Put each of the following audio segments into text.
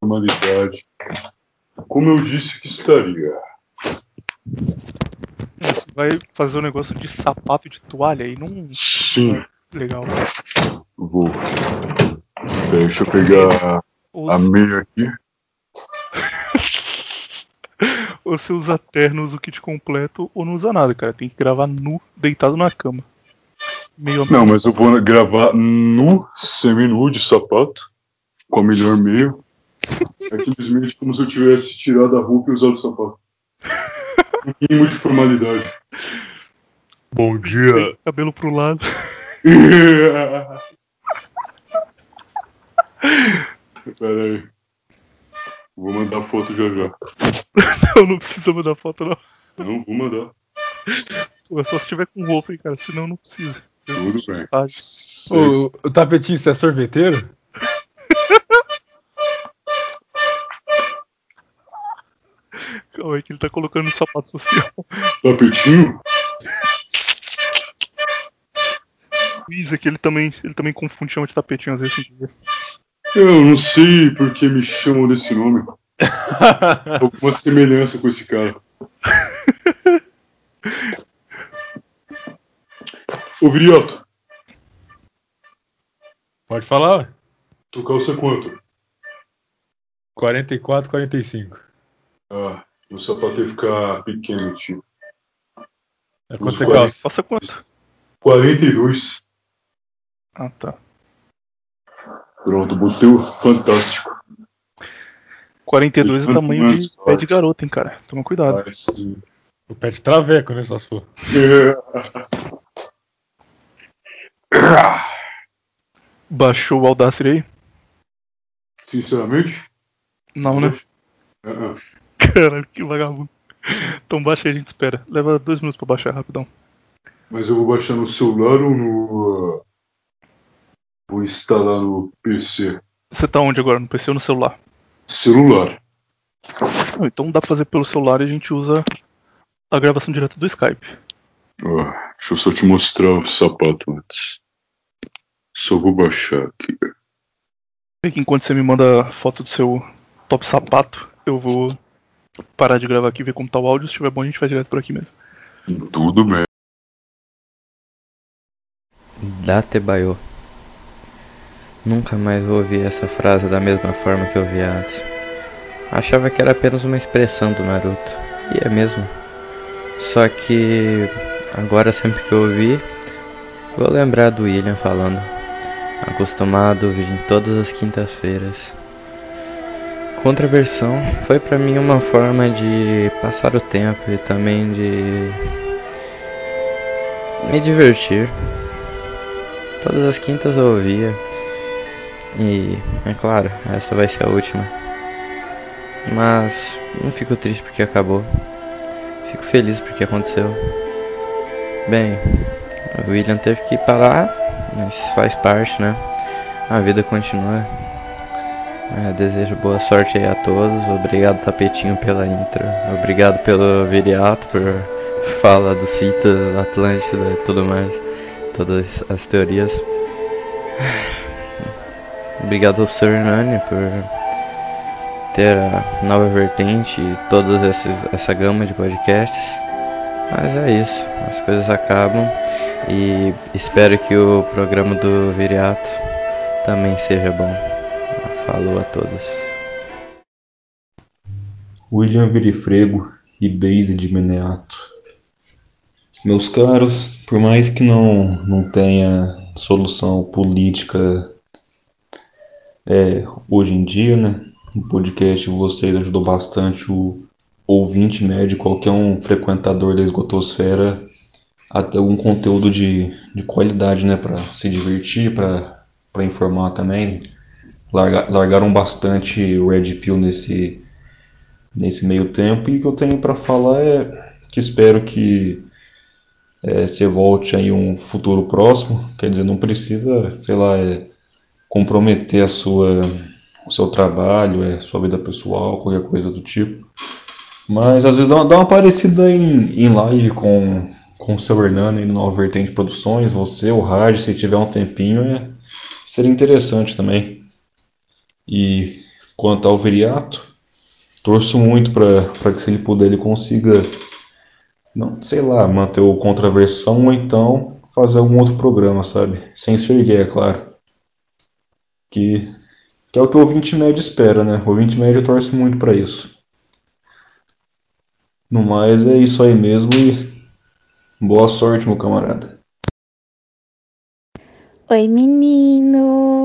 formalidade. Como eu disse que estaria. Você vai fazer um negócio de sapato de toalha aí, não. Sim, Legal. vou. Deixa eu pegar Ou, a meia aqui. ou você usa terno, usa o kit completo, ou não usa nada, cara. Tem que gravar nu, deitado na cama. Meio Não, mas eu vou gravar nu, semi-nu de sapato, com a melhor meia. É simplesmente como se eu tivesse tirado a roupa e usado o sapato. Um mínimo de formalidade. Bom dia. cabelo pro lado. Pera aí. Vou mandar foto já já. Não, não precisa mandar foto, não. Não, vou mandar. Pô, Só se tiver com roupa, hein, cara. Senão não precisa. Tudo bem. Ah, O, o tapetinho, você é sorveteiro? Calma aí que ele tá colocando no sapato social. Tapetinho? O Isa que ele também, ele também confunde chama de tapetinho às vezes. Eu não sei por que me chamam desse nome. Alguma semelhança com esse cara. Ô, Viriato, Pode falar, ué. tu calça quanto? 44, 45. Ah, meu sapato ia ficar pequeno, tio. É quanto você 40. calça? Passa quanto? 42. Ah, tá. Pronto, botei o fantástico. 42 é Quanto tamanho de pé de garota, hein, cara. Toma cuidado. Sim. O pé de traveco, né? Só se for. Baixou o Audacity aí? Sinceramente? Não, né? Ah, ah. Caralho, que vagabundo. Então baixa aí, a gente espera. Leva dois minutos pra baixar rapidão. Mas eu vou baixar no celular ou no. ah, Vou instalar no PC? Você tá onde agora? No PC ou no celular? Celular. Não, então dá pra fazer pelo celular e a gente usa a gravação direto do Skype. Ó, deixa eu só te mostrar o sapato antes. Só vou baixar aqui. Enquanto você me manda foto do seu top sapato, eu vou parar de gravar aqui e ver como tá o áudio. Se estiver bom, a gente faz direto por aqui mesmo. Tudo bem. Datebayo. Nunca mais ouvi essa frase da mesma forma que eu via antes. Achava que era apenas uma expressão do Naruto. E é mesmo. Só que agora sempre que eu ouvir, vou lembrar do William falando. Acostumado a ouvir em todas as quintas-feiras. Contraversão foi pra mim uma forma de passar o tempo e também de me divertir. Todas as quintas eu ouvia. E, é claro, essa vai ser a última. Mas não fico triste porque acabou. Fico feliz porque aconteceu. Bem, o William teve que parar, mas faz parte, né? A vida continua. É, desejo boa sorte aí a todos. Obrigado, Tapetinho, pela intro. Obrigado pelo Viriato por fala dos Citas, Atlântida e tudo mais. Todas as teorias. Obrigado ao Sr. Hernani por ter a nova vertente e toda essa gama de podcasts. Mas é isso, as coisas acabam e espero que o programa do Viriato também seja bom. Falou a todos. William Verifrego e Base de Meneato. Meus caros, por mais que não, não tenha solução política é, hoje em dia, né? O podcast vocês ajudou bastante o ouvinte médio, qualquer um frequentador da esgotosfera, a ter algum conteúdo de, de qualidade, né? Para se divertir, para informar também. Larga, largaram bastante o Red Pill nesse, nesse meio tempo e o que eu tenho para falar é que espero que é, você volte aí um futuro próximo, quer dizer, não precisa, sei lá, é, comprometer a sua, o seu trabalho, é, sua vida pessoal, qualquer coisa do tipo. Mas às vezes dá uma, dá uma parecida em, em live com, com o seu Hernani no Nova Produções, você, o Raj, se tiver um tempinho, é, seria interessante também. E quanto ao Viriato, torço muito para que se ele puder ele consiga, não, sei lá, manter o contraversão ou então fazer algum outro programa, sabe? Sem ser gay, é claro. Que, que é o que o ouvinte médio espera, né? O ouvinte médio torce muito para isso. No mais, é isso aí mesmo e boa sorte, meu camarada. Oi, meninos!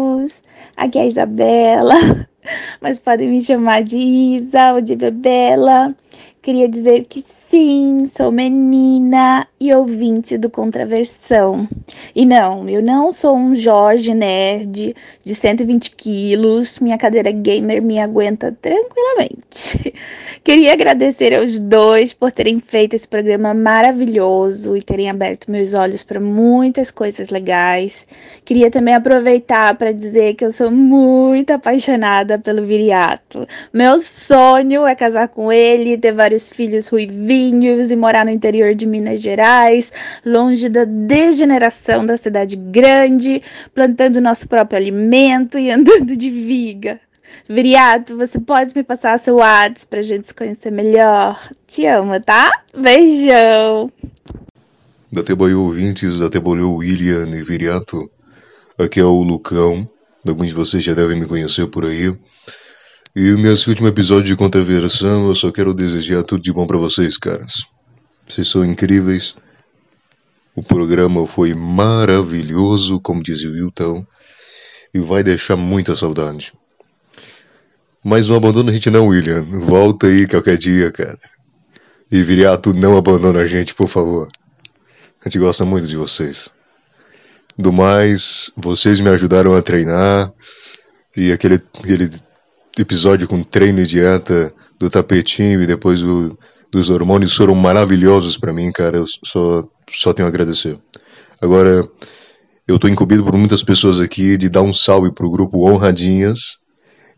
Aqui é a Isabela, mas podem me chamar de Isa ou de Bebela. Queria dizer que sim, sou menina e ouvinte do Contraversão. E não, eu não sou um Jorge nerd de 120 quilos. Minha cadeira gamer me aguenta tranquilamente. Queria agradecer aos dois por terem feito esse programa maravilhoso e terem aberto meus olhos para muitas coisas legais. Queria também aproveitar para dizer que eu sou muito apaixonada pelo Viriato. Meu sonho é casar com ele, ter vários filhos ruivinhos e morar no interior de Minas Gerais, longe da degeneração da cidade grande, plantando nosso próprio alimento e andando de viga. Viriato, você pode me passar seu WhatsApp pra gente se conhecer melhor? Te amo, tá? Beijão! Da Tebaio ouvintes, da Tebaio William e Viriato. Aqui é o Lucão. Alguns de vocês já devem me conhecer por aí. E nesse último episódio de Contraversão, eu só quero desejar tudo de bom para vocês, caras. Vocês são incríveis. O programa foi maravilhoso, como dizia o Wilton, e vai deixar muita saudade. Mas não abandona a gente não, William. Volta aí qualquer dia, cara. E Viriato, não abandona a gente, por favor. A gente gosta muito de vocês. Do mais, vocês me ajudaram a treinar. E aquele, aquele episódio com treino e dieta do tapetinho e depois do, dos hormônios foram maravilhosos para mim, cara. Eu só, só tenho a agradecer. Agora, eu tô incumbido por muitas pessoas aqui de dar um salve pro grupo Honradinhas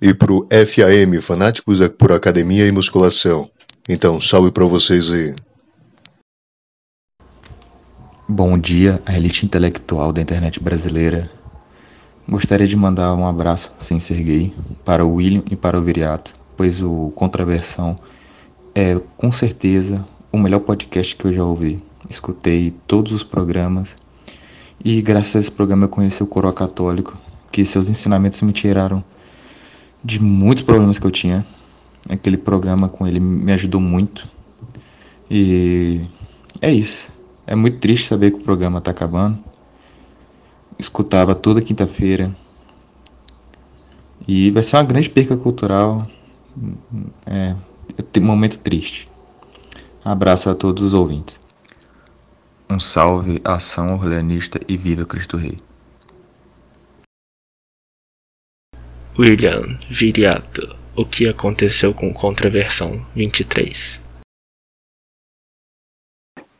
e pro FAM, Fanáticos por Academia e Musculação. Então, salve para vocês aí. Bom dia, a elite intelectual da internet brasileira. Gostaria de mandar um abraço sem ser gay para o William e para o Viriato, pois o Contraversão é com certeza o melhor podcast que eu já ouvi. Escutei todos os programas e graças a esse programa eu conheci o Coroa Católico, que seus ensinamentos me tiraram de muitos problemas que eu tinha. Aquele programa com ele me ajudou muito. E é isso. É muito triste saber que o programa está acabando. Escutava toda quinta-feira. E vai ser uma grande perca cultural. É, é um momento triste. Abraço a todos os ouvintes. Um salve, ação orleanista e viva Cristo Rei. William Viriato, o que aconteceu com Contraversão 23?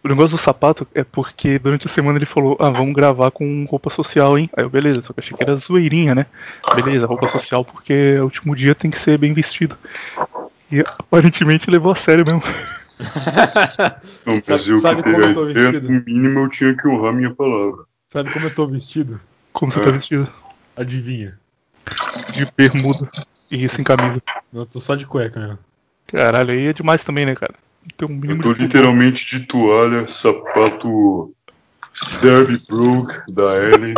O negócio do sapato é porque durante a semana ele falou, ah, vamos gravar com roupa social, hein? Aí eu, beleza, só que achei que era zoeirinha, né? Beleza, roupa social porque é o último dia tem que ser bem vestido. E aparentemente levou a sério mesmo. Não, mas Sabe- eu sabe que como eu tô vestido? no mínimo eu tinha que honrar minha palavra. Sabe como eu tô vestido? Como você É. tá vestido? Adivinha. De bermuda e sem camisa. Eu tô só de cueca mesmo. Caralho, aí é demais também, né, cara? Tem um Eu tô de literalmente de toalha, sapato Derby Brook da Ellen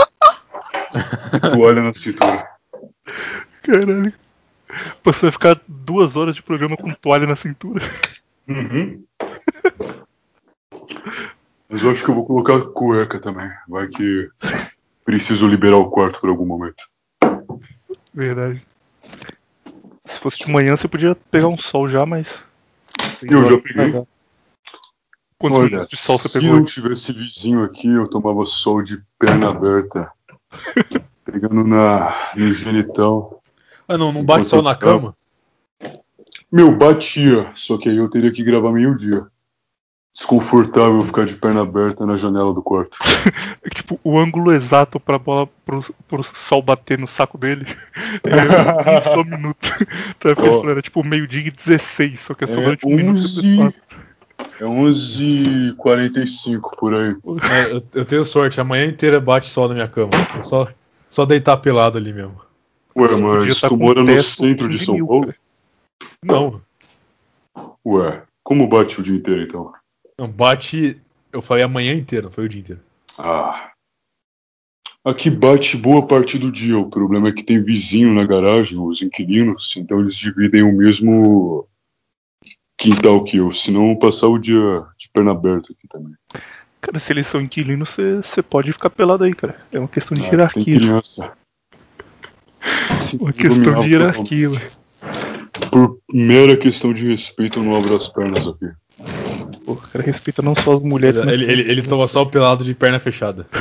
e toalha na cintura. Caralho. Você vai ficar duas horas de programa com toalha na cintura. Uhum. Mas eu acho que eu vou colocar cueca também. Vai que preciso liberar o quarto por algum momento. Verdade. Se fosse de manhã, você podia pegar um sol já, mas. Eu já peguei. Quantos Olha, sol você se pegou? não tivesse vizinho aqui, eu tomava sol de perna aberta. Pegando na, no genital. Ah, não, não bate sol na cama? Meu, batia, só que aí eu teria que gravar meio-dia. Desconfortável ficar de perna aberta na janela do quarto. É tipo, o ângulo exato pra bola pro, pro sol bater no saco dele é um só minuto. Tá Ó. falando, era tipo meio-dia e 16, só que é só É durante um minuto. 11 É 11h45 por aí. É, eu, eu tenho sorte, a manhã inteira bate sol na minha cama. É só, só deitar pelado ali mesmo. Ué, mas tá tu mora no centro de 15 São mil, Paulo? cara. Não. Ué, como bate o dia inteiro então? Não, bate. Eu falei a manhã inteira, não foi o dia inteiro. Ah. Aqui bate boa parte do dia. O problema é que tem vizinho na garagem, os inquilinos, então eles dividem o mesmo quintal que eu. Senão eu passar o dia de perna aberta aqui também. Cara, se eles são inquilinos, você pode ficar pelado aí, cara. É uma questão de Ah, tem hierarquia. criança. Se Uma questão de hierarquia, ué. Por mera questão de respeito, eu não abro as pernas aqui. Pô, o cara respeita não só as mulheres, Ele, ele, ele, ele toma só o pelado de perna fechada.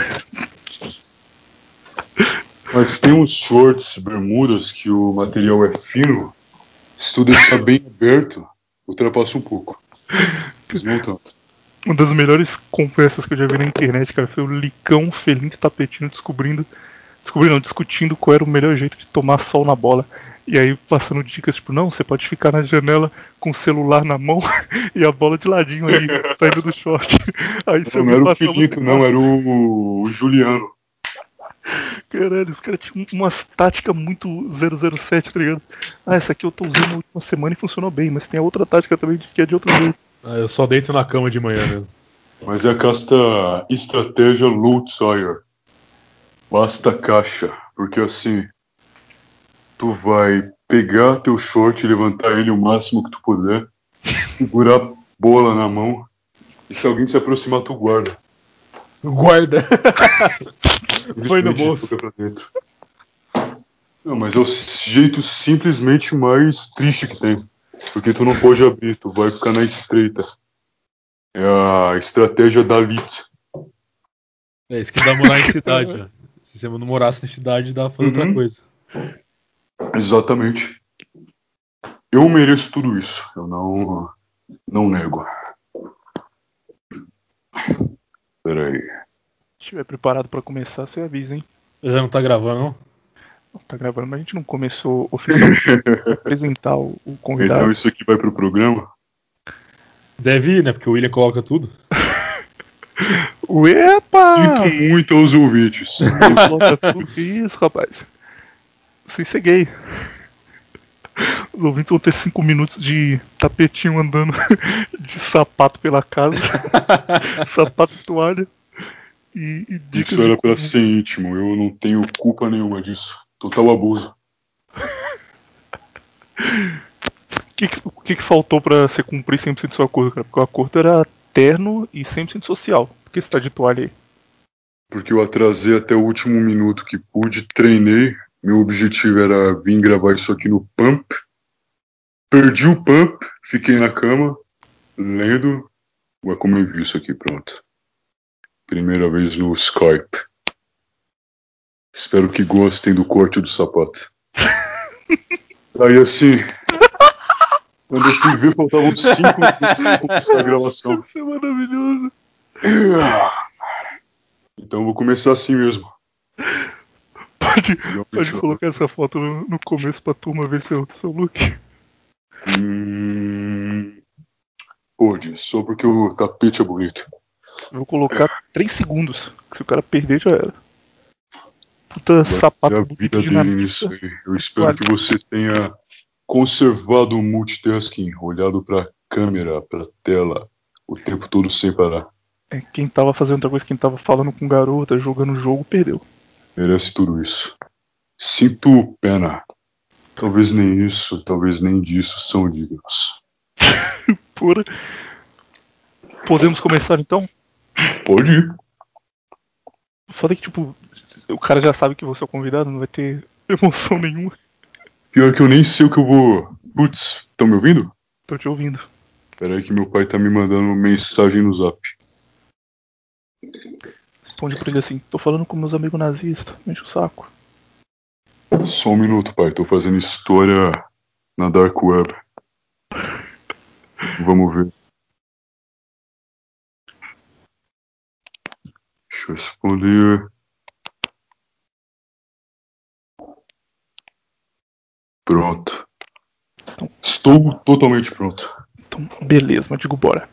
Mas tem uns shorts, bermudas, que o material é fino. Se tu deixar bem aberto, ultrapassa um pouco. Uma das melhores conversas que eu já vi na internet, cara, foi o Licão, Felinto e Tapetino descobrindo. Descobrindo, não, discutindo qual era o melhor jeito de tomar sol na bola. E aí passando dicas, tipo, não, você pode ficar na janela com o celular na mão e a bola de ladinho ali, saindo do short. Aí você Não, não era o passa a luz Felipe, não, era o, o Juliano. Caralho, os caras tinham umas táticas muito 007, tá ligado? Ah, essa aqui eu tô usando na última semana e funcionou bem, mas tem a outra tática também de- que é de outro jeito. Ah, eu só deito na cama de manhã mesmo. Mas é a casta estratégia Loot Sawyer. Basta caixa. Porque assim, tu vai pegar teu short e levantar ele o máximo que tu puder, segurar a bola na mão, e se alguém se aproximar, tu guarda. Guarda! Põe no bolso. Não, mas é o jeito simplesmente mais triste que tem. Porque tu não pode abrir, tu vai ficar na estreita. É a estratégia da Elite. É isso que dá morar em cidade, ó. Se você não morasse na cidade, dá pra fazer outra Uhum. coisa. Exatamente. Eu mereço tudo isso. Eu não, não nego. Peraí. Se estiver preparado pra começar, você avisa, hein? Já não tá gravando, não? Não Tá gravando, mas a gente não começou oficialmente a apresentar o, o convidado. Então isso aqui vai pro programa? Deve ir, né? Porque o William coloca tudo. Epa! Sinto muito aos ouvintes. Coloca tudo. Isso, rapaz? Gay. Os ouvintes vão ter 5 minutos de tapetinho andando de sapato pela casa. sapato e toalha. E, e dicas Isso era pra ser íntimo. Eu não tenho culpa nenhuma disso. Total abuso. O que, que- que, faltou pra você cumprir 100% seu acordo, cara? Porque o acordo era terno e 100% social. Por que você tá de toalha aí? Porque eu atrasei até o último minuto que pude, treinei. Meu objetivo era vir gravar isso aqui no Pump. Perdi o Pump, fiquei na cama, lendo. Ué, como eu vi isso aqui, pronto. Primeira vez no Skype. Espero que gostem do corte do sapato. Aí assim. Quando eu fui ver, faltavam 5 minutos pra começar a gravação. Isso é maravilhoso. Então eu vou começar assim mesmo. Pode, pode colocar essa foto no, no começo pra turma ver seu, seu look. Hum, pode, só porque o tapete é bonito. Vou colocar 3 segundos. Que se o cara perder, já era. Puta sapato É a bonito vida de dele nisso aí. Eu espero que você tenha conservado o multitasking, olhado pra câmera, pra tela, o tempo todo sem parar. É, quem tava fazendo outra coisa, quem tava falando com garota, jogando jogo, perdeu. Merece tudo isso. Sinto pena. Talvez nem isso, talvez nem disso são dignos. Pura. Podemos começar então? Pode ir. Foda que, tipo, o cara já sabe que você é o convidado, não vai ter emoção nenhuma. Pior que eu nem sei o que eu vou. Putz, estão me ouvindo? Tô te ouvindo. Peraí que meu pai tá me mandando mensagem no zap. Responde pra ele assim: tô falando com meus amigos nazistas, enche o saco. Só um minuto, pai. Tô fazendo história na Dark Web. Vamos ver. Deixa eu responder. Pronto. Estou totalmente pronto. Então, beleza, mas digo bora.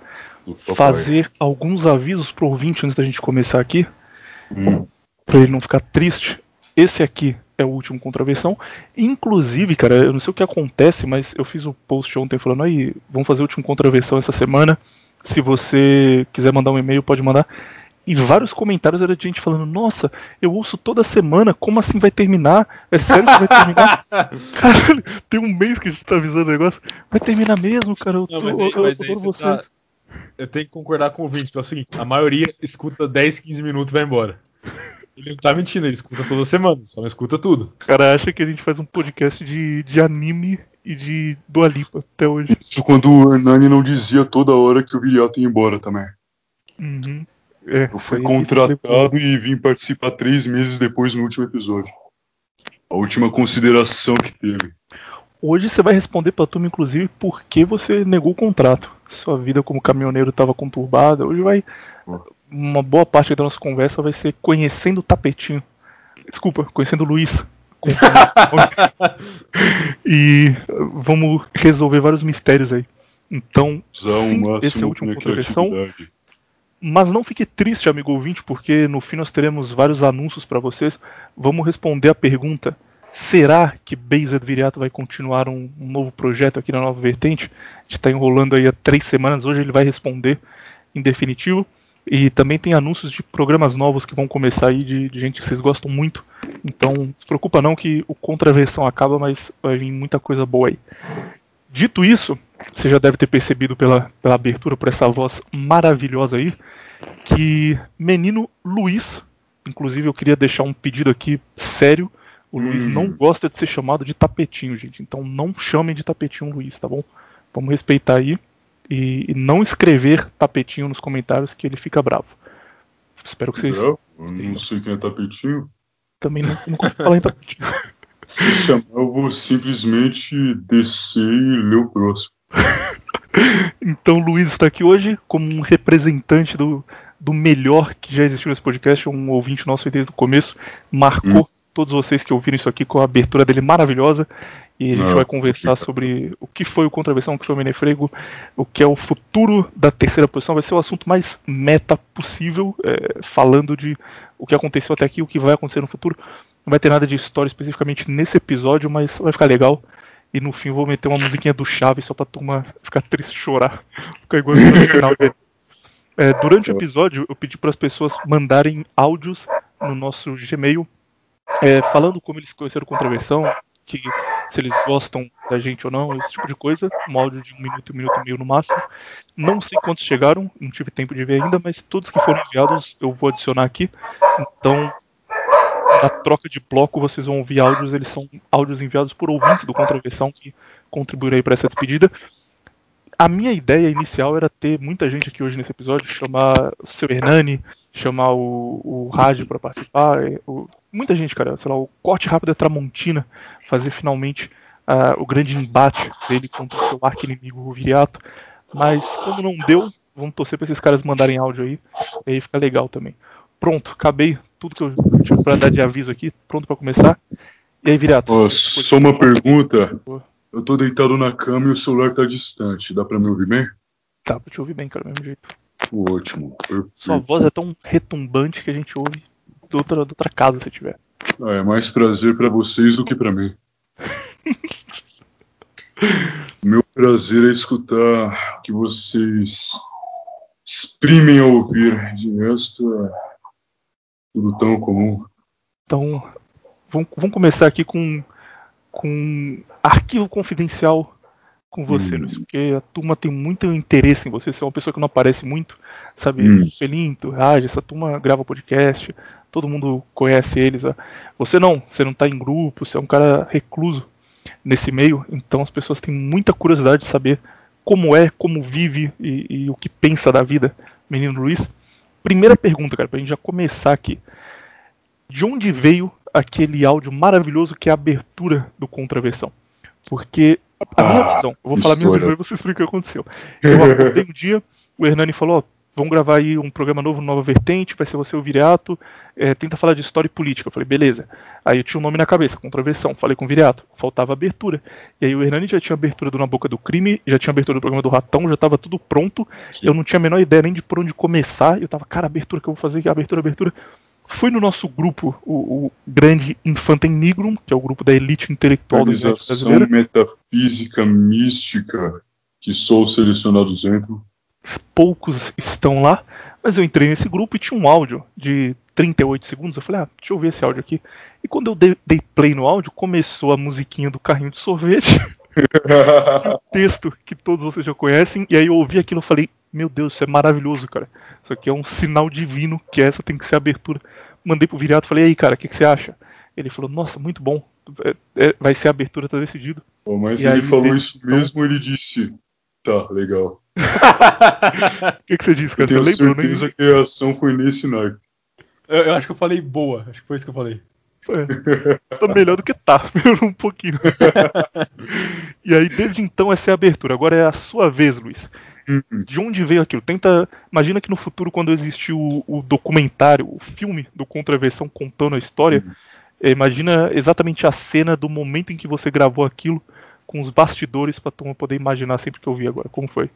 Fazer alguns avisos pro ouvinte antes da gente começar aqui, Hum, pra ele não ficar triste. Esse aqui é o último contraversão. Inclusive, cara, eu não sei o que acontece, mas eu fiz o um post ontem falando aí, vamos fazer o último contraversão essa semana. Se você quiser mandar um e-mail, pode mandar. E vários comentários era de gente falando: Nossa, eu ouço toda semana, como assim vai terminar? É sério que vai terminar? Caralho, tem um mês que a gente tá avisando o negócio. Vai terminar mesmo, cara. Eu, tô, Não, mas aí, eu, eu mas aí você. tá- Eu tenho que concordar com o que é o seguinte, a maioria escuta 10, 15 minutos e vai embora. Ele não tá mentindo, ele escuta toda semana, só não escuta tudo. O cara acha que a gente faz um podcast de, de anime e de Dua Lipa até hoje. Isso quando o Hernani não dizia toda hora que o Viriato ia embora também. Uhum. É, Eu fui contratado e vim participar três meses depois no último episódio. A última consideração que teve. Hoje você vai responder pra turma, inclusive, por que você negou o contrato. Sua vida como caminhoneiro estava conturbada. Hoje vai. Uma boa parte da nossa conversa vai ser conhecendo o tapetinho. Desculpa, conhecendo o Luiz. e vamos resolver vários mistérios aí. Então, Usar o sim, esse é o último minha contraversão. criatividade. Mas não fique triste, amigo ouvinte, porque no fim nós teremos vários anúncios para vocês. Vamos responder a pergunta: será que Based Viriato vai continuar um, um novo projeto aqui na Nova Vertente? A gente está enrolando aí há três semanas, hoje ele vai responder em definitivo. E também tem anúncios de programas novos que vão começar aí, de, de gente que vocês gostam muito. Então, não se preocupa não que o Contraversão acaba, mas vai vir muita coisa boa aí. Dito isso, você já deve ter percebido pela, pela abertura, por essa voz maravilhosa aí, que menino Luiz, inclusive eu queria deixar um pedido aqui sério. O Luiz Hum. não gosta de ser chamado de tapetinho, gente. Então não chamem de tapetinho o Luiz, tá bom? Vamos respeitar aí e, e não escrever tapetinho nos comentários que ele fica bravo. Espero que vocês Eu não sei quem é tapetinho. também não, não de falar em tapetinho. Se chamar, eu vou simplesmente descer e ler o próximo. Então, Luiz está aqui hoje como um representante do, do melhor que já existiu nesse podcast, um ouvinte nosso desde o começo, marcou Hum. Todos vocês que ouviram isso aqui com a abertura dele maravilhosa. E a gente Não, vai conversar sobre o que foi o Contraversão, o que foi o Menefrego, o que é o futuro da terceira posição. Vai ser o assunto mais meta possível, é, falando de o que aconteceu até aqui, o que vai acontecer no futuro. Não vai ter nada de história especificamente nesse episódio, mas vai ficar legal. E no fim eu vou meter uma musiquinha do Chaves só pra turma ficar triste chorar. Ficar igual no final dele. É, durante o episódio, eu pedi para as pessoas mandarem áudios no nosso Gmail, é, falando como eles conheceram Contraversão, que se eles gostam da gente ou não, esse tipo de coisa. Um áudio de um minuto, um minuto e meio no máximo. Não sei quantos chegaram, não tive tempo de ver ainda, mas todos que foram enviados eu vou adicionar aqui. Então, na troca de bloco, vocês vão ouvir áudios, eles são áudios enviados por ouvintes do Contraversão que contribuíram aí para essa despedida. A minha ideia inicial era ter muita gente aqui hoje nesse episódio, chamar o seu Hernani, chamar o, o Rádio para participar, é, o- muita gente, cara, sei lá, o corte rápido da Tramontina, fazer finalmente ah, o grande embate dele contra o seu arqui-inimigo, o Viriato. Mas como não deu, vamos torcer para esses caras mandarem áudio aí, e aí fica legal também. Pronto, acabei tudo que eu tinha para dar de aviso aqui, pronto para começar. E aí, Viriato? Depois só uma pergunta. Eu tô deitado na cama e o celular tá distante. Dá pra me ouvir bem? Tá, pra te ouvir bem, cara, do mesmo jeito. Ótimo. perfeito. Sua voz é tão retumbante que a gente ouve de outra, de outra casa se tiver. Ah, é mais prazer pra vocês do que pra mim. Meu prazer é escutar o que vocês exprimem ao ouvir. De resto, é tudo tão comum. Então, vamos, vamos começar aqui com, com arquivo confidencial com você, Hum. Luiz, porque a turma tem muito interesse em você. Você é uma pessoa que não aparece muito, sabe? Hum. Felinto, Raj, essa turma grava podcast, todo mundo conhece eles. ó. Você não, você não tá em grupo, você é um cara recluso nesse meio, então as pessoas têm muita curiosidade de saber como é, como vive e, e o que pensa da vida, menino Luiz. Primeira pergunta, cara, pra gente já começar aqui. De onde veio aquele áudio maravilhoso que é a abertura do Contraversão? Porque a minha Ah, visão, eu vou falar a minha visão e você explica o que aconteceu. Eu acordei um dia, o Hernani falou, ó, vamos gravar aí um programa novo, Nova Vertente, vai ser você o Viriato, é, tenta falar de história e política. Eu falei, beleza. Aí eu tinha um nome na cabeça, Contraversão, falei com o Viriato, faltava abertura. E aí o Hernani já tinha abertura do Na Boca do Crime, já tinha abertura do programa do Ratão, já tava tudo pronto. Eu não tinha a menor ideia nem de por onde começar. Eu tava, cara, abertura que eu vou fazer, abertura, abertura. Foi no nosso grupo, o, o grande Infantem Nigrum, que é o grupo da elite intelectual da Organização brasileira. metafísica mística que só os selecionados entram. poucos estão lá, mas eu entrei nesse grupo e tinha um áudio de 38 segundos. Eu falei, ah, deixa eu ver esse áudio aqui. E quando eu dei, dei play no áudio, começou a musiquinha do carrinho de sorvete, o texto que todos vocês já conhecem, e aí eu ouvi aquilo e falei, meu Deus, isso é maravilhoso, cara. Isso aqui é um sinal divino que essa tem que ser a abertura. Mandei pro viriato, falei, aí, cara, o que, que você acha? Ele falou, nossa, muito bom. É- é- vai ser a abertura, tá decidido. Bom, mas E ele aí, falou desde isso então- mesmo, ele disse. Tá, legal. O que, que você disse, Eu cara? Você tenho lembrou, né? certeza que a ação foi nesse naipe. Eu, eu acho que eu falei boa. Acho que foi isso que eu falei. É, tá melhor do que tá, melhorou um pouquinho. e aí, desde então, essa é a abertura. Agora é a sua vez, Luiz. De onde veio aquilo? Tenta. Imagina que no futuro, quando existiu o, o documentário, o filme do Contraversão contando a história, é, imagina exatamente a cena do momento em que você gravou aquilo com os bastidores pra turma poder imaginar sempre que eu vi agora. Como foi?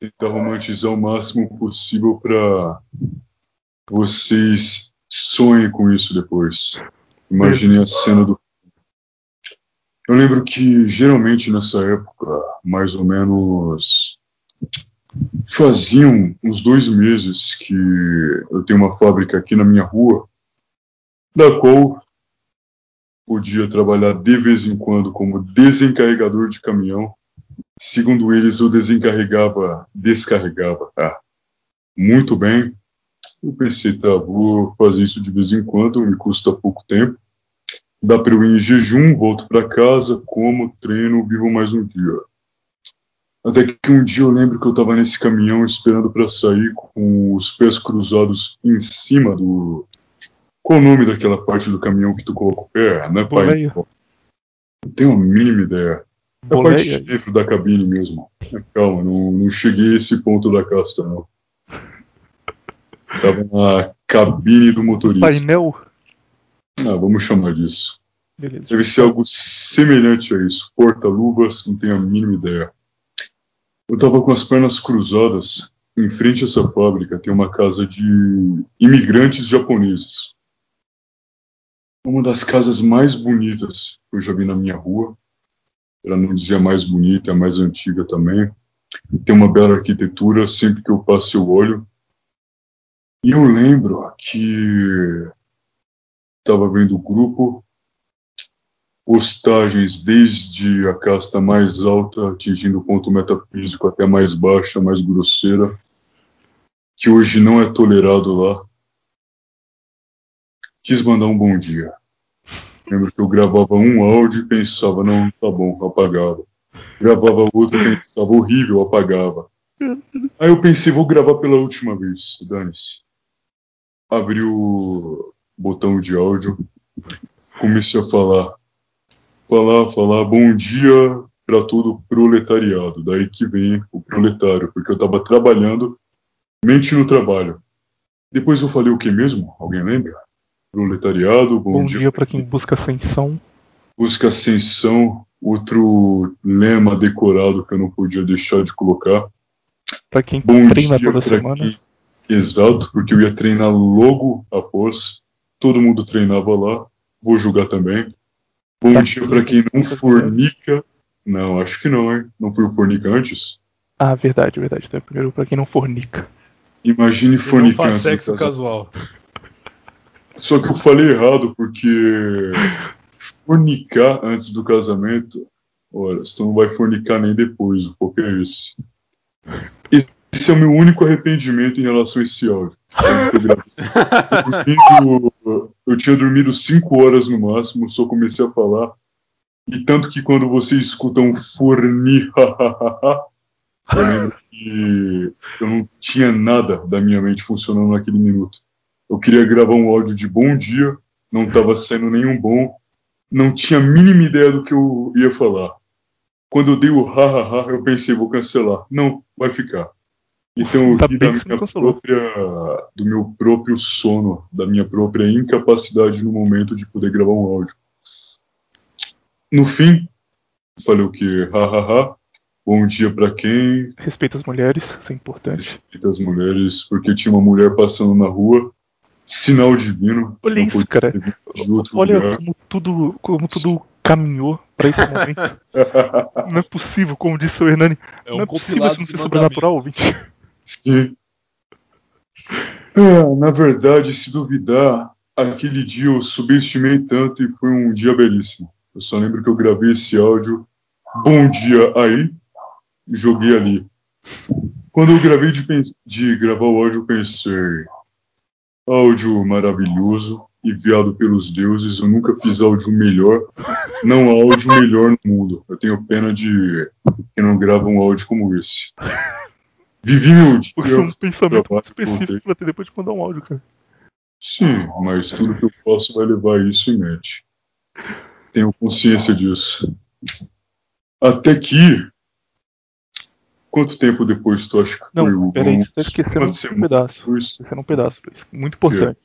Tentar romantizar o máximo possível pra vocês sonhem com isso depois. Imaginem a cena do. Eu lembro que geralmente nessa época, mais ou menos. Faziam uns dois meses que eu tenho uma fábrica aqui na minha rua, da qual podia trabalhar de vez em quando como desencarregador de caminhão. Segundo eles, eu desencarregava, descarregava. Ah, muito bem. Eu pensei, tá, vou fazer isso de vez em quando, me custa pouco tempo. Dá para eu ir em jejum, volto para casa, como, treino, vivo mais um dia. Até que um dia eu lembro que eu estava nesse caminhão esperando para sair com os pés cruzados em cima do. Qual o nome daquela parte do caminhão que tu coloca o pé? Não é pai? Boleia. Não tenho a mínima ideia. É a parte de dentro da cabine mesmo. Calma, não, não cheguei a esse ponto da casta, não. Tava na cabine do motorista. Painel? Ah, vamos chamar disso. Beleza. Deve ser algo semelhante a isso. Porta-luvas, não tenho a mínima ideia. Eu tava com as pernas cruzadas. Em frente a essa fábrica tem uma casa de imigrantes japoneses. Uma das casas mais bonitas que eu já vi na minha rua. Ela não dizer a mais bonita, é mais antiga também. Tem uma bela arquitetura, sempre que eu passo eu olho. E eu lembro que estava vendo o grupo, postagens desde a casta mais alta, atingindo o ponto metafísico, até mais baixa, mais grosseira, que hoje não é tolerado lá. Quis mandar um bom dia. Lembro que eu gravava um áudio e pensava, não, tá bom, apagava. Gravava outro e pensava, horrível, apagava. Aí eu pensei, vou gravar pela última vez, dane-se. Abri o botão de áudio, comecei a falar. Falar, falar, bom dia para todo o proletariado. Daí que vem o proletário, porque eu tava trabalhando, mente no trabalho. Depois eu falei o que mesmo? Alguém lembra? Proletariado, bom, Bom dia, dia pra quem busca ascensão. busca ascensão, outro lema decorado que eu não podia deixar de colocar. Pra quem Bom treina dia toda semana. quem- Exato, porque eu ia treinar logo após. Todo mundo treinava lá. Vou julgar também. Bom Tá dia pra quem não tá fornica. Não, acho que não, hein? Não fui o fornica antes? Ah, verdade, verdade. Então, primeiro pra quem não fornica. Imagine E não fornicar faz sexo casamento. casual. Só que eu falei errado, porque fornicar antes do casamento. Olha, você não vai fornicar nem depois, o foco é esse. Esse é o meu único arrependimento em relação a esse áudio. Eu, tinha dormido 5 horas no máximo, só comecei a falar. E tanto que quando você escuta um forni, eu lembro que eu não tinha nada da minha mente funcionando naquele minuto. Eu queria gravar um áudio de bom dia, não estava saindo nenhum bom, não tinha a mínima ideia do que eu ia falar. Quando eu dei o ha-ha-ha, eu pensei, vou cancelar. Não, vai ficar. Então bem da não minha própria, do meu próprio sono, da minha própria incapacidade no momento de poder gravar um áudio. No fim, falei o que? Ha-ha-ha. Bom dia pra quem? Respeita as mulheres, isso é importante. Respeita as mulheres, porque tinha uma mulher passando na rua sinal divino. Olha Não isso, cara. de outro Olha lugar. como tudo, como tudo caminhou pra esse momento. Não é possível, como disse o Hernani. É não um é possível isso não ser sobrenatural, ouvinte. Sim. Ah, na verdade, se duvidar, aquele dia eu subestimei tanto e foi um dia belíssimo. Eu só lembro que eu gravei esse áudio. Bom dia aí. E joguei ali. Quando eu gravei de, de gravar o áudio, eu pensei. Áudio maravilhoso, enviado pelos deuses. Eu nunca fiz áudio melhor. Não há áudio melhor no mundo. Eu tenho pena de quem não grava um áudio como esse. Vivi dia. Porque é um pensamento muito específico pra ter depois de mandar um áudio, cara. Sim, mas tudo que eu posso vai levar isso em mente. Tenho consciência disso. Até que. Quanto tempo depois tu acha que foi Não, o. peraí, você tá esquecendo um pedaço. depois? Esquecendo um pedaço, Luiz. Muito importante.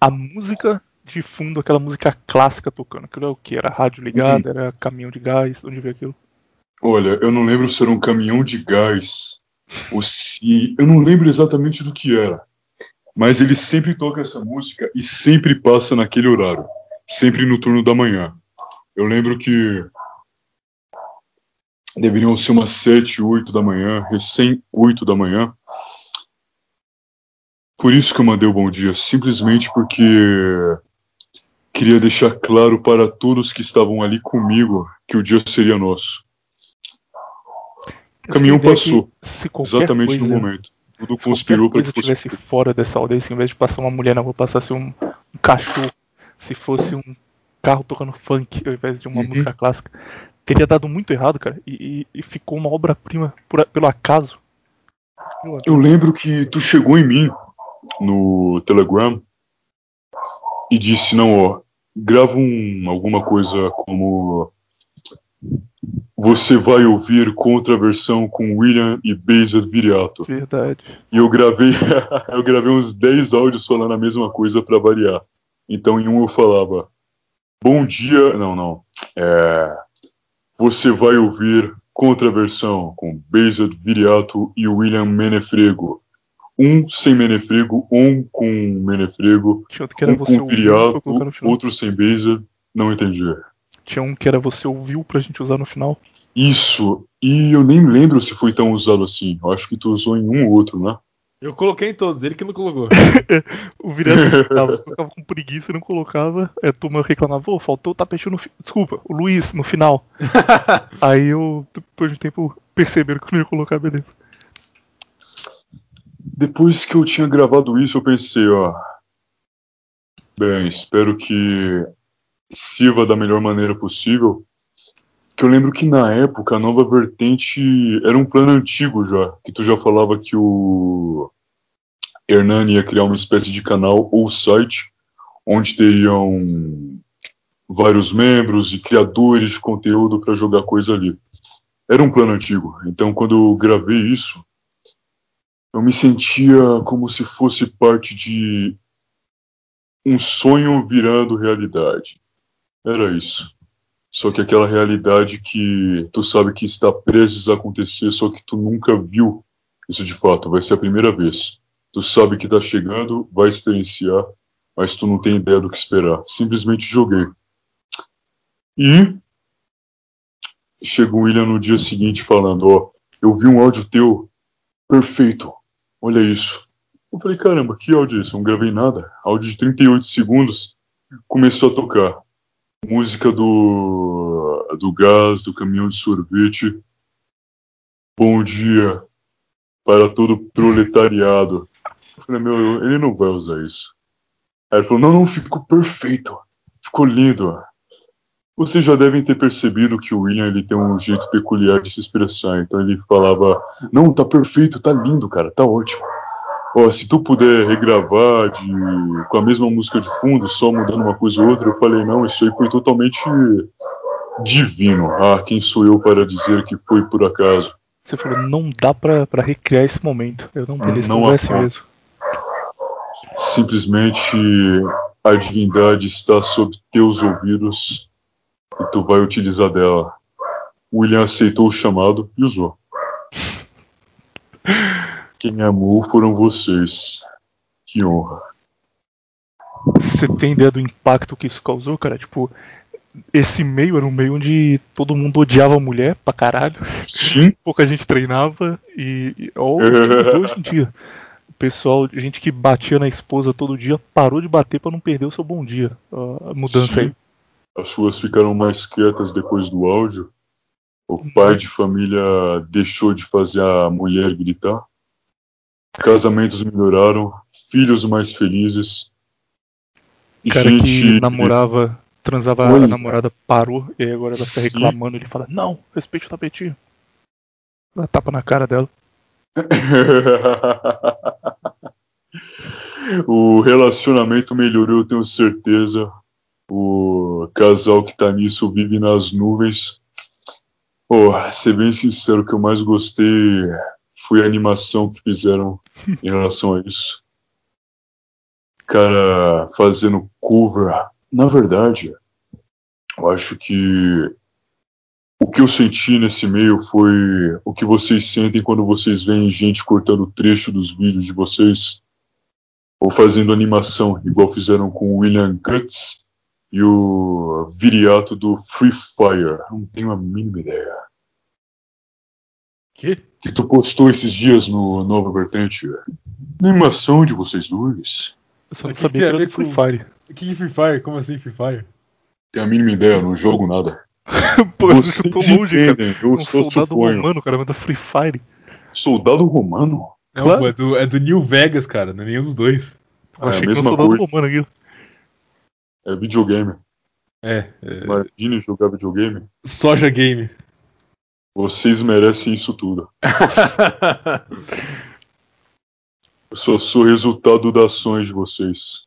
A música de fundo, aquela música clássica tocando. Aquilo é o que? Era rádio ligada, era caminhão de gás, onde veio aquilo? Olha, eu não lembro se era um caminhão de gás ou se. Eu não lembro exatamente do que era. Mas ele sempre toca essa música e sempre passa naquele horário. Sempre no turno da manhã. Eu lembro que. Deveriam ser umas 7, 8 da manhã, recém 8 da manhã. Por isso que eu mandei o bom dia, simplesmente porque queria deixar claro para todos que estavam ali comigo que o dia seria nosso. O caminhão Essa ideia passou, se qualquer exatamente no coisa- momento. Tudo Se conspirou para coisa que fosse. tivesse fora dessa audiência, em vez de passar uma mulher na rua, passasse um, um cachorro, se fosse um carro tocando funk ao invés de uma Uhum. música clássica, teria dado muito errado, cara. E, e- ficou uma obra-prima por- pelo acaso. Pelo acaso. Eu lembro que tu chegou em mim no Telegram e disse, não, ó, grava um, alguma coisa como você vai ouvir contraversão com William e Bezer Viriato. Verdade. E eu gravei, eu gravei uns 10 áudios falando a mesma coisa pra variar. Então em um eu falava, bom dia, não, não, é, você vai ouvir contraversão com Bezer Viriato e William Menefrego. Um sem Menefrego, um com Menefrego, um com Viriato, outro sem Bezer, não entendi. Tinha um que era você ouviu pra gente usar no final. Isso, e eu nem lembro se foi tão usado assim. Eu acho que tu usou em um ou outro, né? Eu coloquei em todos, ele que não colocou. O virado ficava, ficava com preguiça e não colocava. A turma reclamava, ô, faltou o tapetinho no fi- Desculpa, o Luiz no final. Aí eu, depois de um tempo, perceberam que eu não ia colocar, beleza. Depois que eu tinha gravado isso, eu pensei, ó. Bem, espero que sirva da melhor maneira possível. Que eu lembro que na época a nova vertente era um plano antigo já. Que tu já falava que o Hernani ia criar uma espécie de canal ou site onde teriam vários membros e criadores de conteúdo para jogar coisa ali. Era um plano antigo. Então quando eu gravei isso, eu me sentia como se fosse parte de um sonho virando realidade. Era isso. Só que aquela realidade que tu sabe que está prestes a acontecer, só que tu nunca viu isso de fato. Vai ser a primeira vez. Tu sabe que tá chegando, vai experienciar, mas tu não tem ideia do que esperar. Simplesmente joguei. E chegou o William no dia seguinte falando, ó, eu vi um áudio teu perfeito. Olha isso. Eu falei, caramba, que áudio é esse? Não gravei nada. Áudio de 38 segundos. Começou a tocar. Música do, do gás, do caminhão de sorvete. Bom dia para todo proletariado. Eu falei, meu, ele não vai usar isso. Aí ele falou, não, não, ficou perfeito. Ficou lindo. Vocês já devem ter percebido que o William ele tem um jeito peculiar de se expressar. Então ele falava, não, tá perfeito, tá lindo, cara, tá ótimo. Ó, se tu puder regravar de, com a mesma música de fundo, só mudando uma coisa ou outra, eu falei, não, isso aí foi totalmente divino. Ah, quem sou eu para dizer que foi por acaso? Você falou, não dá pra, pra recriar esse momento. Eu não, beleza, Não não, há assim mesmo. Simplesmente a divindade está sob teus ouvidos e tu vai utilizar dela. William aceitou o chamado e usou. Quem amou foram vocês. Que honra. você tem ideia do impacto que isso causou, cara? Tipo, esse meio era um meio onde todo mundo odiava a mulher pra caralho. Sim. Pouca gente treinava e. e hoje em dia. O pessoal, gente que batia na esposa todo dia, parou de bater pra não perder o seu bom dia. A mudança Sim. aí. As ruas ficaram mais quietas depois do áudio. O pai de família deixou de fazer a mulher gritar. Casamentos melhoraram. Filhos mais felizes. cara gente. que namorava, transava Oi. a namorada parou e agora ela tá reclamando. Ele fala: Não, respeite o tapetinho. Dá tapa na cara dela. o relacionamento melhorou, eu tenho certeza. O casal que tá nisso vive nas nuvens. Pô, ser bem sincero, o que eu mais gostei foi a animação que fizeram em relação a isso. Cara, fazendo cover. Na verdade, eu acho que o que eu senti nesse meio foi o que vocês sentem quando vocês veem gente cortando trecho dos vídeos de vocês ou fazendo animação, igual fizeram com o William Guts e o Viriato do Free Fire. Não tenho a mínima ideia. Que? Que tu postou esses dias no Nova Vertente. Animação de vocês dois. Eu só não que sabia tem que era do Free Fire. O que é Free Fire? Como assim Free Fire? Tenho a mínima ideia, não jogo nada. Pô, eu Vocês tô longe, cara. eu Um só soldado suponho. romano, cara, manda Free Fire. Soldado romano? Não, Claro. pô, é do, é do New Vegas, cara. Não é nenhum dos dois. Eu É, achei a que era um mesma soldado coisa. romano aqui. É videogame. É, é Imagine jogar videogame. Soja Game. Vocês merecem isso tudo. Eu só sou resultado das ações de vocês.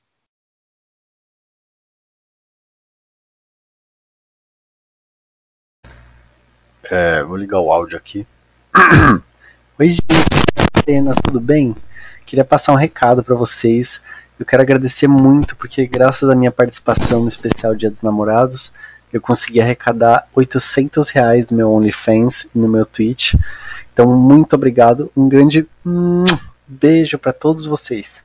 É, vou ligar o áudio aqui. Oi, gente, tudo bem? Queria passar um recado para vocês. Eu quero agradecer muito porque, graças à minha participação no especial Dia dos Namorados, eu consegui arrecadar 800 reais no meu OnlyFans e no meu Twitch. Então, muito obrigado. Um grande beijo para todos vocês.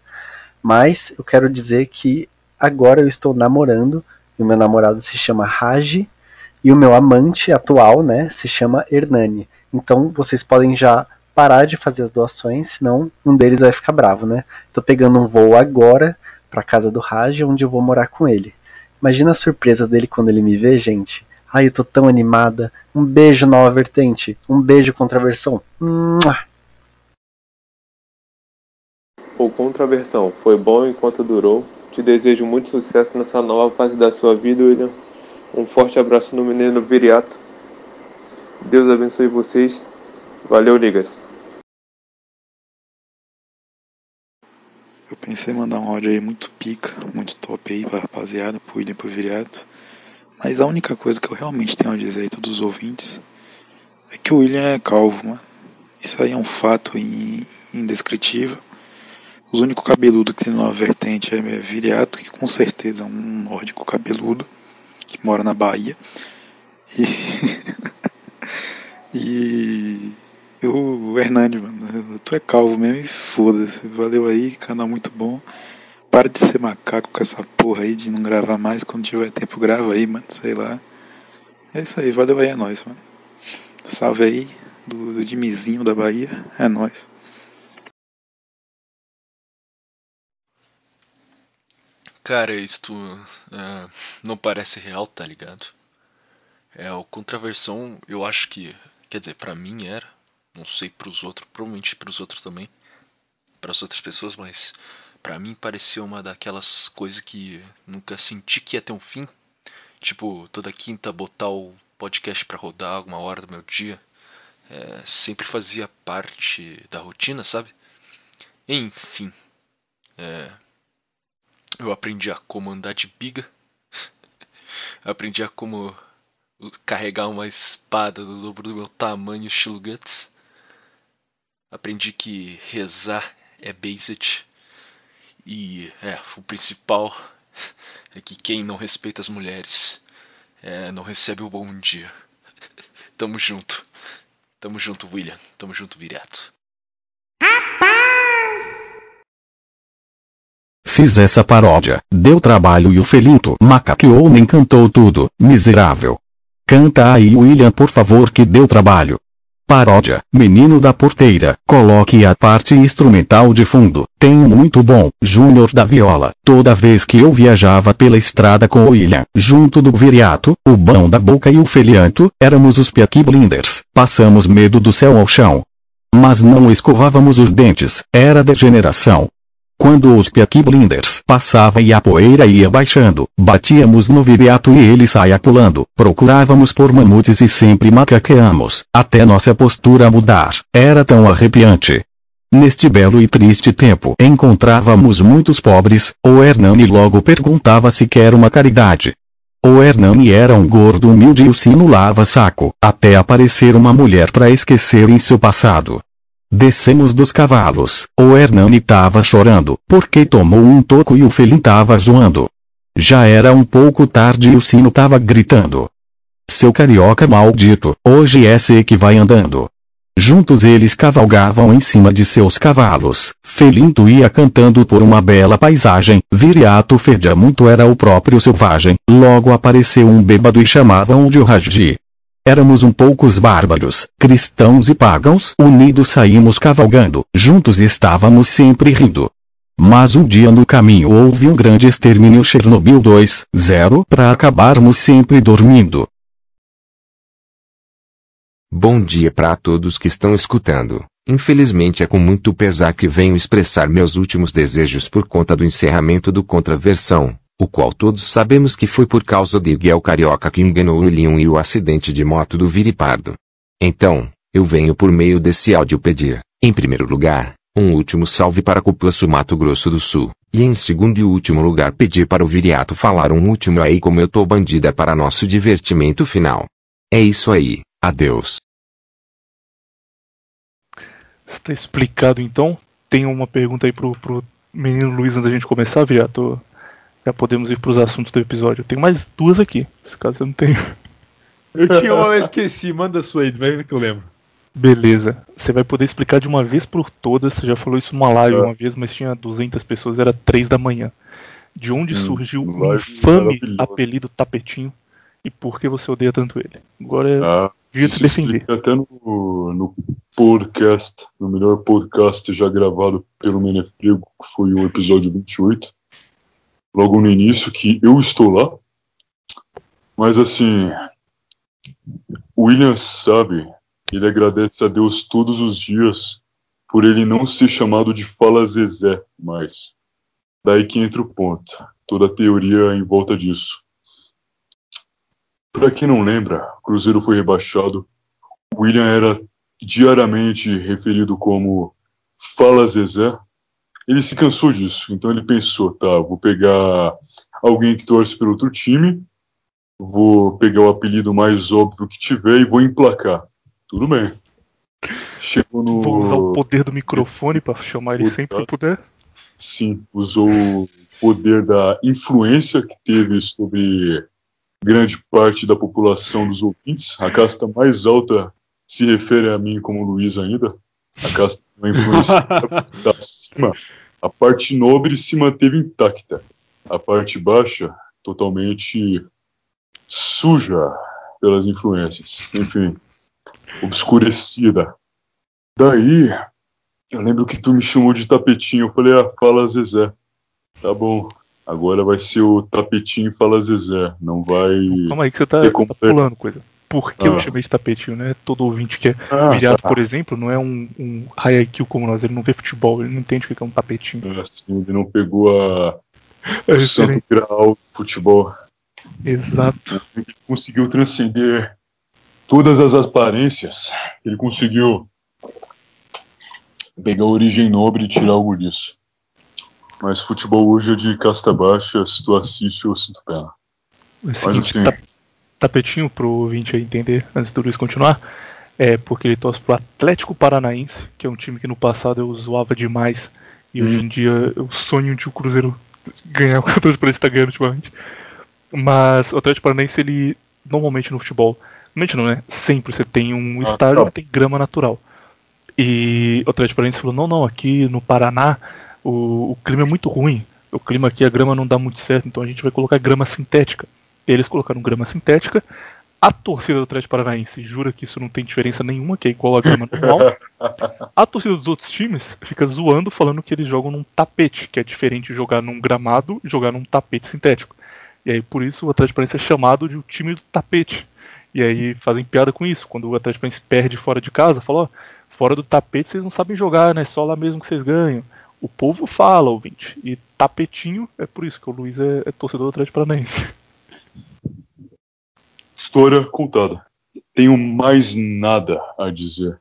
Mas eu quero dizer que agora eu estou namorando e o meu namorado se chama Raji e o meu amante atual, né, se chama Hernani. Então vocês podem já parar de fazer as doações, senão um deles vai ficar bravo, né? Tô pegando um voo agora pra casa do Raj, onde eu vou morar com ele. Imagina a surpresa dele quando ele me vê, gente. Ai, eu tô tão animada. Um beijo, nova vertente. Um beijo, contraversão. Mua! O Contraversão foi bom enquanto durou. Te desejo muito sucesso nessa nova fase da sua vida, William. Um forte abraço no menino Viriato. Deus abençoe vocês. Valeu, ligas. Pensei em mandar um áudio aí muito pica, muito top aí pra rapaziada, pro e pro Viriato. Mas a única coisa que eu realmente tenho a dizer aí todos os ouvintes é que o William é calvo, mano. Isso aí é um fato in- indescritível. Os únicos cabeludo que tem numa vertente é Viriato, que com certeza é um nórdico cabeludo, que mora na Bahia. E. e o Hernani, mano, tu é calvo mesmo e foda-se. Valeu aí, canal muito bom. Para de ser macaco com essa porra aí de não gravar mais. Quando tiver tempo, grava aí, mano. Sei lá. É isso aí, valeu aí, é nóis, mano. Salve aí do, do Dimizinho da Bahia. É nóis. Cara, isto é, não parece real, tá ligado? É, o contraversão, eu acho que, quer dizer, pra mim era, não sei pros outros, provavelmente pros outros também, pras outras pessoas, mas pra mim parecia uma daquelas coisas que nunca senti que ia ter um fim. Tipo, toda quinta botar o podcast pra rodar alguma hora do meu dia. É, sempre fazia parte da rotina, sabe? Enfim. É, eu aprendi a como andar de biga. aprendi a como carregar uma espada do dobro do meu tamanho, estilo Guts. Aprendi que rezar é based. E é, o principal é que quem não respeita as mulheres é, não recebe o bom dia. Tamo junto. Tamo junto, William. Tamo junto, Viriato. fiz essa paródia. Deu trabalho e o Felinto macaqueou nem cantou tudo. Miserável. Canta aí William por favor que deu trabalho. Paródia, Menino da Porteira, coloque a parte instrumental de fundo, tem um muito bom, Júnior da Viola, toda vez que eu viajava pela estrada com o William, junto do Viriato, o Bão da Boca e o Felianto, éramos os Peaky Blinders, passamos medo do céu ao chão. Mas não escovávamos os dentes, era degeneração. Quando os Peaky Blinders passava e a poeira ia baixando, batíamos no viriato e ele saia pulando. Procurávamos por mamutes e sempre macaqueamos, até nossa postura mudar. Era tão arrepiante. Neste belo e triste tempo encontrávamos muitos pobres, o Hernani logo perguntava se quer uma caridade. O Hernani era um gordo humilde e o sino lava saco, até aparecer uma mulher para esquecer em seu passado. Descemos dos cavalos. O Hernani tava chorando, porque tomou um toco e o Felin tava zoando. Já era um pouco tarde e o sino tava gritando. Seu carioca maldito, hoje é você que vai andando. Juntos eles cavalgavam em cima de seus cavalos. Felinto ia cantando por uma bela paisagem. Viriato fedia muito era o próprio selvagem. Logo apareceu um bêbado e chamavam de Raji. Éramos um poucos bárbaros, cristãos e pagãos, unidos saímos cavalgando, juntos estávamos sempre rindo. Mas um dia no caminho houve um grande extermínio Chernobyl 2.0 para acabarmos sempre dormindo. Bom dia para todos que estão escutando. Infelizmente é com muito pesar que venho expressar meus últimos desejos por conta do encerramento do Contraversão, o qual todos sabemos que foi por causa de Guiel Carioca que enganou o Leon e o acidente de moto do Viripardo. Então, eu venho por meio desse áudio pedir, em primeiro lugar, um último salve para Cupuaçu Mato Grosso do Sul, e em segundo e último lugar pedir para o Viriato falar um último aí como eu tô bandida para nosso divertimento final. É isso aí, adeus. Está explicado então? Tem uma pergunta aí pro, pro menino Luiz antes da gente começar, Viriato? Já podemos ir para os assuntos do episódio. Eu tenho mais duas aqui, se caso eu não tenho. Eu tinha uma, eu esqueci. Manda sua aí, vai ver que eu lembro. Beleza. Você vai poder explicar de uma vez por todas. Você já falou isso numa live É. uma vez, mas tinha 200 pessoas, era 3 da manhã. De onde Hum, surgiu o infame apelido Tapetinho e por que você odeia tanto ele? Agora é Ah, dia de defender. até no, no podcast, no melhor podcast já gravado pelo Menefrego, que foi o episódio 28. Logo no início, que eu estou lá. Mas assim, o William sabe, ele agradece a Deus todos os dias por ele não ser chamado de Fala Zezé mais. Daí que entra o ponto. Toda a teoria em volta disso. Para quem não lembra, o Cruzeiro foi rebaixado. William era diariamente referido como Fala Zezé. Ele se cansou disso, então ele pensou, tá, vou pegar alguém que torce pelo outro time, vou pegar o apelido mais óbvio que tiver e vou emplacar. Tudo bem. Chegou no. Vou usar o poder do microfone para chamar ele sempre que puder. Sim, usou o poder da influência que teve sobre grande parte da população dos ouvintes. A casta mais alta se refere a mim como Luiz ainda. A uma influência da cima. A parte nobre se manteve intacta. A parte baixa, totalmente suja pelas influências. Enfim, obscurecida. Daí, eu lembro que tu me chamou de tapetinho. Eu falei, ah, fala Zezé. Tá bom. Agora vai ser o tapetinho fala Zezé. Não vai. Calma aí que você tá, tá pulando coisa. Por que eu Ah. chamei de tapetinho, né? Todo ouvinte que é Ah, viriato, tá. por exemplo, não é um, um high IQ como nós, ele não vê futebol, ele não entende o que é um tapetinho. Assim, ele não pegou a, É o santo grau do futebol. Exato. Ele conseguiu transcender todas as aparências. Ele conseguiu pegar a origem nobre e tirar algo disso. Mas futebol hoje é de casta baixa, se tu assiste, eu sinto pena. É Mas assim, ta- tapetinho pro ouvinte entender, antes do Luiz continuar, é porque ele torce pro Atlético Paranaense, que é um time que no passado eu zoava demais, e hoje em dia eu sonho de o Cruzeiro ganhar o que eu pra ele estar ganhando ultimamente. Mas o Atlético Paranaense, ele, normalmente no futebol, normalmente não, né? Sempre você tem um Ah, estádio tá. que tem grama natural. E o Atlético Paranaense falou, não, não, aqui no Paraná o, o clima é muito ruim. o clima aqui, a grama não dá muito certo, então a gente vai colocar grama sintética. Eles colocaram grama sintética. A torcida do Atlético Paranaense jura que isso não tem diferença nenhuma, que é igual a grama normal. A torcida dos outros times fica zoando, falando que eles jogam num tapete, que é diferente de jogar num gramado e jogar num tapete sintético. E aí por isso o Atlético Paranaense é chamado de o time do tapete. E aí fazem piada com isso. Quando o Atlético Paranaense perde fora de casa, fala, ó, fora do tapete vocês não sabem jogar, né? Só lá mesmo que vocês ganham. O povo fala, ouvinte. E tapetinho é por isso que o Luiz é, é torcedor do Atlético Paranaense. História contada. Tenho mais nada a dizer.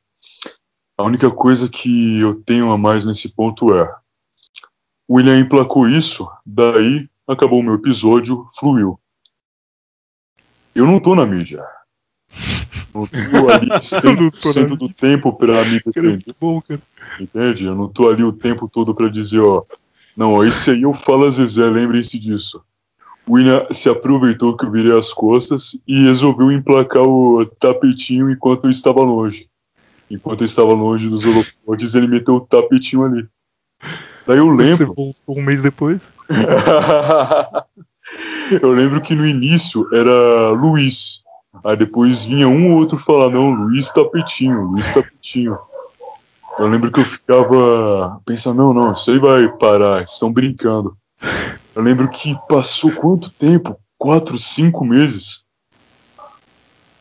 A única coisa que eu tenho a mais nesse ponto é: o William emplacou isso, daí acabou o meu episódio, fluiu. Eu não tô na mídia. Não tô ali 100% do tempo pra me defender. Entende? Eu não tô ali o tempo todo pra dizer, ó. Não, ó, esse aí eu falo a Zezé, lembrem-se disso. O William se aproveitou que eu virei as costas e resolveu emplacar o tapetinho enquanto eu estava longe. Enquanto eu estava longe dos holofotes, ele meteu o tapetinho ali. Daí eu lembro. Você voltou um mês depois? eu lembro que no início era Luiz. Aí depois vinha um ou outro falar, não, Luiz Tapetinho, Luiz Tapetinho. Eu lembro que eu ficava pensando, não, não, isso aí vai parar, estão brincando. Eu lembro que passou quanto tempo? Quatro, cinco meses.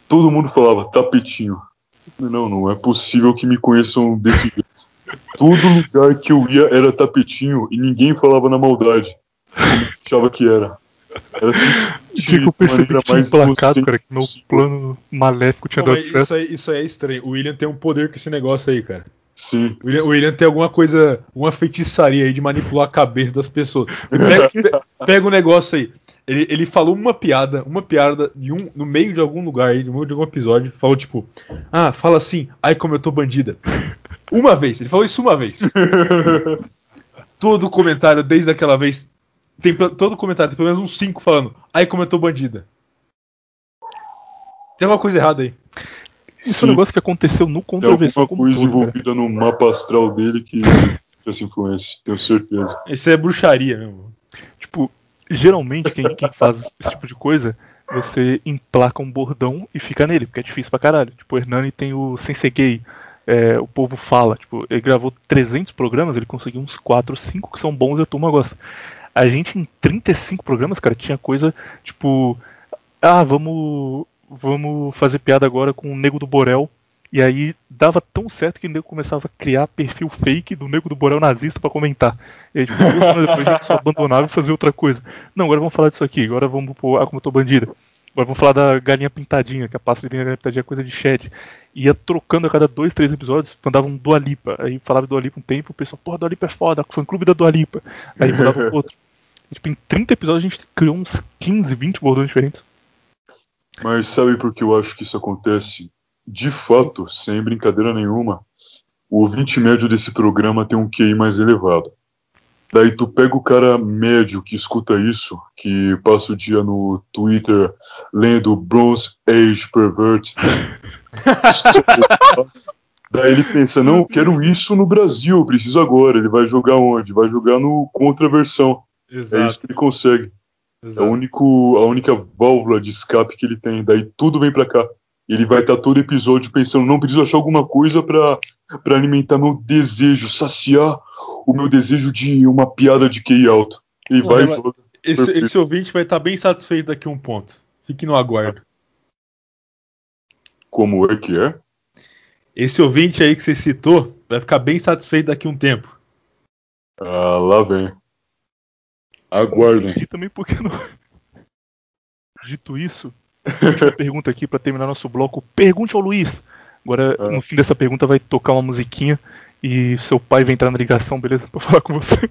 Todo mundo falava tapetinho. Não, não é possível que me conheçam desse jeito. Todo lugar que eu ia era tapetinho e ninguém falava na maldade. Como achava que era. Era assim, que, eu percebi que tinha emplacado, cara? Que meu plano maléfico tinha Não, dado isso, aí, isso aí é estranho. O William tem um poder com esse negócio aí, cara. Sim. O William, o William tem alguma coisa, uma feitiçaria aí de manipular a cabeça das pessoas. Pega, pe- pega o negócio aí. Ele, ele falou uma piada, uma piada de um, no meio de algum lugar aí, no meio de algum episódio, falou tipo, ah, fala assim, ai como eu tô bandida. Uma vez, ele falou isso uma vez. todo comentário desde aquela vez, tem todo comentário, tem pelo menos uns cinco falando, ai como eu tô bandida. Tem alguma coisa errada aí. Isso é um negócio que aconteceu no Tem Contraversão alguma coisa todo, cara. envolvida no mapa astral dele que tem essa influência, tenho certeza. Isso é bruxaria mesmo. Tipo, geralmente quem, quem faz esse tipo de coisa, você emplaca um bordão e fica nele, porque é difícil pra caralho. Tipo, o Hernani tem o Sensei é, o povo fala. Tipo, ele gravou 300 programas, ele conseguiu uns 4, 5 que são bons e a turma gosta. A gente em 35 programas, cara, tinha coisa tipo, ah, vamos vamos fazer piada agora com o Nego do Borel. E aí dava tão certo que o nego começava a criar perfil fake do Nego do Borel nazista pra comentar. E aí, tipo, depois a gente só abandonava e fazia outra coisa. Não, agora vamos falar disso aqui, agora vamos pro Ah, como eu tô bandida. Agora vamos falar da galinha pintadinha, que a pasta de galinha pintadinha é coisa de Shed. Ia trocando a cada dois, três episódios, mandava um Dua Lipa. Aí falava Dua Lipa um tempo, o pessoal, porra, Dua Lipa é foda, fã clube da Dua Lipa. Aí pro outro. E, tipo, em 30 episódios a gente criou uns 15, 20 bordões diferentes. Mas sabe por que eu acho que isso acontece? De fato, sem brincadeira nenhuma, o ouvinte médio desse programa tem um QI mais elevado. Daí tu pega o cara médio que escuta isso, que passa o dia no Twitter lendo Bronze Age Pervert. Daí ele pensa, não, eu quero isso no Brasil, eu preciso agora. Ele vai jogar onde? Vai jogar no Contraversão. É isso Exato. que ele consegue. É Exato. o único, a única válvula de escape que ele tem. Daí tudo vem pra cá. Ele vai estar todo episódio pensando, não preciso achar alguma coisa pra pra alimentar meu desejo, saciar o meu desejo de uma piada de QI alto. Vai e joga. Esse, esse ouvinte vai estar bem satisfeito daqui a um ponto. Fique no aguardo. Como é que é? Esse ouvinte aí que você citou vai ficar bem satisfeito daqui a um tempo. Ah, lá vem. Aguardem. E também porque não. Dito isso, última pergunta aqui pra terminar nosso bloco. Pergunte ao Luiz. Agora, no fim dessa pergunta, vai tocar uma musiquinha e seu pai vai entrar na ligação, beleza? Pra falar com você.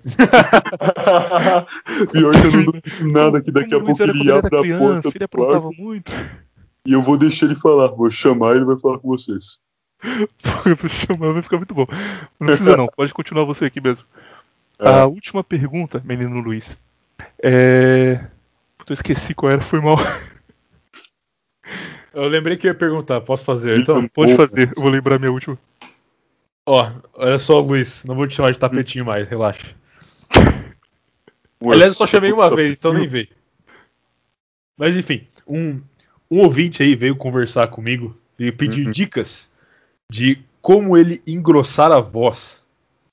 Pior que eu não duvido nada que daqui a pouco ele quando ele era abre a criança, porta ele aprontava muito. e eu vou deixar ele falar. Vou chamar e ele vai falar com vocês. Eu vou chamar, vai ficar muito bom. Não precisa não, pode continuar você aqui mesmo. A última pergunta, menino Luiz. É. Puta, eu esqueci qual era, foi mal. Eu lembrei que eu ia perguntar, posso fazer? Então, Pode fazer, eu vou lembrar minha última. Ó, olha só, Luiz, não vou te chamar de tapetinho mais, relaxa. Ué, Aliás, eu só chamei uma vez, então nem veio. Mas enfim, um, um ouvinte aí veio conversar comigo e pedir dicas de como ele engrossar a voz.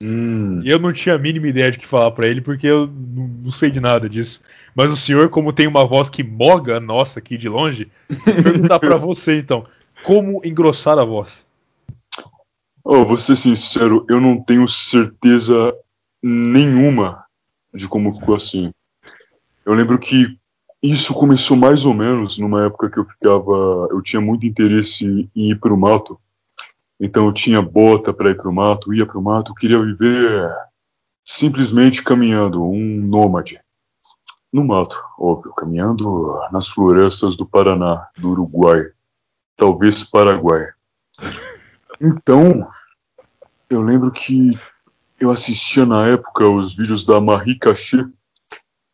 Hum. E eu não tinha a mínima ideia de que falar pra ele, porque eu não, sei de nada disso. Mas o senhor, como tem uma voz que moga a nossa aqui de longe, vou perguntar pra você então, como engrossar a voz? Oh, vou ser sincero, eu não tenho certeza nenhuma de como ficou assim. Eu lembro que isso começou mais ou menos numa época que eu ficava. Eu tinha muito interesse em ir pro mato. Então eu tinha bota para ir pro mato, ia pro mato, eu queria viver simplesmente caminhando, um nômade. No mato, óbvio, caminhando nas florestas do Paraná, do Uruguai, talvez Paraguai. Então, eu lembro que eu assistia na época os vídeos da Marie Cachê,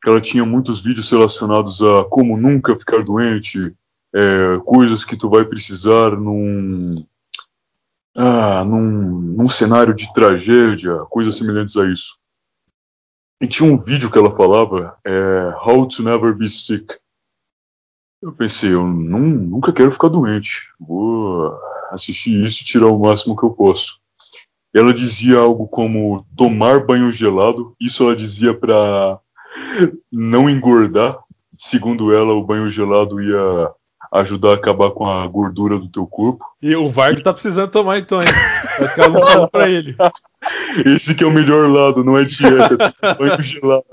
que ela tinha muitos vídeos relacionados a como nunca ficar doente, é, coisas que tu vai precisar num, ah, num, num cenário de tragédia, coisas semelhantes a isso. E tinha um vídeo que ela falava, é, How to Never Be Sick. Eu pensei, eu nun- nunca quero ficar doente. Vou assistir isso e tirar o máximo que eu posso. Ela dizia algo como tomar banho gelado. Isso ela dizia para não engordar. Segundo ela, o banho gelado ia ajudar a acabar com a gordura do teu corpo. E o Varg tá precisando tomar então, hein? Mas que ela não falou pra ele. Esse que é o melhor lado, não é dieta, é banho gelado.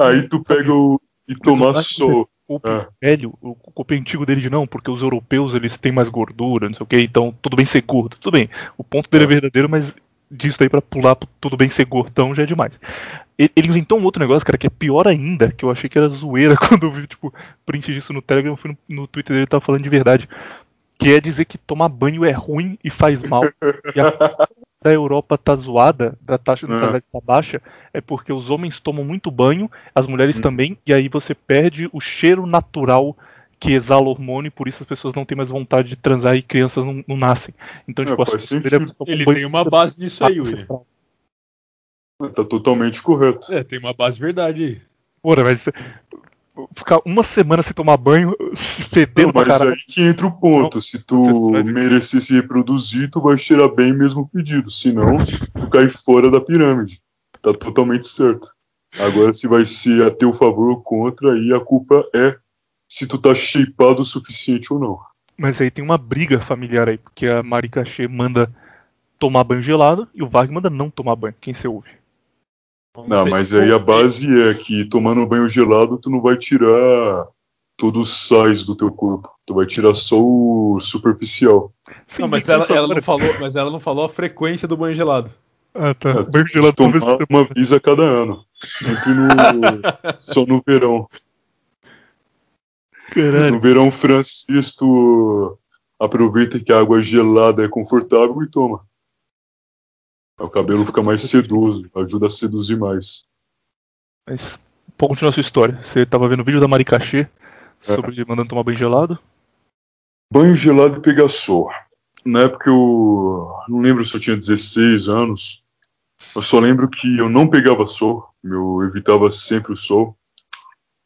Aí tu pega o e tomar sol. O Ah. velho, o copy antigo dele de não, porque os europeus eles têm mais gordura, não sei o que, então tudo bem ser gordo, tudo bem. O ponto dele é verdadeiro, mas disso daí pra pular pro tudo bem ser gordão já é demais. Ele inventou um outro negócio, cara, que é pior ainda, que eu achei que era zoeira quando eu vi, tipo, print disso no Telegram, eu fui no, no Twitter dele e tava falando de verdade. Que é dizer que tomar banho é ruim e faz mal. E a da Europa tá zoada, da taxa de Ah. natalidade tá baixa, é porque os homens tomam muito banho, as mulheres também, e aí você perde o cheiro natural que exala hormônio, e por isso as pessoas não têm mais vontade de transar e crianças não, não nascem. Então, É, tipo, faz a sentido. Ele tem uma base nisso aí, William. Tá totalmente correto. É, tem uma base de verdade aí. Porra, mas ficar uma semana sem tomar banho, Não, fedendo pra mas caralho. aí que entra o ponto. Se tu merecer se reproduzir, tu vai cheirar bem mesmo pedido. Senão, tu cai fora da pirâmide. Tá totalmente certo. Agora, se vai ser a teu favor ou contra, aí a culpa é se tu tá shapeado o suficiente ou não. Mas aí tem uma briga familiar aí, porque a Mari Cachê manda tomar banho gelado e o Varg manda não tomar banho. Quem você ouve? Não, mas aí a base é que tomando banho gelado, tu não vai tirar todo o sais do teu corpo. Tu vai tirar só o superficial. Não, mas ela, ela não falou, mas ela não falou a frequência do banho gelado. Ah, tá. É, tem que tomar uma vez a cada ano. Sempre no. só no verão. Caralho. No verão francês, tu aproveita que a água gelada é confortável e toma. O cabelo fica mais sedoso, ajuda a seduzir mais. Mas, pode continuar a sua história. Você tava vendo o vídeo da Mari Cachê É. sobre mandando tomar banho gelado? Banho gelado e pegar sol. Na época eu não lembro se eu tinha 16 anos. Eu só lembro que eu não pegava sol, eu evitava sempre o sol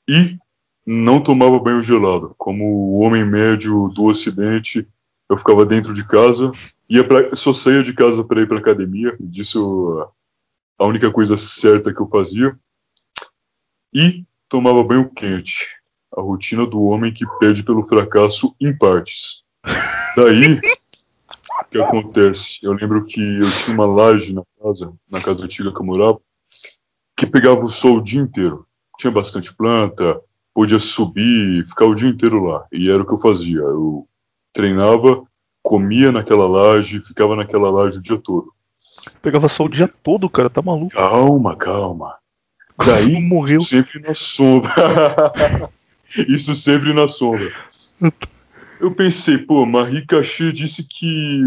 e não tomava banho gelado. Como o homem médio do Ocidente, eu ficava dentro de casa, ia pra, só saía de casa para ir para academia. Disso a única coisa certa que eu fazia e tomava banho quente. A rotina do homem que perde pelo fracasso em partes. Daí, o que acontece? Eu lembro que eu tinha uma laje na casa, na casa antiga que eu morava, que pegava o sol o dia inteiro. Tinha bastante planta, podia subir, ficar o dia inteiro lá. E era o que eu fazia. Eu treinava, comia naquela laje, ficava naquela laje o dia todo. Pegava sol o dia todo, cara, tá maluco. Calma, calma. Daí, morreu. sempre na sombra. Isso sempre na sombra. Eu pensei, pô, Marie Cachê disse que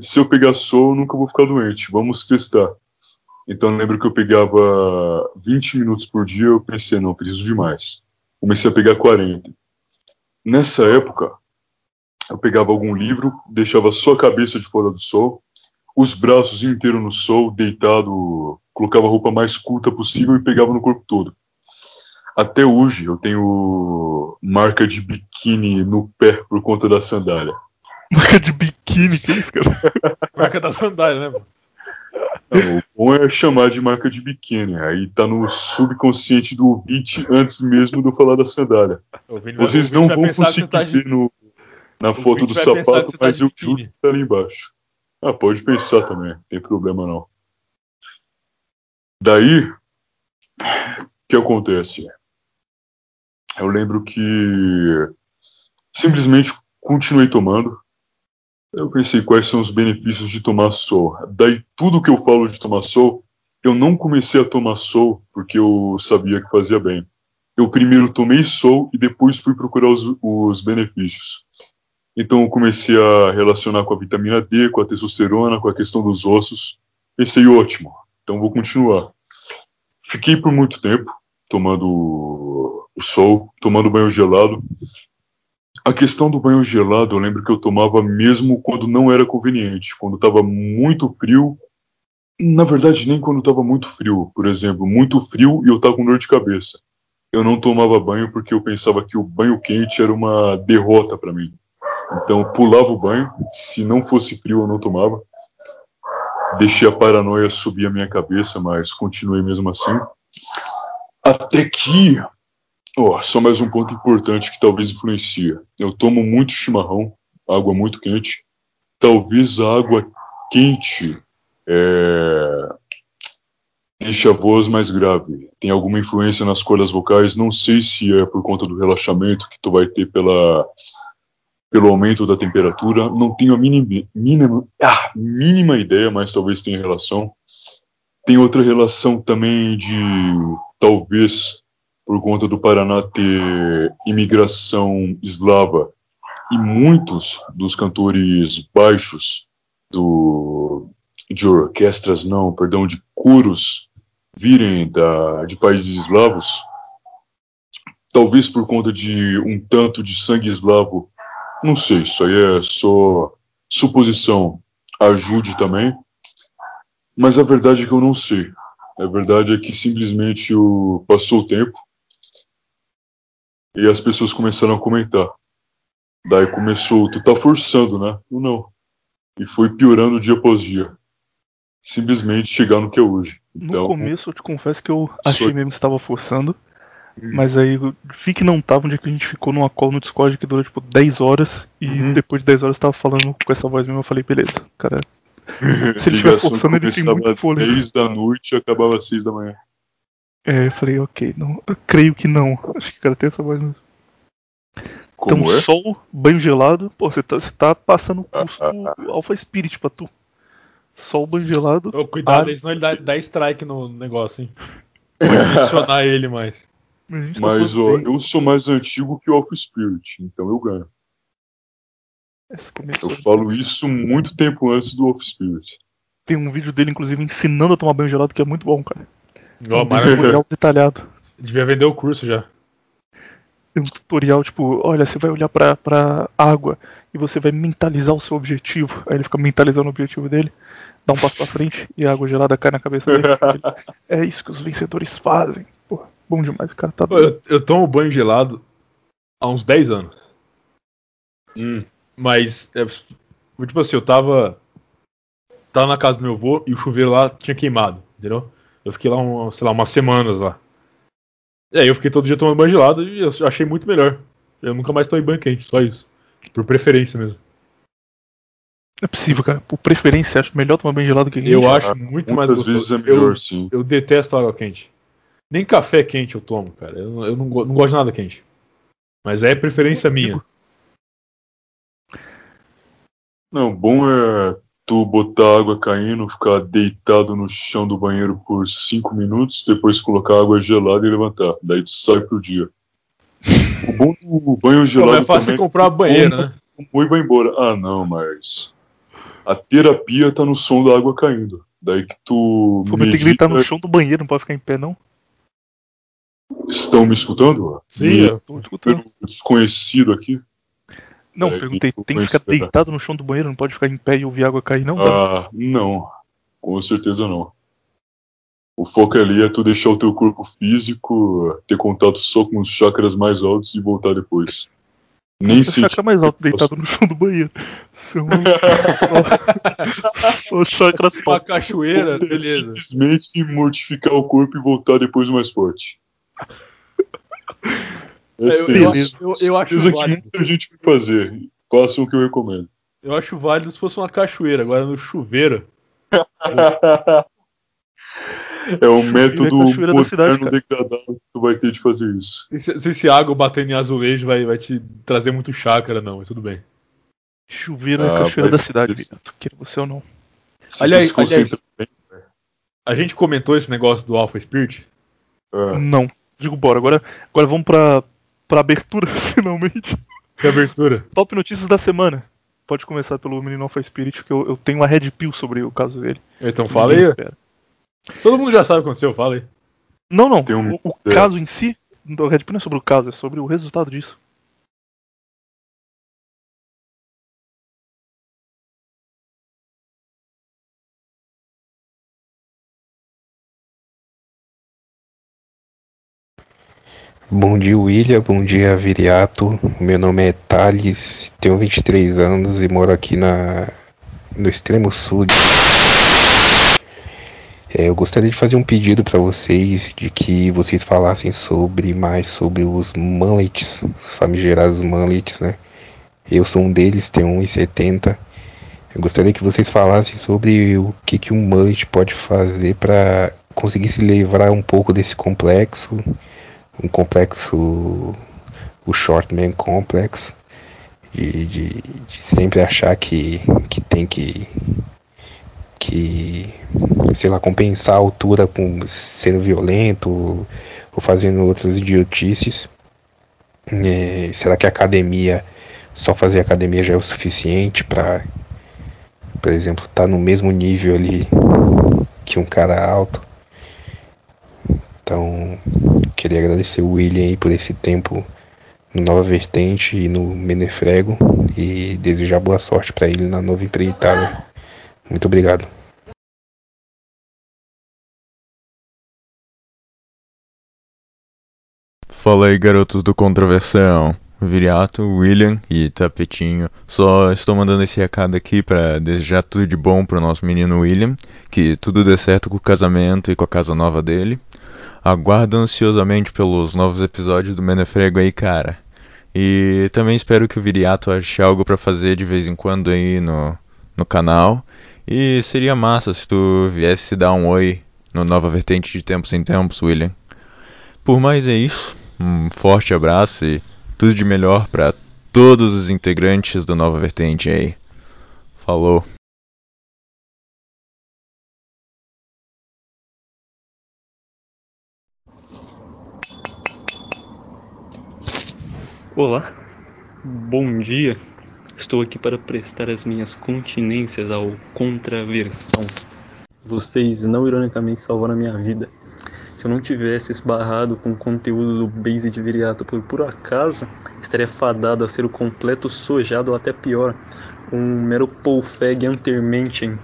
se eu pegar sol, eu nunca vou ficar doente. Vamos testar. Então eu lembro que eu pegava 20 minutos por dia, eu pensei, não, preciso de mais. Comecei a pegar 40. Nessa época, eu pegava algum livro, deixava só a cabeça de fora do sol, os braços inteiros no sol, deitado, colocava a roupa mais curta possível e pegava no corpo todo. Até hoje eu tenho marca de biquíni no pé por conta da sandália. Marca de biquíni, que isso, cara? Marca da sandália, né, mano? Não, o bom é chamar de marca de biquíni. Aí tá no subconsciente do ouvinte antes mesmo de eu falar da sandália. Vocês não vão você conseguir tá de- ver no, na foto do sapato, tá mas de eu juro que tá ali embaixo. Ah, pode pensar também, não tem problema não. Daí, o que acontece? Eu lembro que simplesmente continuei tomando. Eu pensei quais são os benefícios de tomar sol. Daí tudo que eu falo de tomar sol, eu não comecei a tomar sol porque eu sabia que fazia bem. Eu primeiro tomei sol e depois fui procurar os, os benefícios. Então eu comecei a relacionar com a vitamina D, com a testosterona, com a questão dos ossos. Pensei, ótimo, então vou continuar. Fiquei por muito tempo tomando o sol, tomando banho gelado. A questão do banho gelado, eu lembro que eu tomava mesmo quando não era conveniente, quando estava muito frio. Na verdade, nem quando estava muito frio. Por exemplo, muito frio e eu estava com dor de cabeça. Eu não tomava banho porque eu pensava que o banho quente era uma derrota para mim. Então, eu pulava o banho. Se não fosse frio, eu não tomava. Deixei a paranoia subir a minha cabeça, mas continuei mesmo assim. Até que Ó, só mais um ponto importante que talvez influencia. Eu tomo muito chimarrão, água muito quente. Talvez a água quente é, deixe a voz mais grave. Tem alguma influência nas cordas vocais. Não sei se é por conta do relaxamento que tu vai ter pela, pelo aumento da temperatura. Não tenho a mínima, mínima, ah, mínima ideia, mas talvez tenha relação. Tem outra relação também de talvez por conta do Paraná ter imigração eslava e muitos dos cantores baixos do de orquestras não, perdão, de coros virem da, de países eslavos, talvez por conta de um tanto de sangue eslavo, não sei, isso aí é só suposição, ajude também, mas a verdade é que eu não sei. A verdade é que simplesmente o, passou o tempo, e as pessoas começaram a comentar. Daí começou, tu tá forçando, né? Eu não. E foi piorando dia após dia. Simplesmente chegar no que é hoje. Então, No começo eu te confesso que eu achei mesmo que você tava forçando. Mas aí vi que não tava, um dia que a gente ficou numa call no Discord que durou tipo 10 horas. E Uhum. depois de 10 horas tava falando com essa voz mesmo. Eu falei, beleza, cara. Se ele estiver forçando, ele tem muito fôlego. 10 da noite e acabava às 6 da manhã. É, eu falei, ok, não, eu creio que não. Acho que o cara tem essa voz mesmo. Como então, é? sol, banho gelado, pô, você tá, você tá passando o custo do Alpha Spirit pra tu. Sol, banho gelado. Ô, cuidado ar- senão ele dá, dá strike no negócio, hein? Pode mencionar ele mais. Gente tá Mas ó, eu sou mais antigo que o Off Spirit, então eu ganho. Eu falo isso muito tempo antes do Off Spirit. Tem um vídeo dele, inclusive, ensinando a tomar banho gelado, que é muito bom, cara. Ó, um tutorial detalhado. Devia vender o curso já. Tem um tutorial, tipo, olha, você vai olhar pra, pra água e você vai mentalizar o seu objetivo. Aí ele fica mentalizando o objetivo dele, dá um passo pra frente e a água gelada cai na cabeça dele. Ele, é isso que os vencedores fazem. Pô, bom demais, o cara tá Pô, Eu, eu tomo banho gelado há uns 10 anos. Hum. Mas, é, tipo assim, eu tava. Tava na casa do meu avô e o chuveiro lá tinha queimado, entendeu? Eu fiquei lá, um, sei lá, umas semanas lá. E aí eu fiquei todo dia tomando banho gelado e eu achei muito melhor. Eu nunca mais tomei banho quente, só isso. Por preferência mesmo. Não é possível, cara. Por preferência, acho melhor tomar banho gelado que quente. Eu acho muito mais muitas gostoso. vezes é melhor, eu, sim. Eu detesto água quente. Nem café quente eu tomo, cara. Eu, eu não, go- não gosto de nada quente. Mas é preferência minha. Não, bom é tu botar água caindo, ficar deitado no chão do banheiro por 5 minutos, depois colocar água gelada e levantar. Daí tu sai pro dia. O bom do banho gelado é fácil também você comprar uma banheira, né? Tomou e vai embora. Ah, não, mas a terapia tá no som da água caindo. Daí que tu Pô, mas tem que medita... deitar no chão do banheiro, não pode ficar em pé, não. Estão me escutando? Sim, Me- eu tô escutando. Desconhecido aqui. Não, É, perguntei, tem que ficar deitado no chão do banheiro, não pode ficar em pé e ouvir água cair, não? Ah, não. Com certeza não. O foco ali é tu deixar o teu corpo físico ter contato só com os chakras mais altos e voltar depois. Nem se chakra mais alto deitado no chão do banheiro. São só, só chakra Se uma cachoeira, beleza. Simplesmente mortificar o corpo e voltar depois mais forte. Eu- é acho- eu- eu acho válido. muita gente vai fazer. Façam o que eu recomendo. Eu acho válido se fosse uma cachoeira, agora no chuveiro. É o método cachoeira da cidade, moderno cara. degradado que tu vai ter de fazer isso. Não sei se esse água batendo em azulejo vai, vai te trazer muito chácara, não, mas tudo bem. Chuveiro é Ah, cachoeira vai da cidade, Vitor. Queira você ou não. Se Aliás, tu se concentra aliás, a gente comentou esse negócio do Alpha Spirit? Ah. Não. Digo, bora. Agora, agora vamos pra, pra abertura, finalmente. Que abertura? Top notícias da semana. Pode começar pelo Menino Alpha Spirit, que eu, eu tenho uma red pill sobre o caso dele. Então fala aí. Espera. Todo mundo já sabe o que aconteceu, fala aí. Não, não. um- o o é. caso em si, o red pill não é sobre o caso, é sobre o resultado disso. Bom dia, William. Bom dia, Viriato. Meu nome é Thales, tenho 23 anos e moro aqui na, no extremo sul. de- É, eu gostaria de fazer um pedido para vocês de que vocês falassem sobre mais sobre os mullets, os famigerados mullets, né? Eu sou um deles, tenho 1,70. Eu gostaria que vocês falassem sobre o que, que um mullet pode fazer para conseguir se livrar um pouco desse complexo um complexo, o Shortman Complex, de, de, de sempre achar que, que tem que, que, sei lá, compensar a altura com sendo violento ou, ou fazendo outras idiotices. É, será que a academia, só fazer academia já é o suficiente para, por exemplo, estar no mesmo nível ali que um cara alto? Então, queria agradecer o William aí por esse tempo no Nova Vertente e no Menefrego e desejar boa sorte para ele na nova empreitada. Muito obrigado. Fala aí, garotos do Contraversão. Viriato, William e Tapetinho. Só estou mandando esse recado aqui para desejar tudo de bom pro nosso menino William, que tudo dê certo com o casamento e com a casa nova dele. Aguardo ansiosamente pelos novos episódios do Menefrego aí, cara. E também espero que o Viriato ache algo para fazer de vez em quando aí no, no canal. E seria massa se tu viesse dar um oi no Nova Vertente de Tempos em Tempos, William. Por mais é isso. Um forte abraço e tudo de melhor para todos os integrantes do Nova Vertente aí. Falou. Olá, bom dia. Estou aqui para prestar as minhas continências ao Contraversão. Vocês não ironicamente salvaram a minha vida. Se eu não tivesse esbarrado com o conteúdo do Base de Viriato por por acaso, estaria fadado a ser o completo sojado ou até pior, um mero Polfeg Antermenchen.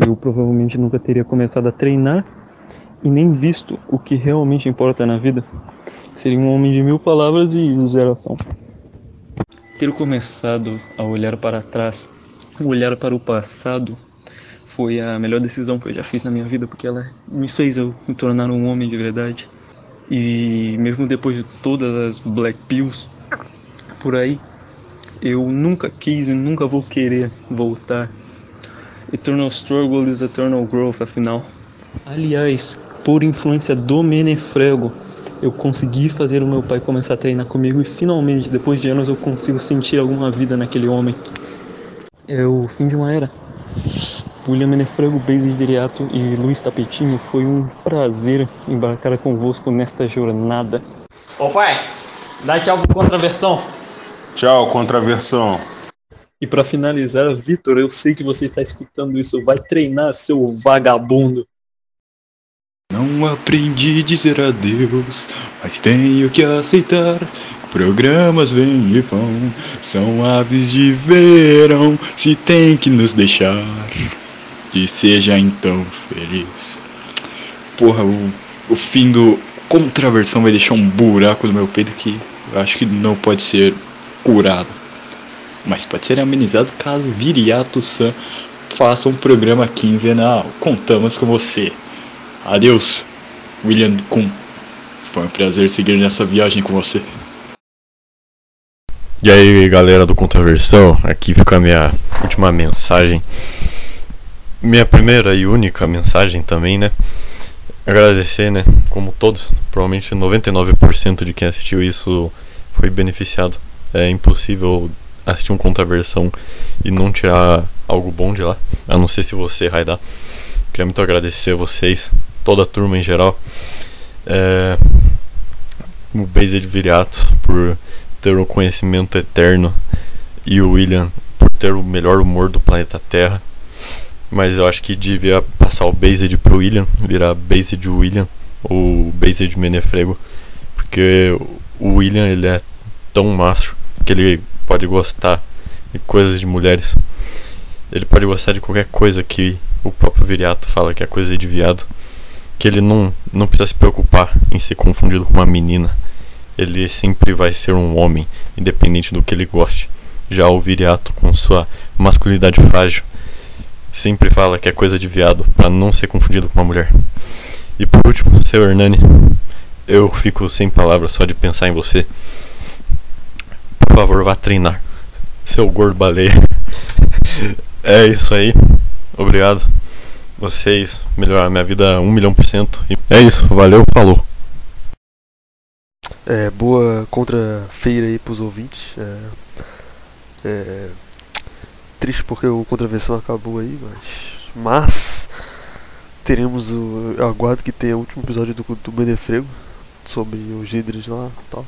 Eu provavelmente nunca teria começado a treinar e nem visto o que realmente importa na vida. Seria um homem de mil palavras e zero ação. Ter começado a olhar para trás, olhar para o passado, foi a melhor decisão que eu já fiz na minha vida, porque ela me fez eu me tornar um homem de verdade. E mesmo depois de todas as black pills por aí, eu nunca quis e nunca vou querer voltar. Eternal struggle is eternal growth, afinal. Aliás, por influência do Menefrego, eu consegui fazer o meu pai começar a treinar comigo e finalmente, depois de anos, eu consigo sentir alguma vida naquele homem. É o fim de uma era. William Menefrego, Base Viriato e Luiz Tapetinho, foi um prazer embarcar convosco nesta jornada. Ô pai, dá tchau pro contraversão. Tchau, contraversão. E para finalizar, Vitor, eu sei que você está escutando isso. Vai treinar, seu vagabundo. Não aprendi a dizer adeus, mas tenho que aceitar. Programas vêm e vão, são aves de verão, se tem que nos deixar, que seja então feliz. Porra, o, o fim do contraversão vai deixar um buraco no meu peito que eu acho que não pode ser curado. Mas pode ser amenizado caso Viriato San faça um programa quinzenal. Contamos com você. Adeus, William Kuhn. Foi um prazer seguir nessa viagem com você. E aí galera do Contraversão, aqui fica a minha última mensagem. Minha primeira e única mensagem também, né? Agradecer, né? Como todos, provavelmente 99% de quem assistiu isso foi beneficiado. É impossível assistir um Contraversão e não tirar algo bom de lá, a não ser se você raidar. Queria muito agradecer a vocês, toda a turma em geral. É, o Based Viriato por ter um conhecimento eterno e o William por ter o melhor humor do planeta Terra. Mas eu acho que devia passar o Based pro William, virar Based William ou Based Menefrego, porque o William ele é tão macho que ele pode gostar de coisas de mulheres. Ele pode gostar de qualquer coisa que o próprio Viriato fala que é coisa de viado. Que ele não, não precisa se preocupar em ser confundido com uma menina ele sempre vai ser um homem, independente do que ele goste. Já o viriato, com sua masculinidade frágil, sempre fala que é coisa de viado, para não ser confundido com uma mulher. E por último, seu Hernani, eu fico sem palavras só de pensar em você. Por favor, vá treinar, seu gordo baleia. é isso aí, obrigado. Vocês melhoraram minha vida um milhão por cento. É isso, valeu, falou. É, boa contra-feira aí pros ouvintes. É, é, triste porque o contravenção acabou aí, mas, mas teremos o. Eu aguardo que tenha o último episódio do, do Benefrego sobre os líderes lá e tal.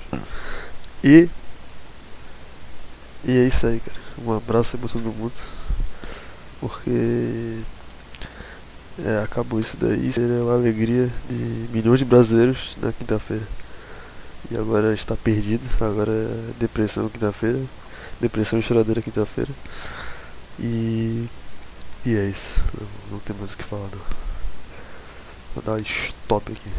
E. E é isso aí, cara. Um abraço aí pra todo mundo. Porque. É, acabou isso daí. Seria uma alegria de milhões de brasileiros na quinta-feira. E agora está perdido. Agora é depressão quinta-feira. Depressão e choradeira quinta-feira. E. E é isso. Não, não tem mais o que falar não. Vou dar stop aqui.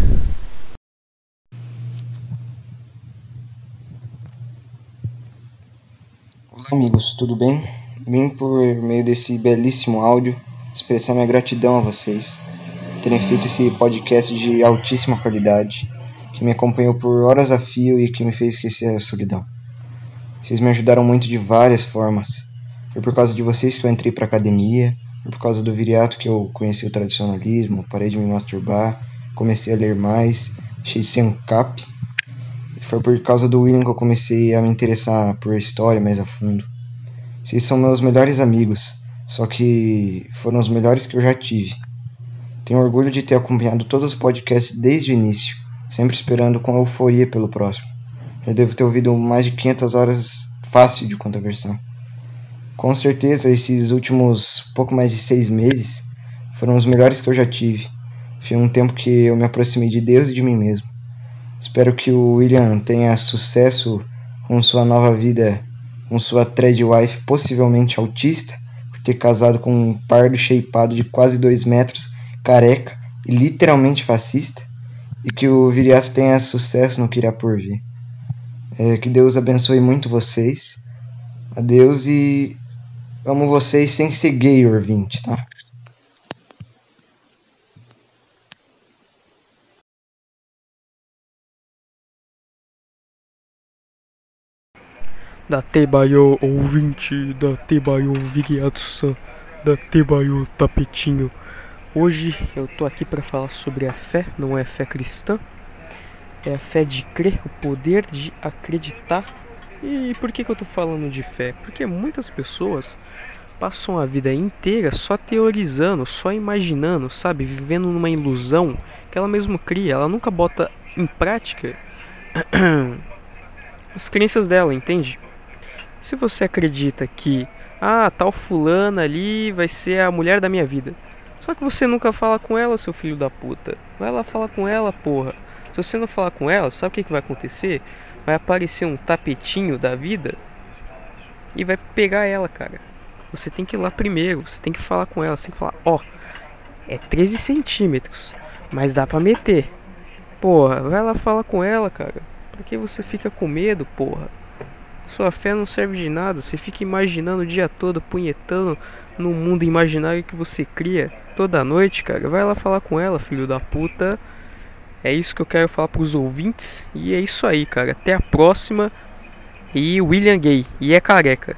Olá amigos, tudo bem? Vim por meio desse belíssimo áudio expressar minha gratidão a vocês terem feito esse podcast de altíssima qualidade que me acompanhou por horas a fio e que me fez esquecer a solidão. Vocês me ajudaram muito de várias formas. Foi por causa de vocês que eu entrei para academia, foi por causa do viriato que eu conheci o tradicionalismo, parei de me masturbar, comecei a ler mais, achei um cap. Foi por causa do William que eu comecei a me interessar por história mais a fundo. Vocês são meus melhores amigos, só que foram os melhores que eu já tive. Tenho orgulho de ter acompanhado todos os podcasts desde o início sempre esperando com euforia pelo próximo. Já devo ter ouvido mais de 500 horas fácil de controversão. Com certeza, esses últimos pouco mais de seis meses foram os melhores que eu já tive. Foi um tempo que eu me aproximei de Deus e de mim mesmo. Espero que o William tenha sucesso com sua nova vida, com sua thread wife possivelmente autista, ter casado com um pardo shapeado de quase dois metros, careca e literalmente fascista e que o Viriato tenha sucesso no que irá por vir. É, que Deus abençoe muito vocês. Adeus e amo vocês sem ser gay, ouvinte, tá? Da Tebaio ouvinte, da Tebaio Viriato da Tebaio Tapetinho. Hoje eu tô aqui para falar sobre a fé, não é fé cristã, é a fé de crer, o poder de acreditar. E por que, que eu tô falando de fé? Porque muitas pessoas passam a vida inteira só teorizando, só imaginando, sabe? Vivendo numa ilusão que ela mesma cria, ela nunca bota em prática as crenças dela, entende? Se você acredita que, ah, tal fulana ali vai ser a mulher da minha vida só que você nunca fala com ela, seu filho da puta. Vai lá falar com ela, porra. Se você não falar com ela, sabe o que, que vai acontecer? vai aparecer um tapetinho da vida e vai pegar ela, cara. Você tem que ir lá primeiro, você tem que falar com ela, você tem que falar, ó, é 13 centímetros, mas dá pra meter. Porra, vai lá falar com ela, cara. Por que você fica com medo, porra? Sua fé não serve de nada, você fica imaginando o dia todo, punhetando no mundo imaginário que você cria toda noite, cara. Vai lá falar com ela, filho da puta. É isso que eu quero falar pros ouvintes. E é isso aí, cara. Até a próxima. E William Gay. E é careca.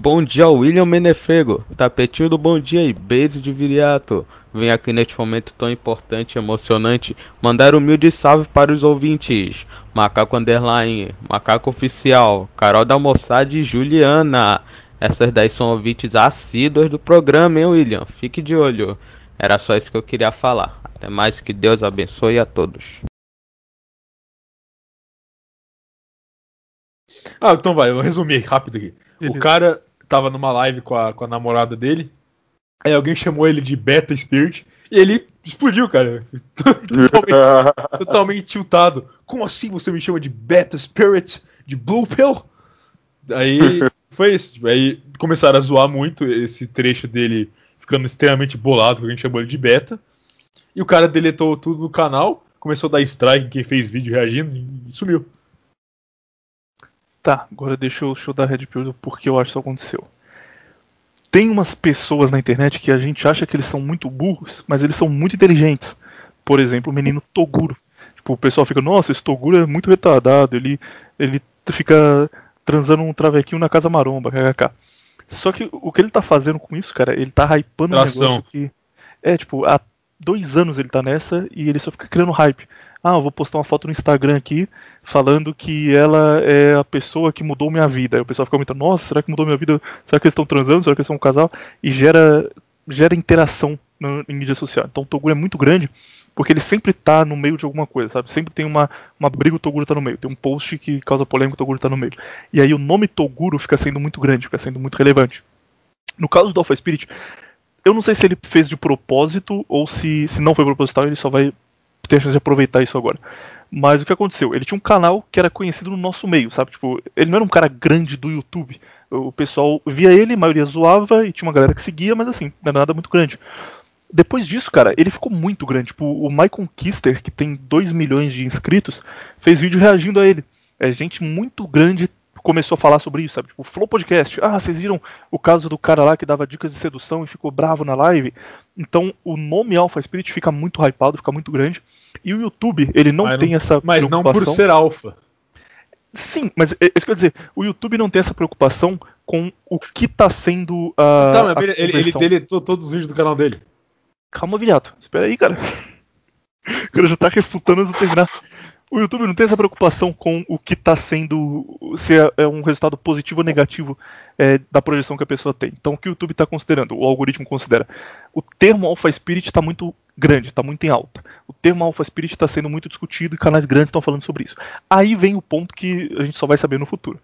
Bom dia, William Menefrego. Tapetinho do bom dia e beijo de viriato. Vem aqui neste momento tão importante e emocionante mandar um humilde salve para os ouvintes. Macaco Underline, Macaco Oficial, Carol da Mossad e Juliana. Essas daí são ouvintes assíduos do programa, hein, William? Fique de olho. Era só isso que eu queria falar. Até mais, que Deus abençoe a todos. Ah, então vai, eu vou resumir rápido aqui. O cara tava numa live com a, com a namorada dele. Aí alguém chamou ele de Beta Spirit e ele explodiu, cara. totalmente, totalmente tiltado. Como assim você me chama de Beta Spirit? De Blue Pill? Aí foi isso. Tipo, aí começaram a zoar muito esse trecho dele ficando extremamente bolado, porque a gente chamou ele de Beta. E o cara deletou tudo do canal, começou a dar strike em quem fez vídeo reagindo e sumiu. Tá, agora deixa eu, deixa eu dar Red Pill do porquê eu acho que isso aconteceu. Tem umas pessoas na internet que a gente acha que eles são muito burros, mas eles são muito inteligentes. Por exemplo, o menino Toguro. Tipo, o pessoal fica, nossa, esse Toguro é muito retardado, ele, ele fica transando um travequinho na casa maromba, kkk. Só que o que ele tá fazendo com isso, cara, ele tá hypando um Tração. negócio que. É, tipo, há dois anos ele tá nessa e ele só fica criando hype. Ah, eu vou postar uma foto no Instagram aqui falando que ela é a pessoa que mudou minha vida. Aí o pessoal fica comentando, nossa, será que mudou minha vida? Será que eles estão transando? Será que eles são um casal? E gera, gera interação no, em mídia social. Então o Toguro é muito grande porque ele sempre tá no meio de alguma coisa, sabe? Sempre tem uma, uma briga o Toguro tá no meio. Tem um post que causa polêmica o Toguro tá no meio. E aí o nome Toguro fica sendo muito grande, fica sendo muito relevante. No caso do Alpha Spirit, eu não sei se ele fez de propósito ou se, se não foi proposital, ele só vai ter a chance de aproveitar isso agora. Mas o que aconteceu? Ele tinha um canal que era conhecido no nosso meio, sabe? Tipo, ele não era um cara grande do YouTube. O pessoal via ele, a maioria zoava e tinha uma galera que seguia, mas assim, não era nada muito grande. Depois disso, cara, ele ficou muito grande. Tipo, o Michael Kister, que tem 2 milhões de inscritos, fez vídeo reagindo a ele. É gente muito grande começou a falar sobre isso, sabe? Tipo, Flow Podcast. Ah, vocês viram o caso do cara lá que dava dicas de sedução e ficou bravo na live? Então, o nome Alpha Spirit fica muito hypado, fica muito grande. E o YouTube, ele não Mas tem não- essa Mas não por preocupação- ser alfa. Sim, mas é isso que eu ia dizer. O YouTube não tem essa preocupação com o que tá sendo a. tá, mas a ele, ele, deletou todos os vídeos do canal dele. Calma, viado. Espera aí, cara. O cara já tá refutando antes de eu terminar. O YouTube não tem essa preocupação com o que tá sendo. se é- é um resultado positivo ou negativo é, da projeção que a pessoa tem. Então, o que o YouTube está considerando, o algoritmo considera? O termo Alpha Spirit está muito grande, está muito em alta. O termo Alpha Spirit está sendo muito discutido e canais grandes estão falando sobre isso. Aí vem o ponto que a gente só vai saber no futuro.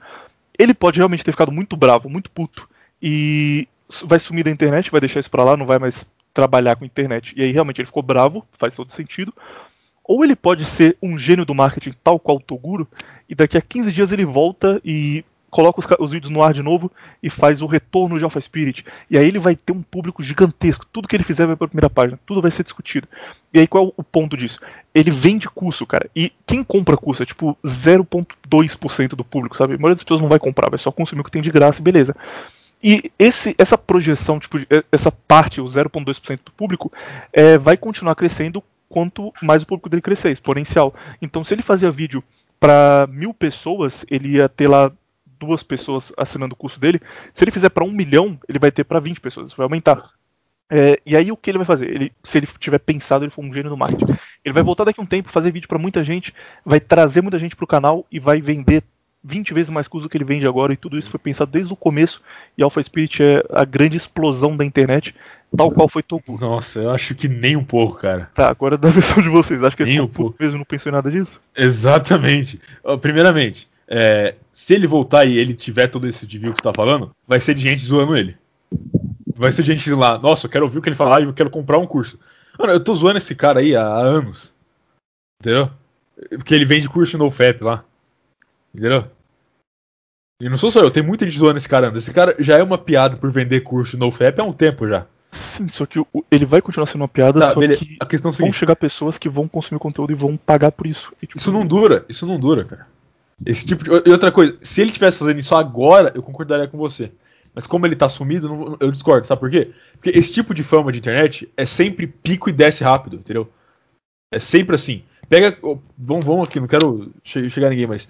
Ele pode realmente ter ficado muito bravo, muito puto, e vai sumir da internet, vai deixar isso pra lá, não vai mais trabalhar com internet. E aí realmente ele ficou bravo, faz todo sentido. Ou ele pode ser um gênio do marketing, tal qual o Toguro, e daqui a 15 dias ele volta e coloca os, os vídeos no ar de novo e faz o retorno de Alpha Spirit. E aí ele vai ter um público gigantesco. Tudo que ele fizer vai pra primeira página. Tudo vai ser discutido. E aí qual é o ponto disso? Ele vende curso, cara. E quem compra curso é tipo 0,2% do público, sabe? A maioria das pessoas não vai comprar, vai só consumir o que tem de graça e beleza. E esse, essa projeção, tipo, essa parte, o 0,2% do público, é, vai continuar crescendo quanto mais o público dele crescer, exponencial. Então, se ele fazia vídeo para mil pessoas, ele ia ter lá duas pessoas assinando o curso dele. Se ele fizer para um milhão, ele vai ter para 20 pessoas, isso vai aumentar. É, e aí o que ele vai fazer? Ele, se ele tiver pensado, ele for um gênio do marketing. Ele vai voltar daqui a um tempo, fazer vídeo para muita gente, vai trazer muita gente pro canal e vai vender 20 vezes mais curso do que ele vende agora, e tudo isso foi pensado desde o começo, e Alpha Spirit é a grande explosão da internet, tal qual foi Toku. Nossa, eu acho que nem um pouco, cara. Tá, agora da versão de vocês, acho que Nem é um Toku mesmo, não pensou em nada disso? Exatamente. Primeiramente, é, se ele voltar e ele tiver todo esse de view que você tá falando, vai ser de gente zoando ele. Vai ser de gente lá, nossa, eu quero ouvir o que ele falar e eu quero comprar um curso. Mano, eu tô zoando esse cara aí há, anos. Entendeu? Porque ele vende curso no FAP lá. Entendeu? E não sou só eu, tem muita gente zoando esse cara. Esse cara já é uma piada por vender curso no FAP há um tempo já. Sim, só que ele vai continuar sendo uma piada, Tá, só beleza. que A questão é o vão seguinte. chegar pessoas que vão consumir conteúdo e vão pagar por isso. E, tipo, Isso não dura, isso não dura, cara. Esse tipo de... E outra coisa, se ele estivesse fazendo isso agora, eu concordaria com você. Mas como ele tá sumido, eu discordo, sabe por quê? Porque esse tipo de fama de internet é sempre pico e desce rápido, entendeu? É sempre assim. Pega. Vamos, vamos aqui, não quero che- chegar ninguém, mas.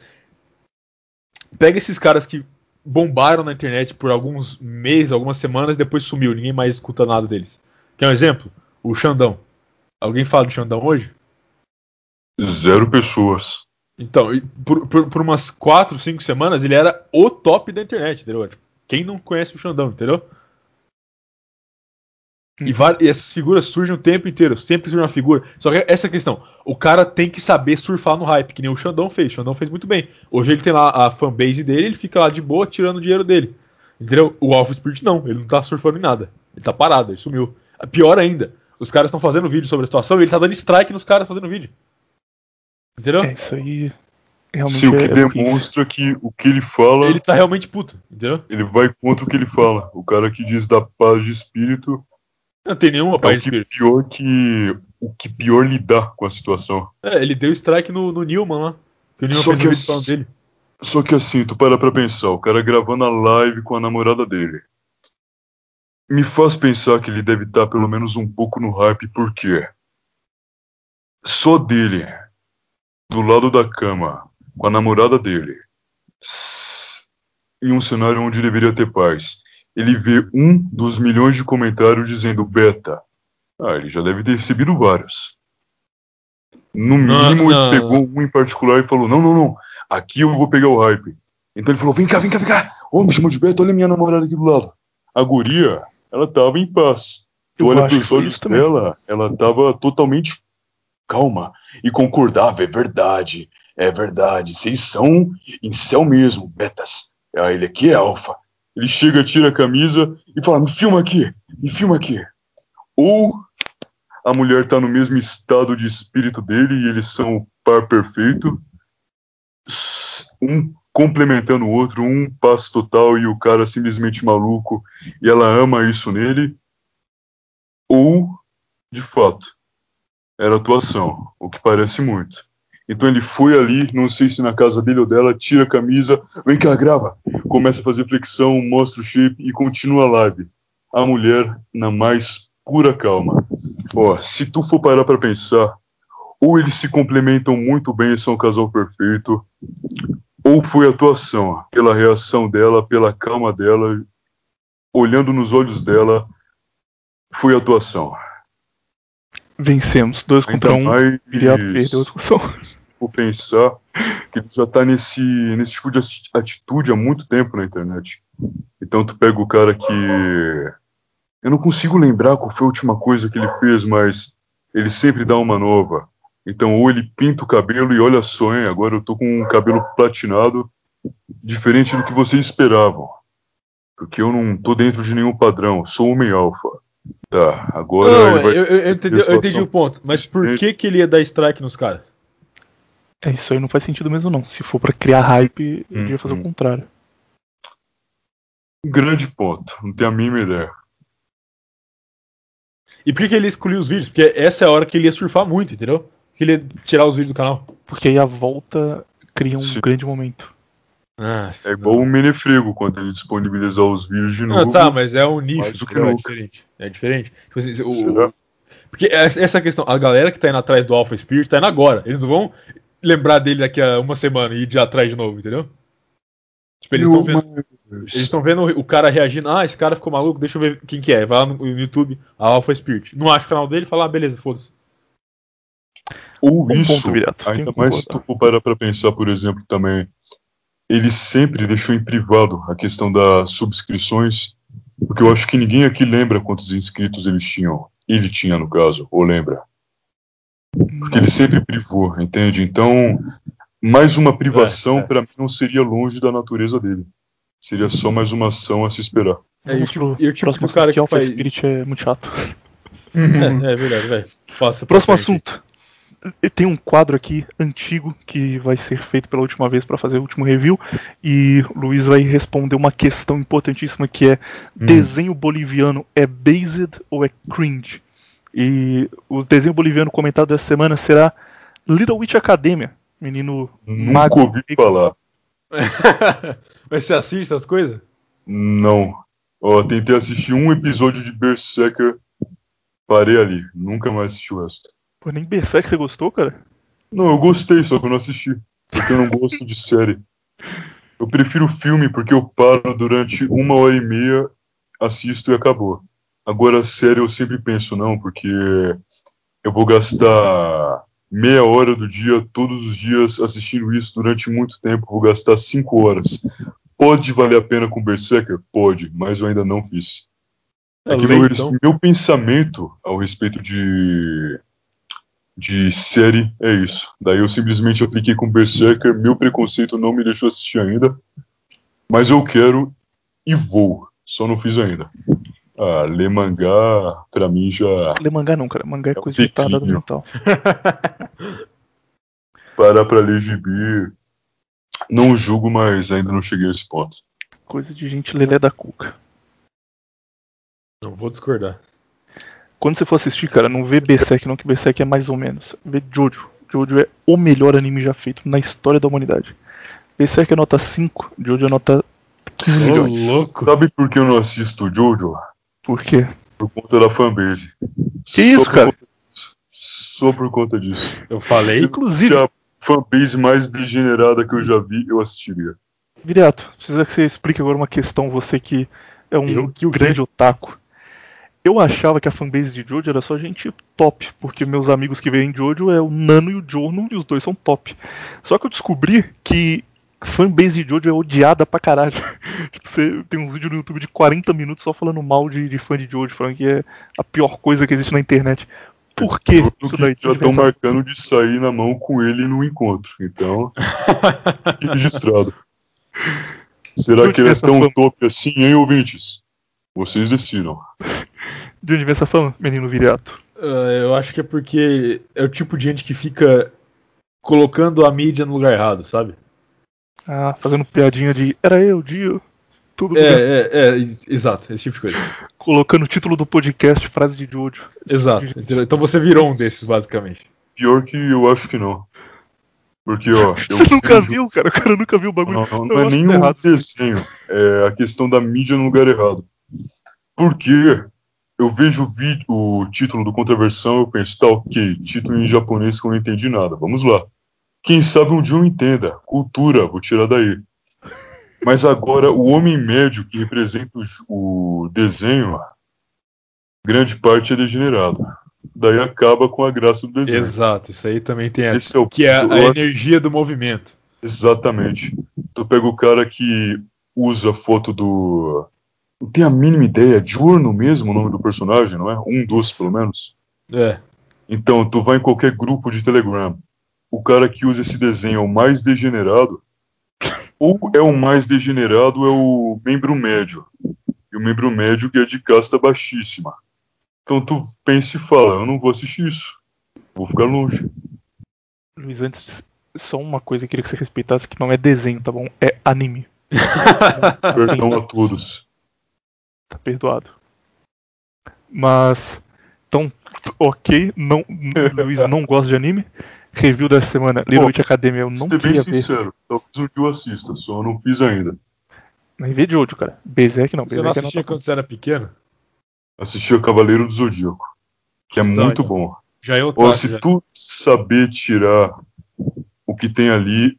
Pega esses caras que bombaram na internet por alguns meses, algumas semanas, depois sumiu, ninguém mais escuta nada deles. Quer um exemplo? O Xandão. Alguém fala do Xandão hoje? Zero pessoas. Então, por, por, por umas 4, 5 semanas, ele era o top da internet, entendeu? Tipo, Quem não conhece o Xandão, entendeu? E, va- e essas figuras surgem o tempo inteiro, sempre surge uma figura. Só que essa é a questão, o cara tem que saber surfar no hype, que nem o Xandão fez. O Xandão fez muito bem. Hoje ele tem lá a fanbase dele, ele fica lá de boa tirando o dinheiro dele. Entendeu? O Alpha Spirit não, ele não tá surfando em nada. Ele tá parado, ele sumiu. Pior ainda, os caras estão fazendo vídeo sobre a situação e ele tá dando strike nos caras fazendo vídeo. Entendeu? É, isso aí realmente Sim, o que é demonstra que o que ele fala. Ele tá realmente puto, entendeu? Ele vai contra o que ele fala. O cara que diz da paz de espírito. Não tem nenhuma é paz o de que espírito. pior que. O que pior lidar com a situação. É, ele deu strike no, no Newman lá. Que o Newman Só fez que falando dele. Só que assim, tu para pra pensar, o cara gravando a live com a namorada dele. Me faz pensar que ele deve estar pelo menos um pouco no hype, porque só dele, do lado da cama, com a namorada dele, em um cenário onde deveria ter paz, ele vê um dos milhões de comentários dizendo beta. Ah, ele já deve ter recebido vários. No Não, mínimo, não. ele pegou um em particular e falou: Não, não, não, aqui eu vou pegar o hype. Então ele falou: Vem cá, vem cá, vem cá. Ô, me chamou de beta, olha a minha namorada aqui do lado. A guria, ela tava em paz. Tu olha pros olhos dela, ela tava totalmente calma e concordava: É verdade, é verdade. Vocês são em céu mesmo, betas. Ah, ele aqui é alfa. Ele chega, tira a camisa e fala: Me filma aqui, me filma aqui. Ou a mulher tá no mesmo estado de espírito dele e eles são o par perfeito, um complementando o outro, um passo total e o cara simplesmente maluco e ela ama isso nele, ou de fato era atuação, o que parece muito. Então ele foi ali, não sei se na casa dele ou dela, tira a camisa, vem cá, grava, começa a fazer flexão, mostra o shape e continua a live. A mulher na mais pura calma. Ó, se tu for parar pra pensar, ou eles se complementam muito bem e são um casal perfeito, ou foi atuação, pela reação dela, pela calma dela, olhando nos olhos dela, foi atuação. Vencemos. Dois Ainda contra um. mais Viriato perdeu a discussão. se for pensar que ele já tá nesse, nesse tipo de ati- atitude há muito tempo na internet. Então tu pega o cara que. Eu não consigo lembrar qual foi a última coisa que ele fez, mas ele sempre dá uma nova. Então, ou ele pinta o cabelo e olha só, hein, agora eu tô com um cabelo platinado, diferente do que vocês esperavam. Porque eu não tô dentro de nenhum padrão, sou homem alfa. Tá, agora Não, ele vai. eu, eu- eu entendi, eu entendi o ponto. Mas por que, que ele ia dar strike nos caras? É, isso aí não faz sentido mesmo não. Se for pra criar hype, ele Uhum. devia fazer o contrário. Um grande ponto, não tenho a mínima ideia. E por que, que ele excluiu os vídeos? Porque essa é a hora que ele ia surfar muito, entendeu? Que ele ia tirar os vídeos do canal. Porque aí a volta cria um grande momento. É igual o Menefrego, quando ele disponibilizar os vídeos de novo. Não, tá, mas é um nicho, que entendeu? é diferente. É diferente. Tipo assim, o- Será? porque essa questão. A galera que tá indo atrás do Alpha Spirit tá indo agora. Eles não vão lembrar dele daqui a uma semana e ir de atrás de novo, entendeu? Tipo, eles estão vendo. Eles estão vendo o cara reagindo. Ah, esse cara ficou maluco, deixa eu ver quem que é. Vai lá no YouTube, a Alpha Spirit. Não acha o canal dele, fala, ah, beleza, foda-se. Ou Um isso, ainda mais se tu for parar pra pensar, por exemplo, também, ele sempre deixou em privado a questão das subscrições, porque eu acho que ninguém aqui lembra quantos inscritos eles tinham. Ele tinha, no caso, ou lembra? Porque ele sempre privou, entende? Então, mais uma privação É, é. pra mim não seria longe da natureza dele. Seria só mais uma ação a se esperar. É, e o Vamos tipo, e o tipo próximo cara que Alpha faz... Spirit é muito chato. É, é verdade, velho. Próximo frente. assunto. Tem um quadro aqui antigo que vai ser feito pela última vez para fazer o último review e o Luiz vai responder uma questão importantíssima que é desenho boliviano é based ou é cringe? E o desenho boliviano comentado dessa semana será Little Witch Academia, menino Nunca ouvi falar. Mas você assiste essas coisas? Não. Ó, tentei assistir um episódio de Berserker, parei ali. Nunca mais assisti o resto. Pô, nem Berserk você gostou, cara? Não, eu gostei, só que eu não assisti. Porque eu não gosto de série. Eu prefiro filme porque eu paro durante uma hora e meia, assisto e acabou. Agora, série eu sempre penso, não, porque eu vou gastar meia hora do dia, todos os dias, assistindo isso durante muito tempo, vou gastar cinco horas. Pode valer a pena com Berserker? Pode, mas eu ainda não fiz. É que Lê, meu, então. meu pensamento ao respeito de, de série é isso. Daí eu simplesmente apliquei com Berserker, meu preconceito não me deixou assistir ainda, mas eu quero e vou, só não fiz ainda. Ah, ler mangá, pra mim já. Ler mangá não, cara. Mangá é coisa de declínio. mental. Parar pra ler gibi. Não julgo, mas ainda não cheguei a esse ponto. Coisa de gente lelé da cuca. Não vou discordar. Quando você for assistir, cara, não vê Berserk não, que Berserk é mais ou menos. Vê Jojo. Jojo é o melhor anime já feito na história da humanidade. Berserk é nota 5, Jojo é nota 15 Ô, milhões. louco. Sabe por que eu não assisto Jojo? Por quê? Por conta da fanbase. Que isso, cara? Só por conta disso. Eu falei. Se, Inclusive- se a fanbase mais degenerada que eu já vi, eu assistiria. Viriato, precisa que você explique agora uma questão, você que é um Eu que grande otaku. Eu achava que a fanbase de Jojo era só gente top, porque meus amigos que veem Jojo é o Nano e o Jorno, e os dois são top. Só que eu descobri que a fanbase de Jojo é odiada pra caralho. tipo, você tem uns vídeos no YouTube de 40 minutos só falando mal de, de fã de Jojo, falando que é a pior coisa que existe na internet. Por que isso que daí? já estão marcando de sair na mão com ele no encontro. Então, registrado. Será que ele é tão top assim, hein, ouvintes? Vocês decidam. De onde vem essa fama, menino Viriato? Ah, eu acho que é porque é o tipo de gente que fica colocando a mídia no lugar errado, sabe? Ah, fazendo piadinha de era eu, Dio. Tudo bem. É, é, é, ex- exato, esse tipo de coisa. Colocando o título do podcast, frase de Jojo. Exato. entendeu? Então você virou um desses, basicamente. Pior que eu acho que não. Porque, ó, eu Você nunca vejo- viu, cara? O cara nunca viu o bagulho. Não, não, não é nem errado. o desenho, é a questão da mídia no lugar errado. Porque eu vejo o, vídeo, o título do Contraversão eu penso, tá ok, título em japonês que eu não entendi nada, vamos lá. Quem sabe um dia eu entenda, cultura, vou tirar daí. Mas agora, o homem médio que representa o, o desenho, grande parte é degenerado. Daí acaba com a graça do desenho. Exato, isso aí também tem essa. Esse é o que é a acho- energia do movimento. Exatamente. Tu pega o cara que usa a foto do. Não tem a mínima ideia, Diurno mesmo o nome do personagem, não é? Um dos, pelo menos. É. Então, tu vai em qualquer grupo de Telegram. O cara que usa esse desenho é o mais degenerado. Ou é o mais degenerado é o membro médio. E o membro médio que é de casta baixíssima. Então tu pensa e fala, eu não vou assistir isso. Vou ficar longe. Luiz, antes, só uma coisa que eu queria que você respeitasse, que não é desenho, tá bom? É anime. Perdão a todos. Tá perdoado. Mas, então, ok, não, Luiz não gosta de anime. Review dessa semana, Little Witch Academia, eu não Ser bem ver. sincero, talvez um dia eu assista, só não fiz ainda. Nem vê de Jojo, cara. Berserk não, Você não Berserk é assistia nota quando você era pequeno? Assisti o Cavaleiro do Zodíaco, que é Então, muito então. bom. Já é Ó, otaku, se já. tu saber tirar o que tem ali,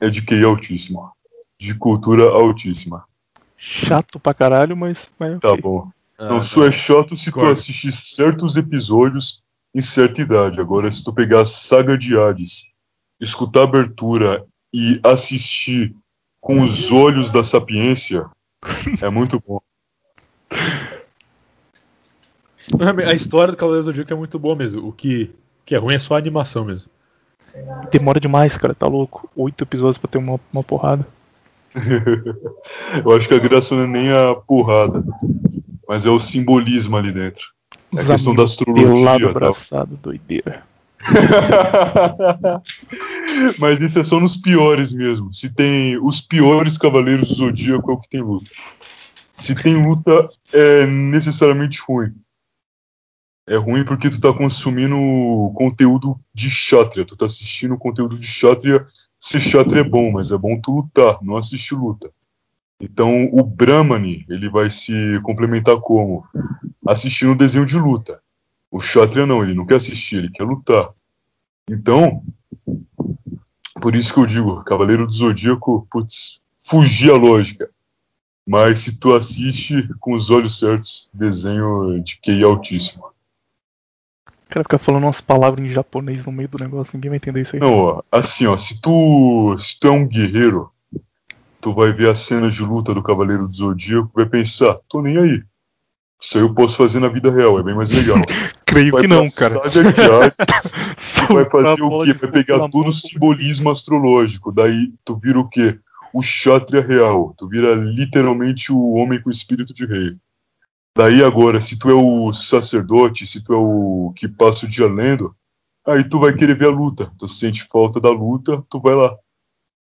é de QI altíssimo. De cultura altíssima. Chato pra caralho, mas. mas Tá ok. bom. Ah, não, só é chato se tu Discordo. assistir certos episódios em certa idade. Agora, se tu pegar a saga de Hades, escutar a abertura e assistir com os olhos da sapiência, é muito bom. A história do Cavaleiro do Zodíaco é muito boa mesmo. O que, que é ruim é só a animação mesmo. Demora demais, cara, tá louco. Oito episódios pra ter uma, uma porrada. Eu acho que a graça não é nem a porrada, mas é o simbolismo ali dentro. É a Os questão da astrologia. Pelado, tal. abraçado, doideira. Mas isso é só nos piores mesmo. Se tem os piores Cavaleiros do Zodíaco é o que tem luta. Se tem luta, é necessariamente ruim. É ruim porque tu tá consumindo conteúdo de Kshatriya. Tu tá assistindo conteúdo de Kshatriya. Kshatriya é bom, mas é bom tu lutar, não assistir luta. Então o Brahmani, ele vai se complementar como? Assistindo o desenho de luta. O Kshatriya não, ele não quer assistir, ele quer lutar. Então, por isso que eu digo, Cavaleiro do Zodíaco, putz, fugir a lógica. Mas se tu assiste com os olhos certos, desenho de QI altíssimo. O cara fica falando umas palavras em japonês no meio do negócio, ninguém vai entender isso aí. Não, assim, ó, se tu, se tu é um guerreiro, tu vai ver as cenas de luta do Cavaleiro do Zodíaco e vai pensar, tô nem aí. Isso aí eu posso fazer na vida real, é bem mais legal. Creio vai que não, cara. Tu vai fazer o quê? Vai pegar todo o simbolismo astrológico. Daí tu vira o quê? O Kshatriya real. Tu vira literalmente o homem com espírito de rei. Daí agora, se tu é o sacerdote, se tu é o que passa o dia lendo, aí tu vai querer ver a luta. Tu sente falta da luta, tu vai lá.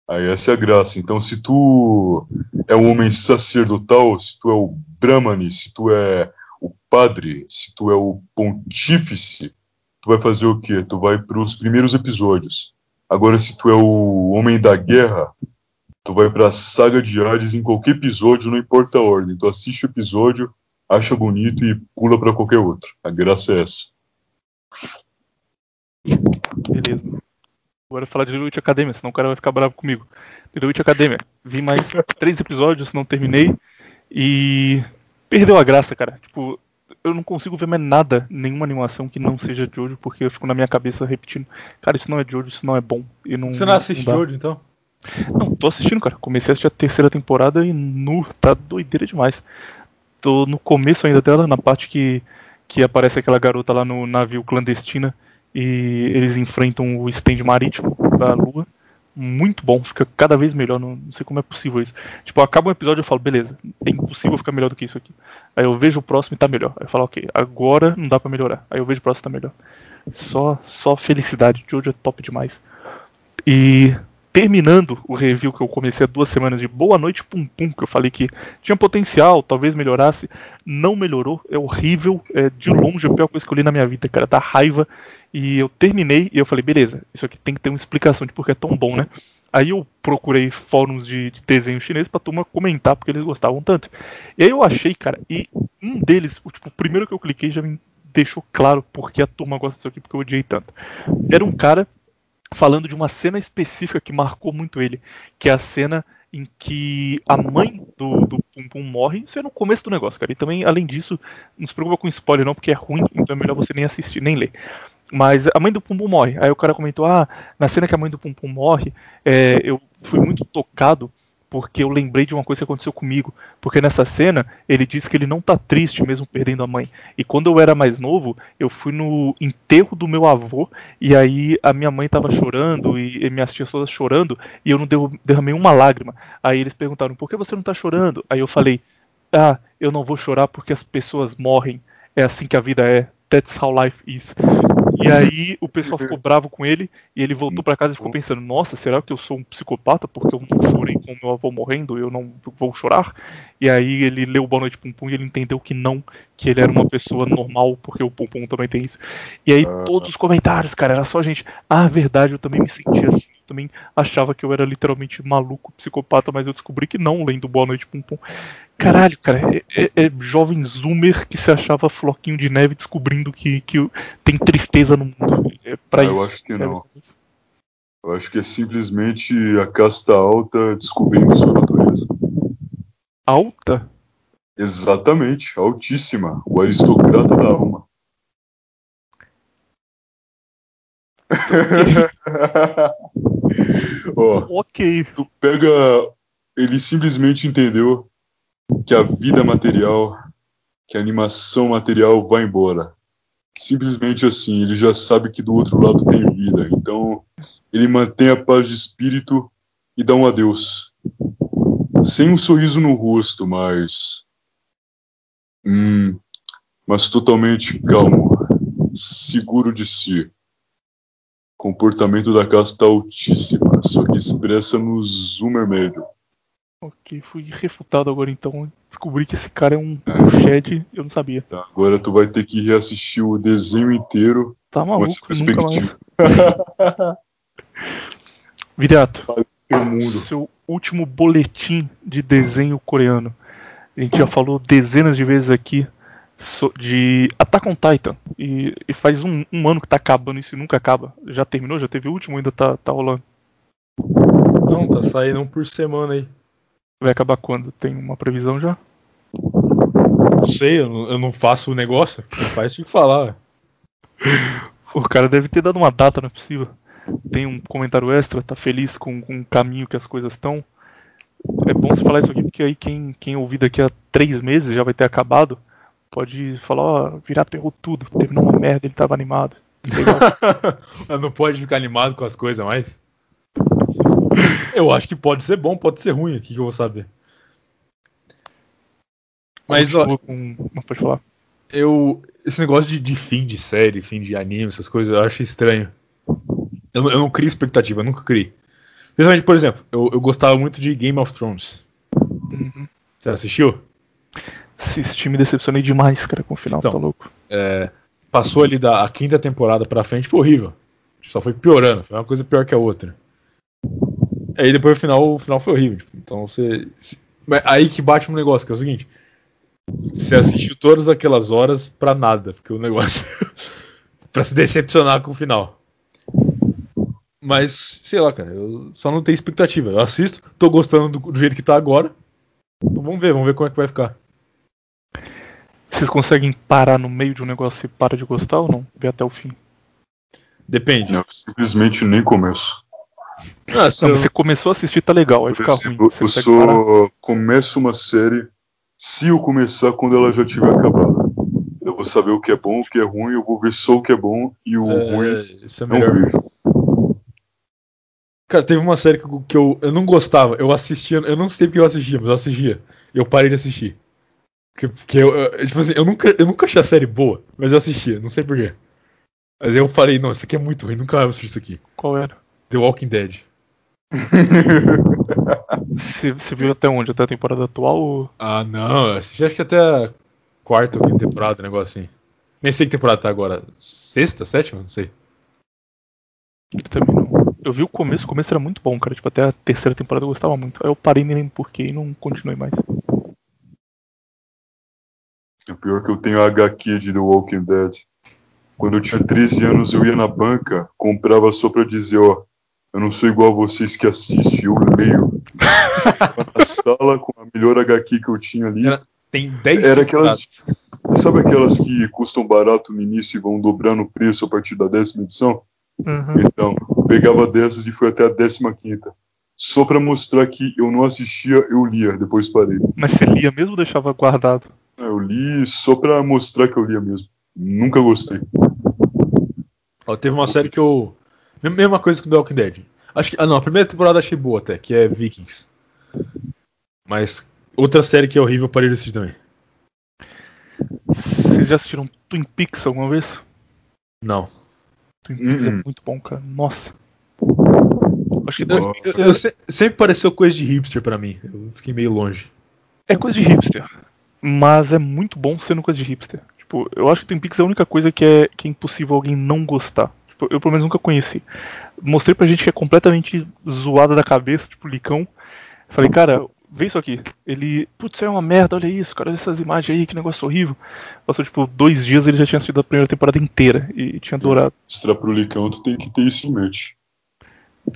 Aí essa é a graça. Então, se tu é um homem sacerdotal, se tu é o Brahmani, se tu é o padre, se tu é o pontífice, tu vai fazer o quê? Tu vai para os primeiros episódios. Agora, se tu é o homem da guerra, tu vai para a saga de Hades em qualquer episódio, não importa a ordem. Tu assiste o episódio, acha bonito e pula para qualquer outro. A graça é essa. Beleza. Agora eu vou falar de The Witch Academia, senão o cara vai ficar bravo comigo. The Witch Academia. Vi mais três episódios, não terminei. E perdeu a graça, cara. Tipo, eu não consigo ver mais nada, nenhuma animação que não seja Jojo, porque eu fico na minha cabeça repetindo, cara, isso não é Jojo, isso não é bom. E não, Você não assiste dá. Jojo, então? Não, tô assistindo, cara. Comecei a assistir a terceira temporada e nu, tá doideira demais. Tô no começo ainda dela, na parte que, que aparece aquela garota lá no navio clandestina e eles enfrentam o stand marítimo da Lua. Muito bom, fica cada vez melhor, não, não sei como é possível isso. Tipo, acaba um episódio e eu falo, beleza, é impossível ficar melhor do que isso aqui. Aí eu vejo o próximo e tá melhor. Aí eu falo, ok, agora não dá pra melhorar. Aí eu vejo o próximo e tá melhor. Só, só felicidade, Jojo é top demais. E terminando o review que eu comecei há duas semanas de Boa Noite Pum Pum, que eu falei que tinha potencial, talvez melhorasse, não melhorou, é horrível, é de longe a pior coisa que eu li na minha vida, cara, dá raiva. E eu terminei e eu falei, beleza, isso aqui tem que ter uma explicação de por que é tão bom, né? Aí eu procurei fóruns de, de desenho chinês pra turma comentar porque eles gostavam tanto. E aí eu achei, cara, e um deles, o, tipo, o primeiro que eu cliquei já me deixou claro porque a turma gosta disso aqui, porque eu odiei tanto. Era um cara falando de uma cena específica que marcou muito ele, que é a cena em que a mãe do, do Pum Pum morre, isso é no começo do negócio, cara. E também, além disso, não se preocupa com spoiler não, porque é ruim, então é melhor você nem assistir, nem ler. Mas a mãe do Pum Pum morre. Aí o cara comentou, ah, na cena que a mãe do Pum Pum morre, é, eu fui muito tocado porque eu lembrei de uma coisa que aconteceu comigo. Porque nessa cena, ele diz que ele não tá triste mesmo perdendo a mãe. E quando eu era mais novo, eu fui no enterro do meu avô, e aí a minha mãe tava chorando, e, e minhas tias todas chorando, e eu não derramei uma lágrima. Aí eles perguntaram, por que você não tá chorando? Aí eu falei, ah, eu não vou chorar porque as pessoas morrem. É assim que a vida é. That's how life is. E aí o pessoal ficou bravo com ele e ele voltou pra casa e ficou pensando: Nossa, será que eu sou um psicopata porque eu não chorei com meu avô morrendo? Eu não vou chorar? E aí ele leu Boa Noite Pum Pum e ele entendeu que não, que ele era uma pessoa normal porque o Pum também tem isso. E aí todos os comentários, cara, era só gente: Ah, verdade, eu também me sentia assim. Eu também achava que eu era literalmente maluco, psicopata, mas eu descobri que não, lendo Boa Noite Pum. Caralho, cara, é, é- é jovem zoomer que se achava floquinho de neve descobrindo que, que tem tristeza no mundo. É pra Ah, isso. eu acho que não. Eu acho que é simplesmente a casta alta descobrindo sua natureza. Alta? Exatamente, altíssima. O aristocrata da alma. Ó, ok. Tu pega. Ele simplesmente entendeu que a vida material, que a animação material vai embora. Simplesmente assim, ele já sabe que do outro lado tem vida. Então, ele mantém a paz de espírito e dá um adeus. Sem um sorriso no rosto, mas. Hum, mas totalmente calmo, seguro de si. Comportamento da casta altíssima, só que expressa no zoomer médio. Ok, fui refutado agora então. Descobri que esse cara é um, um Shed, eu não sabia. Tá, agora tu vai ter que reassistir o desenho inteiro. Tá maluco, nunca mais. perspectiva. Viriato, o mundo. seu último boletim de desenho coreano. A gente já falou dezenas de vezes aqui de Attack on Titan. E, e faz um, um ano que tá acabando isso e nunca acaba. Já terminou? Já teve o último? Ainda tá, tá rolando. Não, tá saindo um por semana aí. Vai acabar quando? Tem uma previsão já? Não sei, eu não, eu não faço o negócio. Quem faz tinha que falar. O cara deve ter dado uma data, não é possível. Tem um comentário extra, tá feliz com, com o caminho que as coisas estão. É bom você falar isso aqui, porque aí quem, quem ouvir daqui a três meses já vai ter acabado. Pode falar, ó, Virato errou tudo, terminou uma merda, ele tava animado. não pode ficar animado com as coisas mais. Eu acho que pode ser bom, pode ser ruim, o que que eu vou saber. Mas ó, com. Pode falar. eu. Esse negócio de, de fim de série, fim de anime, essas coisas, eu acho estranho. Eu, não- eu não crio expectativa, eu nunca criei. Principalmente, por exemplo, eu, eu gostava muito de Game of Thrones. Uhum. Você assistiu? Assisti, me decepcionei demais, cara, com o final, Então, tá louco. É, passou ali da a quinta temporada pra frente, foi horrível. Só foi piorando, foi uma coisa pior que a outra. Aí depois o final, o final foi horrível. tipo, Então você. se- aí que bate um negócio, que é o seguinte. Você assistiu todas aquelas horas pra nada, porque o negócio. pra se decepcionar com o final. Mas, sei lá, cara, eu só não tenho expectativa. Eu assisto, tô gostando do, do jeito que tá agora. Então vamos ver, vamos ver como é que vai ficar. Vocês conseguem parar no meio de um negócio e para de gostar ou não? Ver até o fim. Depende. Eu simplesmente nem começo. Ah, se Não, eu- você começou a assistir, tá legal, aí fica exemplo, ruim. Você eu só começo uma série se eu começar quando ela já tiver acabado. Eu vou saber o que é bom, o que é ruim, eu vou ver só o que é bom e o É, ruim isso é não melhor. vejo. Cara, teve uma série que, eu- que eu, eu não gostava. Eu assistia, eu não sei porque eu assistia, mas eu assistia. Eu parei de assistir. Que, que eu, eu- tipo assim, eu nunca, eu nunca achei a série boa, mas eu assistia, não sei porquê. Mas eu falei, não, isso aqui é muito ruim, nunca mais assistir isso aqui. Qual era? The Walking Dead. Você, você viu até onde? Até a temporada atual ou. Ah, não, eu assisti acho que até a quarta ou quinta temporada, um negócio assim. Nem sei que temporada tá agora. Sexta, sétima? Não sei. Eu também não. Eu vi o começo, o começo era muito bom, cara. Tipo, até a terceira temporada eu gostava muito. Aí eu parei, nem lembro porquê e não continuei mais. O pior é que eu tenho a HQ de The Walking Dead. Quando eu tinha 13 anos, eu ia na banca, comprava só pra dizer, ó, eu não sou igual a vocês que assistem, eu leio. na sala com a melhor HQ que eu tinha ali. Tem 10 Era aquelas. Sabe aquelas que custam barato no início e vão dobrar no preço a partir da décima edição? Uhum. Então, pegava dessas e foi até a décima quinta. Só pra mostrar que eu não assistia, eu lia, depois parei. Mas você lia mesmo ou deixava guardado? Eu li só pra mostrar que eu lia mesmo. Nunca gostei. Ó, teve uma série que eu. Mesma- coisa que The Walking Dead. Acho que. Ah não, a primeira temporada achei boa até, que é Vikings. Mas outra série que é horrível eu parei de assistir também. Vocês já assistiram Twin Peaks alguma vez? Não. Twin Peaks é Uhum. muito bom, cara. Nossa. Acho que Eu, eu- eu se- sempre pareceu coisa de hipster pra mim. Eu fiquei meio longe. é coisa de hipster. Mas é muito bom sendo coisa de hipster. Tipo, eu acho que Twin Peaks é a única coisa que é, que é impossível alguém não gostar. Tipo, eu pelo menos nunca conheci. Mostrei pra gente que é completamente zoada da cabeça, tipo licão. Falei, cara, vê isso aqui. Ele, putz, isso é uma merda, olha isso, cara, olha essas imagens aí, que negócio horrível. Passou tipo dois dias ele já tinha assistido a primeira temporada inteira e tinha adorado. Mostrar pro Licão, tu tem que ter isso em mente.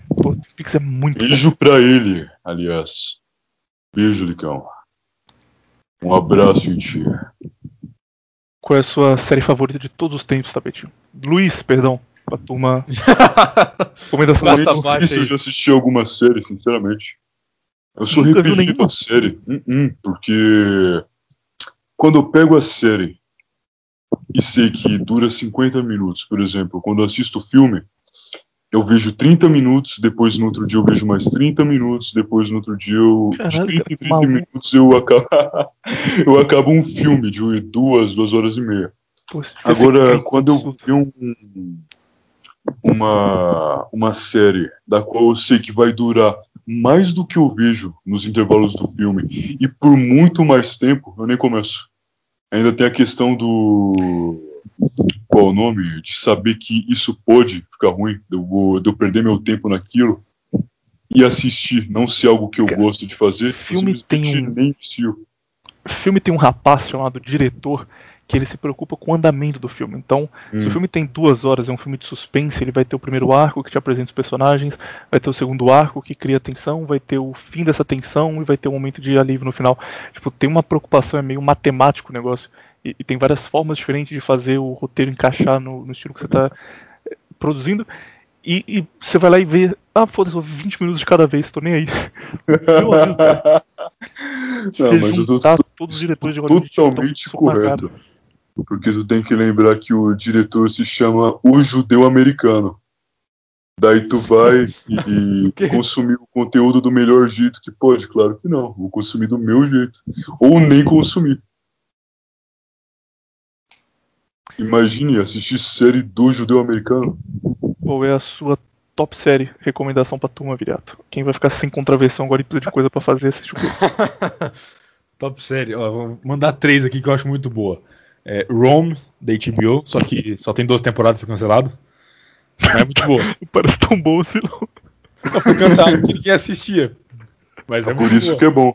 Pô, Twin é muito Beijo pra ele, aliás. Beijo, Licão. Um abraço em ti. Qual é a sua série favorita de todos os tempos, Tapetinho? Luiz, perdão, pra turma. Recomendação Eu da não sei se eu já assisti alguma série, sinceramente. Eu sou Nunca viu repetido a série. Hum, hum, porque quando eu pego a série e sei que dura 50 minutos, por exemplo, quando eu assisto o filme, eu vejo 30 minutos, depois no outro dia eu vejo mais 30 minutos, depois no outro dia eu. de Caralho, 30 cara, em que 30 maluco. minutos eu acabo. eu acabo um filme de duas, duas horas e meia. Tivesse Agora, quando eu vi um. uma, uma série da qual eu sei que vai durar mais do que eu vejo nos intervalos do filme e por muito mais tempo, eu nem começo. Ainda tem a questão do. Qual o nome? De saber que isso pode ficar ruim, de eu, vou- de eu perder meu tempo naquilo e assistir, não ser algo que eu gosto de fazer. eu filme tem um- nem. O filme tem um rapaz chamado diretor que ele se preocupa com o andamento do filme. Então, se Hum. o filme tem duas horas, é um filme de suspense, ele vai ter o primeiro arco que te apresenta os personagens, vai ter o segundo arco que cria tensão, vai ter o fim dessa tensão e vai ter um momento de alívio no final. Tipo, tem uma preocupação, é meio matemático o negócio. E, e tem várias formas diferentes de fazer o roteiro encaixar no, no estilo que você está produzindo. E, e você vai lá e vê, ah, foda-se, eu vou 20 minutos de cada vez, tô nem aí. Meu amigo, cara. Não, mas eu tô, todos os diretores de totalmente correto. Porque tu tem que lembrar que o diretor se chama O Judeu Americano. Daí tu vai e, e consumir o conteúdo do melhor jeito que pode? Claro que não. Vou consumir do meu jeito. Ou nem consumir. Imagine assistir série do Judeu Americano. Qual é a sua top série recomendação pra turma, Viriato? Quem vai ficar sem contravenção agora e precisa de coisa pra fazer, assiste o quê? Top série, ó, vou mandar três aqui que eu acho muito boa. É, Rome, da HBO, só que só tem duas temporadas, foi cancelado. Mas é muito boa. Parece tão bom assim, não. Não, foi cancelado porque ninguém assistia. Mas é Por muito isso boa. que é bom.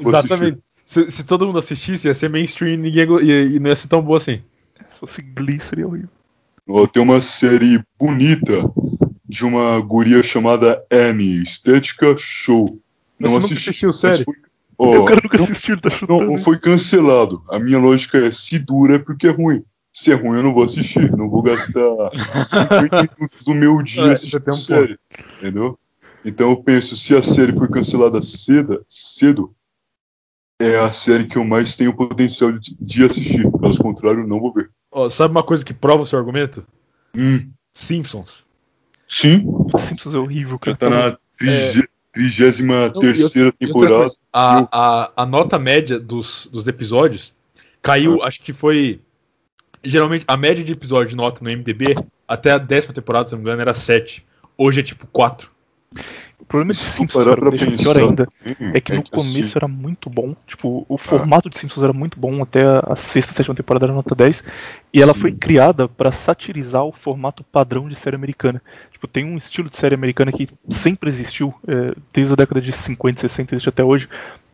Vou Exatamente. Se, se todo mundo assistisse, ia ser mainstream e ninguém ia, ia- e não ia ser tão boa assim. Se fosse Glee, seria horrível. Tem uma série bonita de uma guria chamada Annie, Estética Show. Não você assisti. assistiu série? foi- Ó, o cara nunca não- assistiu, ele tá chutando. Não, foi cancelado. A minha lógica é: se dura é porque é ruim. Se é ruim, eu não vou assistir. Não vou gastar 50 minutos do meu dia É, assistindo série. Entendeu? Então eu penso: se a série for cancelada cedo, cedo, é a série que eu mais tenho potencial de, de assistir. Caso contrário, não vou ver. Ó, sabe uma coisa que prova o seu argumento? Hum. Simpsons. Sim. Simpsons é horrível, cara. Tá na trigé- trigésima Não, terceira e outra- e outra temporada. coisa, a, a, a nota média dos, dos episódios caiu, acho que foi. Geralmente, a média de episódio de nota no MDB, até a décima temporada, se não me engano, era 7. Hoje é tipo 4. O problema de Se tu Simpsons, cara, pra pensar pior ainda, é que é no que começo assim- era muito bom. Tipo, o formato de Simpsons era muito bom até a sexta, sétima temporada era nota 10. E ela foi criada pra satirizar o formato padrão de série americana. Tipo, tem um estilo de série americana que sempre existiu, é, desde a década de 50, 60, existe até hoje.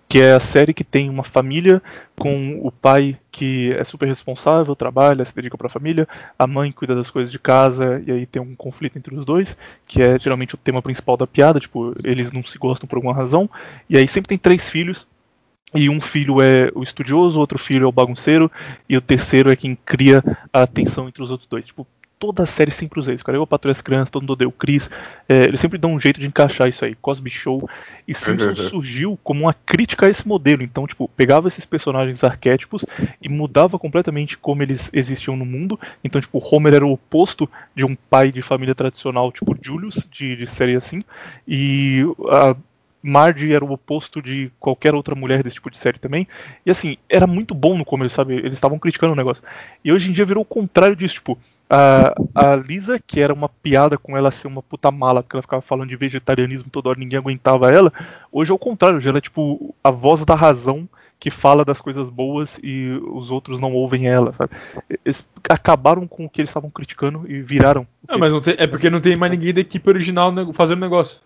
Que é a série que tem uma família com o pai que é super responsável, trabalha, se dedica pra família, a mãe cuida das coisas de casa, e aí tem um conflito entre os dois, que é geralmente o tema principal da piada, tipo, eles não se gostam por alguma razão, e aí sempre tem três filhos, e um filho é o estudioso, outro filho é o bagunceiro, e o terceiro é quem cria a tensão entre os outros dois. Tipo, toda a série sempre usa isso, cara. Eu, a Patrulha das Crianças, todo mundo odeia o Chris, é, eles sempre dão um jeito de encaixar isso aí. Cosby Show. E Simpsons surgiu como uma crítica a esse modelo. Então, tipo, pegava esses personagens arquétipos e mudava completamente como eles existiam no mundo. Então, tipo, Homer era o oposto de um pai de família tradicional, tipo Julius, de, de série assim. E a Marge era o oposto de qualquer outra mulher desse tipo de série também. E assim, era muito bom no começo, sabe? Eles estavam criticando o negócio. E hoje em dia virou o contrário disso, tipo, a, a Lisa, que era uma piada com ela ser uma puta mala, porque ela ficava falando de vegetarianismo toda hora, ninguém aguentava ela. Hoje é o contrário, hoje ela é tipo a voz da razão que fala das coisas boas e os outros não ouvem ela, sabe? Eles acabaram com o que eles estavam criticando e viraram. Ah, mas não tem- é porque não tem mais ninguém da equipe original fazendo negócio.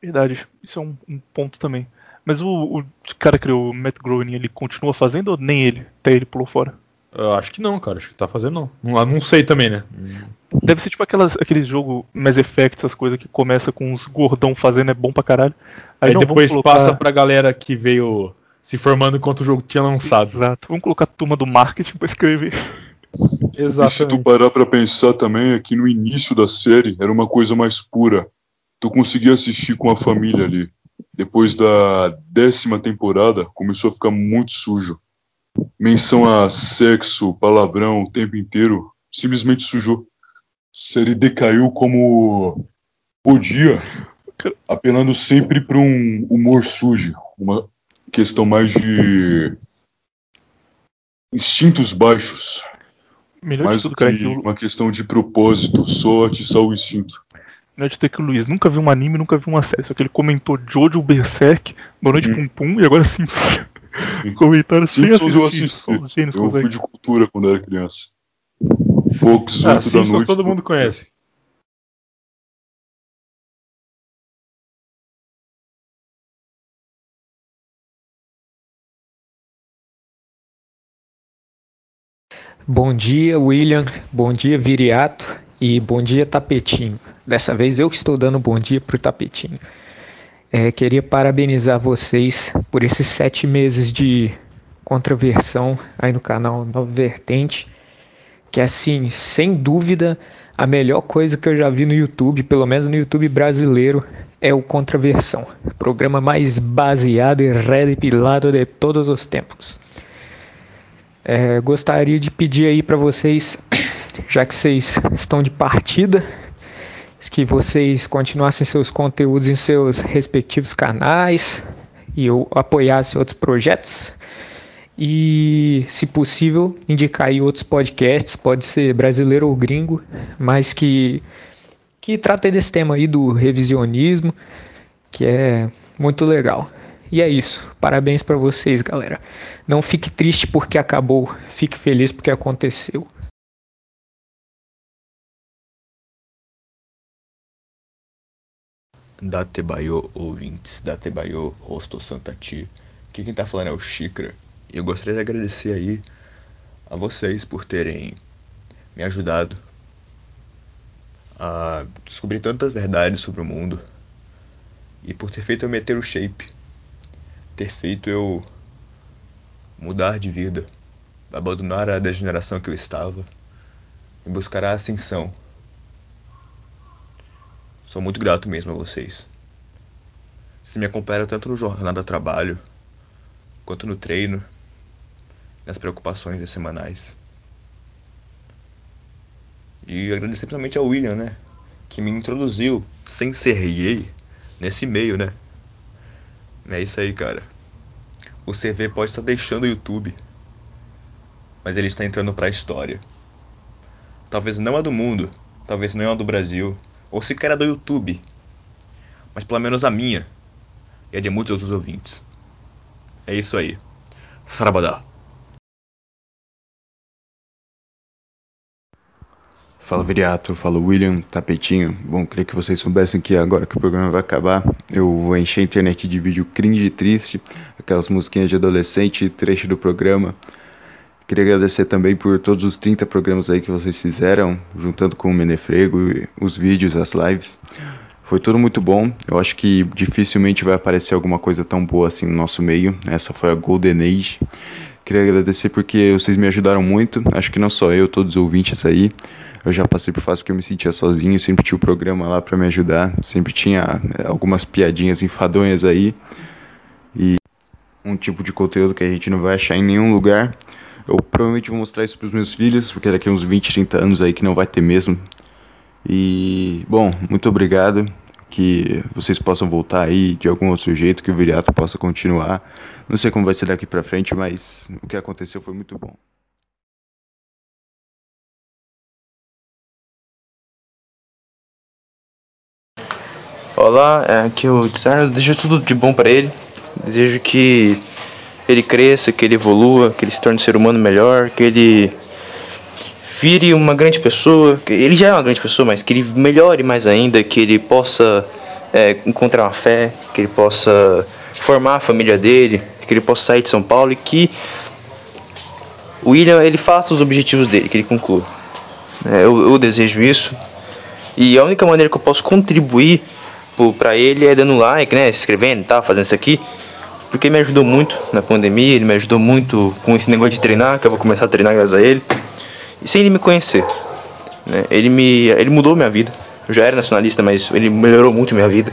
Verdade, isso é um, um ponto também. Mas o, o cara que criou o Matt Groening, ele continua fazendo ou nem ele? Até ele pulou fora? Eu acho que não, cara. Acho que tá fazendo não. Não, não sei também, né? Deve ser tipo aquelas, aqueles jogo Mass Effect, essas coisas que começa com uns gordão fazendo, é bom pra caralho. Aí não, depois colocar- passa pra galera que veio se formando enquanto o jogo tinha lançado. Exato. Vamos colocar a turma do marketing pra escrever. E se tu parar pra pensar também, é que no início da série era uma coisa mais pura. Tu conseguia assistir com a família ali. Depois da décima temporada, começou a ficar muito sujo. Menção a sexo, palavrão o tempo inteiro, simplesmente sujou. A série decaiu como podia, apelando sempre para um humor sujo, uma questão mais de instintos baixos. Melhor Mais do que que o, uma questão de propósito, só atiçar o instinto. melhor de ter que o Luiz nunca viu um anime, nunca viu uma série. Só que ele comentou Jojo Berserk, Boa Noite Pum Pum e agora Simpsons. Comentário sem Simpsons eu assistir. assisti. Eu fui de cultura quando era criança. Fox, 8 Ah, da Simpsons noite. todo mundo conhece. Bom dia, William. Bom dia, Viriato. E bom dia, Tapetinho. Dessa vez eu que estou dando bom dia pro Tapetinho. É, queria parabenizar vocês por esses sete meses de contraversão aí no canal Nova Vertente. Que assim, sem dúvida, a melhor coisa que eu já vi no YouTube, pelo menos no YouTube brasileiro, é o Contraversão. Programa mais baseado e redepilado de todos os tempos. É, gostaria de pedir aí para vocês, já que vocês estão de partida, que vocês continuassem seus conteúdos em seus respectivos canais e eu apoiasse outros projetos. E, se possível, indicar aí outros podcasts, pode ser brasileiro ou gringo, mas que, que tratem desse tema aí do revisionismo, que é muito legal. E é isso. Parabéns para vocês, galera. Não fique triste porque acabou, fique feliz porque aconteceu. Datebayo ouvintes, Datebayo Rosto Santa Ti. Aqui quem tá falando é o Xícara. E eu gostaria de agradecer aí a vocês por terem me ajudado a descobrir tantas verdades sobre o mundo e por ter feito eu meter o shape, ter feito eu mudar de vida, abandonar a degeneração que eu estava e buscar a ascensão. Sou muito grato mesmo a vocês. Vocês me acompanharam tanto no jornada trabalho, quanto no treino, nas preocupações semanais. E agradecer principalmente ao William, né? Que me introduziu, sem ser gay, nesse meio, né? É isso aí, cara. O CV pode estar deixando o YouTube, mas ele está entrando para a história. Talvez não a do mundo, talvez não a do Brasil, ou sequer a do YouTube, mas pelo menos a minha e a de muitos outros ouvintes. É isso aí. Sarabadá. Fala Viriato, fala William, Tapetinho. Bom, queria que vocês soubessem que agora que o programa vai acabar, eu vou encher a internet de vídeo cringe e triste, aquelas musiquinhas de adolescente, trecho do programa. Queria agradecer também por todos os 30 programas aí que vocês fizeram, juntando com o Menefrego, os vídeos, as lives. Foi tudo muito bom. Eu acho que dificilmente vai aparecer alguma coisa tão boa assim no nosso meio. Essa foi a Golden Age. Queria agradecer porque vocês me ajudaram muito. Acho que não só eu, todos os ouvintes aí. Eu já passei por fase que eu me sentia sozinho, sempre tinha o programa lá para me ajudar, sempre tinha eh, algumas piadinhas enfadonhas aí e um tipo de conteúdo que a gente não vai achar em nenhum lugar. Eu provavelmente vou mostrar isso pros meus filhos, porque daqui a uns 20, 30 anos aí que não vai ter mesmo. E, bom, muito obrigado. Que vocês possam voltar aí de algum outro jeito, que o Viriato possa continuar. Não sei como vai ser daqui pra frente, mas o que aconteceu foi muito bom. Olá, é, aqui é o Tsar. Eu desejo tudo de bom para ele. Desejo que ele cresça, que ele evolua, que ele se torne um ser humano melhor, que ele vire uma grande pessoa. Ele já é uma grande pessoa, mas que ele melhore mais ainda, que ele possa é, encontrar uma fé, que ele possa formar a família dele, que ele possa sair de São Paulo e que o William ele faça os objetivos dele, que ele conclua. É, eu, eu desejo isso. E a única maneira que eu posso contribuir para ele é dando like, né, se inscrevendo e tal, fazendo isso aqui, porque me ajudou muito na pandemia, ele me ajudou muito com esse negócio de treinar, que eu vou começar a treinar graças a ele, e sem ele me conhecer, né, ele me, ele mudou minha vida, eu já era nacionalista, mas ele melhorou muito minha vida,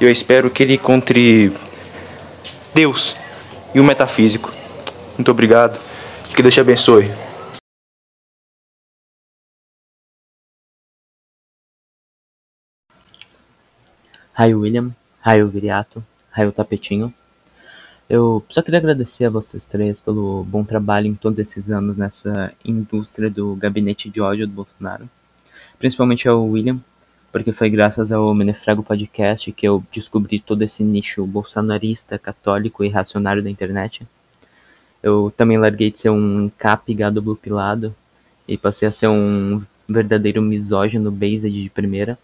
e eu espero que ele encontre Deus e o metafísico. Muito obrigado, que Deus te abençoe. Raio William, Raio Viriato, Raio Tapetinho. Eu só queria agradecer a vocês três pelo bom trabalho em todos esses anos nessa indústria do gabinete de ódio do Bolsonaro. Principalmente ao William, porque foi graças ao Menefrego Podcast que eu descobri todo esse nicho bolsonarista, católico e reacionário da internet. Eu também larguei de ser um cap gado blue pilado e passei a ser um verdadeiro misógino based de primeira.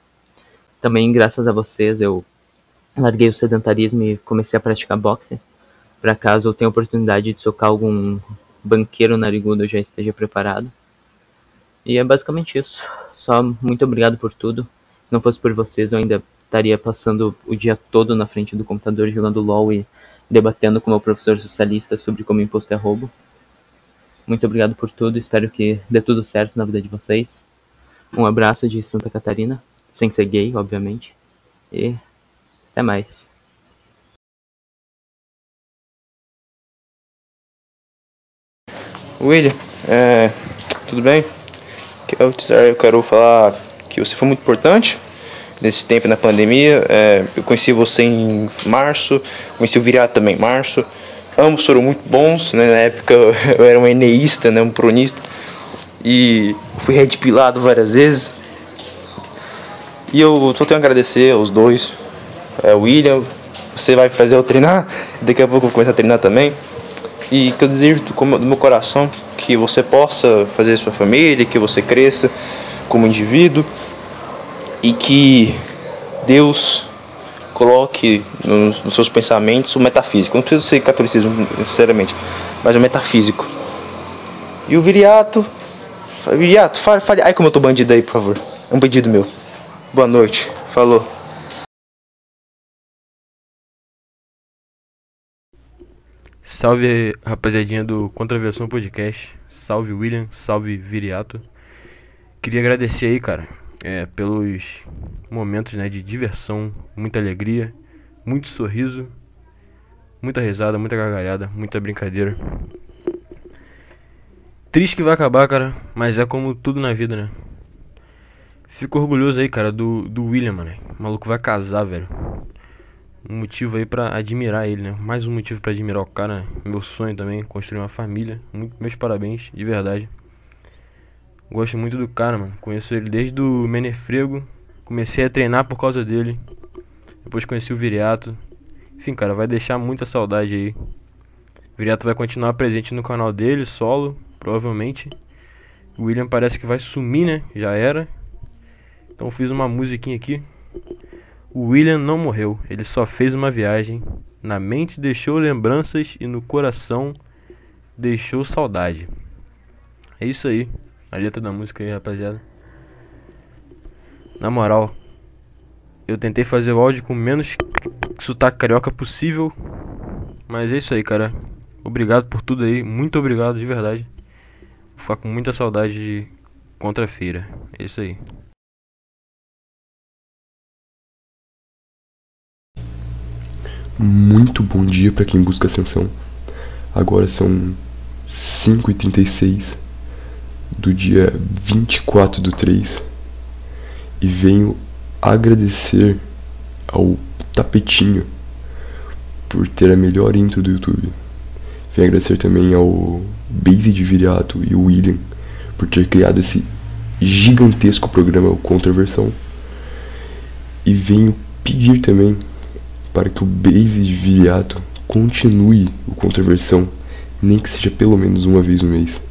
Também graças a vocês eu larguei o sedentarismo e comecei a praticar boxe. Para caso eu tenha oportunidade de socar algum banqueiro narigudo eu já esteja preparado. E é basicamente isso. Só muito obrigado por tudo. Se não fosse por vocês, eu ainda estaria passando o dia todo na frente do computador jogando LOL e debatendo com meu professor socialista sobre como imposto é roubo. Muito obrigado por tudo, espero que dê tudo certo na vida de vocês. Um abraço de Santa Catarina, sem ser gay, obviamente. E até mais. William, é, tudo bem? Eu, quero falar que você foi muito importante nesse tempo na pandemia. É, eu conheci você em março, conheci o Viriato também em março. Ambos foram muito bons, né? na época eu era um eneísta, né? um pronista, e fui redpilado várias vezes. E eu só tenho a agradecer aos dois. É, William, você vai fazer eu treinar, daqui a pouco eu vou começar a treinar também. E que eu desejo do meu coração que você possa fazer sua família, que você cresça como indivíduo e que Deus coloque nos, nos, seus pensamentos o metafísico. Não precisa ser catolicismo necessariamente, mas o metafísico. E o viriato. Viriato, fale, fale. Ai, como eu tô bandido aí, por favor. É um pedido meu. Boa noite. Falou. Salve rapaziadinha do Contraversão Podcast. Salve William, salve Viriato. Queria agradecer aí, cara, é, pelos momentos né, de diversão, muita alegria, muito sorriso, muita risada, muita gargalhada, muita brincadeira. Triste que vai acabar, cara, mas é como tudo na vida, né? Fico orgulhoso aí, cara, do, do William, mano. O maluco vai casar, velho um motivo aí para admirar ele, né? Mais um motivo para admirar o cara. Né? Meu sonho também, construir uma família. Muito, meus parabéns, de verdade. Gosto muito do cara, mano. Conheço ele desde o Menefrego. Comecei a treinar por causa dele. Depois conheci o Viriato. Enfim, cara, vai deixar muita saudade aí. O Viriato vai continuar presente no canal dele, solo, provavelmente. O William parece que vai sumir, né? Já era. Então fiz uma musiquinha aqui. William não morreu, ele só fez uma viagem. Na mente deixou lembranças e no coração deixou saudade. É isso aí, a letra da música aí, rapaziada. Na moral, eu tentei fazer o áudio com menos sotaque carioca possível. Mas é isso aí, cara. Obrigado por tudo aí, muito obrigado de verdade. Vou ficar com muita saudade de contra-feira. É isso aí. Muito bom dia para quem busca ascensão. Agora são 5h36 do dia 24 do 3 e venho agradecer ao Tapetinho por ter a melhor intro do YouTube. Venho agradecer também ao Base de Viriato e o William por ter criado esse gigantesco programa Contraversão. E venho pedir também para que o base de Viriato continue o Contraversão, nem que seja pelo menos uma vez no mês.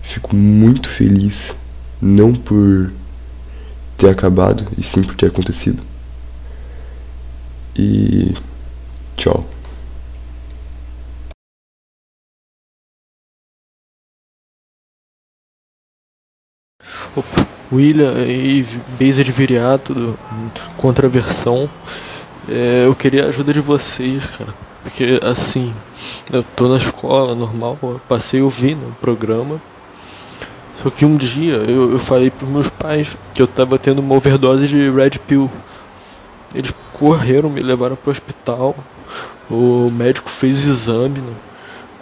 Fico muito feliz, não por ter acabado, e sim por ter acontecido. E tchau. Opa, William e Base de Viriato, Contraversão. É, eu queria a ajuda de vocês, cara. Porque assim, eu tô na escola normal, passei a ouvir no programa. Só que um dia eu, eu falei pros meus pais que eu tava tendo uma overdose de Red Pill. Eles correram, me levaram pro hospital. O médico fez o exame, né?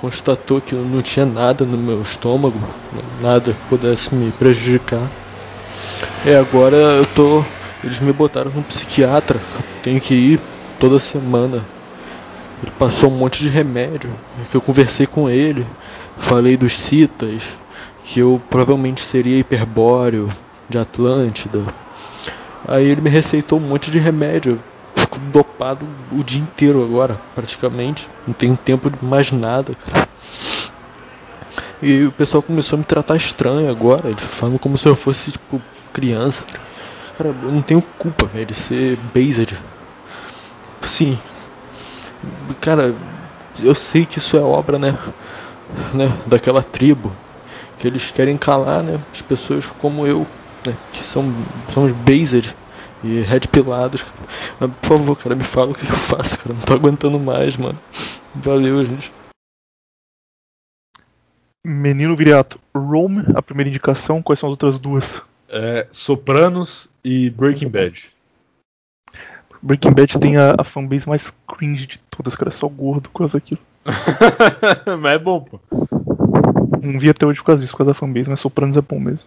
constatou que não tinha nada no meu estômago, né? nada que pudesse me prejudicar. E agora eu tô eles me botaram num psiquiatra. Tenho que ir toda semana. Ele passou um monte de remédio. Eu conversei com ele, falei dos citas, que eu provavelmente seria hiperbóreo de Atlântida. Aí ele me receitou um monte de remédio. Fico dopado o dia inteiro agora, praticamente. Não tenho tempo de mais nada, cara. E o pessoal começou a me tratar estranho agora. Eles falam como se eu fosse, tipo, criança. Cara, eu não tenho culpa, velho, de ser based. Sim. Cara, eu sei que isso é obra, né? né? Daquela tribo. Que eles querem calar, né? As pessoas como eu, né? Que são, somos based e red pilados. Mas, por favor, cara, me fala o que eu faço, cara. Não tô aguentando mais, mano. Valeu, gente. Menino Viriato, Rome, a primeira indicação, quais são as outras duas? É, Sopranos e Breaking Bad. Breaking Bad tem a, a fanbase mais cringe de todas, cara, é só gordo por causa daquilo. mas é bom, pô. Não vi até hoje por causa disso, por causa da fanbase, mas Sopranos é bom mesmo.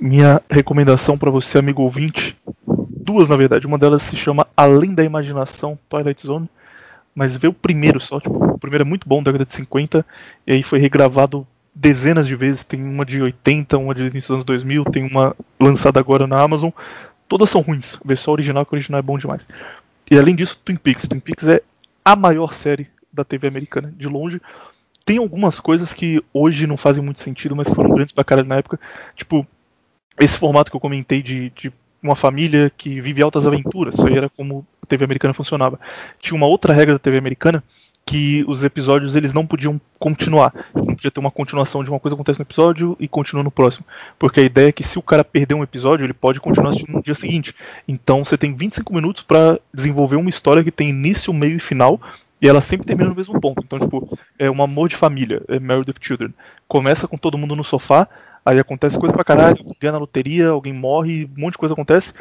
Minha recomendação pra você, amigo ouvinte, duas na verdade. Uma delas se chama Além da Imaginação, Twilight Zone. Mas vê o primeiro só, tipo, o primeiro é muito bom, da década de 50, e aí foi regravado dezenas de vezes. Tem uma de 80, uma de início dos anos 2000, tem uma lançada agora na Amazon. Todas são ruins. Vê só o original, que o original é bom demais. E além disso, Twin Peaks. Twin Peaks é a maior série da TV americana, de longe. Tem algumas coisas que hoje não fazem muito sentido, mas foram grandes pra caralho na época. Tipo, esse formato que eu comentei de, de uma família que vive altas aventuras. Isso aí era como a TV americana funcionava. Tinha uma outra regra da TV americana que os episódios eles não podiam continuar. Não podia ter uma continuação de uma coisa acontece no episódio e continua no próximo. Porque a ideia é que se o cara perder um episódio, ele pode continuar assistindo no dia seguinte. Então você tem 25 minutos para desenvolver uma história que tem início, meio e final. E ela sempre termina no mesmo ponto. Então, tipo, é um amor de família, é Married with Children. Começa com todo mundo no sofá, aí acontece coisa pra caralho, ganha na loteria, alguém morre, um monte de coisa acontece.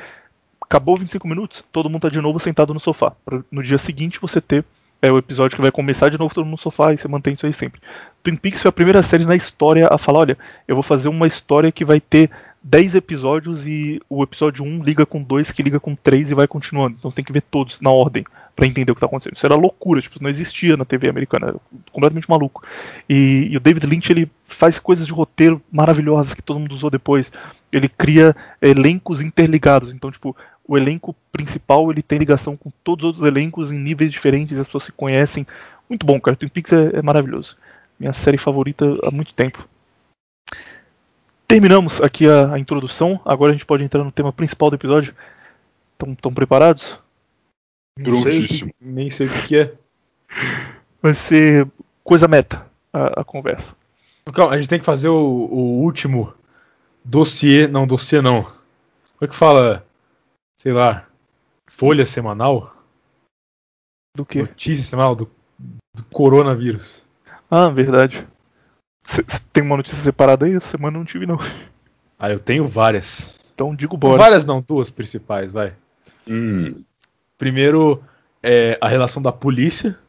Acabou 25 minutos, todo mundo tá de novo sentado no sofá. Pra no dia seguinte você ter é, o episódio que vai começar de novo todo mundo no sofá e você mantém isso aí sempre. Twin Peaks foi a primeira série na história a falar: olha, eu vou fazer uma história que vai ter 10 episódios e o episódio 1 liga com 2, que liga com 3 e vai continuando. Então você tem que ver todos na ordem para entender o que tá acontecendo. Isso era loucura, tipo, não existia na TV americana, era completamente maluco. E, e o David Lynch ele faz coisas de roteiro maravilhosas que todo mundo usou depois. Ele cria elencos interligados. Então, tipo, o elenco principal ele tem ligação com todos os outros elencos em níveis diferentes, as pessoas se conhecem. Muito bom, cara. Twin Peaks é, é maravilhoso. Minha série favorita há muito tempo. Terminamos aqui a, a, introdução. Agora a gente pode entrar no tema principal do episódio. Estão preparados? Sei, nem sei o que é. Vai ser coisa meta a, a conversa. Calma, a gente tem que fazer o, o, último dossiê. Não, dossiê não. Como é que fala? Sei lá. Folha semanal? Do que? Notícia semanal do, do coronavírus. Ah, verdade. Cê, tem uma notícia separada aí? Essa semana não tive, não. Ah, eu tenho várias. Então digo bora. Várias não, duas principais, vai. Hum. Primeiro, é a relação da polícia.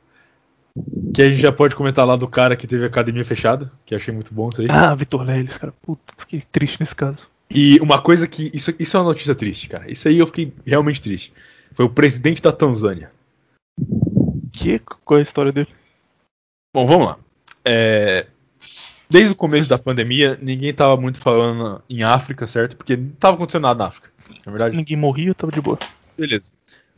Que a gente já pode comentar lá do cara que teve a academia fechada, que achei muito bom isso aí. Ah, Vitor Leles, cara. Puta, fiquei triste nesse caso. E uma coisa que. Isso, isso é uma notícia triste, cara. Isso aí eu fiquei realmente triste. Foi o presidente da Tanzânia. Que? Qual é a história dele? Bom, vamos lá. É, desde o começo da pandemia, ninguém tava muito falando em África, certo? Porque não tava acontecendo nada na África. Na verdade. Ninguém morria, tava de boa. Beleza.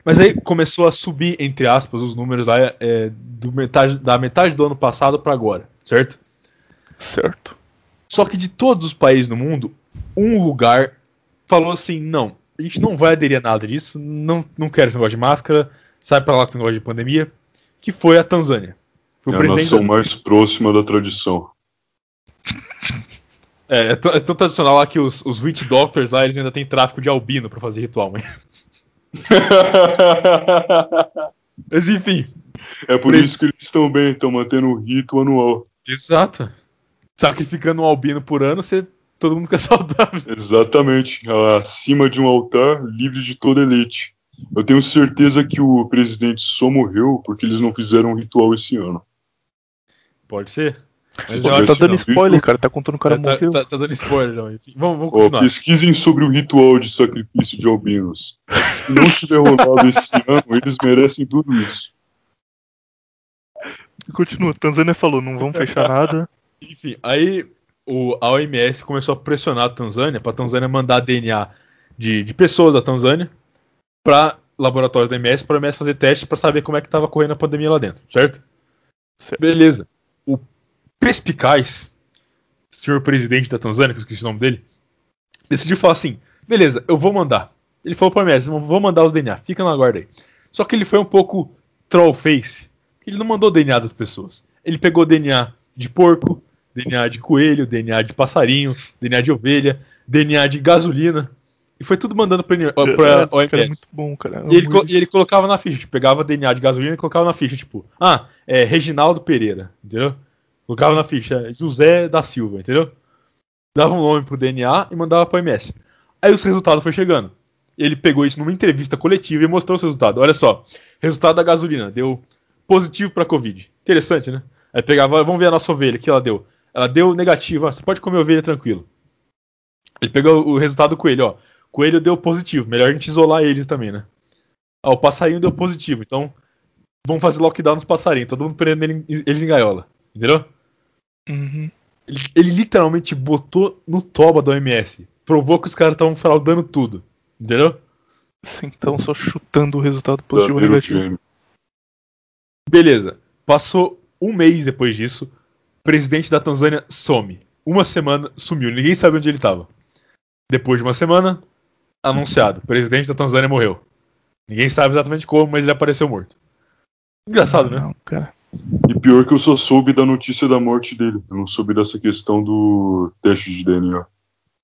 Mas aí começou a subir, entre aspas, os números lá é, do metade, da metade do ano passado para agora, certo? Certo. Só que de todos os países no mundo, um lugar falou assim: não, a gente não vai aderir a nada disso, não, não quero esse negócio de máscara, sai pra lá com esse negócio de pandemia, que foi a Tanzânia. Foi é a nação da... mais próxima da tradição. É, é, tão, é tão tradicional lá que os, os Witch Doctors lá, eles ainda têm tráfico de albino para fazer ritual, mas... mas enfim. É por isso que eles estão bem, estão mantendo o rito anual. Exato. Sacrificando um albino por ano, você, todo mundo fica saudável. Exatamente. Acima de um altar, livre de toda elite. Eu tenho certeza que o presidente só morreu porque eles não fizeram um ritual esse ano. Pode ser. Mas tá dando spoiler, cara. Tá contando o cara tá, morreu. Tá, tá, dando spoiler, não. Vamos, vamos continuar. Oh, pesquisem sobre o ritual de sacrifício de albinos. Se não tiver rolado esse ano, eles merecem tudo isso. Continua, Tanzânia falou, não vamos fechar nada. Enfim, aí o, a OMS começou a pressionar a Tanzânia pra Tanzânia mandar DNA de, de pessoas da Tanzânia pra laboratórios da OMS, pra OMS fazer teste pra saber como é que tava correndo a pandemia lá dentro, certo? Beleza. O perspicaz, senhor presidente da Tanzânia, que eu esqueci o nome dele, decidiu falar assim: beleza, eu vou mandar. Ele falou pra OMS: "Eu vou mandar os DNA, fica na guarda aí. Só que ele foi um pouco troll face. Ele não mandou DNA das pessoas. Ele pegou DNA de porco, DNA de coelho, DNA de passarinho, DNA de ovelha, DNA de gasolina. E foi tudo mandando pra, pra É, OMS. cara, é muito bom, cara. E ele, e ele colocava na ficha, tipo, pegava DNA de gasolina e colocava na ficha, tipo, ah, é Reginaldo Pereira, entendeu? Colocava na ficha José da Silva, entendeu? Dava um nome pro DNA e mandava pra OMS. Aí os resultados foi chegando. Ele pegou isso numa entrevista coletiva e mostrou os resultados. Olha só, resultado da gasolina deu positivo pra Covid. Interessante, né? Aí pegava, vamos ver a nossa ovelha, que ela deu. Ela deu negativo, ah, você pode comer ovelha tranquilo. Ele pegou o resultado do coelho, ó. Coelho deu positivo, melhor a gente isolar eles também, né? Ah, o passarinho deu positivo, então vamos fazer lockdown nos passarinhos, todo mundo prendendo ele- eles em gaiola, entendeu? Uhum. Ele, ele literalmente botou no toba da OMS, provou que os caras estavam fraudando tudo, entendeu? Sim, então só chutando o resultado positivo ou Verdadeiro negativo. Beleza, passou um mês depois disso, presidente da Tanzânia some. Uma semana sumiu, ninguém sabe onde ele estava. Depois de uma semana, anunciado, o presidente da Tanzânia morreu. Ninguém sabe exatamente como, mas ele apareceu morto. Engraçado, né? E pior que eu só soube da notícia da morte dele. Eu não soube dessa questão do teste de DNA.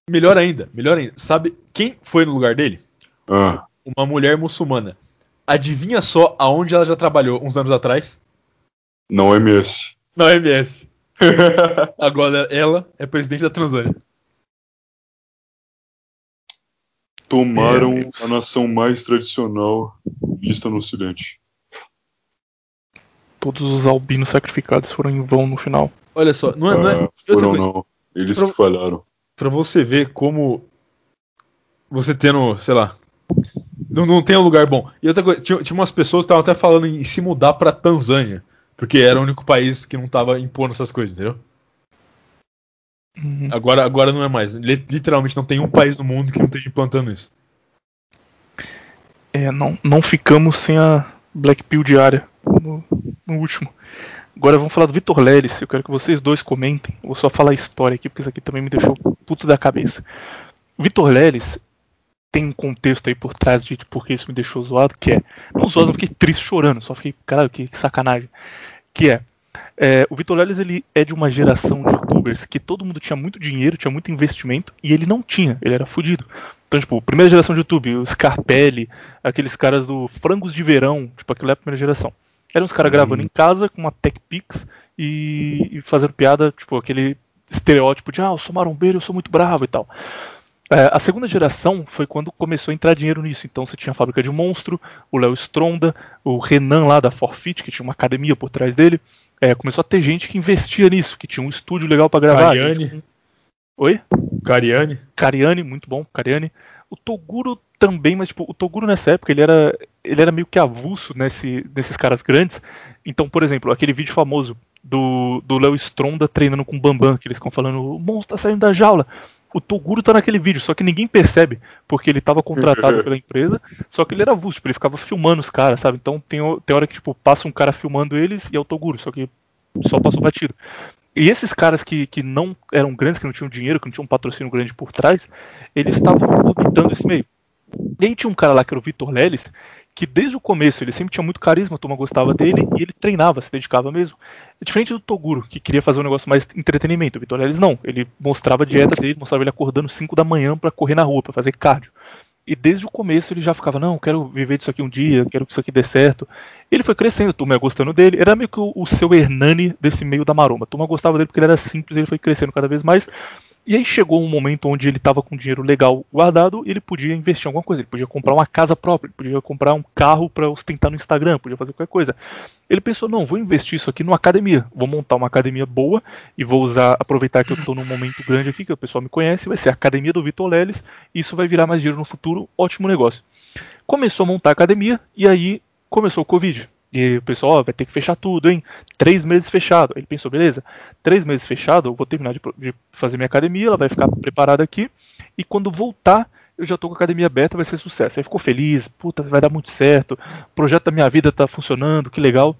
Melhor ainda, melhor ainda. Sabe quem foi no lugar dele? Ah, Uma mulher muçulmana. Adivinha só aonde ela já trabalhou uns anos atrás? na OMS. Na OMS. Agora ela é presidente da Tanzânia. Tomaram a nação mais tradicional vista no Ocidente. Todos os albinos sacrificados foram em vão no final. Olha só, não é. Não é Ah, foram não. Eles Pra- que falharam. Pra você ver como você tendo, sei lá, não, não tem um lugar bom. E outra coisa, tinha, tinha umas pessoas que estavam até falando em se mudar pra Tanzânia, porque era o único país que não tava impondo essas coisas, entendeu? Uhum. Agora, agora não é mais. Li- Literalmente não tem um país no mundo que não esteja implantando isso. É, não, não ficamos sem a Black Pill diária no, no último. Agora vamos falar do Vitor Leles. Eu quero que vocês dois comentem. Vou só falar a história aqui, porque isso aqui também me deixou puto da cabeça. Vitor Leles tem um contexto aí por trás de por que isso me deixou zoado, que é. Não zoado, eu fiquei triste chorando, só fiquei, caralho, que, que sacanagem. Que é. é, o Vitor Leles ele é de uma geração de youtubers que todo mundo tinha muito dinheiro, tinha muito investimento, e ele não tinha, ele era fudido. Então, tipo, primeira geração de YouTube, o Scarpelli, aqueles caras do Frangos de Verão, tipo, aquilo é a primeira geração. Eram os caras gravando em casa com uma Tech Pix e, e fazendo piada, tipo, aquele estereótipo de, ah, eu sou marombeiro, eu sou muito bravo e tal. É, a segunda geração foi quando começou a entrar dinheiro nisso. Então você tinha a Fábrica de Monstro, o Léo Stronda, o Renan lá da Forfeit, que tinha uma academia por trás dele. É, começou a ter gente que investia nisso, que tinha um estúdio legal pra gravar. Cariani. gente Oi? Cariani. Cariani, muito bom, Cariani. O Toguro também, mas tipo, o Toguro nessa época ele era, ele era meio que avulso nesse, nesses caras grandes. Então, por exemplo, aquele vídeo famoso do do Léo Stronda treinando com o Bambam, que eles ficam falando, o monstro tá saindo da jaula. O Toguro tá naquele vídeo, só que ninguém percebe, porque ele tava contratado pela empresa, só que ele era avulso, tipo, ele ficava filmando os caras, sabe? Então tem, tem hora que, tipo, passa um cara filmando eles e é o Toguro, só que só passou batido. E esses caras que, que não eram grandes, que não tinham dinheiro, que não tinham um patrocínio grande por trás, eles estavam orbitando esse meio. E aí tinha um cara lá que era o Vitor Leles, que desde o começo ele sempre tinha muito carisma, a turma gostava dele e ele treinava, se dedicava mesmo. É diferente do Toguro, que queria fazer um negócio mais entretenimento. O Vitor Leles não, ele mostrava a dieta dele, mostrava ele acordando 5 da manhã pra correr na rua, pra fazer cardio. E desde o começo ele já ficava, não, quero viver disso aqui um dia, quero que isso aqui dê certo. Ele foi crescendo, a turma gostando dele. Era meio que o, o seu Hernani desse meio da maromba. A turma gostava dele porque ele era simples, ele foi crescendo cada vez mais. E aí chegou um momento onde ele estava com dinheiro legal guardado e ele podia investir em alguma coisa. Ele podia comprar uma casa própria, ele podia comprar um carro para ostentar no Instagram, podia fazer qualquer coisa. Ele pensou, não, vou investir isso aqui numa academia. Vou montar uma academia boa e vou usar, aproveitar que eu estou num momento grande aqui, que o pessoal me conhece, vai ser a academia do Vitor Leles, isso vai virar mais dinheiro no futuro, ótimo negócio. Começou a montar a academia e aí começou o Covid. E o pessoal, ó, vai ter que fechar tudo, hein? Três meses fechado. Ele pensou, beleza, três meses fechado, eu vou terminar de, de fazer minha academia, ela vai ficar preparada aqui. E quando voltar, eu já tô com a academia aberta, vai ser sucesso. Aí ficou feliz, puta, vai dar muito certo, o projeto da minha vida tá funcionando, que legal.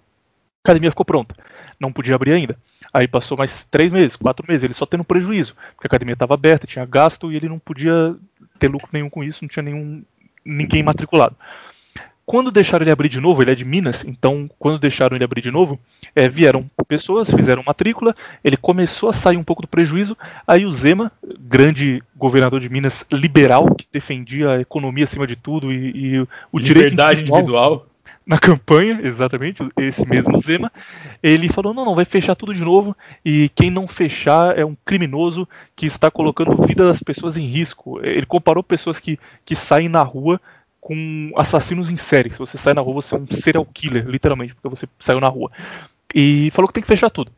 A academia ficou pronta. Não podia abrir ainda. Aí passou mais três meses, quatro meses, ele só tendo prejuízo, porque a academia estava aberta, tinha gasto e ele não podia ter lucro nenhum com isso, não tinha nenhum ninguém matriculado. Quando deixaram ele abrir de novo, ele é de Minas, então quando deixaram ele abrir de novo, é, vieram pessoas, fizeram matrícula, ele começou a sair um pouco do prejuízo, aí o Zema, grande governador de Minas liberal, que defendia a economia acima de tudo e, e o direito Liberdade individual. na campanha, exatamente, esse mesmo Zema, ele falou: não, não, vai fechar tudo de novo e quem não fechar é um criminoso que está colocando a vida das pessoas em risco. Ele comparou pessoas que, que saem na rua com assassinos em série. Se você sai na rua, você é um serial killer, literalmente, porque você saiu na rua. E falou que tem que fechar tudo.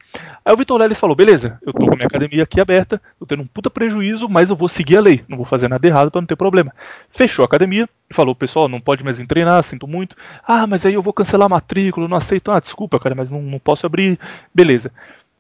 Aí o Vitor Leles falou: beleza, eu tô com a minha academia aqui aberta, tô tendo um puta prejuízo, mas eu vou seguir a lei, não vou fazer nada errado para não ter problema. Fechou a academia, falou: pessoal, não pode mais treinar, sinto muito. Ah, mas aí eu vou cancelar a matrícula, não aceito. Ah, desculpa, cara, mas não, não posso abrir. Beleza.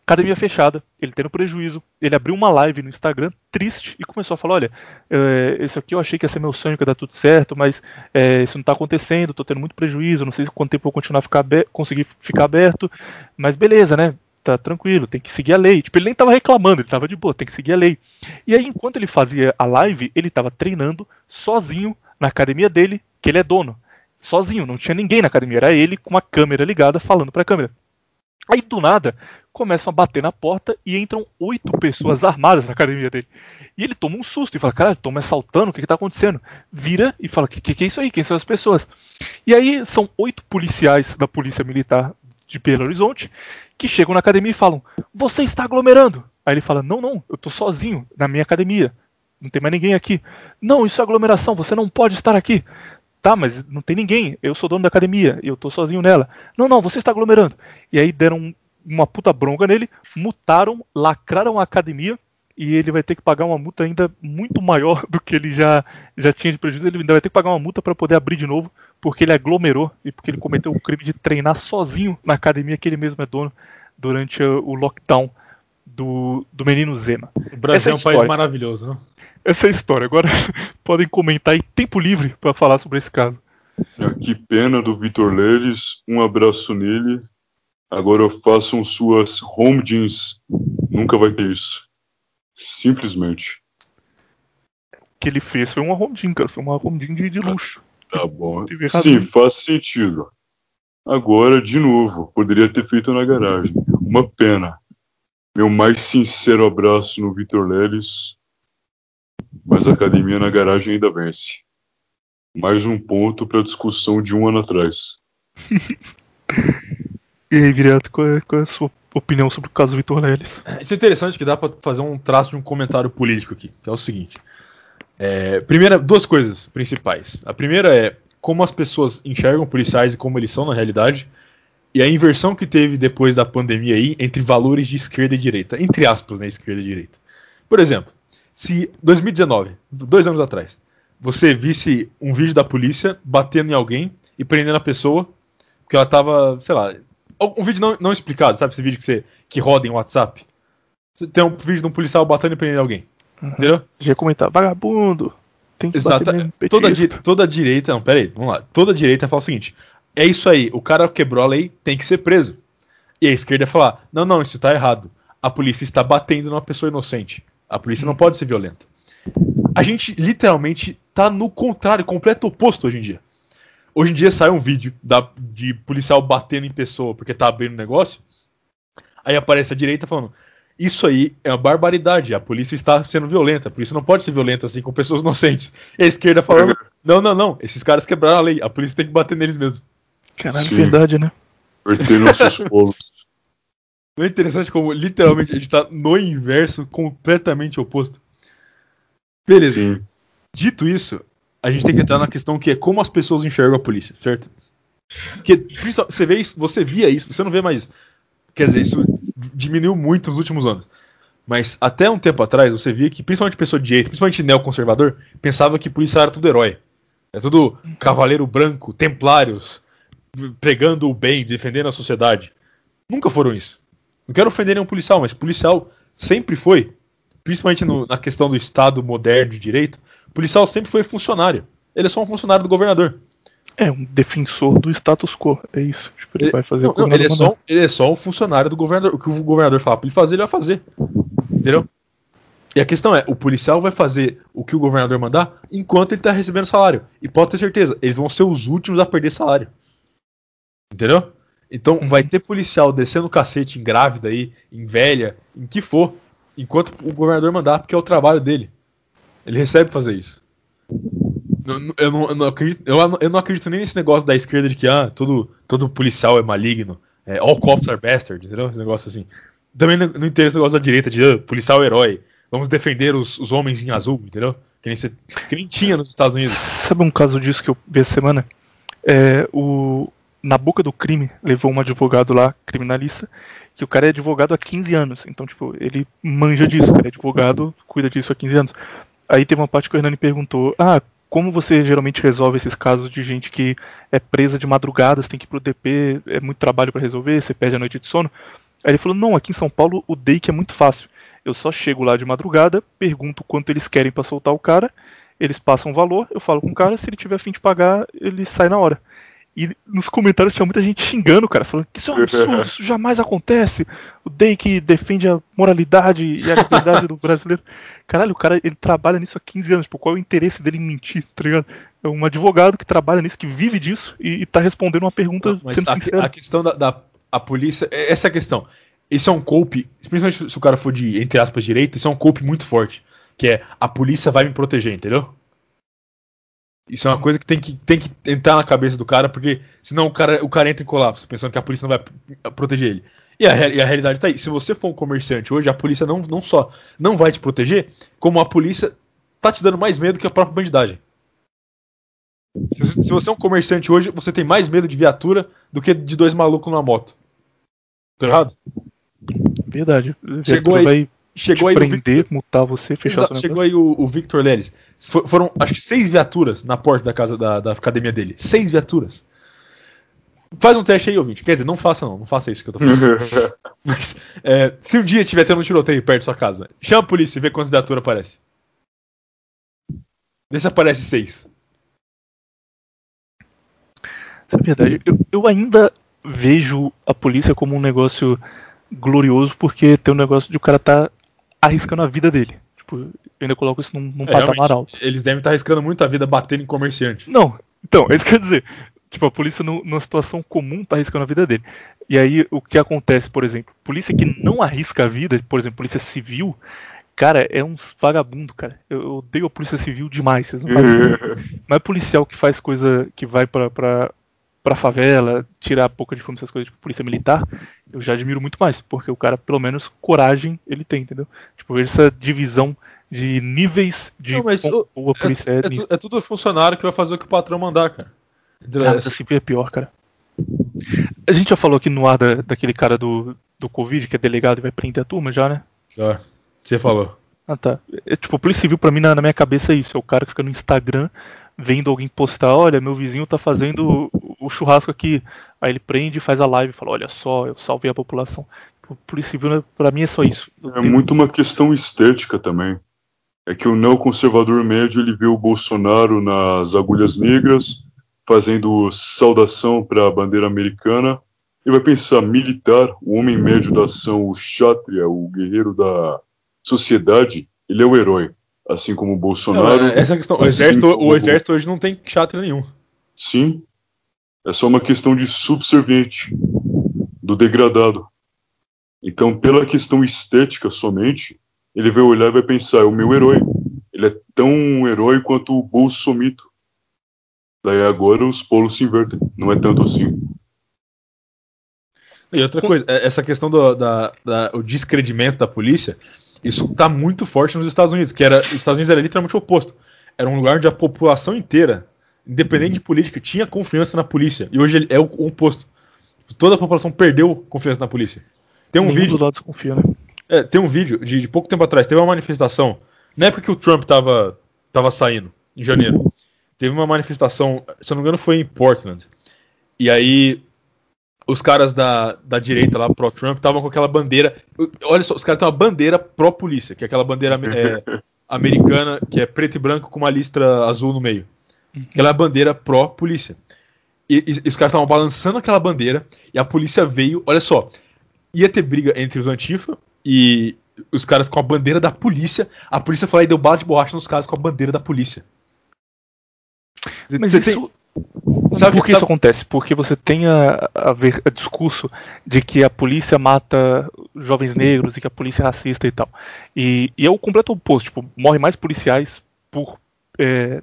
Academia fechada, ele tendo prejuízo, ele abriu uma live no Instagram triste e começou a falar: Olha, é, isso aqui eu achei que ia ser meu sonho, que ia dar tudo certo, mas é, isso não está acontecendo, estou tendo muito prejuízo, não sei quanto tempo eu vou continuar a ficar conseguir ficar aberto, mas beleza, né? Tá tranquilo, tem que seguir a lei. Tipo, ele nem estava reclamando, ele estava de boa, tem que seguir a lei. E aí, enquanto ele fazia a live, ele estava treinando sozinho na academia dele, que ele é dono. Sozinho, não tinha ninguém na academia, era ele com uma câmera ligada falando para a câmera. Aí do nada começam a bater na porta e entram oito pessoas armadas na academia dele. E ele toma um susto e fala: Caralho, estão me assaltando, o que, está acontecendo? Vira e fala: que, que, que é isso aí? Quem são as pessoas? E aí são oito policiais da Polícia Militar de Belo Horizonte que chegam na academia e falam: Você está aglomerando. Aí ele fala: Não, não, eu estou sozinho na minha academia. Não tem mais ninguém aqui. Não, isso é aglomeração, você não pode estar aqui. Tá, mas não tem ninguém. Eu sou dono da academia. Eu tô sozinho nela. Não, não, você está aglomerando. E aí deram uma puta bronca nele, mutaram, lacraram a academia e ele vai ter que pagar uma multa ainda muito maior do que ele já, já tinha de prejuízo. Ele ainda vai ter que pagar uma multa para poder abrir de novo, porque ele aglomerou e porque ele cometeu o crime de treinar sozinho na academia que ele mesmo é dono durante o lockdown do, do menino Zema. O Brasil é um país maravilhoso, não? Essa é a história. Agora podem comentar em tempo livre para falar sobre esse caso. Que pena do Vitor Leles, um abraço nele. Agora façam suas home jeans. Nunca vai ter isso. Simplesmente. O que ele fez foi uma home jean, cara. Foi uma home jean de, de luxo. Tá bom. Sim, faz sentido. Agora, de novo, poderia ter feito na garagem. Uma pena. Meu mais sincero abraço no Vitor Leles mas a academia na garagem ainda vence. Mais um ponto para discussão de um ano atrás. e aí, Viriato, qual é, qual é, a sua opinião sobre o caso Vitor Leles? Isso é interessante que dá para fazer um traço de um comentário político aqui, que é o seguinte. É, primeira, duas coisas principais. A primeira é como as pessoas enxergam policiais e como eles são na realidade, e a inversão que teve depois da pandemia aí entre valores de esquerda e direita, entre aspas, né, esquerda e direita. Por exemplo, se 2019, dois anos atrás, você visse um vídeo da polícia batendo em alguém e prendendo a pessoa porque ela tava, sei lá, um vídeo não, não explicado, sabe esse vídeo que você que roda em WhatsApp? Você tem um vídeo de um policial batendo e prendendo alguém. Uhum. Entendeu? Já comentar, vagabundo. Tem que Exato. Toda, di toda direita, não, pera aí, vamos lá. Toda direita fala o seguinte: é isso aí, o cara quebrou a lei, tem que ser preso. E a esquerda falar: não, não, isso tá errado. A polícia está batendo numa pessoa inocente. A polícia não pode ser violenta. A gente literalmente tá no contrário, completo oposto hoje em dia. Hoje em dia sai um vídeo da, de policial batendo em pessoa porque tá abrindo negócio. Aí aparece a direita falando: Isso aí é uma barbaridade. A polícia está sendo violenta. A polícia não pode ser violenta assim com pessoas inocentes. E a esquerda falando: Não, não, não. Esses caras quebraram a lei. A polícia tem que bater neles mesmo. Caralho, Sim. verdade, né? Perder nossos polos. Não é interessante como literalmente a gente tá no inverso, completamente oposto. Beleza. Sim. Dito isso, a gente tem que entrar na questão que é como as pessoas enxergam a polícia, certo? Porque você vê isso, você via isso, você não vê mais isso. Quer dizer, isso diminuiu muito nos últimos anos. Mas até um tempo atrás, você via que, principalmente pessoa de direita, principalmente neoconservador, pensava que polícia era tudo herói. É tudo cavaleiro branco, templários, pregando o bem, defendendo a sociedade. Nunca foram isso. Não quero ofender nenhum policial, mas policial sempre foi, principalmente no- na questão do Estado moderno de direito, policial sempre foi funcionário. Ele é só um funcionário do governador. É, um defensor do status quo. É isso. Tipo, ele, vai fazer Não, não, ele, é só, mandar. ele é só um funcionário do governador. O que o governador fala pra ele fazer, ele vai fazer. Entendeu? E a questão é, o policial vai fazer o que o governador mandar enquanto ele tá recebendo salário. E pode ter certeza, eles vão ser os últimos a perder salário. Entendeu? Então vai ter policial descendo o cacete em grávida aí, em velha, em que for, enquanto o governador mandar, porque é o trabalho dele. Ele recebe fazer isso. Eu não, eu não acredito, eu, eu não acredito nem nesse negócio da esquerda de que ah, todo, todo policial é maligno. É, all cops are bastards, entendeu? Esse negócio assim. Também não, não entendo esse negócio da direita de ah, policial é herói. Vamos defender os, os homens em azul, entendeu? Que nem, que nem tinha nos Estados Unidos. Sabe um caso disso que eu vi essa semana? É, o, na boca do crime levou um advogado lá, criminalista, que o cara é advogado há 15 anos. Então, tipo, ele manja disso, cara é advogado, cuida disso há 15 anos. Aí teve uma parte que o Hernani perguntou: Ah, como você geralmente resolve esses casos de gente que é presa de madrugada, você tem que ir pro DP, é muito trabalho pra resolver, você perde a noite de sono? Aí ele falou: Não, aqui em São Paulo o DEIC é muito fácil. Eu só chego lá de madrugada, pergunto quanto eles querem pra soltar o cara, eles passam o valor, eu falo com o cara, se ele tiver afim de pagar, ele sai na hora. E nos comentários tinha muita gente xingando o cara, falando que isso é um absurdo, isso jamais acontece. O Day que defende a moralidade e a liberdade do brasileiro. Caralho, o cara ele trabalha nisso há 15 anos, tipo, qual é o interesse dele em mentir, tá ligado? É um advogado que trabalha nisso, que vive disso e, e tá respondendo uma pergunta Mas sendo a, sincero. a questão da, da a polícia, é- essa é a questão. Isso é um golpe, principalmente se o cara for de, entre aspas, direita, isso é um golpe muito forte. Que é, a polícia vai me proteger, entendeu? Isso é uma coisa que tem que, tem que entrar na cabeça do cara, porque senão o cara, o cara entra em colapso, pensando que a polícia não vai proteger ele. E a, e a realidade tá aí. Se você for um comerciante hoje, a polícia não, não só não vai te proteger, como a polícia tá te dando mais medo que a própria bandidagem. Se, você- se você é um comerciante hoje, você tem mais medo de viatura do que de dois malucos numa moto. Tô errado? Verdade. Chegou aí, vai chegou aí o prender, multar você, fechar Exato, chegou aí o, o Victor Leles. For- Foram, acho que seis viaturas na porta da casa da, da academia dele. Seis viaturas. Faz um teste aí, ouvinte. Quer dizer, não faça não, não faça isso que eu tô falando. Mas, é, se um dia tiver tendo um tiroteio perto da sua casa, chama a polícia e vê quantas viaturas aparecem. Vê se aparece seis. Isso é verdade. Eu, eu ainda vejo a polícia como um negócio glorioso porque tem um negócio de o cara tá arriscando a vida dele. Tipo, eu ainda coloco isso num, num É, patamar alto. Eles devem estar arriscando muito a vida batendo em comerciante. Não, então, é isso que eu ia dizer. Tipo, a polícia no- numa situação comum tá arriscando a vida dele. E aí o que acontece, por exemplo, polícia que não arrisca a vida, por exemplo, polícia civil, cara, é uns vagabundo, cara. Eu eu odeio a polícia civil demais, vocês não ideia. Mas policial que faz coisa que vai pra, pra, pra favela, tirar a boca de fome, essas coisas, tipo polícia militar, eu já admiro muito mais, porque o cara, pelo menos, coragem ele tem, entendeu? Tipo, essa divisão de níveis de Não, mas o- boa a polícia é, é, tu- é tudo funcionário que vai fazer o que o patrão mandar, cara. Ah, mas assim é pior, cara. A gente já falou aqui no ar da, daquele cara do, do Covid, que é delegado e vai prender a turma já, né? Já. Você falou. Ah, tá. É, tipo, a polícia civil pra mim, na, na minha cabeça é isso. É o cara que fica no Instagram vendo alguém postar, olha, meu vizinho tá fazendo o, o churrasco aqui. Aí ele prende e faz a live e fala, olha só, eu salvei a população. Tipo, polícia civil, né, pra mim, é só isso. É muito uma questão estética também. É que o neoconservador médio ele vê o Bolsonaro nas agulhas negras, fazendo saudação para a bandeira americana, e vai pensar militar, o homem médio da ação, o kshatriya, o guerreiro da sociedade, ele é o herói. Assim como o Bolsonaro. Não, é- essa questão. O assim exército, como- o exército hoje não tem chatra nenhum. Sim. É só uma questão de subserviente, do degradado. Então, pela questão estética somente, ele vai olhar e vai pensar, é o meu herói. Ele é tão um herói quanto o Bolsomito. Daí agora os polos se invertem. Não é tanto assim. E outra coisa, é- essa questão do da, da- o descredimento da polícia, isso tá muito forte nos Estados Unidos, que era os Estados Unidos era literalmente o oposto. Era um lugar onde a população inteira, independente de política, tinha confiança na polícia. E hoje ele é o, o oposto. Toda a população perdeu confiança na polícia. Tem um Nenhum vídeo dos lados confia, né? É, tem um vídeo de, de pouco tempo atrás, teve uma manifestação, na época que o Trump tava, tava saindo, em janeiro, teve uma manifestação, se eu não me engano foi em Portland, E aí os caras da, da direita lá, pró-Trump, estavam com aquela bandeira. Olha só, os caras têm uma bandeira pró-polícia, que é aquela bandeira é, americana, que é preto e branco com uma listra azul no meio. Aquela bandeira pró-polícia. E, e- e os caras estavam balançando aquela bandeira, e a polícia veio, olha só, ia ter briga entre os Antifa e os caras com a bandeira da polícia. A polícia foi lá e deu bala de borracha nos caras com a bandeira da polícia. Mas Você isso, Sabe por que sabe- isso acontece? Porque você tem a, a ver a discurso de que a polícia mata jovens negros e que a polícia é racista e tal. E, e é o completo oposto. Tipo, morrem mais policiais por é,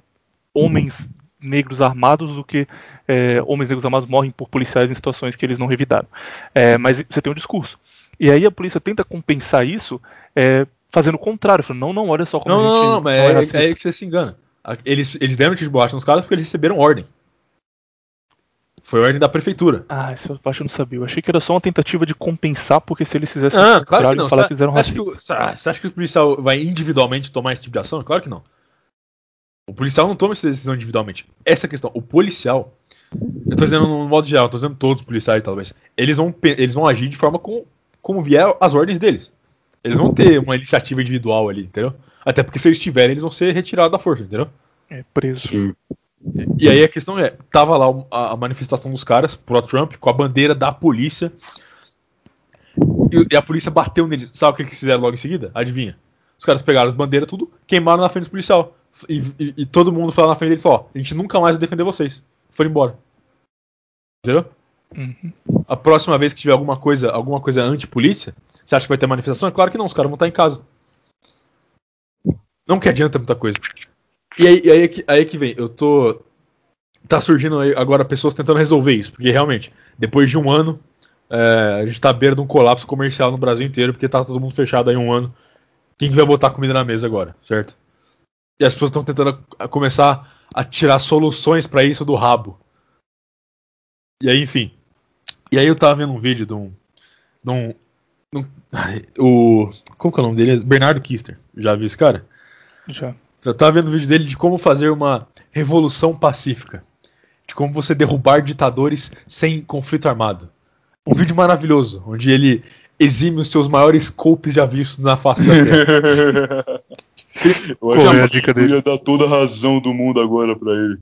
homens negros armados do que é, homens negros armados morrem por policiais em situações que eles não revidaram. É, mas você tem um discurso. E aí a polícia tenta compensar isso é, fazendo o contrário. Falando, não, não, olha só como Não, a gente não, não, mas não é, racista." é aí que você se engana. Eles, eles deram tiro de borracha nos caras porque eles receberam ordem. Foi ordem da prefeitura. Ah, essa parte eu não sabia. Eu achei que era só uma tentativa de compensar, porque se eles fizessem Ah, claro que não. falar Você que eles eram você acha que, você acha que o policial vai individualmente tomar esse tipo de ação? Claro que não. O policial não toma essa decisão individualmente. Essa é a questão. O policial. Eu tô dizendo no modo geral, eu tô dizendo todos os policiais, talvez. Eles vão, eles vão agir de forma com, como vier as ordens deles. Eles vão ter uma iniciativa individual ali, entendeu? Até porque se eles tiverem, eles vão ser retirados da força, entendeu? É, preso. Sim. E aí a questão é, tava lá a, a manifestação dos caras pro Trump com a bandeira da polícia. E, e a polícia bateu neles. Sabe o que, que eles fizeram logo em seguida? Adivinha? Os caras pegaram as bandeiras tudo, queimaram na frente dos policial. E, e- e todo mundo foi lá na frente deles e falou, ó, a gente nunca mais vai defender vocês. Foram embora. Entendeu? Uhum. A próxima vez que tiver alguma coisa, alguma coisa anti-polícia, você acha que vai ter manifestação? É claro que não, os caras vão estar em casa. Não que adianta muita coisa. E aí, aí, é que, aí é que vem, eu tô. Tá surgindo agora pessoas tentando resolver isso, porque realmente, depois de um ano, é, a gente tá à beira de um colapso comercial no Brasil inteiro, porque tá todo mundo fechado aí um ano. Quem que vai botar comida na mesa agora, certo? E as pessoas estão tentando a- começar a tirar soluções pra isso do rabo. E aí, enfim. E aí eu tava vendo um vídeo de um. De um, de um- o. Como que é o nome dele? Bernardo Kister. Já viu esse cara? Já. Eu tava vendo o vídeo dele de como fazer uma revolução pacífica. De como você derrubar ditadores sem conflito armado. Um vídeo maravilhoso, onde ele exime os seus maiores golpes já vistos na face da Terra. Eu acho é a que dica eu dele? ia dar toda a razão do mundo agora pra ele. Eu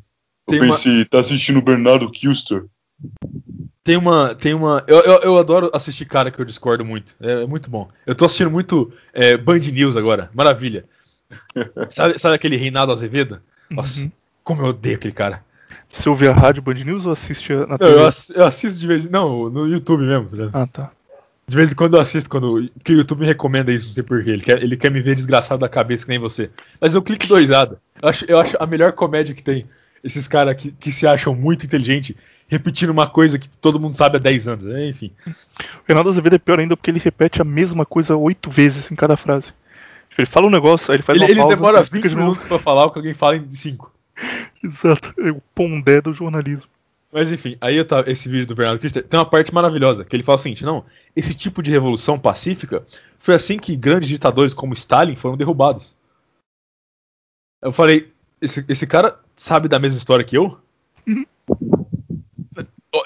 Tem uma- pensei, tá assistindo o Bernardo Kilster? Tem uma. Tem uma. Eu, eu, eu adoro assistir cara que eu discordo muito. É, é muito bom. Eu tô assistindo muito é, Band News agora. Maravilha. Sabe, sabe aquele Reinaldo Azevedo? Nossa, como eu odeio aquele cara. Você ouve a rádio Band News ou assiste na Não, TV? eu, ass- eu assisto de vez em Não, no YouTube mesmo. tá? Ah, tá. De vez em quando eu assisto, quando. Que o YouTube me recomenda isso, não sei porquê. Ele quer, ele quer me ver desgraçado da cabeça que nem você. Mas eu clico doisada. Eu acho, eu acho a melhor comédia que tem. Esses caras que, que se acham muito inteligentes, repetindo uma coisa que todo mundo sabe há 10 anos. É, Enfim. O Reinaldo Azevedo é pior ainda porque ele repete a mesma coisa oito vezes em cada frase. Ele fala um negócio, aí ele faz Ele, uma ele pausa, demora explica 20 de novo. minutos pra falar o que alguém fala em 5. Exato, é o pondé do jornalismo. Mas enfim, aí eu tava, esse vídeo do Bernardo Kister tem uma parte maravilhosa, que ele fala o seguinte, não, esse tipo de revolução pacífica foi assim que grandes ditadores como Stalin foram derrubados. Eu falei, esse, esse cara sabe da mesma história que eu?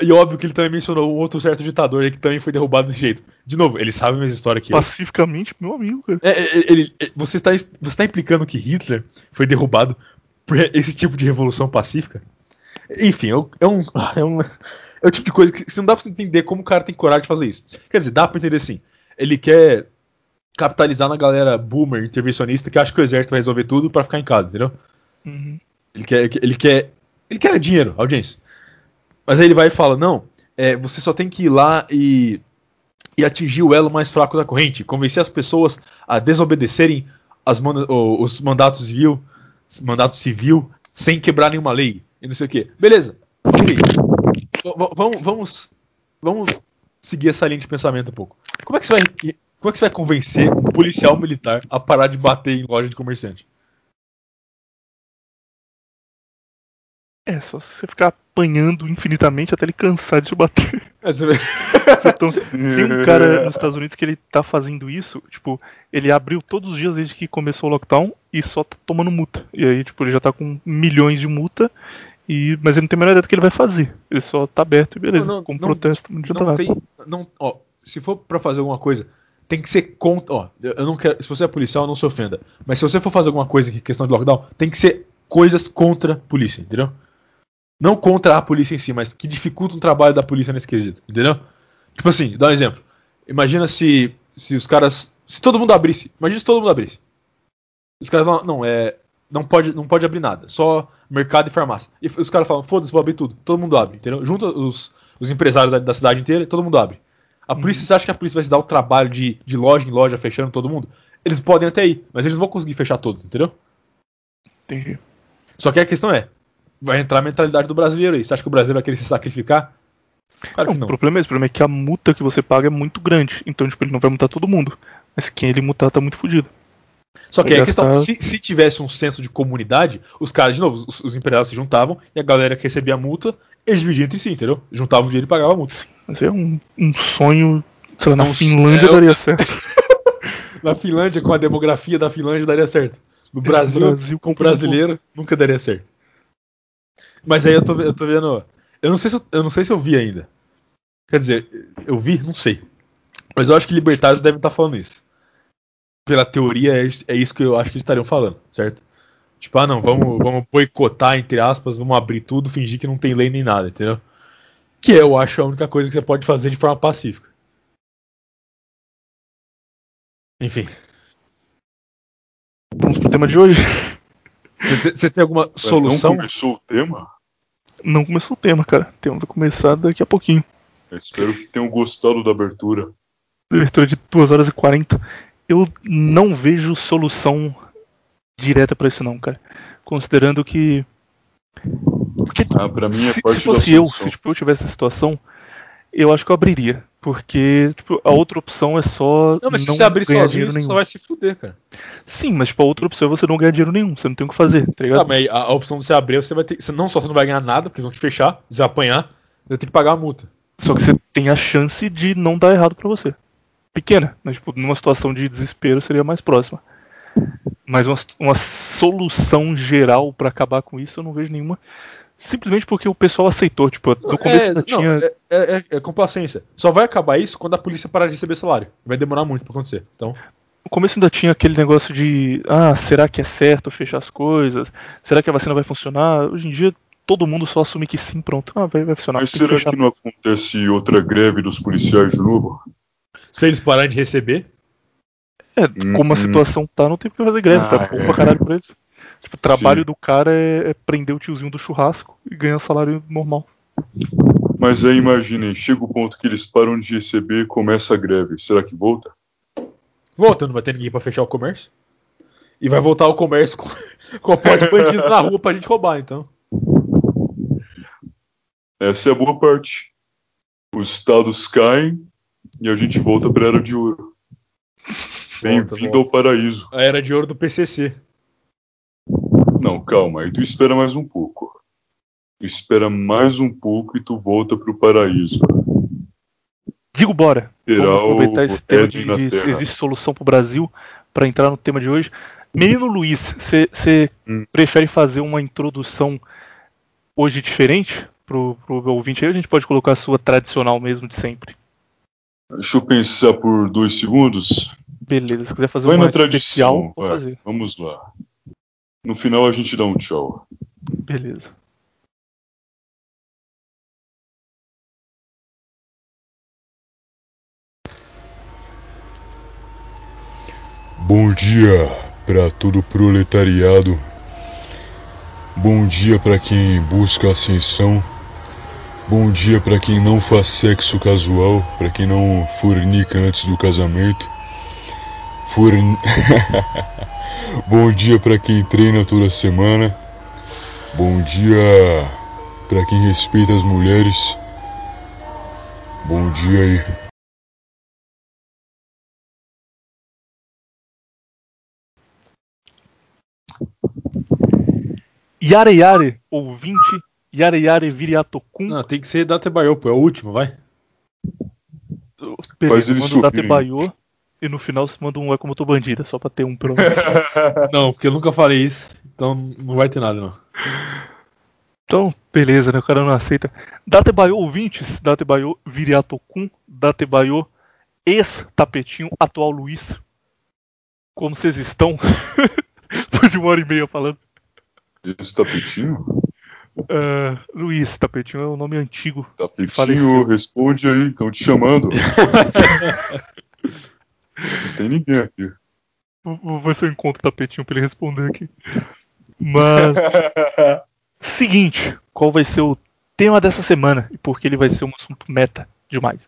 E óbvio que ele também mencionou um outro certo ditador que também foi derrubado desse jeito. De novo, ele sabe a mesma história que eu. Pacificamente, meu amigo, cara. É, é, ele- é, você está você tá implicando que Hitler foi derrubado por esse tipo de revolução pacífica? Enfim, é um, é um, é é o tipo de coisa que você não dá pra entender como o cara tem coragem de fazer isso. Quer dizer, dá pra entender sim. Ele quer capitalizar na galera boomer, intervencionista, que acha que o exército vai resolver tudo pra ficar em casa, entendeu? Uhum. Ele quer, ele quer, ele quer dinheiro, audiência. Mas aí ele vai e fala, não, é, você só tem que ir lá e, e atingir o elo mais fraco da corrente, convencer as pessoas a desobedecerem as os mandatos civil, mandato civil sem quebrar nenhuma lei e não sei o que. Beleza. Vamos, vamos, vamos seguir essa linha de pensamento um pouco. Como é que você vai, como é que você vai convencer um policial militar a parar de bater em loja de comerciante? É, só se você ficar apanhando infinitamente até ele cansar de te bater. É, você vê- Então, tem um cara nos Estados Unidos que ele tá fazendo isso, tipo, ele abriu todos os dias desde que começou o lockdown e só tá tomando multa. E aí, tipo, ele já tá com milhões de multa, e, mas ele não tem a menor ideia do que ele vai fazer. Ele só tá aberto e beleza, Não, não, com não- protesto, não adianta nada. tem, não, ó, se for pra fazer alguma coisa, tem que ser contra, ó, eu não quero, se você é policial, não se ofenda, mas se você for fazer alguma coisa em questão de lockdown, tem que ser coisas contra a polícia, entendeu? Não contra a polícia em si, mas que dificultam o trabalho da polícia nesse quesito, entendeu? Tipo assim, dá um exemplo. Imagina se se os caras, se todo mundo abrisse, imagina se todo mundo abrisse. Os caras falam, não, é, não pode, não pode abrir nada, só mercado e farmácia. E os caras falam, foda-se, vou abrir tudo. Todo mundo abre, entendeu? Junta os, os empresários da, da cidade inteira, todo mundo abre. A polícia, você acha que a polícia vai se dar o trabalho de, de loja em loja fechando todo mundo? Eles podem até ir, mas eles não vão conseguir fechar todos, entendeu? Entendi. Só que a questão é, vai entrar a mentalidade do brasileiro aí. Você acha que o brasileiro vai querer se sacrificar? Claro que Não, não. O problema é esse, o problema é que a multa que você paga é muito grande. Então, tipo, ele não vai multar todo mundo. Mas quem ele multar tá muito fudido. Só que Vai aí a questão, gastar- se, se tivesse um senso de comunidade, os caras, de novo, os, os empresários se juntavam e a galera que recebia a multa, eles dividiam entre si, entendeu? Juntavam o dinheiro e pagavam a multa. Mas é um, um sonho, sei lá, na Um- Finlândia é, daria certo. Na Finlândia, com a demografia da Finlândia, daria certo. No É, Brasil, no Brasil, com o brasileiro, nunca daria certo. Mas aí eu tô, eu tô vendo. Eu não, sei se eu, eu não sei se eu vi ainda. Quer dizer, eu vi? Não sei. Mas eu acho que libertários devem estar falando isso. Pela teoria, é, é isso que eu acho que eles estariam falando, certo? Tipo, ah não, vamos, vamos boicotar, entre aspas, vamos abrir tudo, fingir que não tem lei nem nada, entendeu? Que eu acho a única coisa que você pode fazer de forma pacífica. Enfim. Vamos pro tema de hoje. Você- Você tem alguma solução? Não começou o tema? Não começou o tema, cara. Temos que começar daqui a pouquinho. Eu espero que tenham gostado da abertura. Abertura de 2 horas e 40. Eu não vejo solução direta pra isso não, cara. Considerando que. Porque Ah, pra mim é se, parte se fosse eu, se tipo, eu tivesse essa situação, eu acho que eu abriria. Porque tipo, a outra opção é só Não, mas se não você abrir sozinho, você só vai se fuder, cara. Sim, mas tipo, a outra opção é você não ganhar dinheiro nenhum, você não tem o que fazer, tá ligado? Ah, mas a, a opção de você abrir, você vai ter. Você não só você não vai ganhar nada, porque eles vão te fechar, você vai apanhar, você vai ter que pagar a multa. Só que você tem a chance de não dar errado pra você. Pequena, mas tipo, numa situação de desespero seria mais próxima. Mas uma, uma solução geral pra acabar com isso eu não vejo nenhuma. Simplesmente porque o pessoal aceitou. Tipo, no começo é, ainda não, tinha. é, é- é- é complacência. Só vai acabar isso quando a polícia parar de receber salário. Vai demorar muito pra acontecer. Então, No começo ainda tinha aquele negócio de. Ah, será que é certo fechar as coisas? Será que a vacina vai funcionar? Hoje em dia todo mundo só assume que sim, pronto. Ah, vai, vai funcionar. Mas que será fechar. que não acontece outra greve dos policiais de novo? se eles pararem de receber. É, como a Hum. situação tá, não tem por que fazer greve, tá Ah, bom é. pra caralho pra eles. Tipo, o trabalho Sim. do cara é, é prender o tiozinho do churrasco e ganhar salário normal. Mas aí imaginem, chega o ponto que eles param de receber e começa a greve. Será que volta? Volta, não vai ter ninguém pra fechar o comércio. E vai voltar o comércio com, com a porta de bandido na rua pra gente roubar, então. Essa é a boa parte. Os estados caem e a gente volta pra Era de Ouro. Bem-vindo ao paraíso. A era de ouro do PCC. Não, calma, aí tu espera mais um pouco. Tu espera mais um pouco e tu volta pro paraíso. Digo, bora. Terá Vamos aproveitar esse tema de, de se existe solução pro Brasil pra entrar no tema de hoje. Menino Luiz, você Hum. prefere fazer uma introdução hoje diferente pro, pro ouvinte aí? Ou a gente pode colocar a sua tradicional mesmo de sempre? Deixa eu pensar por dois segundos. Beleza, se quiser fazer Vai uma tradição. especial, vai. fazer. Vamos lá. No final a gente dá um tchau. Beleza. Bom dia para todo o proletariado. Bom dia para quem busca ascensão. Bom dia para quem não faz sexo casual, para quem não fornica antes do casamento. Forn... Bom dia para quem treina toda semana. Bom dia para quem respeita as mulheres. Bom dia aí. Yare Yare, ouvinte Yare Yare Viriatokun. Não, tem que ser Datebayo, pô. É o último, vai. Faz Beleza, ele manda subir. Datebayo. E no final você manda um É Como Eu Tô Bandida, só pra ter um pelo menos. Não, porque eu nunca falei isso. Então não vai ter nada, não. Então, beleza, né? O cara não aceita. Datebayo ouvintes, Datebayo Viriatokun, Datebayo ex-tapetinho, atual Luiz. Como vocês estão? Depois de uma hora e meia falando. Esse tapetinho? Ah, Luiz, tapetinho é o nome antigo. Tapetinho, responde aí, estão te chamando. Não tem ninguém aqui. Vou- ver se eu encontro o tapetinho pra ele responder aqui. Mas. Seguinte, qual vai ser o tema dessa semana e por que ele vai ser um assunto meta demais?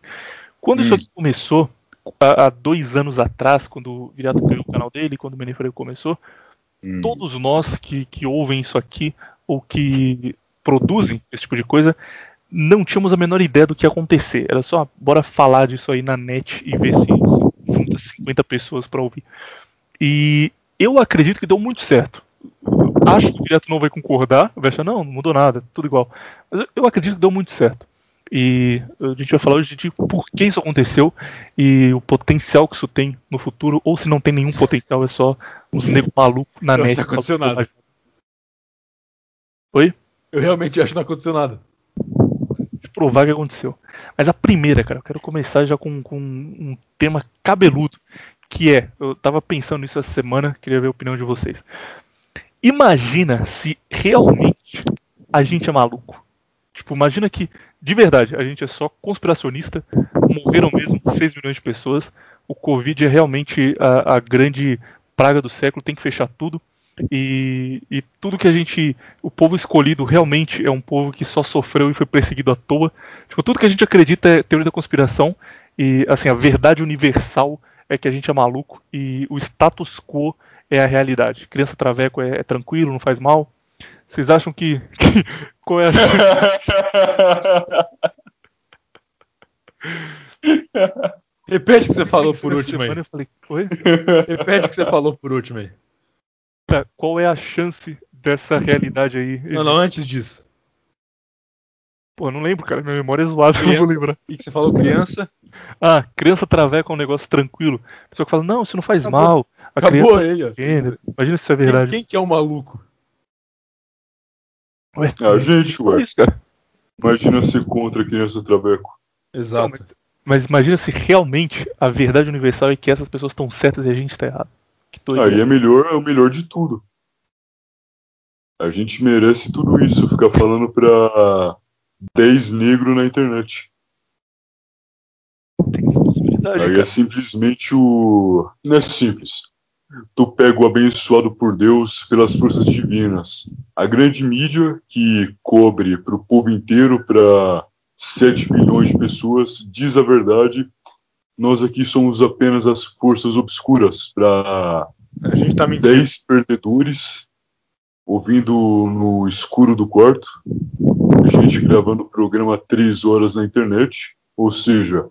Quando isso aqui começou, há, dois anos atrás, quando o Virato criou o canal dele, quando o Menefreio começou, todos nós que, que ouvem isso aqui ou que produzem esse tipo de coisa não tínhamos a menor ideia do que ia acontecer. Era só, "Ah, bora falar disso aí na net e ver se, se 50 pessoas pra ouvir. E eu acredito que deu muito certo. Acho que o Viriato não vai concordar, vai achar, não, não mudou nada, tudo igual. Mas eu- acredito que deu muito certo. E a gente vai falar hoje de por que isso aconteceu e o potencial que isso tem no futuro, ou se não tem nenhum potencial, é só uns negros malucos na Eu net. não aconteceu nada. Oi? Eu realmente acho que não aconteceu nada. Provar que aconteceu. Mas a primeira, cara, eu quero começar já com, com um tema cabeludo, que é, eu tava pensando nisso essa semana, queria ver a opinião de vocês. Imagina se realmente a gente é maluco. Tipo, imagina que, de verdade, a gente é só conspiracionista, morreram mesmo 6 milhões de pessoas, o Covid é realmente a, a grande praga do século, tem que fechar tudo. E, e tudo que a gente. O povo escolhido realmente é um povo que só sofreu e foi perseguido à toa. Tipo, tudo que a gente acredita é teoria da conspiração. E assim, a verdade universal é que a gente é maluco e o status quo é a realidade. Criança traveco é, é tranquilo, não faz mal. Vocês acham que. que- qual é a Repete o que você falou por último aí. falei? Repete o que você falou por último aí. Tá, qual é a chance dessa realidade aí? Não, não, antes disso. Pô, eu não lembro, cara. Minha memória é zoada, eu não vou Criança. lembrar. E que você falou criança? Ah, criança traveca é um negócio tranquilo. A pessoa que fala, não, isso não faz Acabou. mal. A Acabou criança é ele, ó. pequena. Imagina se isso é verdade. Quem, quem que é o maluco? Ué, A gente, ué. isso, cara. Imagina ser contra a criança traveco. Exato. Mas imagina se realmente a verdade universal é que essas pessoas estão certas e a gente está errado. Que. Aí é melhor, é o melhor de tudo. A gente merece tudo isso, ficar falando pra 10 negros na internet. possibilidade. Aí é simplesmente o. Não é simples. Tu pega o abençoado por Deus pelas forças divinas. A grande mídia que cobre pro povo inteiro, pra 7 bilhões de pessoas, diz a verdade. Nós aqui somos apenas as forças obscuras para A gente tá mentindo. 10 perdedores ouvindo no escuro do quarto, a gente gravando o programa 3 horas na internet, ou seja,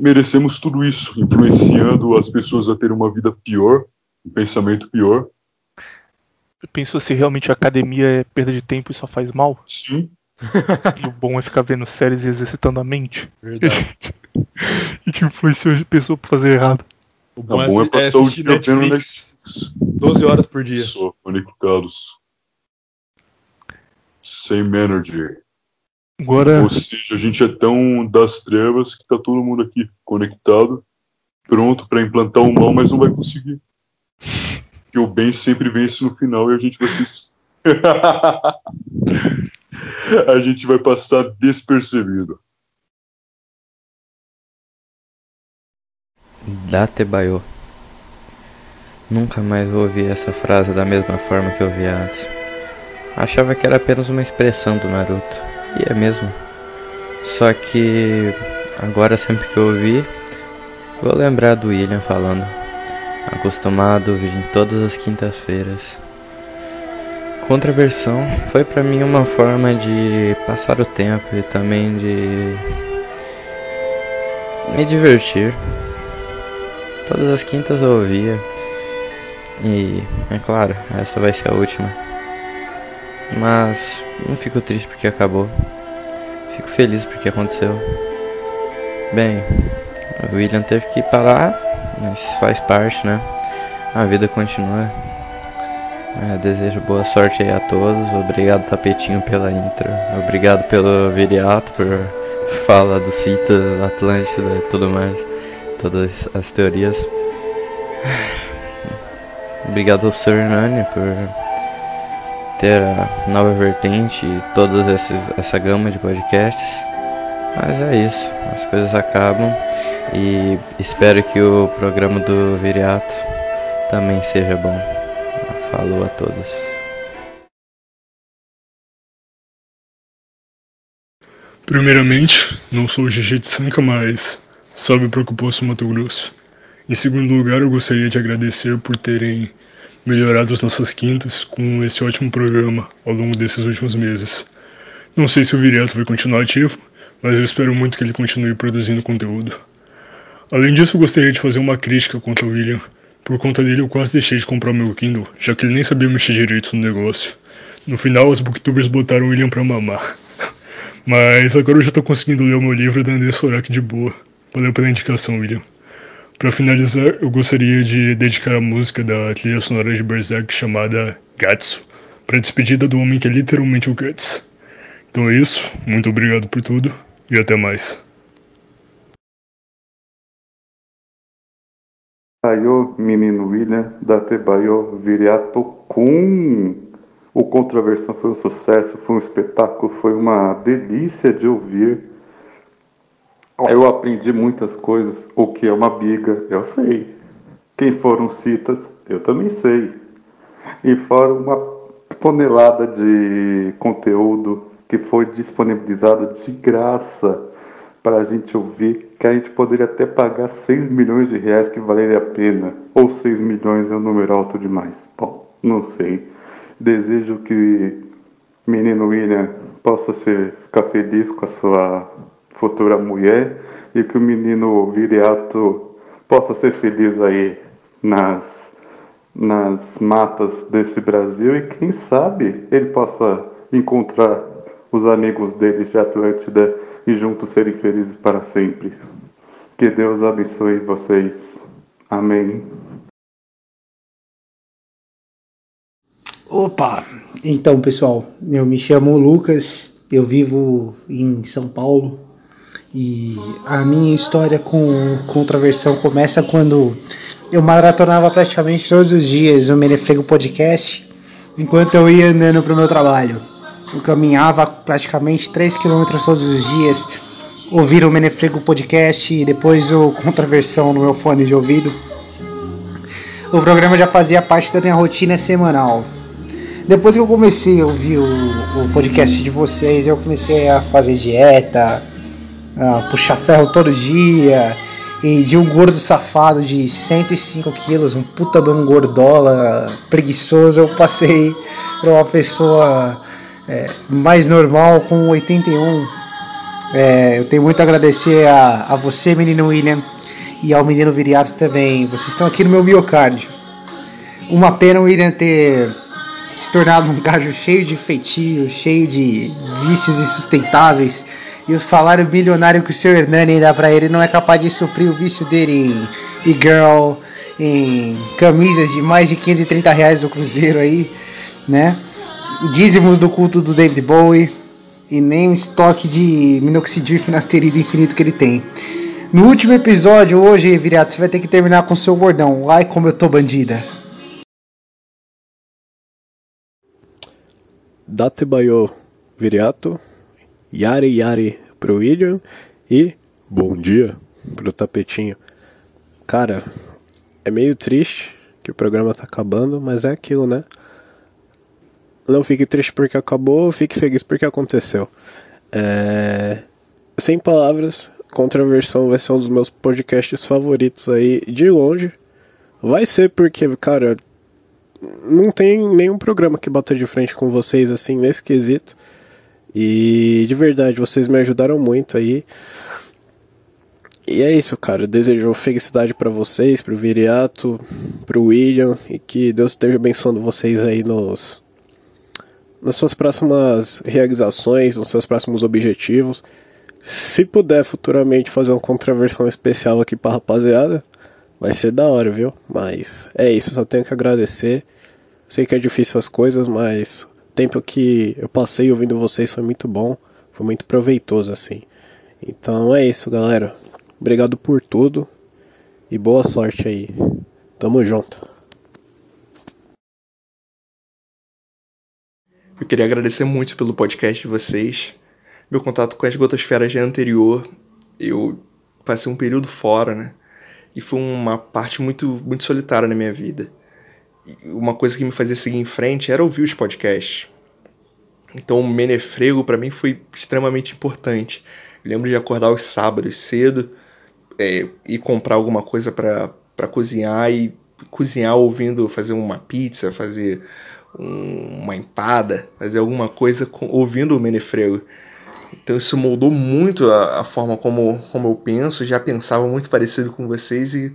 merecemos tudo isso, influenciando as pessoas a terem uma vida pior, um pensamento pior. Pensou se realmente a academia é perda de tempo e só faz mal? Sim. E o bom é ficar vendo séries e exercitando a mente. Verdade. E te influenciou de pessoa pra fazer errado. O Tá bom é passar o dia vendo Netflix Netflix. 12 horas por dia. Só conectados. Sem energy. Agora, Ou seja, a gente é tão das trevas que tá todo mundo aqui conectado, pronto pra implantar o mal, mas não vai conseguir. Que o bem sempre vence no final e a gente vai se. A gente vai passar despercebido. Datebayo. Nunca mais ouvi essa frase da mesma forma que eu via antes. Achava que era apenas uma expressão do Naruto. E é mesmo. Só que agora sempre que eu ouvir, vou lembrar do William falando. Acostumado em todas as quintas-feiras. Contraversão foi pra mim uma forma de passar o tempo e também de me divertir. Todas as quintas eu ouvia. E é claro, essa vai ser a última. Mas Não fico triste porque acabou. Fico feliz porque aconteceu. Bem, o William teve que parar, mas faz parte, né? A vida continua. É, desejo boa sorte aí a todos. Obrigado Tapetinho pela intro. Obrigado pelo Viriato por fala dos Citas, Atlântida e tudo mais. Todas as teorias. Obrigado ao. Hernani por ter a nova vertente e toda essa gama de podcasts. Mas é isso, as coisas acabam e espero que o programa do Viriato também seja bom. Falou a todos. Primeiramente, não sou o Gigi de Sanca, mas salve para o Mato Grosso. Em segundo lugar, eu gostaria de agradecer por terem melhorado as nossas quintas com esse ótimo programa ao longo desses últimos meses. Não sei se o Viriato vai continuar ativo, mas eu espero muito que ele continue produzindo conteúdo. Além disso, gostaria de fazer uma crítica contra o William. Por conta dele, eu quase deixei de comprar o meu Kindle, já que ele nem sabia mexer direito no negócio. No final, os booktubers botaram o William pra mamar. Mas agora eu já tô conseguindo ler o meu livro da André Sorak de boa. Valeu pela indicação, William. Para finalizar, eu gostaria de dedicar a música da trilha sonora de Berserk chamada Gatsu, para despedida do homem que é literalmente o Guts. Então é isso, muito obrigado por tudo e até mais. Ayo, menino William, da Tebayo Viriato com o Controversão foi um sucesso, foi um espetáculo, foi uma delícia de ouvir. Eu aprendi muitas coisas. O que é uma biga, eu sei. Quem foram citas, eu também sei. E fora uma tonelada de conteúdo que foi disponibilizado de graça para a gente ouvir, que a gente poderia até pagar 6 milhões de reais que valeria a pena. Ou 6 milhões é um número alto demais. Bom, não sei. Desejo que menino William possa ser, ficar feliz com a sua futura mulher e que o menino Viriato possa ser feliz aí nas, nas matas desse Brasil e quem sabe ele possa encontrar os amigos deles de Atlântida e juntos serem felizes para sempre. Que Deus abençoe vocês. Amém. Opa! Então, pessoal, eu me chamo Lucas, eu vivo em São Paulo e a minha história com contraversão começa quando eu maratonava praticamente todos os dias o Menefrego Podcast enquanto eu ia andando para o meu trabalho. Eu caminhava praticamente 3 km todos os dias, ouvir o Menefrego Podcast e depois o Contraversão no meu fone de ouvido. O programa já fazia parte da minha rotina semanal. Depois que eu comecei a ouvir o, o podcast de vocês, eu comecei a fazer dieta, a puxar ferro todo dia. E de um gordo safado de 105 quilos, um puta de um gordola preguiçoso, eu passei para uma pessoa é, mais normal com 81. É, eu tenho muito a agradecer a, a você, menino William, e ao menino Viriato também. Vocês estão aqui no meu miocárdio. Uma pena o William ter se tornado um gajo cheio de feitio, cheio de vícios insustentáveis. E o salário bilionário que o seu Hernani dá pra ele não é capaz de suprir o vício dele em e-girl, em camisas de mais de 530 reais do Cruzeiro aí, né? Dízimos do culto do David Bowie e nem o estoque de minoxidil e finasterida infinito que ele tem. No último episódio, hoje, Viriato, você vai ter que terminar com seu bordão. Ai, como eu tô bandida. Datebayo Viriato, Yare Yare pro William e bom dia pro Tapetinho. Cara, é meio triste que o programa tá acabando, mas é aquilo, né? Não fique triste porque acabou, fique feliz porque aconteceu. É... Sem palavras, Contraversão vai ser um dos meus podcasts favoritos aí de longe. Vai ser porque, cara, não tem nenhum programa que bata de frente com vocês assim nesse quesito. E de verdade, vocês me ajudaram muito aí. E é isso, cara. Eu desejo felicidade para vocês, pro Viriato, pro William e que Deus esteja abençoando vocês aí nos nas suas próximas realizações, nos seus próximos objetivos. Se puder futuramente fazer uma contraversão especial aqui pra rapaziada, vai ser da hora, viu? Mas é isso, só tenho que agradecer. Sei que é difícil as coisas, mas o tempo que eu passei ouvindo vocês foi muito bom, foi muito proveitoso assim. Então é isso, galera. Obrigado por tudo e boa sorte aí. Tamo junto. Eu queria agradecer muito pelo podcast de vocês. Meu contato com a esgotosfera já é anterior. Eu passei um período fora, né? E foi uma parte muito, muito solitária na minha vida. E uma coisa que me fazia seguir em frente era ouvir os podcasts. Então o Menefrego para mim foi extremamente importante. Eu lembro de acordar os sábados cedo é, e comprar alguma coisa para cozinhar e cozinhar ouvindo, fazer uma pizza, fazer um, uma empada, fazer alguma coisa com, ouvindo o Menefrego. Então isso moldou muito a, a, forma como, como eu penso, já pensava muito parecido com vocês e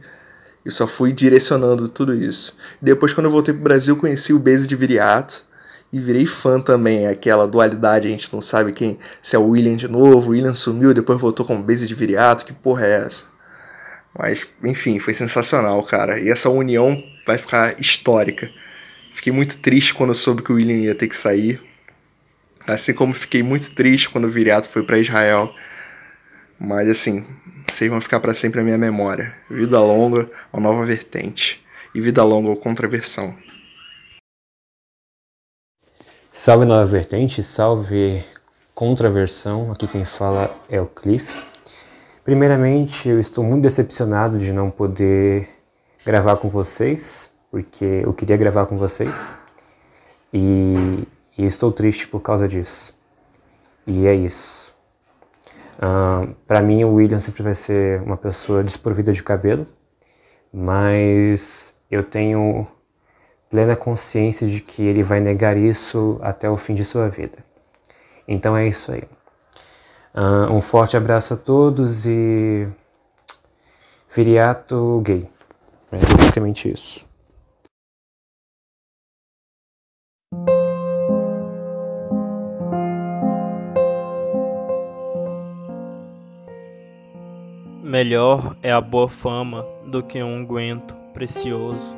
eu só fui direcionando tudo isso. Depois, quando eu voltei para o Brasil, conheci o Base de Viriato e virei fã também. Aquela dualidade, a gente não sabe quem se é o William de novo. O William sumiu, depois voltou com o Base de Viriato. Que porra é essa? Mas, enfim, foi sensacional, cara. E essa união vai ficar histórica. Fiquei muito triste quando soube que o William ia ter que sair. Assim como fiquei muito triste quando o Viriato foi para Israel. Mas assim, vocês vão ficar para sempre na minha memória. Vida longa ao Nova Vertente. E vida longa ao Contraversão. Salve Nova Vertente, salve Contraversão. Aqui quem fala é o Cliff. Primeiramente, eu estou muito decepcionado de não poder gravar com vocês porque eu queria gravar com vocês e, e estou triste por causa disso. E é isso. Uh, para mim, o William sempre vai ser uma pessoa desprovida de cabelo, mas eu tenho plena consciência de que ele vai negar isso até o fim de sua vida. Então é isso aí. Uh, um forte abraço a todos e. Viriato gay. É basicamente isso. Melhor é a boa fama do que um unguento precioso,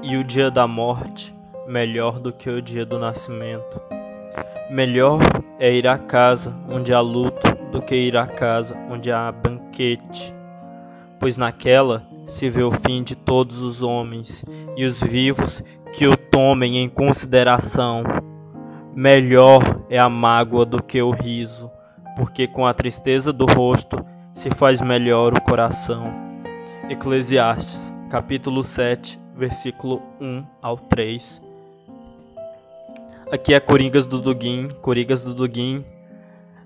e o dia da morte melhor do que o dia do nascimento. Melhor é ir à casa onde há luto do que ir à casa onde há banquete, pois naquela se vê o fim de todos os homens e os vivos que o tomem em consideração. Melhor é a mágoa do que o riso, porque com a tristeza do rosto se faz melhor o coração. Eclesiastes, capítulo 7, versículo 1 ao 3. Aqui é Coringas do Duguin, Coringas do Duguin.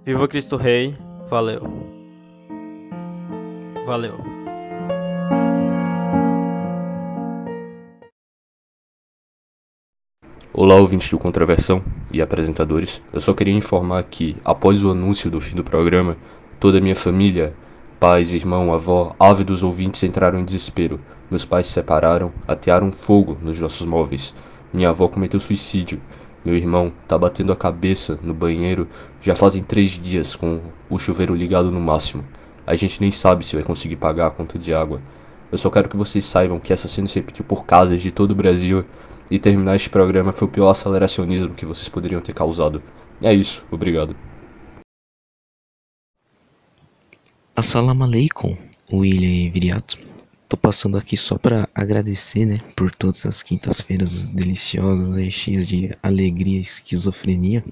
Viva Cristo Rei. Valeu. Valeu. Olá, ouvintes do Contraversão e apresentadores. Eu só queria informar que, após o anúncio do fim do programa, toda a minha família Pais, irmão, avó, ávidos ouvintes entraram em desespero. Meus pais se separaram, atearam fogo nos nossos móveis. Minha avó cometeu suicídio. Meu irmão tá batendo a cabeça no banheiro já fazem três dias com o chuveiro ligado no máximo. A gente nem sabe se vai conseguir pagar a conta de água. Eu só quero que vocês saibam que essa cena se repetiu por casas de todo o Brasil e terminar este programa foi o pior aceleracionismo que vocês poderiam ter causado. É isso, obrigado. Assalamu alaikum, William Viriato. Tô passando aqui só para agradecer, né, por todas as quintas-feiras deliciosas, né, cheias de alegria e esquizofrenia.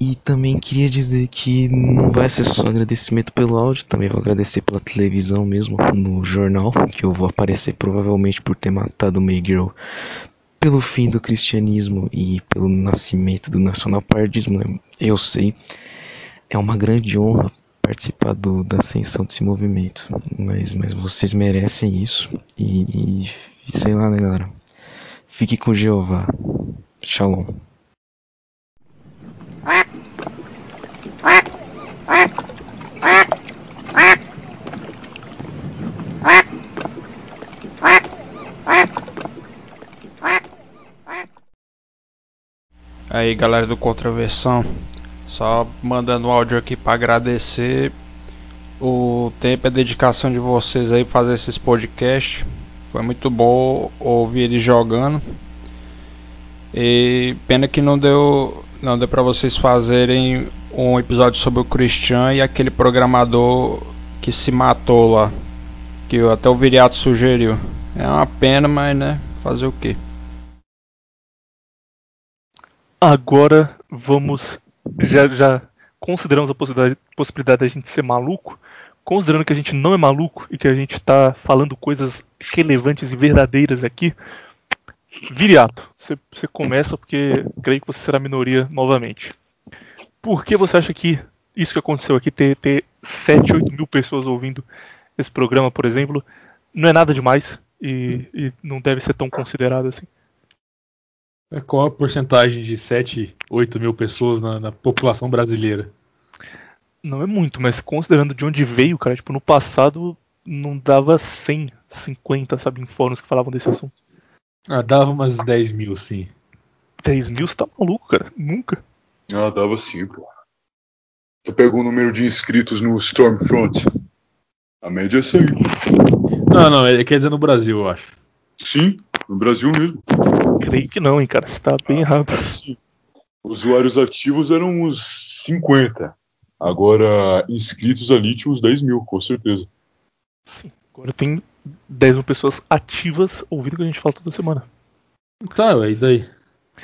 E também queria dizer que não vai ser só agradecimento pelo áudio, também vou agradecer pela televisão mesmo, no jornal, que eu vou aparecer provavelmente por ter matado o Girl pelo fim do cristianismo e pelo nascimento do nacionalpartismo, né? eu sei. É uma grande honra participar do, da ascensão desse movimento. Mas, mas vocês merecem isso. E, e, e sei lá, né, galera? Fique com Jeová. Shalom. Aí galera do Contraversão, só mandando um áudio aqui para agradecer o tempo e a dedicação de vocês aí fazer esses podcasts. Foi muito bom ouvir eles jogando. E pena que não deu não deu para vocês fazerem um episódio sobre o Christian e aquele programador que se matou lá, que até o Viriato sugeriu. É uma pena, mas né, fazer o quê? Agora vamos. Já, já consideramos a possibilidade, possibilidade da gente ser maluco. Considerando que a gente não é maluco e que a gente está falando coisas relevantes e verdadeiras aqui. Viriato, você, você começa porque creio que você será minoria novamente. Por que você acha que isso que aconteceu aqui, ter, ter 7, 8 mil pessoas ouvindo esse programa, por exemplo, não é nada demais e, e não deve ser tão considerado assim? É, qual a porcentagem de 7, 8 mil pessoas na, na, população brasileira? Não é muito, mas considerando de onde veio, cara, tipo, no passado não dava 100, 50, sabe, em fóruns que falavam desse assunto. Ah, dava umas 10 mil, sim. 10 mil? Você tá maluco, cara? Nunca. Ah, dava sim, pô. Tu pegou o número de inscritos no Stormfront. A média é essa aí. Não, não, ele quer dizer no Brasil, eu acho. Sim, no Brasil mesmo. Creio que não, hein, cara. Você tá bem errado. Sim. Usuários ativos eram uns 50. Agora, inscritos ali tinha uns 10 mil, com certeza. Sim, agora tem 10 mil pessoas ativas ouvindo o que a gente fala toda semana. Tá, e daí?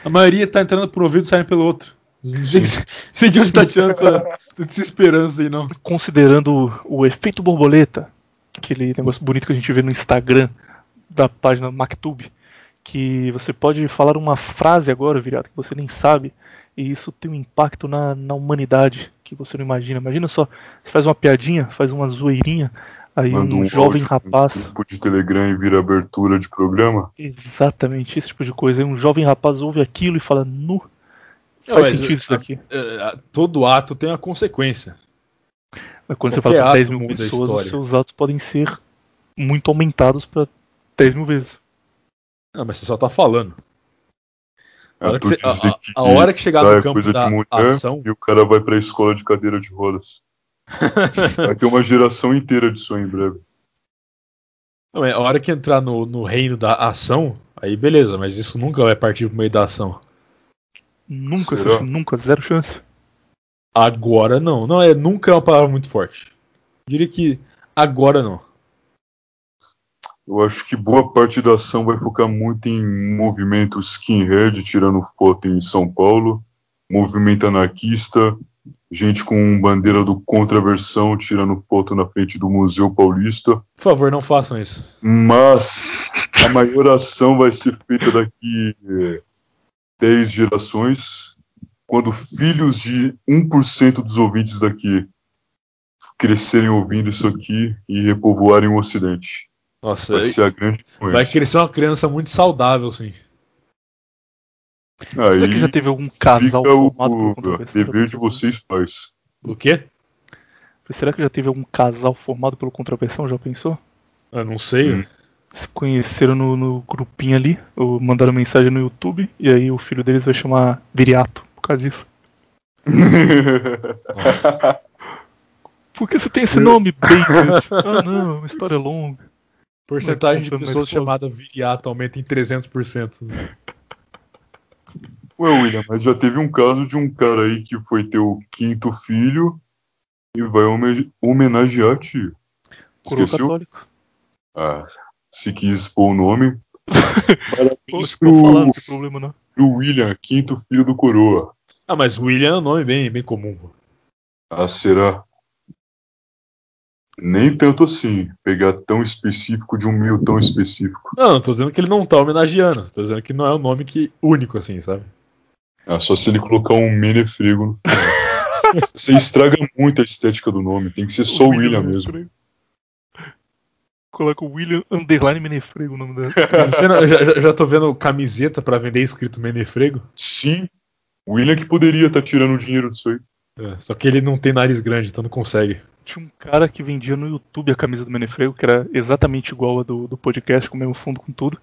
A maioria tá entrando por um ouvido e saindo pelo outro. Não sei de onde tá tirando essa desesperança aí, não. Considerando o, o efeito borboleta, aquele negócio bonito que a gente vê no Instagram da página MacTube, que você pode falar uma frase agora, virado, que você nem sabe, e isso tem um impacto na, na humanidade que você não imagina. Imagina só, você faz uma piadinha, faz uma zoeirinha, aí Manda um, um jovem áudio, rapaz. Um grupo de Telegram e vira abertura de programa. Exatamente, esse tipo de coisa. Aí um jovem rapaz ouve aquilo e fala, nu. Não, Faz mas, sentido isso daqui. a- a- todo ato tem uma consequência. Mas quando você Qualquer fala pra ato 10 mil pessoas, os história. seus atos podem ser muito aumentados pra 10 mil vezes. Não, mas você só tá falando. A hora, que você- a- a- a hora que chegar no campo coisa da de mulher ação, e o cara vai pra escola de cadeira de rodas. vai ter uma geração inteira disso aí em breve. Não, é a hora que entrar no, no reino da ação, aí beleza, mas isso nunca vai partir pro meio da ação. Nunca, Será? Nunca, zero chance. Agora não. Não, é nunca é uma palavra muito forte. Diria que agora não. Eu acho que boa parte da ação vai focar muito em movimento skinhead, tirando foto em São Paulo, movimento anarquista, gente com bandeira do contraversão tirando foto na frente do Museu Paulista. Por favor, não façam isso. Mas a maior ação vai ser feita daqui eh, 10 gerações, quando filhos de 1% dos ouvintes daqui crescerem ouvindo isso aqui e repovoarem o Ocidente. Nossa, vai ser a grande Vai influência. crescer uma criança muito saudável, sim. Aí Será que já teve algum casal formado pelo o dever de vocês, pais. O quê? Será que já teve algum casal formado pelo contraversão? Já pensou? Eu não sei. Se conheceram no, no grupinho ali, ou mandaram mensagem no YouTube, e aí o filho deles vai chamar Viriato por causa disso. Por que você tem esse nome, David? ah, não, uma história longa. Porcentagem de pessoas chamadas viriato aumenta em 300%. Ué, William, mas já teve um caso de um cara aí que foi ter o quinto filho e vai home- homenagear tio. Esqueceu? católico. Ah, se quis expor o nome. Pô, Parabéns pode falar, não pro, tem problema não. pro William, quinto filho do Coroa. Ah, mas William é um nome bem, bem comum. Ah, será? Nem tanto assim, pegar tão específico de um meio tão específico. Não, não tô dizendo que ele não tá homenageando. Tô dizendo que não é um nome que único, assim, sabe? Ah, só se ele colocar um Menefrego no final. Você estraga muito a estética do nome, tem que ser só o William mesmo. Menefrego. Coloca o William Underline Menefrego o nome dela. Você não- eu já, já- já tô vendo camiseta pra vender escrito Menefrego. Sim, o William que poderia estar tirando dinheiro disso aí. É, só que ele não tem nariz grande, então não consegue. Tinha um cara que vendia no YouTube a camisa do Menefrego, que era exatamente igual a do, do podcast, com o mesmo fundo com tudo.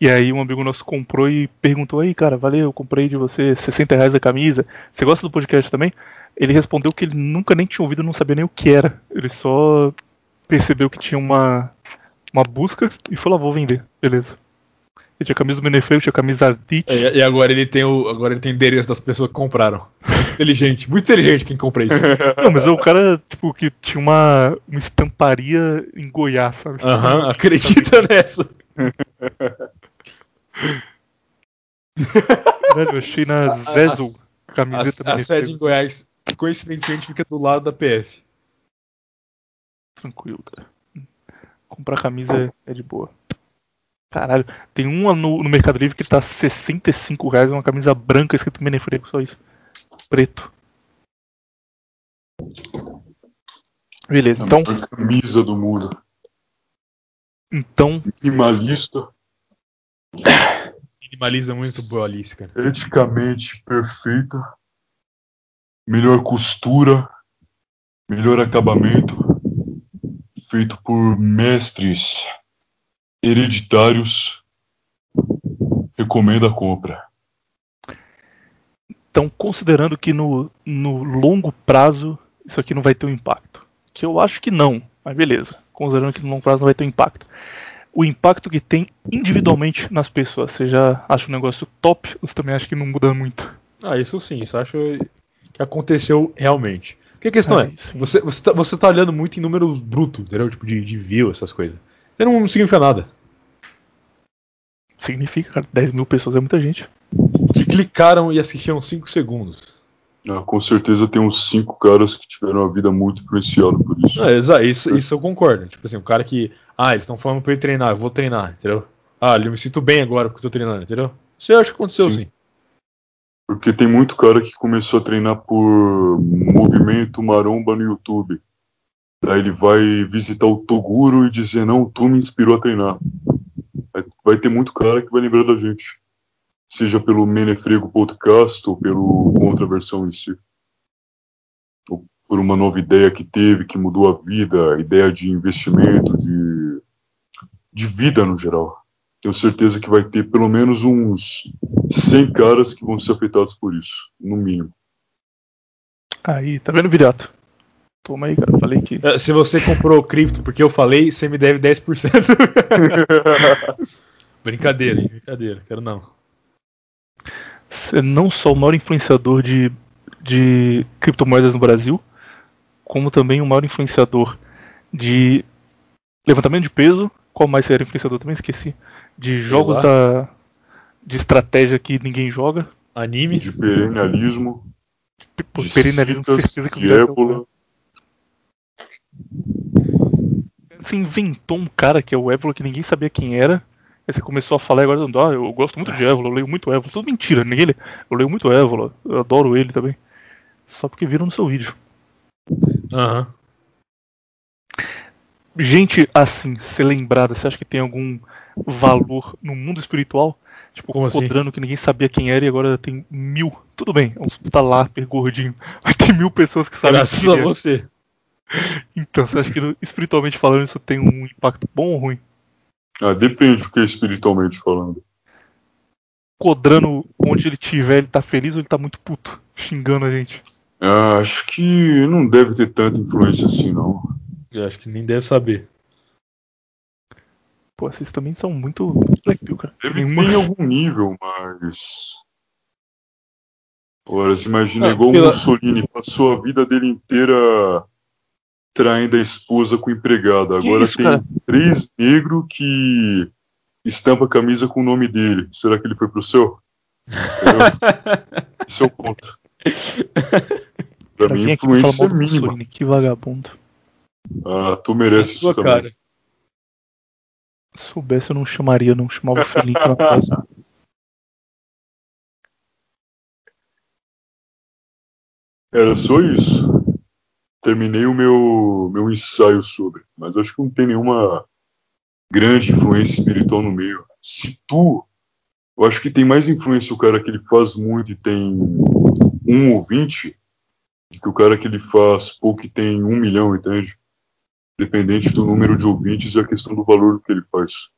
E aí um amigo nosso comprou e perguntou aí, cara, valeu, eu comprei de você 60 reais a camisa. Você gosta do podcast também? Ele respondeu que ele nunca nem tinha ouvido, não sabia nem o que era. Ele só percebeu que tinha uma, uma busca e falou, ah, vou vender. Beleza. Ele tinha camisa do Menefeu, tinha camisa Ardit. É, e agora ele tem o. Agora ele tem endereço das pessoas que compraram. Muito inteligente, muito inteligente quem compra isso. Não, mas é o cara, tipo, que tinha uma, uma estamparia em Goiás, sabe? Aham, acredita nessa. Velho, eu achei na Zezel camiseta A, a Menefrego. sede em Goiás, coincidentemente, fica do lado da PF. Tranquilo, cara. Comprar camisa é, é de boa. Caralho, tem uma no, no Mercado Livre que tá 65 reais, uma camisa branca escrito Menefrego, só isso. Preto. Beleza, então. A camisa do mundo. Então. Minimalista. Minimalismo é muito boa Alice, cara. Eticamente perfeita. Melhor costura. Melhor acabamento. Feito por mestres hereditários. Recomendo a compra. Então, considerando que no, no longo prazo isso aqui não vai ter um impacto. Que eu acho que não, mas beleza. Considerando que no longo prazo não vai ter um impacto. O impacto que tem individualmente nas pessoas. Você já acha um negócio top ou você também acha que não muda muito? Ah, isso sim, isso acho que aconteceu realmente. Porque a questão Ah, é, você, você, tá, você tá olhando muito em números brutos, entendeu? Tipo, de, de view, essas coisas. Você não significa nada. Significa, cara, 10 mil pessoas é muita gente. Que clicaram e assistiram 5 segundos. Ah, com certeza tem uns cinco caras que tiveram a vida muito influenciada por isso. É, exa- isso, isso eu concordo. Tipo assim, o cara que. Ah, eles estão falando pra ele treinar, eu vou treinar, entendeu? Ah, eu me sinto bem agora porque eu tô treinando, entendeu? Isso eu acho que aconteceu sim. Porque tem muito cara que começou a treinar por movimento maromba no YouTube. Daí ele vai visitar o Toguro e dizer, não, tu me inspirou a treinar. Vai ter muito cara que vai lembrar da gente. Seja pelo Menefrego Podcast ou pelo Contraversão em si. Ou por uma nova ideia que teve, que mudou a vida, ideia de investimento, de, de vida no geral. Tenho certeza que vai ter pelo menos uns 100 caras que vão ser afetados por isso, no mínimo. Aí, tá vendo, Viriato? Toma aí, cara. Falei que. É, Se você comprou cripto porque eu falei, você me deve 10%. brincadeira, hein? Brincadeira, quero não. Você é não só o maior influenciador de, de criptomoedas no Brasil, como também o maior influenciador de levantamento de peso. Qual mais você era influenciador? Também esqueci. De jogos da. de estratégia que ninguém joga. Anime. De perennialismo. Pô, de perennialismo, citas, certeza que de ébola. Você inventou um cara que é o Évola que ninguém sabia quem era. Aí você começou a falar e agora ah, eu gosto muito de Évola, eu leio muito Évola. Tudo mentira, ninguém lê. Eu leio muito Évola, eu adoro ele também. Só porque viram no seu vídeo. Aham. Gente assim, ser lembrada, você acha que tem algum valor no mundo espiritual? Tipo, Como assim? Codrano que ninguém sabia quem era e agora tem mil. Tudo bem, é um puta lápis gordinho. Mas tem mil pessoas que sabem Graças a é. você. Então, você acha que espiritualmente falando isso tem um impacto bom ou ruim? Ah, depende do que é espiritualmente falando. Codrano, onde ele tiver, ele tá feliz ou ele tá muito puto, xingando a gente? Ah, acho que não deve ter tanta influência assim, não. Eu acho que nem deve saber. Pô, vocês também são muito Blackpill, cara. Deve Nenhuma- ter em algum nível, mas. Ora, você imagina Ah, igual pela- o Mussolini passou a vida dele inteira traindo a esposa com o empregado. Que Agora isso, tem cara? três negros que estampa a camisa com o nome dele. Será que ele foi pro céu? Esse é o ponto. Pra mim, a pra falar influência é mínima. Que vagabundo. Ah, tu merece isso também. cara. Se soubesse, eu não chamaria, não chamava o Felipe na casa. Era só isso. Terminei o meu, meu ensaio sobre, mas acho que não tem nenhuma grande influência espiritual no meio. Se tu, eu acho que tem mais influência o cara que ele faz muito e tem um ouvinte, do que o cara que ele faz pouco e tem um milhão, entende? Dependente do número de ouvintes e a questão do valor que ele faz.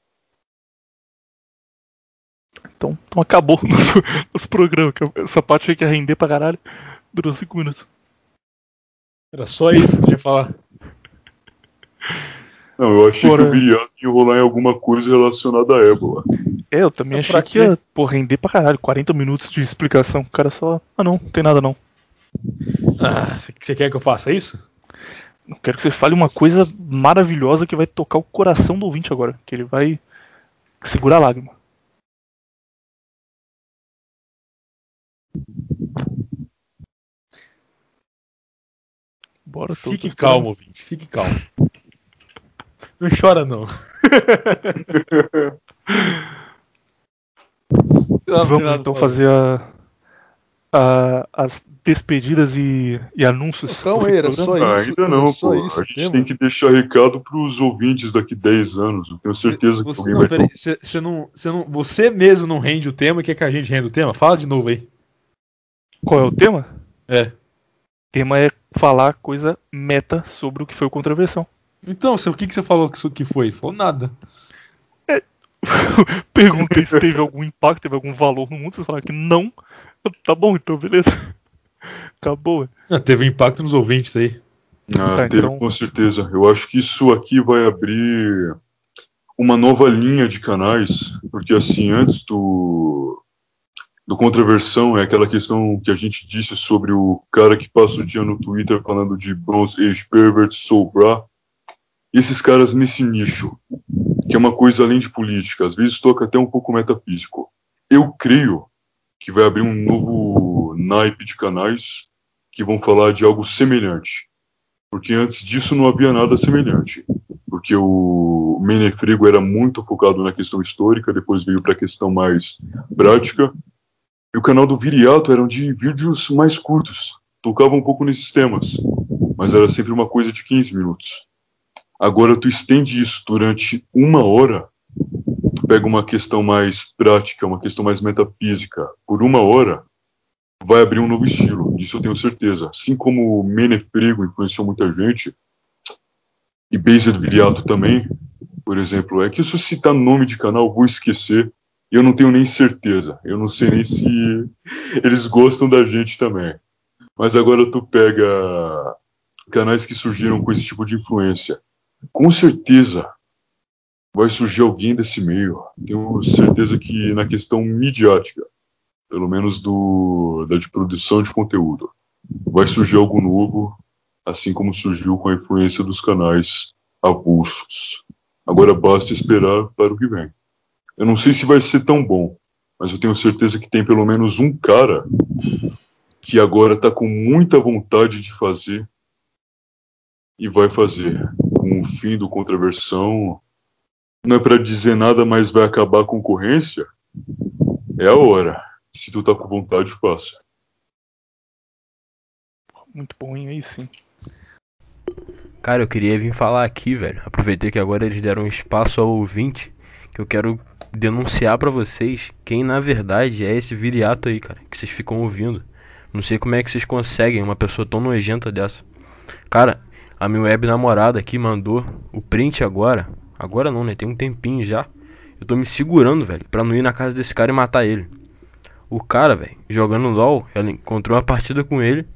Então, então acabou nosso, nosso programa. Essa parte aí que ia render pra caralho. Durou 5 minutos. Era só isso que eu ia falar. Não, eu achei Fora- que o Viriato ia enrolar em alguma coisa relacionada à ébola. É, eu também Mas achei que ia pô, render pra caralho. 40 minutos de explicação. O cara só. Ah, não, não tem nada não. Ah, você- você quer que eu faça isso? Eu quero que você fale uma coisa maravilhosa que vai tocar o coração do ouvinte agora. Que ele vai segurar a lágrima. Bora, Fique calmo, ouvinte. Fique calmo. Não chora, não. Vamos então fazer. a, a- as despedidas e, e anúncios. Aí, era só Ah, isso, ainda era não, só pô. isso a gente tema? tem que deixar recado pros ouvintes daqui 10 anos. Eu tenho certeza que Você, alguém não, vai peraí, você, você não, você não, você mesmo não rende o tema e quer que a gente renda o tema? Fala de novo aí. Qual é o tema? É. O tema é falar coisa meta sobre o que foi o Contraversão. Então, o que, que você falou que isso que foi? Falou nada. Perguntei se teve algum impacto, teve algum valor no mundo. Você falaram que não. Tá bom, então, beleza. Acabou. Ah, teve impacto nos ouvintes aí. Ah, Tá, teve, então- com certeza. Eu acho que isso aqui vai abrir uma nova linha de canais, porque assim, antes do, do Contraversão, é aquela questão que a gente disse sobre o cara que passa o dia no Twitter falando de Bronze Age Pervert, Soul. Esses caras nesse nicho, que é uma coisa além de política, às vezes toca até um pouco metafísico. Eu creio que vai abrir um novo naipe de canais que vão falar de algo semelhante porque antes disso não havia nada semelhante. Porque o Menefrego era muito focado na questão histórica, depois veio para a questão mais prática. E o canal do Viriato eram de vídeos mais curtos, tocava um pouco nesses temas, mas era sempre uma coisa de 15 minutos. Agora tu estende isso durante uma hora, tu pega uma questão mais prática, uma questão mais metafísica, por uma hora, vai abrir um novo estilo, disso eu tenho certeza. Assim como o Menefrego influenciou muita gente, e Based Viriato também, por exemplo, é que se eu citar nome de canal, vou esquecer, eu não tenho nem certeza. Eu não sei nem se eles gostam da gente também. Mas agora tu pega canais que surgiram com esse tipo de influência. Com certeza vai surgir alguém desse meio. Tenho certeza que na questão midiática, pelo menos do da de produção de conteúdo, vai surgir algo novo, assim como surgiu com a influência dos canais avulsos. Agora basta esperar para o que vem. Eu não sei se vai ser tão bom, mas eu tenho certeza que tem pelo menos um cara que agora está com muita vontade de fazer e vai fazer. Com o fim do Contraversão, não é para dizer nada, mas vai acabar a concorrência? É a hora. Se tu tá com vontade, faça. Muito bom? Aí sim. Cara, eu queria vir falar aqui, velho. Aproveitei que agora eles deram espaço ao ouvinte, que eu quero denunciar pra vocês quem na verdade é esse viriato aí, cara, que vocês ficam ouvindo. Não sei como é que vocês conseguem uma pessoa tão nojenta dessa. Cara, a minha web namorada aqui mandou o print agora. Agora não, né? Tem um tempinho já. Eu tô me segurando, velho, pra não ir na casa desse cara e matar ele. O cara, velho, jogando LOL, ela encontrou uma partida com ele,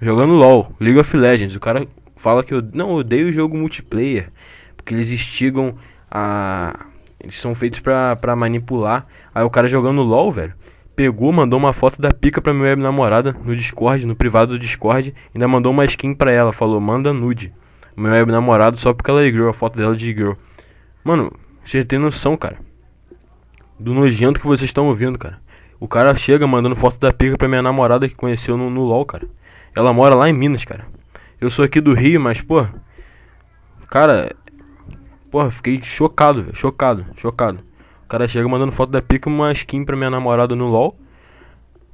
jogando LOL, League of Legends. O cara fala que eu não odeio o jogo multiplayer, porque eles instigam a eles são feitos pra manipular. Aí o cara jogando LOL, velho, pegou, mandou uma foto da pica pra minha namorada no Discord, no privado do Discord, ainda mandou uma skin pra ela, falou: "Manda nude". Meu web namorado só porque ela é girl, a foto dela de girl. Mano, você tem noção, cara, do nojento que vocês estão ouvindo, cara. O cara chega mandando foto da pica pra minha namorada que conheceu no, no LOL, cara. Ela mora lá em Minas, cara. Eu sou aqui do Rio, mas, pô. Cara. Porra, fiquei chocado, velho. Chocado, chocado. O cara chega mandando foto da pica e uma skin pra minha namorada no LOL.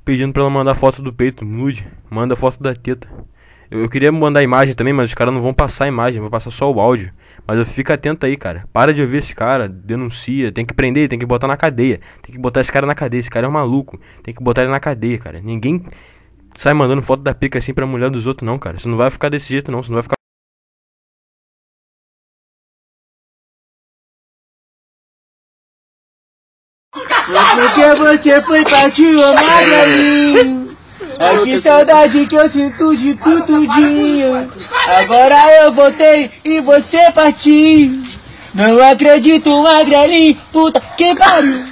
Pedindo pra ela mandar foto do peito, nude. Manda foto da teta. Eu, eu queria mandar imagem também, mas os caras não vão passar a imagem, vão passar só o áudio. Mas eu fico atento aí, cara. Para de ouvir esse cara, denuncia, tem que prender, tem que botar na cadeia. Tem que botar esse cara na cadeia, esse cara é um maluco. Tem que botar ele na cadeia, cara. Ninguém sai mandando foto da pica assim pra mulher dos outros, não, cara. Você não vai ficar desse jeito, não. Você não vai ficar. Porque você foi partir, ô magrelinho. Ai que saudade que eu sinto de tu tudinho. Agora eu voltei e você partiu. Não acredito, magrelinho, puta que pariu.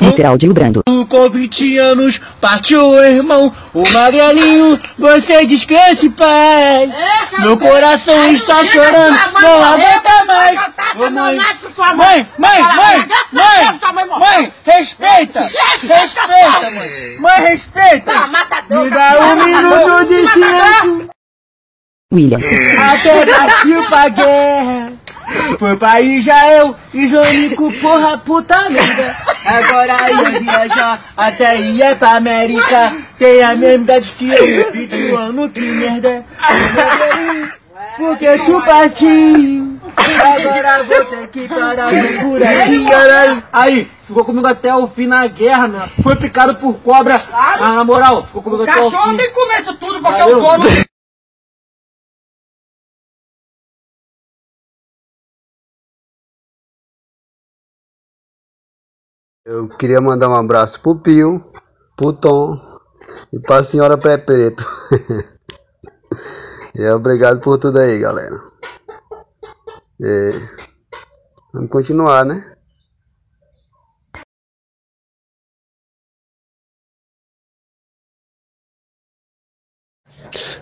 Literal de Brando. Com 20 anos partiu, irmão. O magrelinho, você descanse, pai. Meu coração está chorando, não aguenta mais. Ô, mãe, mãe, mãe, mãe, mãe, mãe, respeita, respeita, mãe. Mãe, respeita. Me dá um minuto de silêncio. William. Até partiu pra guerra. Foi pra Israel e Jônico, porra, puta merda. Agora ia viajar até ia pra América. Tem a mesma idade que eu, 21 anos, que merda. Porque tu partiu. Agora vou ter que parar por aqui. Caralho. Aí, ficou comigo até o fim na guerra, né? Foi picado por cobra. Mas na moral, ficou comigo até o fim. Cachorro tem isso tudo ser Valeu. o dono. Eu queria mandar um abraço pro Pio, pro Tom e pra senhora Pé Preto. e obrigado por tudo aí, galera. É, vamos continuar, né?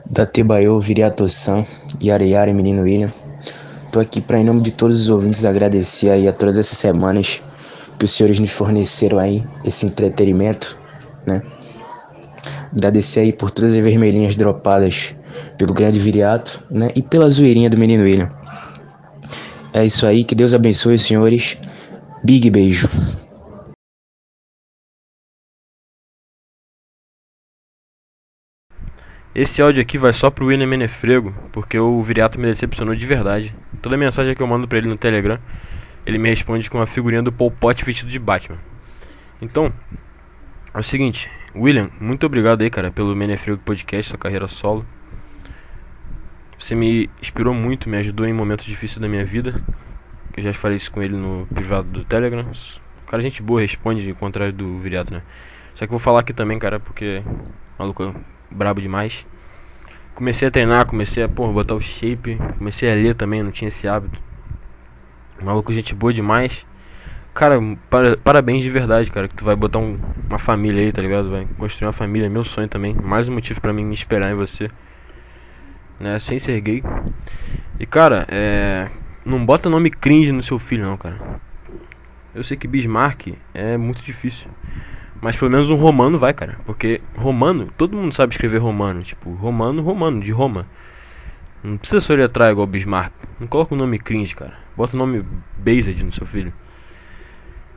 da Tebaio, Viriato-san, Yara Yara, Menino William. Tô aqui para em nome de todos os ouvintes agradecer aí a todas essas semanas que os senhores nos forneceram aí esse entretenimento, né? Agradecer aí por todas as vermelhinhas dropadas pelo grande Viriato, né? E pela zoeirinha do Menino William. É isso aí, que Deus abençoe os senhores. Big beijo. Esse áudio aqui vai só pro William Menefrego, porque o Viriato me decepcionou de verdade. Toda mensagem que eu mando pra ele no Telegram, ele me responde com a figurinha do Pol Pot vestido de Batman. Então, é o seguinte, William, muito obrigado aí, cara, pelo Menefrego Podcast, sua carreira solo. Você me inspirou muito, me ajudou em momentos difíceis da minha vida. Eu já falei isso com ele no privado do Telegram. O cara, é gente boa, responde, ao contrário do Viriato, né? Só que vou falar aqui também, cara, porque maluco é brabo demais. Comecei a treinar, comecei a porra, botar o shape, comecei a ler também, não tinha esse hábito. Maluco, gente boa demais. Cara, para, parabéns de verdade, cara, que tu vai botar um- uma família aí, tá ligado? Vai construir uma família, é meu sonho também. Mais um motivo pra mim me esperar em você. Né, sem ser gay. E cara, é. Não bota nome cringe no seu filho não, cara. Eu sei que Bismarck é muito difícil. Mas pelo menos um romano vai, cara. Porque romano, todo mundo sabe escrever romano. Tipo, romano, romano, de Roma. Não precisa só letrar igual Bismarck. Não coloca o nome cringe, cara. Bota o nome Based no seu filho.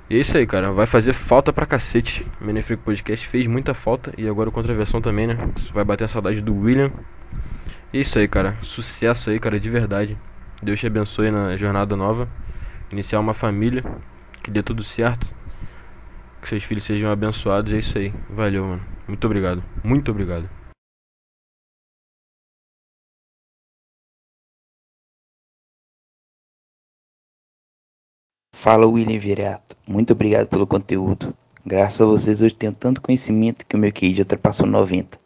E é isso aí, cara. Vai fazer falta pra cacete. O Podcast fez muita falta. E agora o Contraversão também, né? Vai bater a saudade do William. E é isso aí, cara. Sucesso aí, cara, de verdade. Deus te abençoe na jornada nova. Iniciar uma família. Que dê tudo certo. Que seus filhos sejam abençoados. É isso aí. Valeu, mano. Muito obrigado. Muito obrigado. Fala William Viriato, muito obrigado pelo conteúdo. Graças a vocês hoje tenho tanto conhecimento que o meu QI já ultrapassou 90.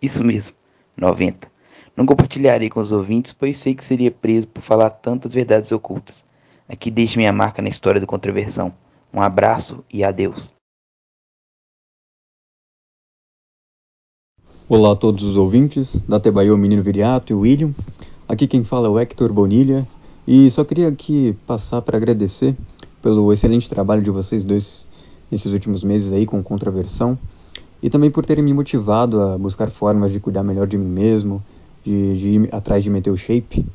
Isso mesmo, 90. Não compartilharei com os ouvintes, pois sei que seria preso por falar tantas verdades ocultas. Aqui deixo minha marca na história do Contraversão. Um abraço e adeus. Olá a todos os ouvintes da Tebaio Menino Viriato e William. Aqui quem fala é o Hector Bonilha e só queria aqui passar para agradecer pelo excelente trabalho de vocês dois nesses últimos meses aí com Contraversão e também por terem me motivado a buscar formas de cuidar melhor de mim mesmo, de, de ir atrás de meter o shape.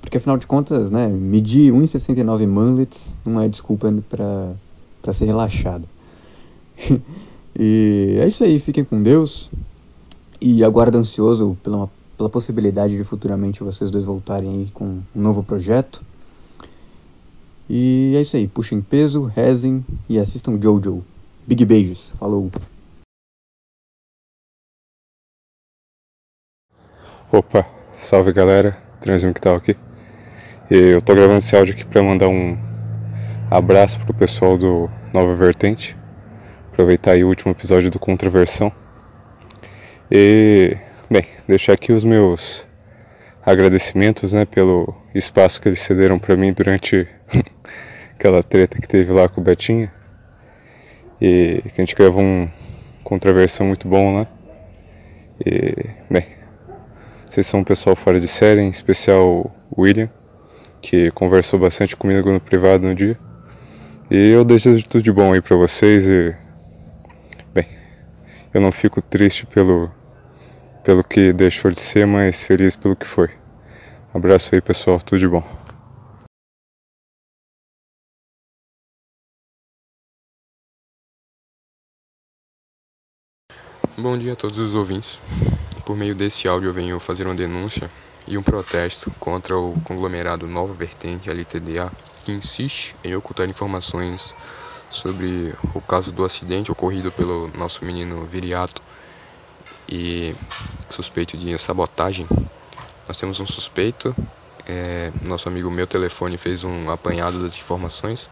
Porque afinal de contas, né, medir 1,69 manlets não é desculpa para ser relaxado. e é isso aí, fiquem com Deus e aguardo ansioso pela, pela possibilidade de futuramente vocês dois voltarem aí com um novo projeto. E é isso aí, puxem peso, rezem e assistam Jojo. Big beijos, falou! Opa, salve galera, Transinho que tal aqui. Eu tô gravando esse áudio aqui pra mandar um abraço pro pessoal do Nova Vertente, aproveitar aí o último episódio do Contraversão. E, bem, deixar aqui os meus agradecimentos, né, pelo espaço que eles cederam para mim durante aquela treta que teve lá com o Betinha. E que a gente gravou um Contraversão muito bom lá. E, bem, vocês são um pessoal fora de série, em especial o William, que conversou bastante comigo no privado no dia. E eu desejo tudo de bom aí pra vocês e. Bem, eu não fico triste pelo, pelo que deixou de ser, mas feliz pelo que foi. Abraço aí pessoal, tudo de bom. Bom dia a todos os ouvintes. Por meio desse áudio eu venho fazer uma denúncia e um protesto contra o conglomerado Nova Vertente LTDA, que insiste em ocultar informações sobre o caso do acidente ocorrido pelo nosso menino Viriato e suspeito de sabotagem. Nós temos um suspeito, é, nosso amigo meu telefone fez um apanhado das informações.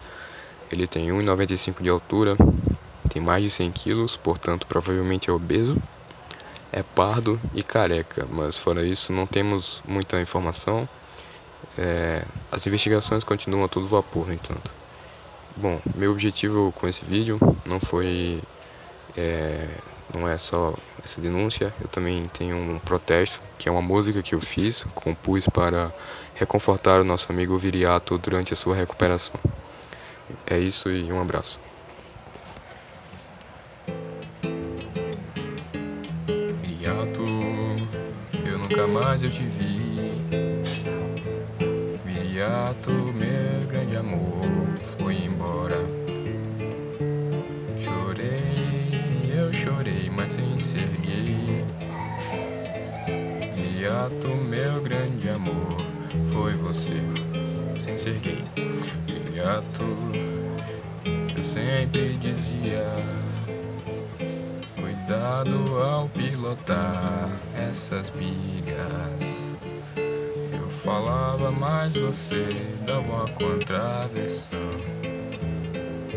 Ele tem 1,95 de altura, tem mais de 100 quilos, portanto provavelmente é obeso, é pardo e careca, mas fora isso não temos muita informação. É, as investigações continuam a todo vapor, no entanto. Bom, meu objetivo com esse vídeo não foi, é, não é só essa denúncia, eu também tenho um protesto, que é uma música que eu fiz, compus para reconfortar o nosso amigo Viriato durante a sua recuperação. É isso e um abraço. Mais eu te vi. Viriato, meu grande amor, foi embora. Chorei, eu chorei, mas sem ser gay. Viriato, meu grande amor, foi você, sem ser gay. Viriato, eu sempre dizia. Cuidado ao pilotar essas bigas. Eu falava, mas você dava uma contraversão.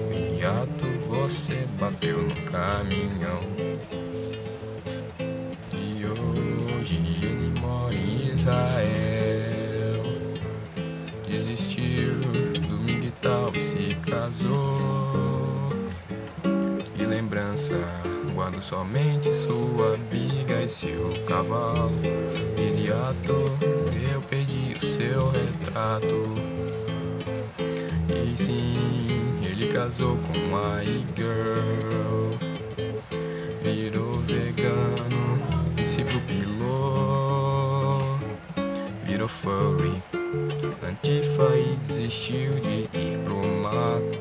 Viato, você bateu no caminhão. E hoje ele mora em Israel. Desistiu do militar e se casou. Somente sua biga e seu cavalo. Viriato, eu perdi o seu retrato. E sim, ele casou com a e-girl. Virou vegano e se pupilou. Virou furry, antifa e desistiu de ir pro mato.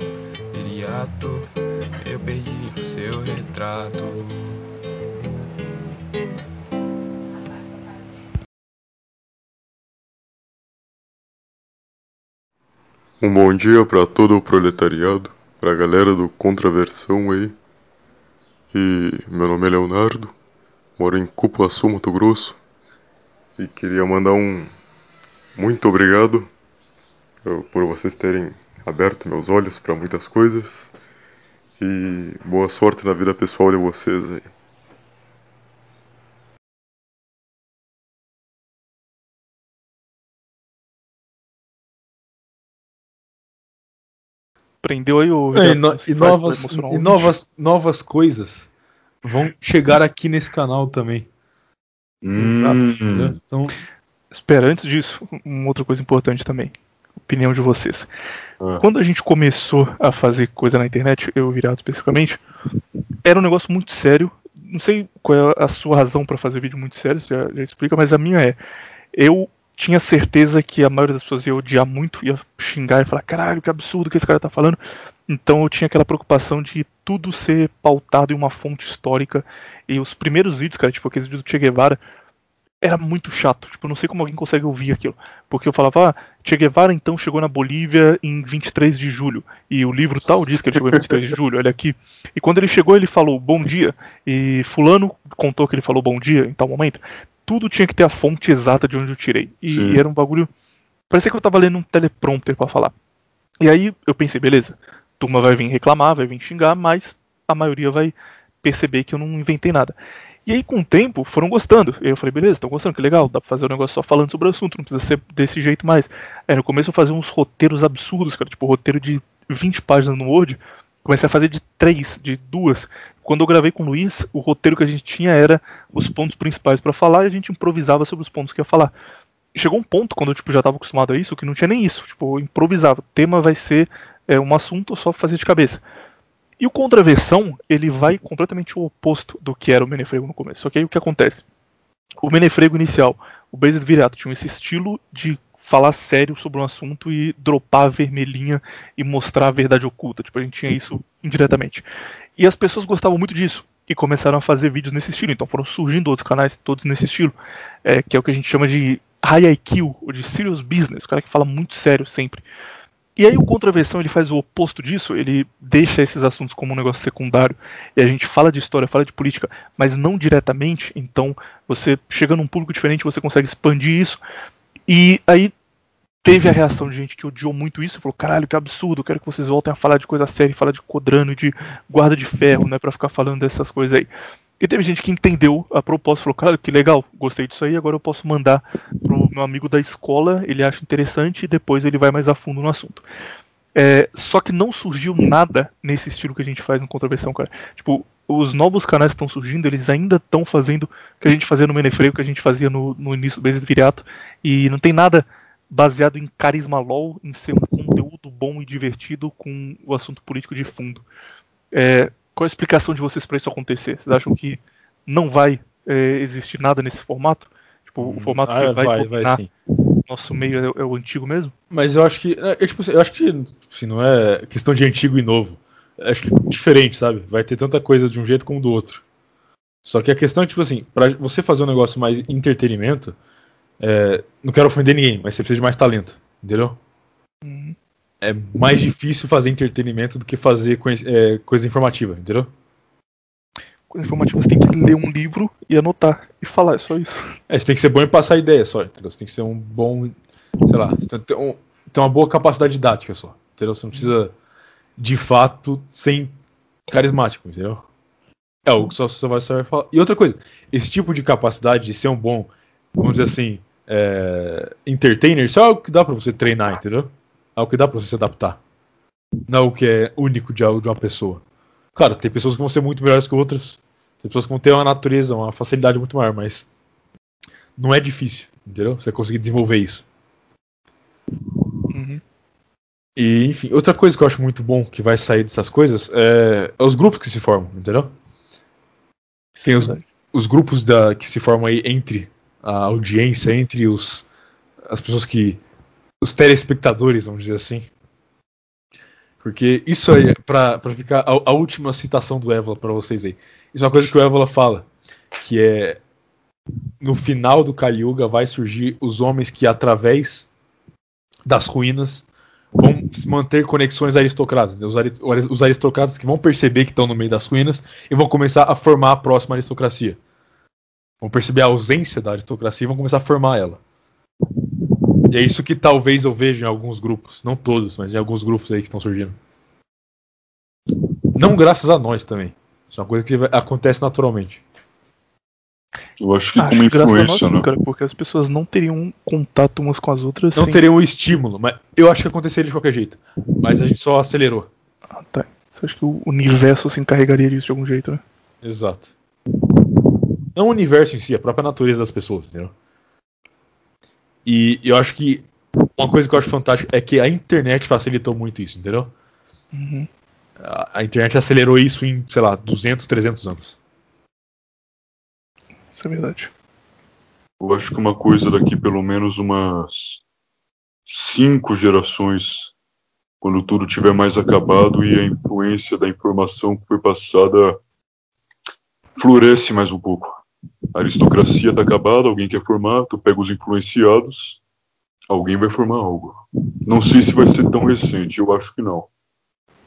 Viriato, Um bom dia para todo o proletariado, pra galera do Contraversão aí. E meu nome é Leonardo, moro em Cupuaçu, Mato Grosso. E queria mandar um muito obrigado por vocês terem aberto meus olhos para muitas coisas. E boa sorte na vida pessoal de vocês aí. Prendeu aí o. É, e, no- e novas, e novas, novas coisas vão chegar aqui nesse canal também. Exato. Então, Espera, antes disso, uma outra coisa importante também. Opinião de vocês. Quando a gente começou a fazer coisa na internet, eu virado especificamente, era um negócio muito sério. Não sei qual é a sua razão pra fazer vídeo muito sério, você já, já explica, mas a minha é. Eu tinha certeza que a maioria das pessoas ia odiar muito, ia xingar e falar, caralho, que absurdo que esse cara tá falando. Então eu tinha aquela preocupação de tudo ser pautado em uma fonte histórica. E os primeiros vídeos, cara, tipo aqueles vídeos do Che Guevara, era muito chato. Tipo, não sei como alguém consegue ouvir aquilo. Porque eu falava, ah, Che Guevara então chegou na Bolívia em 23 de julho. E o livro tal diz que ele chegou em 23 de julho, olha aqui. E quando ele chegou, ele falou bom dia. E Fulano contou que ele falou bom dia em tal momento. Tudo tinha que ter a fonte exata de onde eu tirei. E Sim. era um bagulho. Parecia que eu tava lendo um teleprompter pra falar. E aí eu pensei, beleza, turma vai vir reclamar, vai vir xingar, mas a maioria vai perceber que eu não inventei nada. E aí, com o tempo, foram gostando. Eu falei, beleza, estão gostando, que legal, dá pra fazer um negócio só falando sobre o assunto, não precisa ser desse jeito mais. Aí no começo eu fazia uns roteiros absurdos, cara, tipo roteiro de 20 páginas no Word, comecei a fazer de 3, de duas. Quando eu gravei com o Luiz, o roteiro que a gente tinha era os pontos principais para falar e a gente improvisava sobre os pontos que ia falar. Chegou um ponto, quando eu tipo, já estava acostumado a isso, que não tinha nem isso. Tipo, eu improvisava. O tema vai ser é, um assunto, só fazer de cabeça. E o contraversão, ele vai completamente o oposto do que era o Menefrego no começo. Só que aí o que acontece? O Menefrego inicial, o Based Viriato, tinha esse estilo de falar sério sobre um assunto e dropar a vermelhinha e mostrar a verdade oculta. Tipo, a gente tinha isso indiretamente. E as pessoas gostavam muito disso e começaram a fazer vídeos nesse estilo. Então foram surgindo outros canais todos nesse estilo, é, que é o que a gente chama de high IQ, ou de serious business, o cara que fala muito sério sempre. E aí o Contraversão ele faz o oposto disso, ele deixa esses assuntos como um negócio secundário e a gente fala de história, fala de política, mas não diretamente, então você chega num público diferente, você consegue expandir isso. E aí teve a reação de gente que odiou muito isso, falou: "Caralho, que absurdo, quero que vocês voltem a falar de coisa séria, falar de Codrano, de guarda de ferro, né, para ficar falando dessas coisas aí". E teve gente que entendeu a proposta, falou, cara, que legal, gostei disso aí, agora eu posso mandar meu amigo da escola, ele acha interessante e depois ele vai mais a fundo no assunto. É, só que não surgiu nada nesse estilo que a gente faz no Contraversão, cara. Tipo, os novos canais que estão surgindo, eles ainda estão fazendo o que a gente fazia no Menefreio, que a gente fazia no, no início do Base Viriato, e não tem nada baseado em carisma LOL, em ser um conteúdo bom e divertido com o assunto político de fundo. É, qual a explicação de vocês para isso acontecer? Vocês acham que não vai é, existir nada nesse formato? Tipo, o formato ah, que vai, vai, vai sim. nosso meio é, é o antigo mesmo? Mas eu acho que. é, tipo, eu acho que assim, não é questão de antigo e novo. Acho que é diferente, sabe? Vai ter tanta coisa de um jeito como do outro. Só que a questão é, tipo assim, pra você fazer um negócio mais entretenimento, é, não quero ofender ninguém, mas você precisa de mais talento, entendeu? Uhum. É mais difícil fazer entretenimento do que fazer coisa, é, coisa informativa, entendeu? Coisa informativa você tem que ler um livro e anotar e falar, é só isso. É, você tem que ser bom em passar ideia só, entendeu? Você tem que ser um bom. Sei lá, você tem que ter, um- uma boa capacidade didática só, entendeu? Você não precisa, de fato, ser carismático, entendeu? É o que só você vai saber falar. E outra coisa, esse tipo de capacidade de ser um bom, vamos dizer assim, é, entertainer, isso é algo que dá pra você treinar, entendeu? É algo que dá pra você se adaptar. Não é o que é único de, de uma pessoa. Claro, tem pessoas que vão ser muito melhores que outras. Tem pessoas que vão ter uma natureza, uma facilidade muito maior, mas não é difícil, entendeu? Você conseguir desenvolver isso. Uhum. E, enfim, outra coisa que eu acho muito bom que vai sair dessas coisas é, é os grupos que se formam, entendeu? Tem os, os grupos da, que se formam aí entre a audiência, entre os as pessoas que. os telespectadores, vamos dizer assim. Porque isso aí, pra, pra ficar a, a última citação do Évola pra vocês aí. Isso é uma coisa que o Évola fala, que é no final do Kali Yuga vai surgir os homens que através das ruínas vão manter conexões aristocratas. né? Os, os aristocratas que vão perceber que estão no meio das ruínas e vão começar a formar a próxima aristocracia. Vão perceber a ausência da aristocracia e vão começar a formar ela. E é isso que talvez eu veja em alguns grupos. Não todos, mas em alguns grupos aí que estão surgindo. Não graças a nós também. Isso é uma coisa que acontece naturalmente. Eu acho que Acho como que graças a nós, influência, sim, né? cara, porque as pessoas não teriam contato umas com as outras. Não sem- teria um estímulo, mas eu acho que aconteceria de qualquer jeito. Mas a gente só acelerou. Ah, tá. Você acha que o universo se encarregaria disso de algum jeito, né? Exato. Não o universo em si, a própria natureza das pessoas, entendeu? E eu acho que uma coisa que eu acho fantástica é que a internet facilitou muito isso, entendeu? Uhum. A, a internet acelerou isso em, sei lá, 200, 300 anos. Isso é verdade. Eu acho que uma coisa daqui pelo menos umas cinco gerações, quando tudo tiver mais acabado e a influência da informação que foi passada floresce mais um pouco. A aristocracia está acabada, alguém quer formar, tu pega os influenciados, alguém vai formar algo. Não sei se vai ser tão recente, eu acho que não.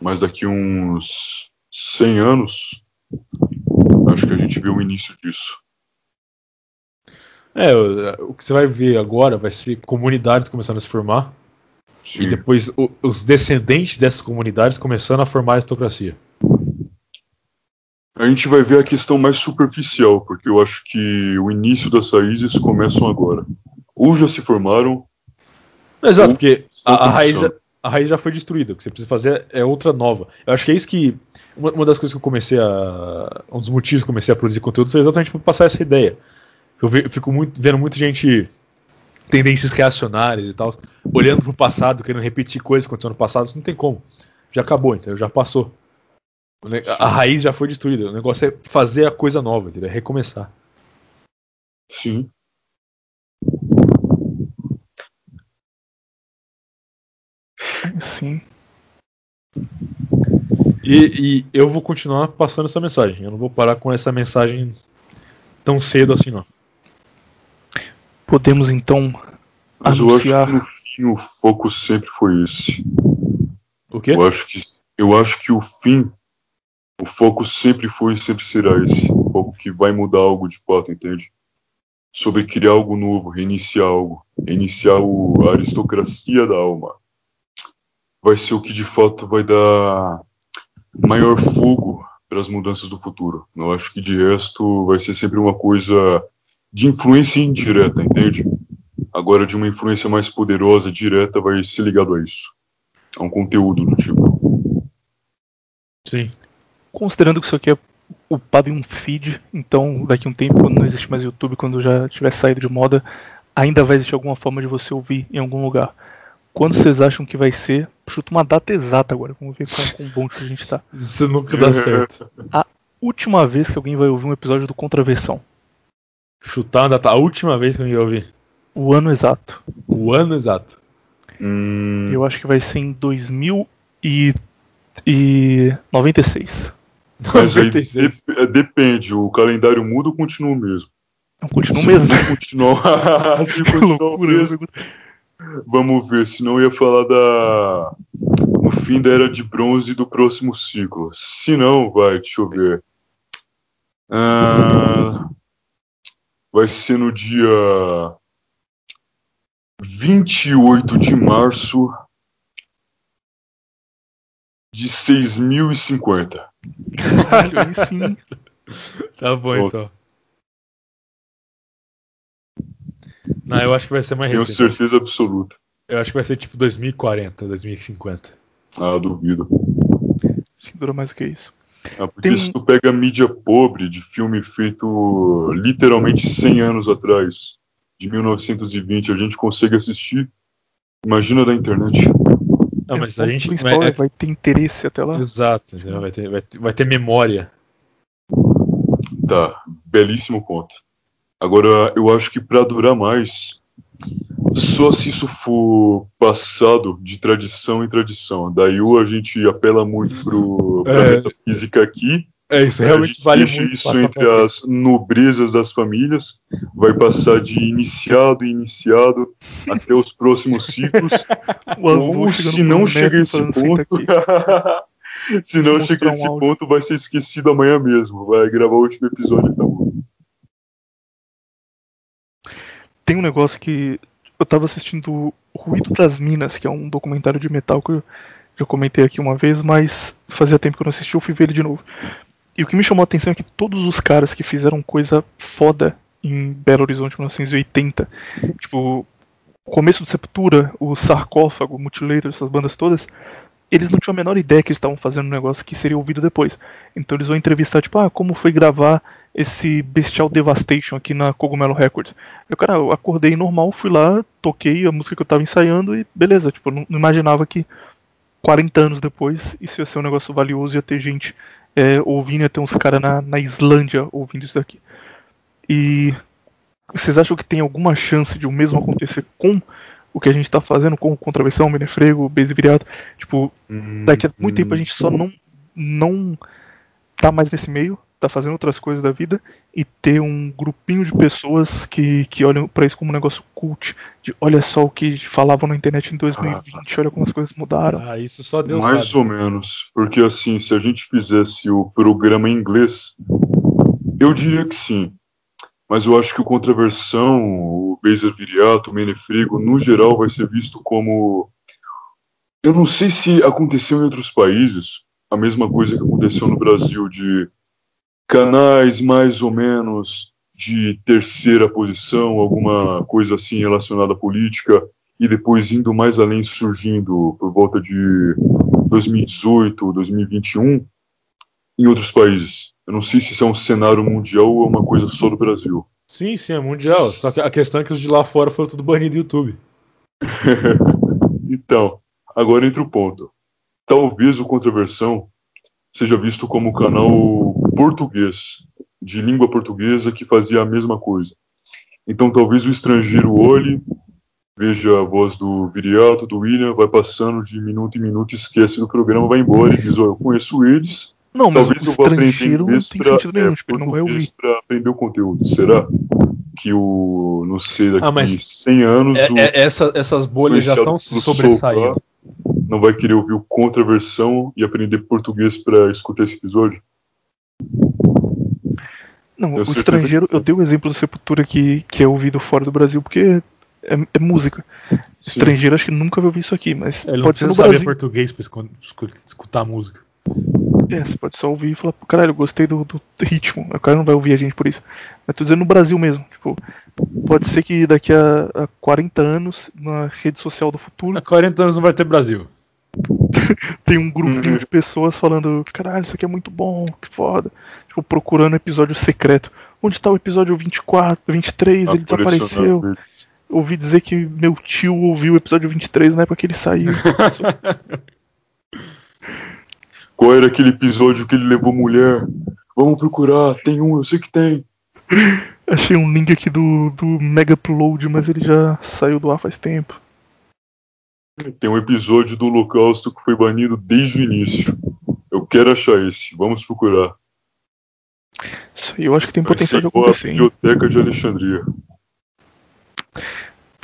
Mas daqui uns 100 anos, acho que a gente vê o início disso. É, o, que você vai ver agora vai ser comunidades começando a se formar. E depois o- os descendentes dessas comunidades começando a formar a aristocracia. A gente vai ver a questão mais superficial, porque eu acho que o início das raízes começam agora. Ou já se formaram. Exato, porque a, a raiz já, a raiz já foi destruída. O que você precisa fazer é outra nova. Eu acho que é isso que. Uma, uma das coisas que eu comecei a. Um dos motivos que eu comecei a produzir conteúdo foi exatamente para passar essa ideia. Eu, ve- eu fico muito, vendo muita gente. Tendências reacionárias e tal, olhando pro passado, querendo repetir coisas que aconteceram no passado, isso não tem como. Já acabou, entendeu? Já passou. A, raiz já foi destruída. O negócio é fazer a coisa nova, entendeu? É recomeçar. Sim. Sim. E, e eu vou continuar passando essa mensagem. Eu não vou parar com essa mensagem tão cedo assim, não. Podemos então Mas eu acho anunciar. que no fim o foco sempre foi esse. O quê? Eu acho que, eu acho que o fim, o foco sempre foi e sempre será esse. O foco que vai mudar algo de fato, entende? Sobre criar algo novo, reiniciar algo. Reiniciar o, a aristocracia da alma. Vai ser o que de fato vai dar maior fogo para as mudanças do futuro. Eu acho que de resto vai ser sempre uma coisa de influência indireta, entende? Agora de uma influência mais poderosa, direta, vai ser ligado a isso. A um conteúdo do tipo. Sim. Considerando que isso aqui é upado em um feed, então daqui a um tempo, quando não existe mais YouTube, quando já tiver saído de moda, ainda vai existir alguma forma de você ouvir em algum lugar. Quando vocês acham que vai ser? Chuta uma data exata agora, vamos ver quão, quão bom que a gente tá. Isso nunca dá certo. A última vez que alguém vai ouvir um episódio do Contraversão. Chutar uma data. A última vez que eu ia ouvir. O ano exato. O ano exato. Hum, Eu acho que vai ser em 2096. Mas aí dep- é, depende, o calendário muda ou continua o mesmo? Não continua Se mesmo. não continuar, se continuar o mesmo, vamos ver, senão eu ia falar da no fim da era de bronze do próximo ciclo. Se não, vai, deixa eu ver. Ah, vai ser no dia 28 de março de 6050. Caralho, aí sim. Tá bom, Ó. então. Não, eu acho que vai ser mais Tenho recente. certeza absoluta. Eu acho que vai ser tipo 2040, 2050. Ah, duvido. Acho que dura mais do que isso. Ah, porque Tem se tu pega a mídia pobre de filme feito literalmente 100 anos atrás, de 1920, a gente consegue assistir. Imagina da internet. Não, mas a gente. Principal mas é, vai ter interesse até lá. Exato, vai ter, vai, ter, vai ter memória. Tá, belíssimo ponto. Agora, eu acho que pra durar mais, só se isso for passado de tradição em tradição. Daí a gente apela muito pro, pra É. metafísica aqui. É, isso a realmente vale muito isso entre as nobrezas das famílias, vai passar de iniciado em iniciado até os próximos ciclos. Ou se não neto chega a esse falando, "Senta ponto. se não Mostrar chega a um esse áudio. ponto, vai ser esquecido amanhã mesmo. Vai gravar o último episódio e bom. Tem um negócio que eu tava assistindo Ruído das Minas, que é um documentário de metal que eu já comentei aqui uma vez, mas fazia tempo que eu não assisti, eu fui ver ele de novo. E o que me chamou a atenção é que todos os caras que fizeram coisa foda em Belo Horizonte 1980, tipo, começo do Sepultura, o Sarcófago, o Mutilator, essas bandas todas, eles não tinham a menor ideia que eles estavam fazendo um negócio que seria ouvido depois. Então eles vão entrevistar, tipo, ah, como foi gravar esse Bestial Devastation aqui na Cogumelo Records. Eu, cara, eu acordei normal, fui lá, toquei a música que eu tava ensaiando e beleza, tipo, não, não imaginava que 40 anos depois isso ia ser um negócio valioso, ia ter gente é, ouvindo, ia ter uns caras na, na Islândia ouvindo isso daqui. E vocês acham que tem alguma chance de o mesmo acontecer com o que a gente tá fazendo com o Contraversão, Menefrego, Base Viriato? Tipo, daqui a muito tempo a gente só não, não tá mais nesse meio, tá fazendo outras coisas da vida e ter um grupinho de pessoas que, que olham pra isso como um negócio cult, de olha só o que falavam na internet em 2020, olha como as coisas mudaram. Ah, isso só Deus Mais sabe. ou menos. Porque assim, se a gente fizesse o programa em inglês, eu diria que sim. Mas eu acho que o Contraversão, o Baser Viriato, o Menefrego, no geral, vai ser visto como. Eu não sei se aconteceu em outros países a mesma coisa que aconteceu no Brasil, de canais mais ou menos de terceira posição, alguma coisa assim relacionada à política, e depois indo mais além, surgindo por volta de 2018, 2021, em outros países. Eu não sei se isso é um cenário mundial ou é uma coisa só do Brasil. Sim, sim, é mundial. Só que a questão é que os de lá fora foram tudo banidos do YouTube. então, agora entra o ponto. Talvez o Contraversão seja visto como canal português, de língua portuguesa, que fazia a mesma coisa. Então talvez o estrangeiro olhe, veja a voz do Viriato, do William, vai passando de minuto em minuto, esquece do programa, vai embora e diz, ó, eu conheço eles, Não, mas talvez o eu vou aprender inglês nenhum, é, tipo, português aprender o conteúdo. Será que o, não sei, daqui Ah, mas 100 anos é- o é- essa- essas bolhas já estão se sobressaindo. Não vai querer ouvir o contraversão e aprender português pra escutar esse episódio? Não, Tenho o estrangeiro, eu dei o exemplo do Sepultura que, que é ouvido fora do Brasil porque é, é música. Estrangeiro acho que nunca vai ouvir isso aqui, mas Ele não pode ser no saber Brasil. português pra escu- escu- escutar música. É, você pode só ouvir e falar, caralho, eu gostei do, do ritmo. O cara não vai ouvir a gente por isso. Mas tô dizendo no Brasil mesmo. Tipo, pode ser que daqui a, a 40 anos, na rede social do futuro. Há 40 anos não vai ter Brasil. tem um grupinho de pessoas falando, caralho, isso aqui é muito bom, que foda. Tipo, procurando episódio secreto. Onde tá o episódio 24, 23? Ele Apareceu na desapareceu. rede. Ouvi dizer que meu tio ouviu o episódio 23 na época que ele saiu. Qual era aquele episódio que ele levou mulher? Vamos procurar, tem um, eu sei que tem. Achei um link aqui do, do Mega Upload, mas ele já saiu do ar faz tempo. Tem um episódio do Holocausto que foi banido desde o início. Eu quero achar esse, vamos procurar. Isso aí eu acho que tem Vai potencial de a acontecer, hein? Biblioteca de Alexandria.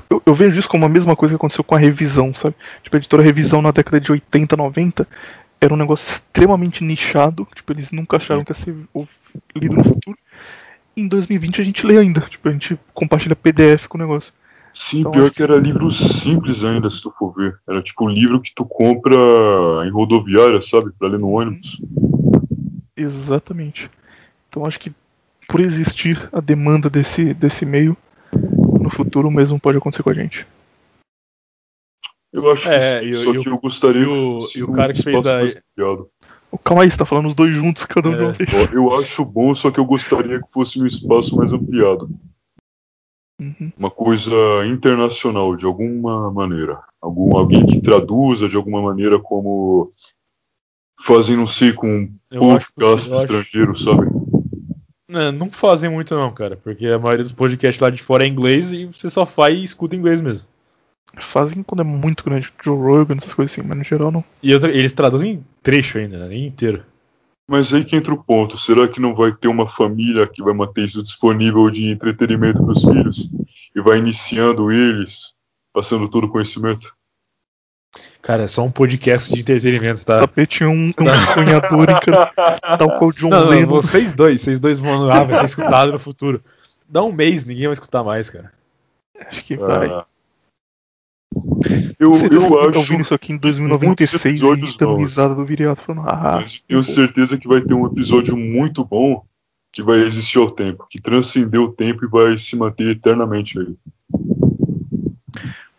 Eu, eu vejo isso como a mesma coisa que aconteceu com a revisão, sabe? Tipo, a editora revisão na década de 80, 90 era um negócio extremamente nichado. Tipo, eles nunca acharam que ia ser lido no futuro. Em 2020 a gente lê ainda. Tipo, a gente compartilha PDF com o negócio. Sim, Então, pior que era livro simples ainda, se tu for ver. Era tipo um livro que tu compra em rodoviária, sabe? Pra ler no ônibus. Exatamente. Então acho que por existir a demanda desse, desse meio, no futuro o mesmo pode acontecer com a gente. Eu acho que É, sim, e só e o- que eu gostaria e fosse e o cara que um fez espaço a- mais ampliado. Ô, calma aí, você tá falando os dois juntos, cada um de É. uma vez. Ó, Eu acho bom, só que eu gostaria que fosse um espaço mais ampliado. Uhum. Uma coisa internacional, de alguma maneira. Algum, alguém que traduza de alguma maneira como fazem, não sei, com um podcast eu acho- estrangeiro, sabe? Não, não fazem muito não, cara, porque a maioria dos podcasts lá de fora é inglês e você só faz e escuta inglês mesmo. Fazem quando é muito grande, Joe Rogan, essas coisas assim, mas no geral não. E outra- eles traduzem trecho ainda, né? nem inteiro. Mas aí que entra o ponto. Será que não vai ter uma família que vai manter isso disponível de entretenimento para os filhos? E vai iniciando eles, passando todo o conhecimento? Cara, é só um podcast de entretenimento, tá? Tapete um, um sonhador, cara. Tal qual John Não, não, Lennon. vocês dois, vocês dois vão lá, vai ser escutado no futuro. Dá um mês, ninguém vai escutar mais, cara. Acho que vai. Eu, Você eu tá acho. ouvindo isso aqui em muitos 2096 e bons. risada do Viriato falando, ah, Mas eu tenho certeza que vai ter um episódio muito bom que vai existir ao tempo, que transcendeu o tempo e vai se manter eternamente aí.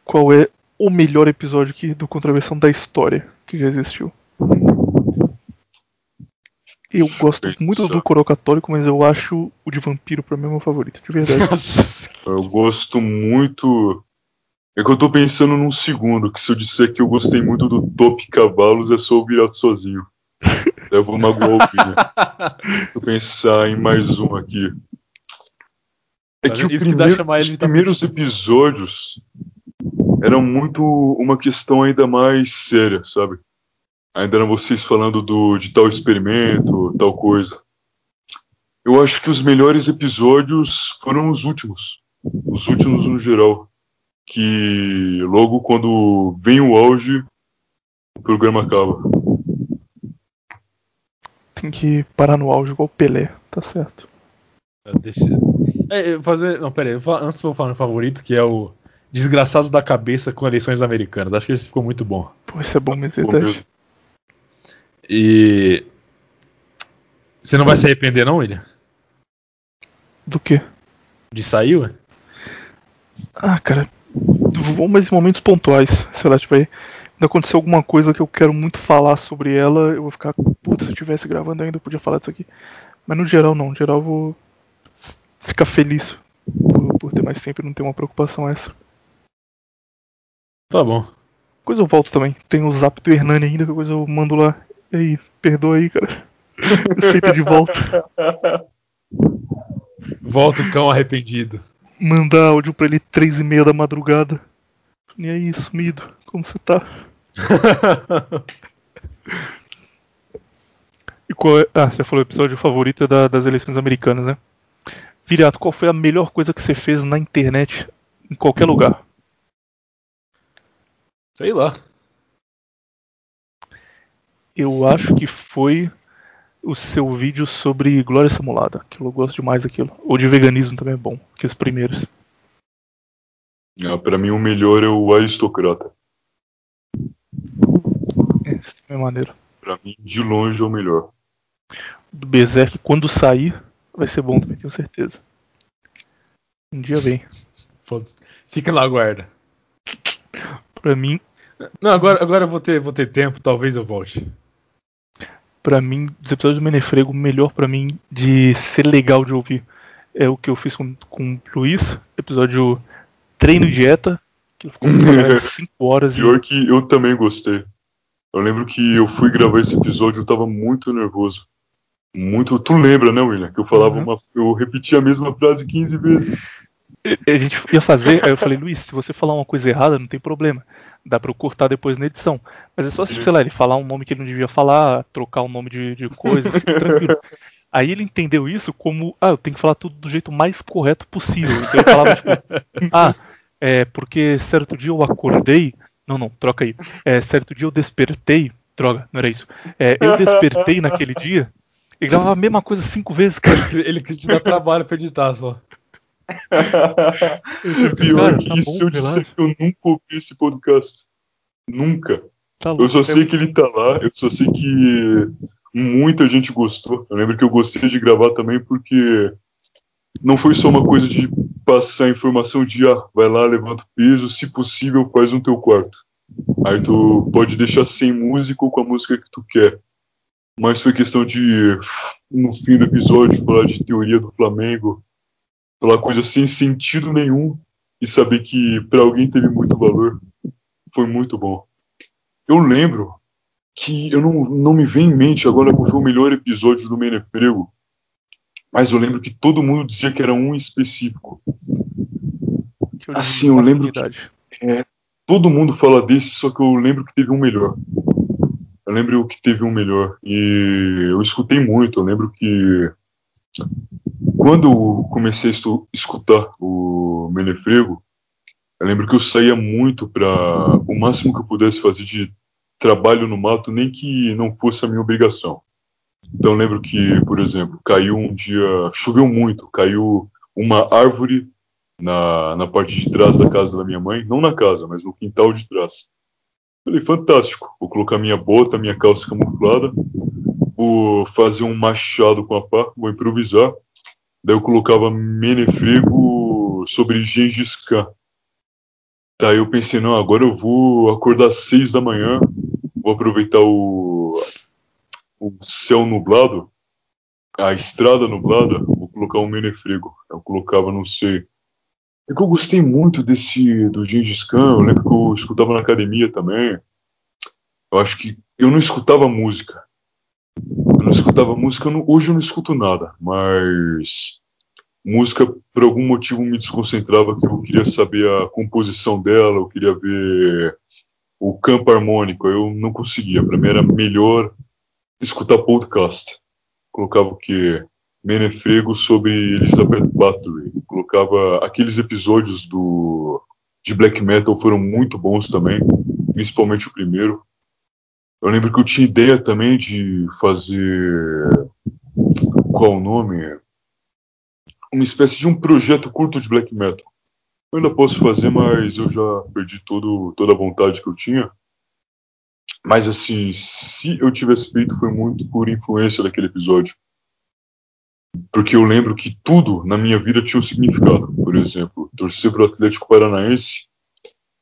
qual é o melhor episódio que, do Contraversão da história que já existiu? Eu gosto muito do Coro Católico, mas eu acho o de Vampiro pra mim é meu favorito, de verdade. Eu gosto muito. É que eu tô pensando num segundo, que se eu disser que eu gostei muito do Top Cavalos, é só o Virato sozinho. Eu vou magoar o. Deixa eu pensar em mais um aqui. É que, que primeiro- ele os primeiros episódios eram muito uma questão ainda mais séria, sabe? Ainda eram vocês falando do, de tal experimento, tal coisa. Eu acho que os melhores episódios foram os últimos. Os últimos no geral. Que logo quando vem o auge, o programa acaba. Tem que parar no auge igual o Pelé, tá certo. Deixa... É, eu fazer... Não, pera aí, antes eu vou falar meu favorito, que é o Desgraçados da Cabeça com eleições americanas. Acho que esse ficou muito bom. Pô, isso é bom mesmo, é Bom verdade. mesmo. E. Você não vai se arrepender, não, William? Do quê? De sair, ué? Ah, cara, vou mais em momentos pontuais. Sei lá, tipo aí. Quando aconteceu alguma coisa que eu quero muito falar sobre ela, eu vou ficar, puta, se eu estivesse gravando ainda eu podia falar disso aqui. Mas no geral não, no geral eu vou ficar feliz por, por ter mais tempo e não ter uma preocupação extra. Tá bom. Coisa eu volto também. Tem o zap do Hernani ainda, que coisa eu mando lá. E aí, perdoa aí, cara. Aceita de volta. Volta o cão arrependido. Mandar áudio pra ele três e meia da madrugada. E aí, sumido, como você tá? e qual é... Ah, você já falou o episódio favorito é da, das eleições americanas, né? Viriato, qual foi a melhor coisa que você fez na internet, em qualquer lugar? Sei lá. Eu acho que foi o seu vídeo sobre Glória Simulada. Aquilo eu gosto demais daquilo. Ou de veganismo também é bom, que os primeiros. Ah, pra mim o melhor é o aristocrata. Esse também é maneiro. Pra mim, de longe é o melhor. Do Berserk, quando sair, vai ser bom também, tenho certeza. Um dia vem. Fica na guarda. Pra mim, Não, agora, agora eu vou ter, vou ter tempo, talvez eu volte. pra mim, dos episódios do Menefrego, o melhor pra mim de ser legal de ouvir é o que eu fiz com, com o Luiz, episódio Treino e Dieta, que ficou 5 horas e Pior que eu também gostei. Eu lembro que eu fui gravar esse episódio, eu tava muito nervoso. Muito. Tu lembra, né, William? Que eu falava Uhum. uma. Eu repetia a mesma frase 15 vezes. a gente ia fazer, aí eu falei, Luiz, se você falar uma coisa errada, não tem problema. Dá pra eu cortar depois na edição. Mas é só, Sim. sei lá, ele falar um nome que ele não devia falar, trocar o nome de, de coisa, fica tranquilo. Aí ele entendeu isso como, ah, eu tenho que falar tudo do jeito mais correto possível. Então ele falava, tipo, ah, é porque certo dia eu acordei. Não, não, troca aí. É, certo dia eu despertei. Droga, não era isso. É, eu despertei naquele dia. E gravava a mesma coisa cinco vezes, cara. Ele te dá trabalho pra editar só. Pior que tá isso bom, eu relaxa. que eu nunca ouvi esse podcast. Nunca. Tá eu louco, só é sei que ele tá lá, eu só sei que muita gente gostou. Eu lembro que eu gostei de gravar também porque não foi só uma coisa de passar informação de ah, vai lá, levanta o peso, se possível faz no teu quarto. Aí tu pode deixar sem música ou com a música que tu quer. Mas foi questão de, no fim do episódio, falar de teoria do Flamengo, falar coisa sem sentido nenhum e saber que pra alguém teve muito valor. Foi muito bom. Eu lembro que eu não, não me vem em mente agora qual foi o melhor episódio do Meneprego, mas eu lembro que todo mundo dizia que era um específico. Eu Assim, eu lembro que é, todo mundo fala desse, só que eu lembro que teve um melhor. Eu lembro que teve um melhor. E eu escutei muito, eu lembro que quando eu comecei a escutar o Menefrego, eu lembro que eu saía muito para o máximo que eu pudesse fazer de trabalho no mato, nem que não fosse a minha obrigação. Então lembro que, por exemplo, caiu um dia, choveu muito, caiu uma árvore na, na parte de trás da casa da minha mãe, não na casa, mas no quintal de trás. Falei, fantástico, vou colocar minha bota, minha calça camuflada, vou fazer um machado com a pá, vou improvisar. Daí eu colocava menefrego sobre Gengis Khan. Daí eu pensei, não, agora eu vou acordar às seis da manhã, vou aproveitar o, o céu nublado, a estrada nublada, vou colocar um menefrego. Eu colocava, não sei. É que eu gostei muito desse do Gengis Khan, eu lembro que eu escutava na academia também. Eu acho que eu não escutava música. Eu não escutava música, eu não- hoje eu não escuto nada, mas música por algum motivo me desconcentrava que eu queria saber a composição dela, eu queria ver o campo harmônico, eu não conseguia. Para mim era melhor escutar podcast. Colocava o que Menefrego sobre Elizabeth Bathory. Colocava aqueles episódios do de black metal foram muito bons também, principalmente o primeiro. Eu lembro que eu tinha ideia também de fazer qual o nome? Uma espécie de um projeto curto de black metal. Eu ainda posso fazer, mas eu já perdi todo, toda a vontade que eu tinha. Mas assim, se eu tivesse feito, foi muito por influência daquele episódio. Porque eu lembro que tudo na minha vida tinha um significado. Por exemplo, torcer para o Atlético Paranaense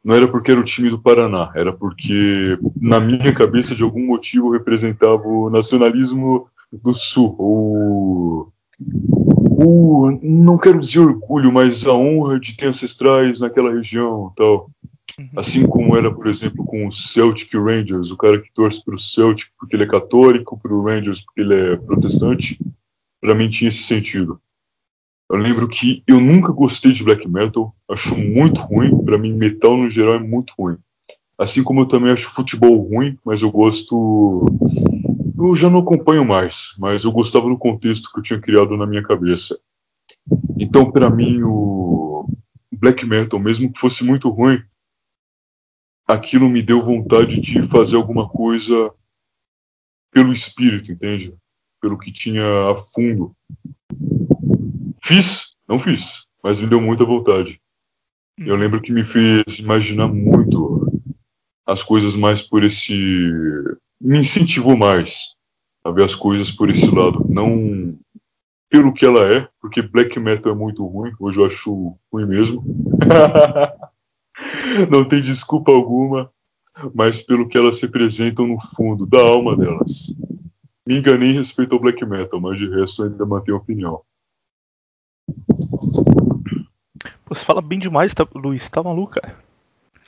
não era porque era o time do Paraná, era porque na minha cabeça, de algum motivo, representava o nacionalismo do Sul, o, o não quero dizer orgulho, mas a honra de ter ancestrais naquela região, tal. Assim como era, por exemplo, com o Celtic Rangers, o cara que torce para o Celtic porque ele é católico, para o Rangers porque ele é protestante, para mim tinha esse sentido. Eu lembro que eu nunca gostei de black metal, acho muito ruim, para mim metal no geral é muito ruim. Assim como eu também acho futebol ruim, mas eu gosto eu já não acompanho mais, mas eu gostava do contexto que eu tinha criado na minha cabeça. Então, para mim, o black metal, mesmo que fosse muito ruim, aquilo me deu vontade de fazer alguma coisa pelo espírito, entende? Pelo que tinha a fundo. Fiz? Não fiz, mas me deu muita vontade. Eu lembro que me fez imaginar muito as coisas mais por esse. me incentivou mais a ver as coisas por esse lado. Não pelo que ela é, porque black metal é muito ruim, hoje eu acho ruim mesmo. Não tem desculpa alguma, mas pelo que elas representam no fundo, da alma delas. Me enganei em respeito ao black metal, mas de resto ainda mantenho opinião. Você fala bem demais, tá, Luiz, tá maluco, cara?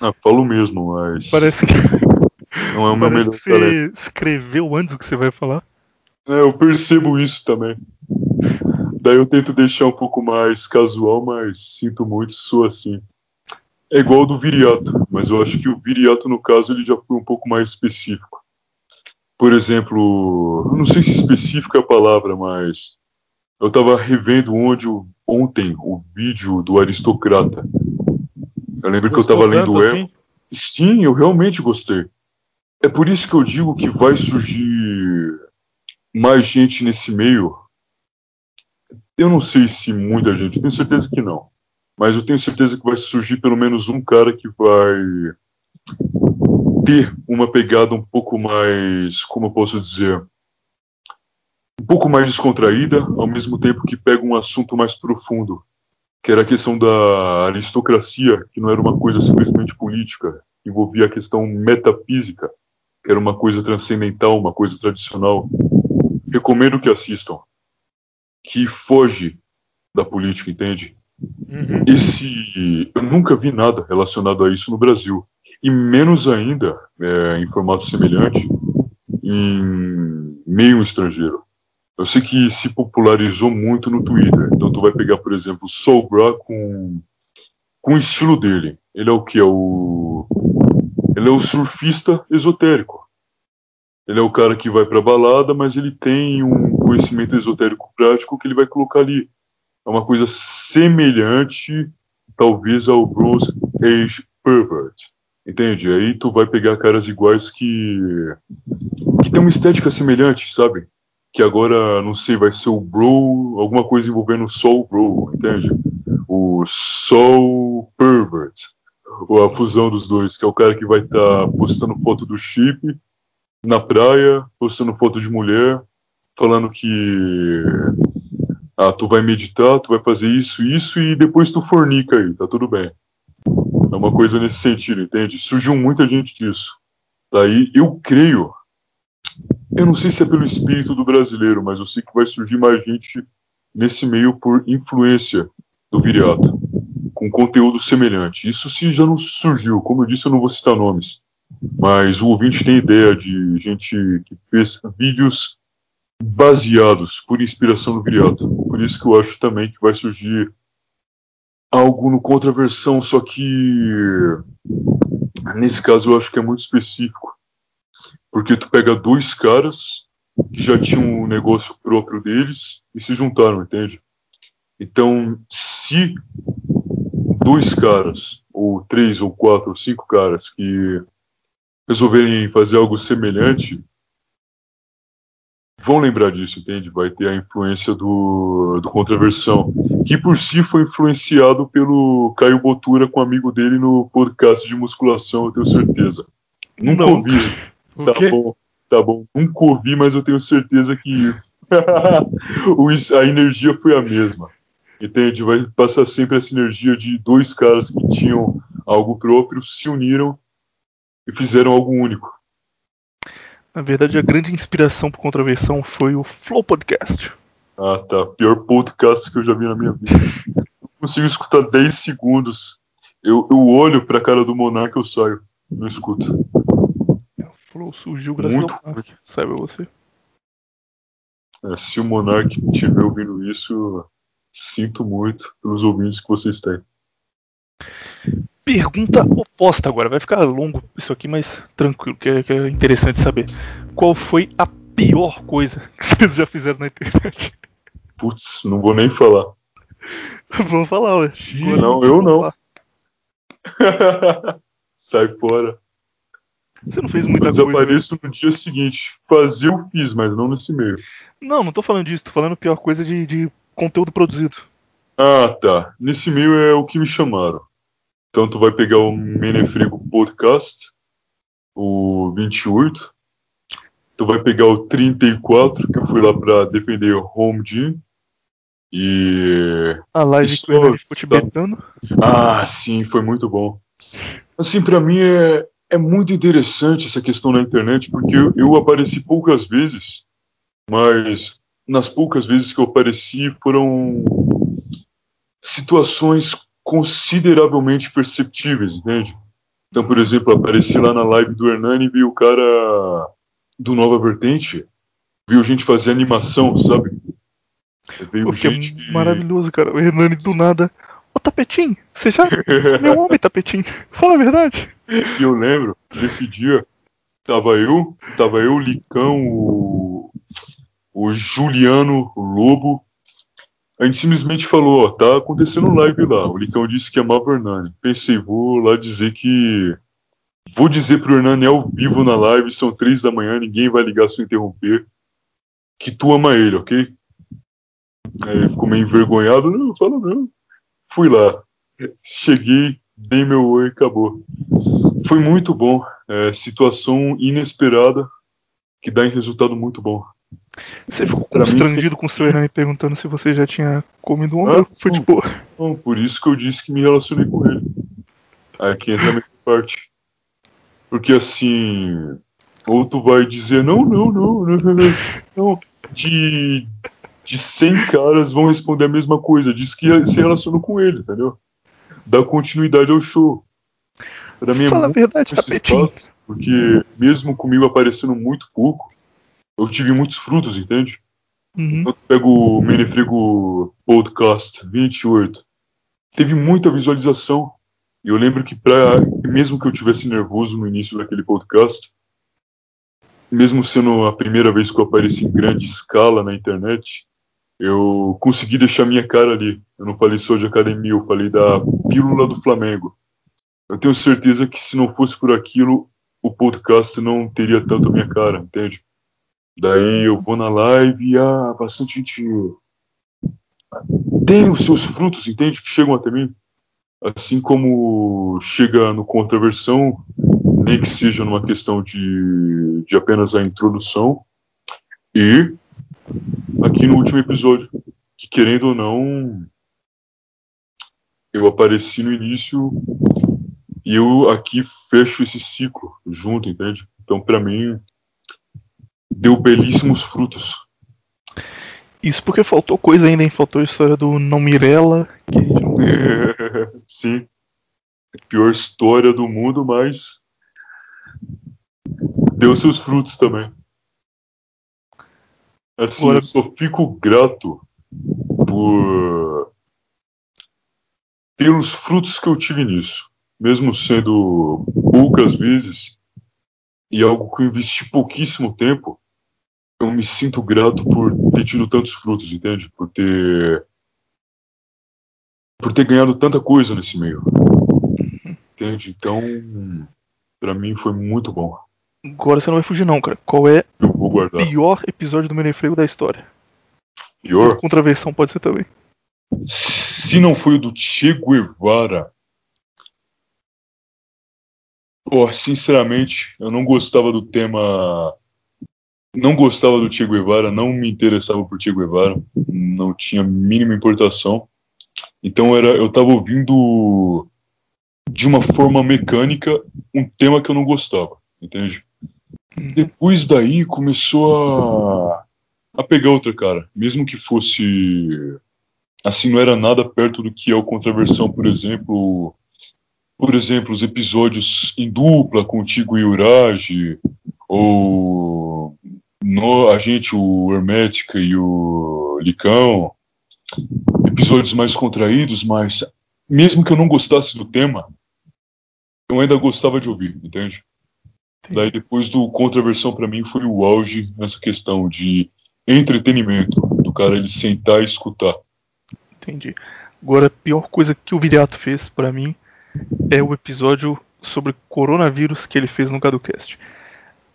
Ah, falo mesmo, mas. Parece que. Não é o meu Parece melhor que você talento. escreveu antes do que você vai falar. É, eu percebo isso também. Daí eu tento deixar um pouco mais casual, mas sinto muito, sou assim. É igual ao do Viriato, mas eu acho que o Viriato, no caso, ele já foi um pouco mais específico. Por exemplo, eu não sei se específica é a palavra, mas eu tava revendo onde o- ontem o vídeo do Aristocrata. Eu lembro que eu Gostou tava lendo assim? Sim, eu realmente gostei. É por isso que eu digo que vai surgir mais gente nesse meio. Eu não sei se muita gente, tenho certeza que não. Mas eu tenho certeza que vai surgir pelo menos um cara que vai ter uma pegada um pouco mais, como eu posso dizer, um pouco mais descontraída, ao mesmo tempo que pega um assunto mais profundo, que era a questão da aristocracia, que não era uma coisa simplesmente política, envolvia a questão metafísica, que era uma coisa transcendental, uma coisa tradicional. Recomendo que assistam. Que foge da política, entende? Esse. Eu nunca vi nada relacionado a isso no Brasil. E menos ainda, é, em formato semelhante, em meio estrangeiro. Eu sei que se popularizou muito no Twitter. Então tu vai pegar, por exemplo, Soul Bra com, com o estilo dele. Ele é o que? É o. Ele é o surfista esotérico. Ele é o cara que vai pra balada, mas ele tem um conhecimento esotérico prático que ele vai colocar ali. É uma coisa semelhante, talvez, ao Bronze Age Pervert. Entende? Aí tu vai pegar caras iguais que. que tem uma estética semelhante, sabe? Que agora, não sei, vai ser o Bro, alguma coisa envolvendo o Soul Bro, entende? O Soul Pervert. Ou a fusão dos dois, que é o cara que vai estar postando foto do chip na praia, postando foto de mulher, falando que ah, tu vai meditar, tu vai fazer isso, isso e depois tu fornica aí, tá tudo bem. É uma coisa nesse sentido, entende? Surgiu muita gente disso. Daí eu creio, eu não sei se é pelo espírito do brasileiro, mas eu sei que vai surgir mais gente nesse meio por influência do viriato, com conteúdo semelhante. Isso se já não surgiu, como eu disse, eu não vou citar nomes. Mas o ouvinte tem ideia de gente que fez vídeos baseados por inspiração do Viriato. Por isso que eu acho também que vai surgir algo no contraversão, só que nesse caso eu acho que é muito específico. Porque tu pega dois caras que já tinham um negócio próprio deles e se juntaram, entende? Então, se dois caras, ou três, ou quatro, ou cinco caras que resolverem fazer algo semelhante, vão lembrar disso, entende? Vai ter a influência do, do Contraversão, que por si foi influenciado pelo Caio Botura com um amigo dele no podcast de musculação, eu tenho certeza. Nunca Não. ouvi. O Tá quê? bom, tá bom. Nunca ouvi, mas eu tenho certeza que a energia foi a mesma. Entende? Vai passar sempre essa energia de dois caras que tinham algo próprio, se uniram e fizeram algo único. Na verdade, a grande inspiração por contraversão foi o Flow Podcast. Ah, tá. Pior podcast que eu já vi na minha vida. Não consigo escutar 10 segundos. Eu, eu olho pra cara do Monark e eu saio. Não escuto. Flow surgiu graças Muito ao Monark. Saiba você. É, se o Monark estiver ouvindo isso, sinto muito pelos ouvintes que vocês têm. Pergunta oposta agora. Vai ficar longo isso aqui, mas tranquilo, que é, que é interessante saber. Qual foi a pior coisa que vocês já fizeram na internet? Putz, não vou nem falar. Vou falar, ué. Não, eu não. Sai fora. Você não fez muita eu coisa. desapareço no dia seguinte. Fazer eu fiz, mas não nesse meio. Não, não tô falando disso, tô falando pior coisa de, de conteúdo produzido. Ah, tá. Nesse meio é o que me chamaram. Então tu vai pegar o Menefrego Podcast, o 28. Tu vai pegar o 34, que eu fui lá pra defender o Home Gym. E. A live Isso, que o betando. Ah, sim, foi muito bom. Assim, pra mim é, é muito interessante essa questão na internet, porque eu, eu apareci poucas vezes, mas nas poucas vezes que eu apareci foram situações consideravelmente perceptíveis, entende? Então, por exemplo, apareci lá na live do Hernani e vi o cara do Nova Vertente, viu gente fazer animação, sabe? Veio Porque é gente. maravilhoso, cara. O Hernani do nada. Ô Tapetinho, você já. Meu homem, Tapetinho. Fala a verdade. E eu lembro, nesse dia, tava eu, tava eu, o Licão, o, o Juliano o Lobo. A gente simplesmente falou, ó, tá acontecendo live lá. O Licão disse que amava o Hernani. Pensei, vou lá dizer que. Vou dizer pro Hernani ao vivo na live, são três da manhã, ninguém vai ligar se eu interromper. Que tu ama ele, ok? Aí ele ficou meio envergonhado, não, fala não. Fui lá. Cheguei, dei meu oi acabou. Foi muito bom. É, situação inesperada que dá em resultado muito bom. Você ficou Pra mim, constrangido com o seu Hernani perguntando se você já tinha comido um Ah, foi de boa. Bom, por isso que eu disse que me relacionei com ele. Aqui entra a minha parte. Porque assim. Ou tu vai dizer, não, não, não, não, não, não. De, de 100 caras vão responder a mesma coisa. Diz que se relacionou com ele, entendeu? Dá continuidade ao show. Pra mim é Fala a muito verdade, esse Tapetinho. espaço, porque mesmo comigo aparecendo muito pouco, eu tive muitos frutos, entende? Uhum. Eu pego o Menefrego Podcast 28. Teve muita visualização. E eu lembro que pra, mesmo que eu tivesse nervoso no início daquele podcast, mesmo sendo a primeira vez que eu apareci em grande escala na internet, eu consegui deixar minha cara ali. Eu não falei só de academia, eu falei da pílula do Flamengo. Eu tenho certeza que se não fosse por aquilo, o podcast não teria tanto a minha cara, entende? Daí eu vou na live e ah, bastante gente tem os seus frutos, entende? Que chegam até mim. Assim como chega no Contraversão, nem que seja numa questão de, de apenas a introdução. E aqui no último episódio, que querendo ou não, eu apareci no início e eu aqui fecho esse ciclo junto, entende? Então, pra mim, deu belíssimos frutos. Isso porque faltou coisa ainda, hein? Faltou a história do Não Mirella, que Sim. Pior história do mundo, mas deu seus frutos também. Assim, Agora- eu só fico grato por pelos frutos que eu tive nisso, mesmo sendo poucas vezes e algo que eu investi pouquíssimo tempo. Eu me sinto grato por ter tido tantos frutos, entende? Por ter por ter ganhado tanta coisa nesse meio. Entende? Então, pra mim foi muito bom. Agora você não vai fugir não, cara. Qual é o pior episódio do Menefrego da história? Pior? Contraversão pode ser também. Se não foi o do Che Guevara. Pô, sinceramente, eu não gostava do tema não gostava do Che Guevara, não me interessava por Che Guevara, não tinha mínima importação. Então era, eu estava ouvindo de uma forma mecânica um tema que eu não gostava, entende? Depois daí começou a, a pegar outra cara, mesmo que fosse assim não era nada perto do que é o Contraversão, por exemplo, por exemplo, os episódios em dupla com o Tigo e Urage, ou no, a gente, o Hermética e o Licão, episódios mais contraídos, mas mesmo que eu não gostasse do tema, eu ainda gostava de ouvir, entende? Daí depois do Contraversão para mim foi o auge nessa questão de entretenimento, do cara ele sentar e escutar. Entendi. Agora, a pior coisa que o Viriato fez para mim é o episódio sobre coronavírus que ele fez no Caducast.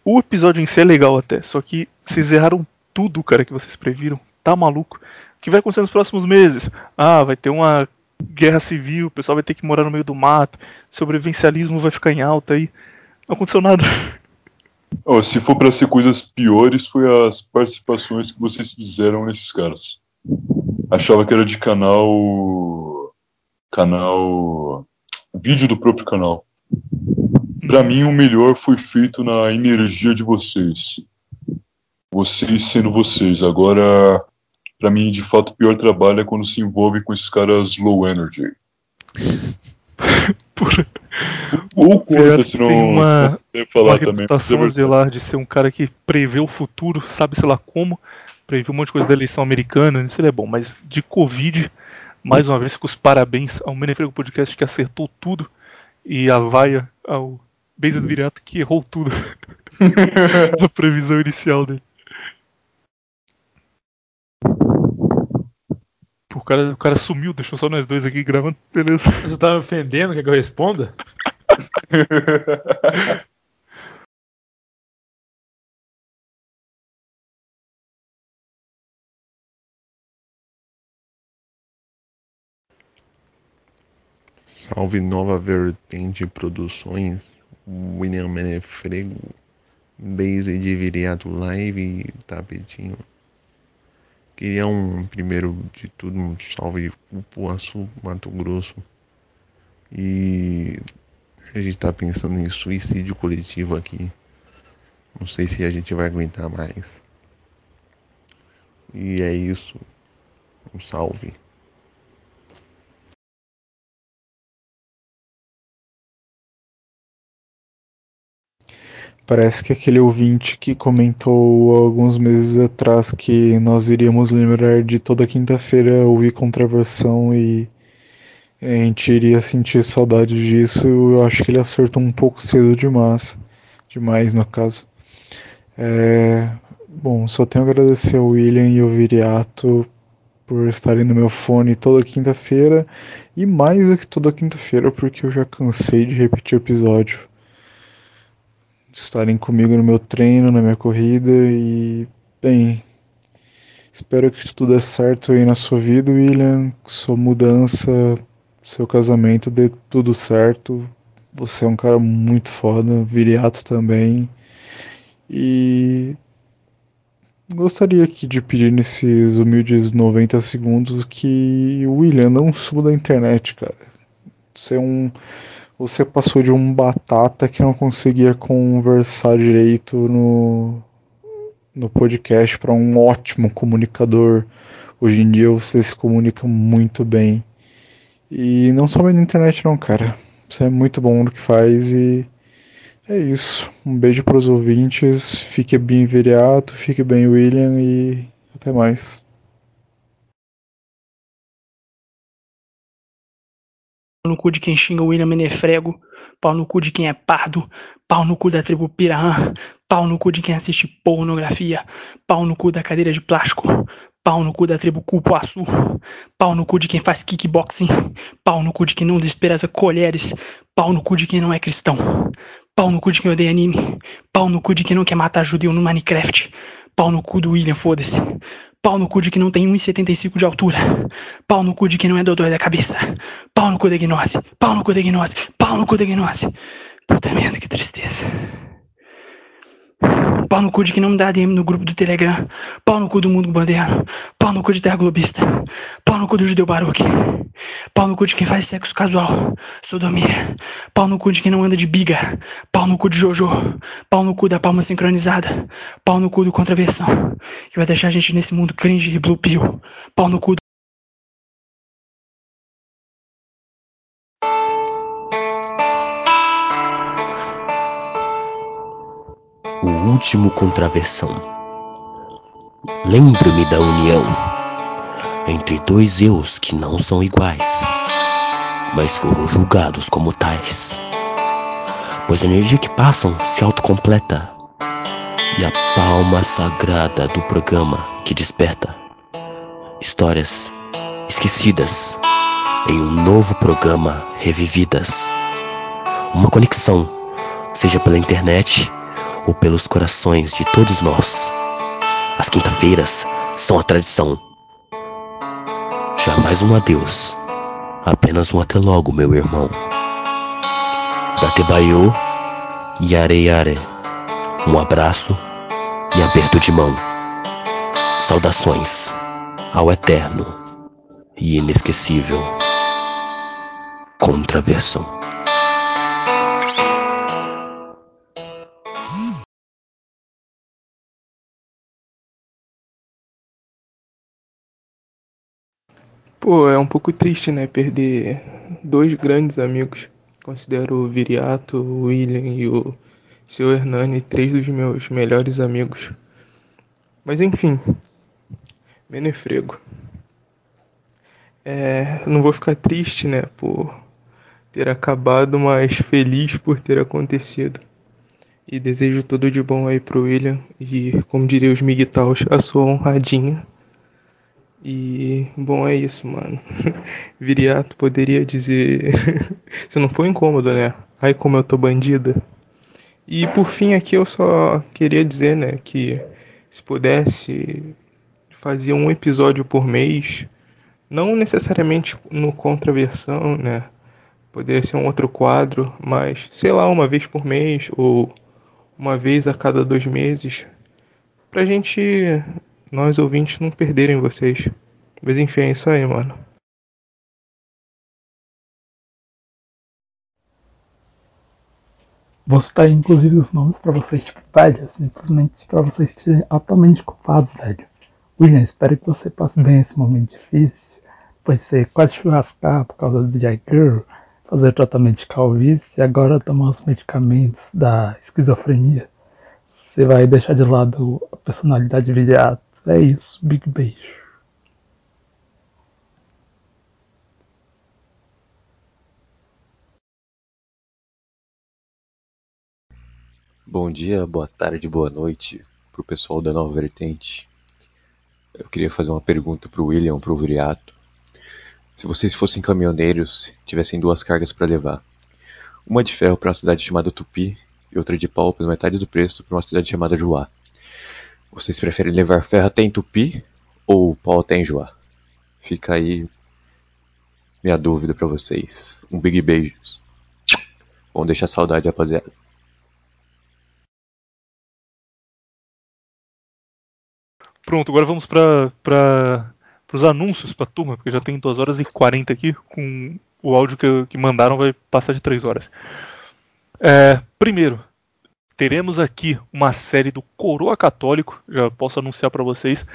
O episódio em si é legal até, só que vocês erraram tudo, cara, que vocês previram. Tá maluco? O que vai acontecer nos próximos meses? Ah, vai ter uma guerra civil, o pessoal vai ter que morar no meio do mato, sobrevivencialismo vai ficar em alta aí. Não aconteceu nada. Oh, se for para ser coisas piores, foi as participações que vocês fizeram nesses caras. Achava que era de canal. Canal. Vídeo do próprio canal. Para mim, o melhor foi feito na energia de vocês. Vocês sendo vocês. Agora, para mim, de fato, o pior trabalho é quando se envolve com esses caras low energy. Ou corta se não, tem uma, se não falar uma também. reputação a zelar de ser um cara que prevê o futuro, sabe sei lá como, previu um monte de coisa da eleição americana, isso ele é bom, mas de Covid, mais uma vez com os parabéns ao Menefrego Podcast que acertou tudo e a vaia ao Beisa do Viriato que errou tudo na previsão inicial dele. O cara, o cara sumiu, deixou só nós dois aqui gravando, beleza. Você tá me ofendendo, quer que eu responda? Salve Nova Vertente Produções, William Menefrego, Base de Viriato Live, Tapetinho. Queria um, primeiro de tudo, um salve Cupuaçu, Mato Grosso. E a gente tá pensando em suicídio coletivo aqui. Não sei se a gente vai aguentar mais. E é isso. Um salve. Parece que aquele ouvinte que comentou alguns meses atrás que nós iríamos lembrar de toda quinta-feira ouvir contraversão e a gente iria sentir saudade disso. Eu acho que ele acertou um pouco cedo demais, demais no caso. É, bom, só tenho a agradecer ao William e ao Viriato por estarem no meu fone toda quinta-feira e mais do que toda quinta-feira porque eu já cansei de repetir o episódio estarem comigo no meu treino, na minha corrida e, bem, espero que tudo dê certo aí na sua vida, William, sua mudança, seu casamento dê tudo certo. Você é um cara muito foda, viriato também. E gostaria aqui de pedir nesses humildes 90 segundos que o William não suba da internet, cara. Você é um você passou de um batata que não conseguia conversar direito no, no podcast para um ótimo comunicador. Hoje em dia você se comunica muito bem. E não somente na internet não, cara. Você é muito bom no que faz e é isso. Um beijo para os ouvintes. Fique bem, Viriato. Fique bem, William. E até mais. No cu de quem xinga o William Menefrego, pau no cu de quem é pardo, pau no cu da tribo Piranha, pau no cu de quem assiste pornografia, pau no cu da cadeira de plástico, pau no cu da tribo Cupuaçu, pau no cu de quem faz kickboxing, pau no cu de quem não despreza colheres, pau no cu de quem não é cristão, pau no cu de quem odeia anime, pau no cu de quem não quer matar judeu no Minecraft, pau no cu do William, foda-se. Pau no cu de que não tem 1,75 de altura. Pau no cu de que não é dodói da cabeça. Pau no cu da gnose. Pau no cu da gnose. Pau no cu da gnose. Puta merda, que tristeza. Pau no cu de quem não me dá DM no grupo do Telegram. Pau no cu do mundo bandeiro. Pau no cu de terra globista. Pau no cu do judeu baruque. Pau no cu de quem faz sexo casual. Sodomia. Pau no cu de quem não anda de biga. Pau no cu de Jojo. Pau no cu da palma sincronizada. Pau no cu do contraversão. Que vai deixar a gente nesse mundo cringe e blue pill. Pau no cu último contraversão. Lembro-me da união entre dois eus que não são iguais, mas foram julgados como tais. Pois a energia que passam se autocompleta e a palma sagrada do programa que desperta histórias esquecidas em um novo programa revividas. Uma conexão, seja pela internet ou pelos corações de todos nós. As quinta-feiras são a tradição. Jamais um adeus, apenas um até logo, meu irmão. Datebayo, yare yare. Um abraço e aperto de mão. Saudações ao eterno e inesquecível Contraversão. Pô, é um pouco triste, né? Perder dois grandes amigos. Considero o Viriato, o William e o seu Hernani três dos meus melhores amigos. Mas enfim, Menefrego. É, não vou ficar triste, né, por ter acabado, mas feliz por ter acontecido. E desejo tudo de bom aí pro William e, como diria os Miguitaus, a sua honradinha. E bom é isso, mano. Viriato poderia dizer. Se não for incômodo, né? Ai como eu tô bandida. E por fim aqui eu só queria dizer, né, que se pudesse fazia um episódio por mês, não necessariamente no contraversão, né? Poderia ser um outro quadro, mas sei lá, uma vez por mês ou uma vez a cada dois meses, pra gente, nós ouvintes, não perderem vocês. Mas enfim, é isso aí, mano. Vou citar inclusive os nomes pra vocês, tipo, velho, simplesmente pra vocês serem altamente culpados, velho. William, espero que você passe bem esse momento difícil, pois você quase churrascar por causa do Jagger, fazer tratamento de calvície e agora tomar os medicamentos da esquizofrenia. Você vai deixar de lado a personalidade viriata. É isso, big beijo. Bom dia, boa tarde, boa noite pro pessoal da Nova Vertente. Eu queria fazer uma pergunta pro William, pro Viriato. Se vocês fossem caminhoneiros, tivessem duas cargas para levar, uma de ferro para uma cidade chamada Tupi e outra de pau pela metade do preço para uma cidade chamada Juá. Vocês preferem levar ferro até em Tupi ou pau até Juá? Fica aí minha dúvida para vocês. Um big beijos. Vamos deixar saudade, rapaziada. Pronto, agora vamos para os anúncios para turma, porque já tem 2 horas e 40 aqui, com o áudio que, que mandaram vai passar de 3 horas. É, primeiro, teremos aqui uma série do Coroa Católico, já posso anunciar para vocês,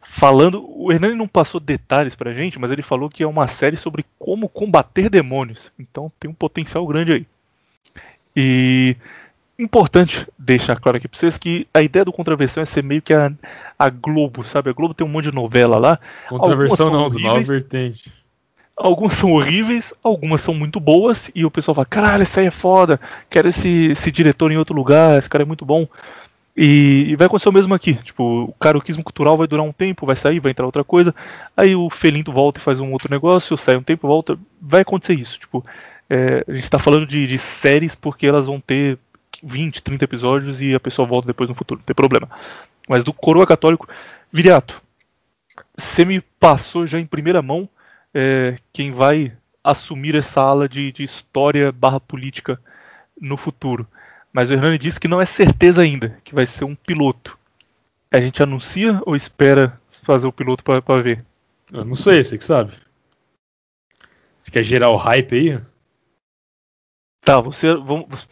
falando. O Hernani não passou detalhes pra gente, mas ele falou que é uma série sobre como combater demônios. Então tem um potencial grande aí. E importante deixar claro aqui pra vocês que a ideia do Contraversão é ser meio que a, a Globo, sabe? A Globo tem um monte de novela lá. Contraversão não, do Nova Vertente. Algumas são horríveis, algumas são muito boas, e o pessoal fala, caralho, essa aí é foda, quero esse, esse diretor em outro lugar, esse cara é muito bom. E, e vai acontecer o mesmo aqui. Tipo, o caroquismo cultural vai durar um tempo, vai sair, vai entrar outra coisa. Aí o Felinto volta e faz um outro negócio, sai um tempo, volta. Vai acontecer isso. Tipo, é, a gente tá falando de, de séries porque elas vão ter 20, 30 episódios e a pessoa volta depois no futuro, não tem problema. Mas do Coroa Católico, Viriato, você me passou já em primeira mão é, quem vai assumir essa ala de, de história barra política no futuro. Mas o Hernani disse que não é certeza ainda, que vai ser um piloto. A gente anuncia ou espera fazer o piloto pra ver? Eu não sei, você que sabe. Você quer gerar o hype aí? Tá, você,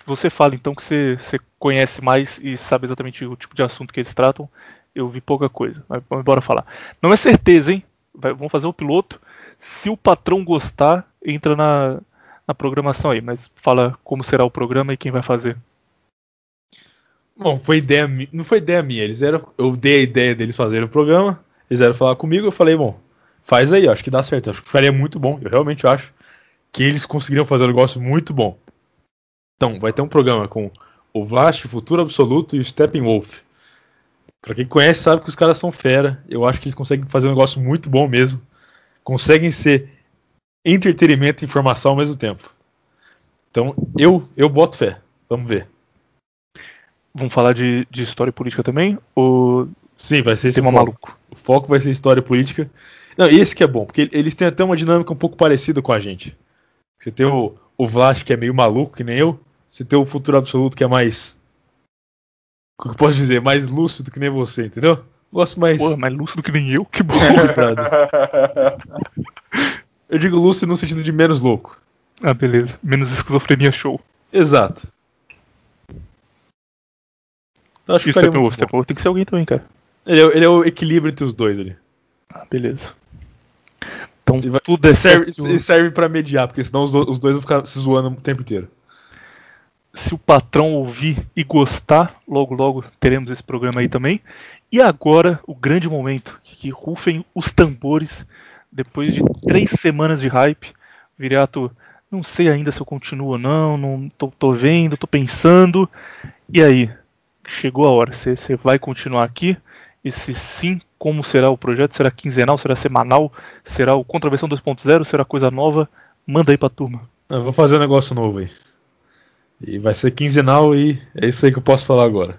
você fala então que você, você conhece mais e sabe exatamente o tipo de assunto que eles tratam. Eu vi pouca coisa, mas embora falar. Não é certeza, hein? Vai- vamos fazer o piloto. Se o patrão gostar, entra na, na programação aí, mas fala como será o programa e quem vai fazer. Bom, foi ideia não foi ideia minha. Eles eram, eu dei a ideia deles fazerem o programa. Eles vieram falar comigo. Eu falei, bom, faz aí, acho que dá certo. Acho que faria muito bom. Eu realmente acho que eles conseguiriam fazer um negócio muito bom. Então, vai ter um programa com o Vlast, o Futuro Absoluto e o Steppenwolf. Pra quem conhece, sabe que os caras são fera. Eu acho que eles conseguem fazer um negócio muito bom mesmo. Conseguem ser entretenimento e informação ao mesmo tempo. Então, eu, eu boto fé. Vamos ver. Vamos falar de, de história e política também? Ou Sim, vai ser esse tema o foco. maluco? O foco vai ser história política. Não, esse que é bom, porque eles têm até uma dinâmica um pouco parecida com a gente. Você tem o, o Vlad, que é meio maluco, que nem eu. Você tem o Futuro Absoluto, que é mais. Como que eu posso dizer? Mais lúcido que nem você, entendeu? Gosto mais. Porra, mais lúcido que nem eu? Que bom. Eu digo lúcido no sentido de menos louco. ah, beleza. Menos esquizofrenia show. Exato. Então, acho que E o. Steppenwolf tem que ser alguém também, cara. Ele é, ele é o equilíbrio entre os dois ali. Ah, beleza. Então Ele vai- tudo é serve, certo. serve pra mediar, porque senão os, os dois vão ficar se zoando o tempo inteiro. Se o patrão ouvir e gostar, logo logo teremos esse programa aí também. E agora, o grande momento, que, rufem os tambores, depois de três semanas de hype. Viriato, não sei ainda se eu continuo ou não, não tô, tô vendo, tô pensando. E aí, chegou a hora, você vai continuar aqui? E se sim, como será o projeto? Será quinzenal? Será semanal? Será o Contraversão 2.0? Será coisa nova? Manda aí pra turma. Eu vou fazer um negócio novo aí. E vai ser quinzenal e é isso aí que eu posso falar agora.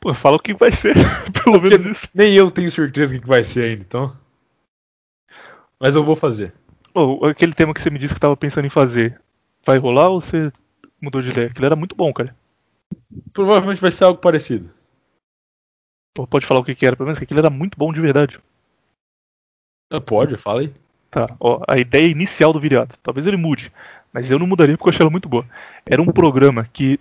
Pô, fala o que vai ser, pelo menos isso. Nem eu tenho certeza do que vai ser ainda, então. Mas eu vou fazer. Ô, aquele tema que você me disse que tava pensando em fazer, vai rolar ou você mudou de ideia? Aquilo era muito bom, cara. Provavelmente vai ser algo parecido. Pô, pode falar o que, que era, pelo menos que aquilo era muito bom de verdade. Ah, Pode, fala aí. Tá, ó, a ideia inicial do Viriato. Talvez ele mude, mas eu não mudaria porque eu achei ela muito boa. Era um programa que.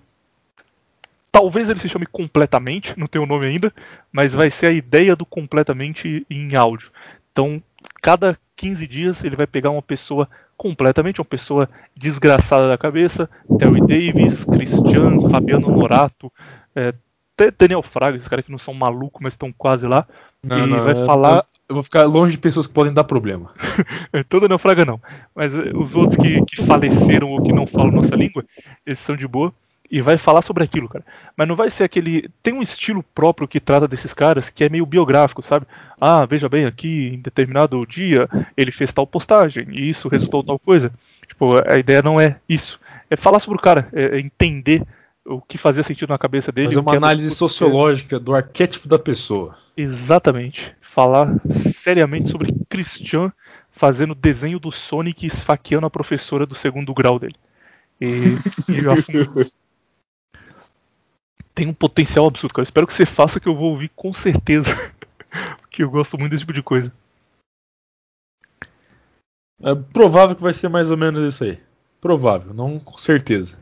Talvez ele se chame completamente, não tem o nome ainda, mas vai ser a ideia do completamente em áudio. Então, cada 15 dias ele vai pegar uma pessoa completamente, uma pessoa desgraçada da cabeça, Terry Davis, Christian, Fabiano Norato, é, até Daniel Fraga, esses caras que não são malucos, mas estão quase lá. Não, e não, vai eu- falar. Eu, vou ficar longe de pessoas que podem dar problema. Então Daniel Fraga não. Mas eh, os outros que, que faleceram ou que não falam nossa língua, esses são de boa. E vai falar sobre aquilo, cara. Mas não vai ser aquele. Tem um estilo próprio que trata desses caras que é meio biográfico, sabe? Ah, veja bem, aqui em determinado dia ele fez tal postagem e isso resultou tal coisa. Tipo, a ideia não é isso. É falar sobre o cara, é é entender o que fazia sentido na cabeça dele. Fazer uma era análise sociológica do arquétipo da pessoa. Exatamente. Falar seriamente sobre Christian fazendo desenho do Sonic e esfaqueando a professora do segundo grau dele. E, e. Tem um potencial absurdo, cara. Eu espero que você faça que eu vou ouvir com certeza. Porque eu gosto muito desse tipo de coisa. É provável que vai ser mais ou menos isso aí. Provável, não com certeza.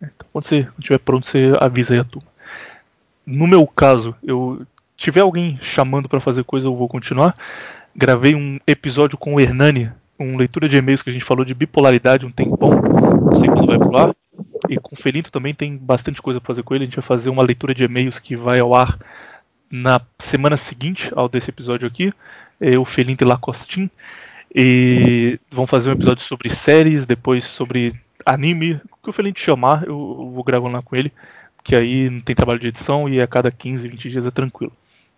Então, quando você estiver pronto, você avisa aí a turma. No meu caso, eu tiver alguém chamando pra fazer coisa, eu vou continuar. Gravei um episódio com o Hernani, um leitura de e-mails que a gente falou de bipolaridade um tempão. Não sei quando vai pro ar. E com o Felinto também tem bastante coisa pra fazer com ele. A gente vai fazer uma leitura de e-mails que vai ao ar na semana seguinte ao desse episódio aqui. Eu, Felinto e Lacostin. E vão fazer um episódio sobre séries, depois sobre anime. O que o Felinto chamar, eu, vou gravando lá com ele. Que aí não tem trabalho de edição e a cada 15, 20 dias é tranquilo.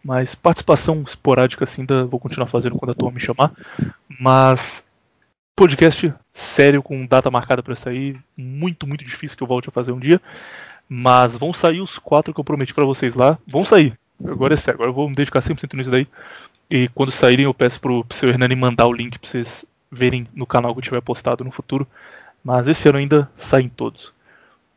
Mas participação esporádica assim, ainda vou continuar fazendo quando a turma me chamar. Mas podcast sério com data marcada para sair, muito, muito difícil que eu volte a fazer um dia. Mas vão sair os quatro que eu prometi para vocês lá. Vão sair. Agora é sério, agora eu vou me dedicar 100% nisso daí. E quando saírem eu peço pro, pro seu Hernani mandar o link para vocês verem no canal que eu tiver postado no futuro. Mas esse ano ainda saem todos.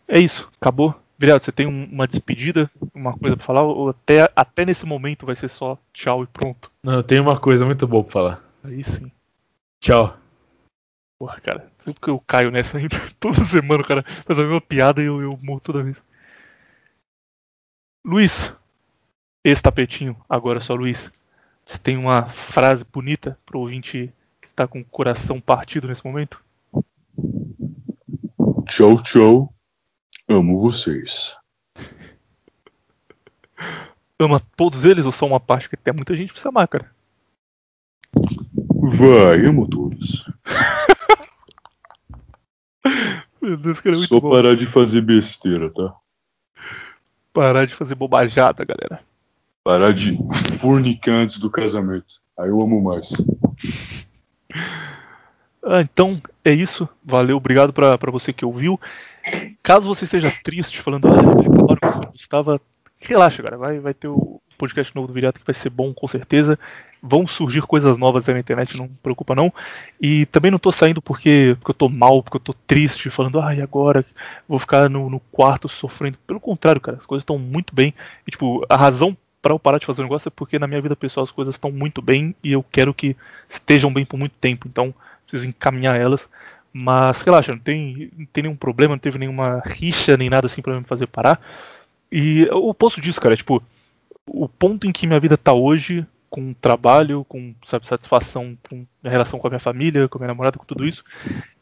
É isso, acabou. Viriato, você tem um- uma despedida, uma coisa pra falar? Ou até, até nesse momento vai ser só tchau e pronto? Não, eu tenho uma coisa muito boa pra falar. Aí sim. Tchau. Porra, cara, sempre que eu caio nessa ainda, toda semana o cara faz a mesma piada e eu, eu morro toda vez. Luiz, esse tapetinho, agora só Luiz. Você tem uma frase bonita pro ouvinte que tá com o coração partido nesse momento? Tchau, tchau. Amo vocês. Ama todos eles ou só uma parte? Porque tem muita gente que precisa amar, cara. Vai, amo todos. Meu Deus, cara, é muito Só bom. parar de fazer besteira, tá? Parar de fazer bobajada, galera. Parar de fornicar antes do casamento. Aí eu amo mais. Ah, então é isso. Valeu, obrigado pra você que ouviu. Caso você esteja triste, falando, ah, gostava, relaxa, cara. Vai, vai ter o podcast novo do Viriato que vai ser bom, com certeza. Vão surgir coisas novas aí na internet, não preocupa não. E também não tô saindo porque, porque eu tô mal, porque eu tô triste, falando, ah, agora? Vou ficar no, no quarto sofrendo. Pelo contrário, cara, as coisas estão muito bem. E, tipo, a razão para eu parar de fazer o negócio é porque na minha vida pessoal as coisas estão muito bem e eu quero que estejam bem por muito tempo. Então, preciso encaminhar elas. Mas relaxa, não tem, não tem nenhum problema, não teve nenhuma rixa nem nada assim pra me fazer parar. E o oposto disso, cara, é tipo, o ponto em que minha vida tá hoje, com trabalho, com sabe, satisfação com a relação com a minha família, com a minha namorada, com tudo isso,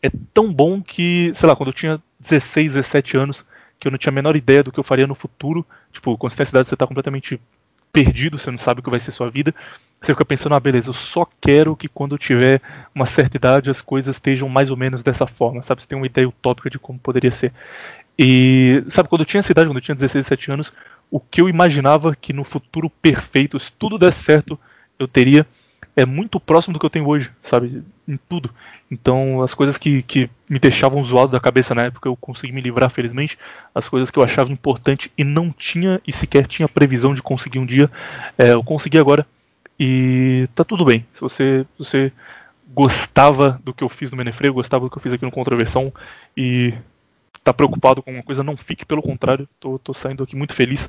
é tão bom que, sei lá, quando eu tinha 16, 17 anos, que eu não tinha a menor ideia do que eu faria no futuro, tipo, quando você tem idade, você tá completamente perdido, você não sabe o que vai ser sua vida. Você fica pensando, ah, beleza, eu só quero que quando eu tiver uma certa idade as coisas estejam mais ou menos dessa forma, sabe? Você tem uma ideia utópica de como poderia ser. E, sabe, quando eu tinha essa idade, quando eu tinha 16, 17 anos, o que eu imaginava que no futuro perfeito, se tudo desse certo, eu teria, é muito próximo do que eu tenho hoje, sabe? Em tudo. Então, as coisas que, que me deixavam zoado da cabeça na época, eu consegui me livrar, felizmente. As coisas que eu achava importante e não tinha, e sequer tinha previsão de conseguir um dia, é, eu consegui agora. E tá tudo bem. Se você, se você gostava do que eu fiz no Menefrego, gostava do que eu fiz aqui no Contraversão e tá preocupado com alguma coisa, não fique, pelo contrário, tô, tô saindo aqui muito feliz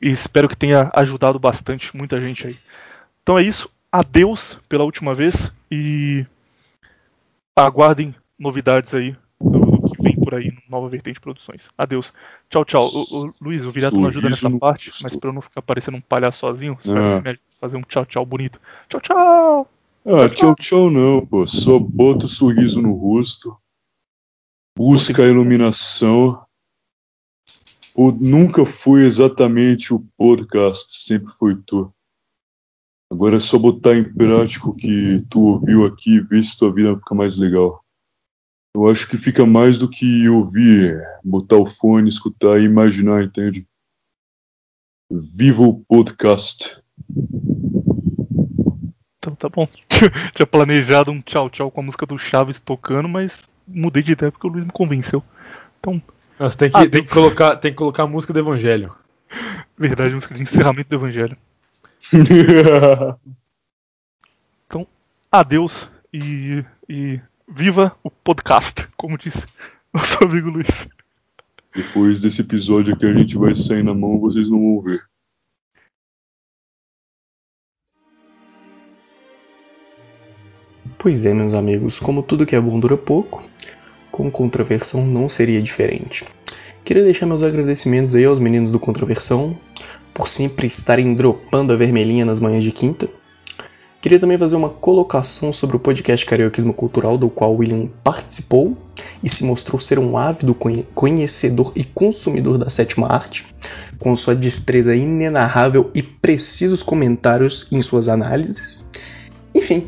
e espero que tenha ajudado bastante muita gente aí. Então é isso, adeus pela última vez e aguardem novidades aí do, do que vem por aí no Nova Vertente Produções. Adeus. Tchau, tchau. O, o, Luiz, o Virato não ajuda nessa parte, rosto. mas pra eu não ficar parecendo um palhaço sozinho, espero Ah. que você me ajude a fazer um tchau, tchau bonito. Tchau, tchau. Ah, tchau, tchau não, pô. Só bota o sorriso no rosto. Busca a iluminação. O, nunca fui exatamente o podcast, sempre foi tu. Agora é só botar em prática o que tu ouviu aqui e ver se tua vida fica mais legal. Eu acho que fica mais do que ouvir, botar o fone, escutar e imaginar, entende? Viva o podcast! Então tá bom. Tinha planejado um tchau, tchau com a música do Chaves tocando, mas mudei de ideia porque o Luiz me convenceu. Então, Nossa, tem que, Adeus. tem que, colocar, tem que colocar a música do Evangelho. verdade, música de encerramento do Evangelho. Então, adeus e, e viva o podcast, como disse nosso amigo Luiz. Depois desse episódio que a gente vai sair na mão, vocês não vão ver. Pois é, meus amigos, como tudo que é bom dura pouco, com Contraversão não seria diferente. Queria deixar meus agradecimentos aí aos meninos do Contraversão por sempre estarem dropando a vermelhinha nas manhãs de quinta. Queria também fazer uma colocação sobre o podcast Carioquismo Cultural, do qual William participou e se mostrou ser um ávido conhe- conhecedor e consumidor da sétima arte, com sua destreza inenarrável e precisos comentários em suas análises. Enfim,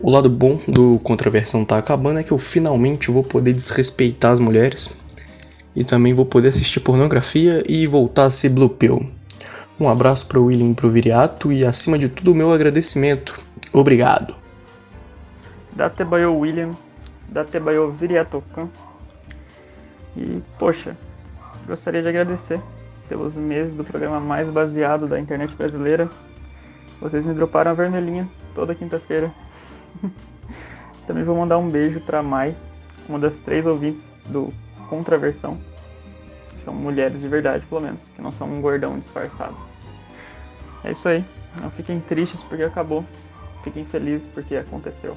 o lado bom do Contraversão tá acabando é que eu finalmente vou poder desrespeitar as mulheres e também vou poder assistir pornografia e voltar a ser Blue Pill. Um abraço pro William e pro Viriato e acima de tudo o meu agradecimento. Obrigado. Datebayo William, Datebayo Viriatokan. E, poxa, gostaria de agradecer pelos meses do programa mais baseado da internet brasileira. Vocês me droparam a vermelhinha toda quinta-feira. Também vou mandar um beijo pra Mai, uma das três ouvintes do Contraversão. são mulheres de verdade, pelo menos, que não são um gordão disfarçado. É isso aí. Não fiquem tristes porque acabou. Fiquem felizes porque aconteceu.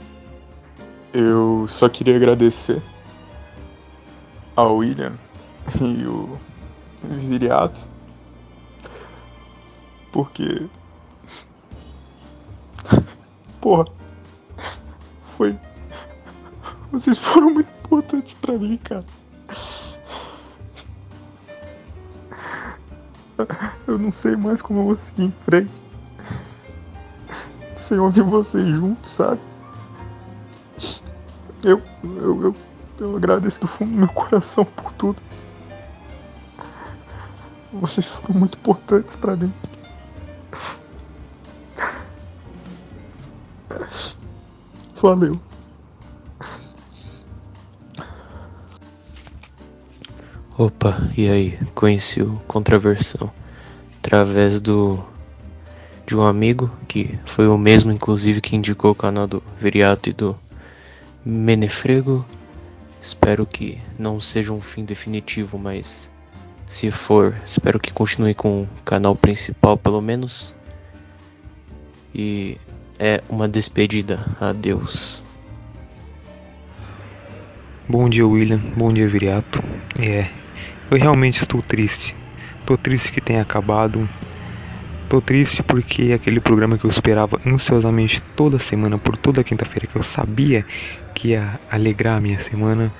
Eu só queria agradecer ao William e o Viriato porque porra foi vocês foram muito importantes pra mim, cara. Eu não sei mais como eu vou seguir em frente sem ouvir vocês juntos, sabe? Eu, eu, eu, eu agradeço do fundo do meu coração por tudo. Vocês foram muito importantes para mim. Valeu. Opa, e aí? Conheci o Contraversão através do de um amigo que foi o mesmo inclusive que indicou o canal do Viriato e do Menefrego. Espero que não seja um fim definitivo, mas se for, espero que continue com o canal principal pelo menos. E é uma despedida. Adeus. Bom dia, William. Bom dia, Viriato. É, eu realmente estou triste. Estou triste que tenha acabado. Estou triste porque aquele programa que eu esperava ansiosamente toda semana, por toda quinta-feira, que eu sabia que ia alegrar a minha semana,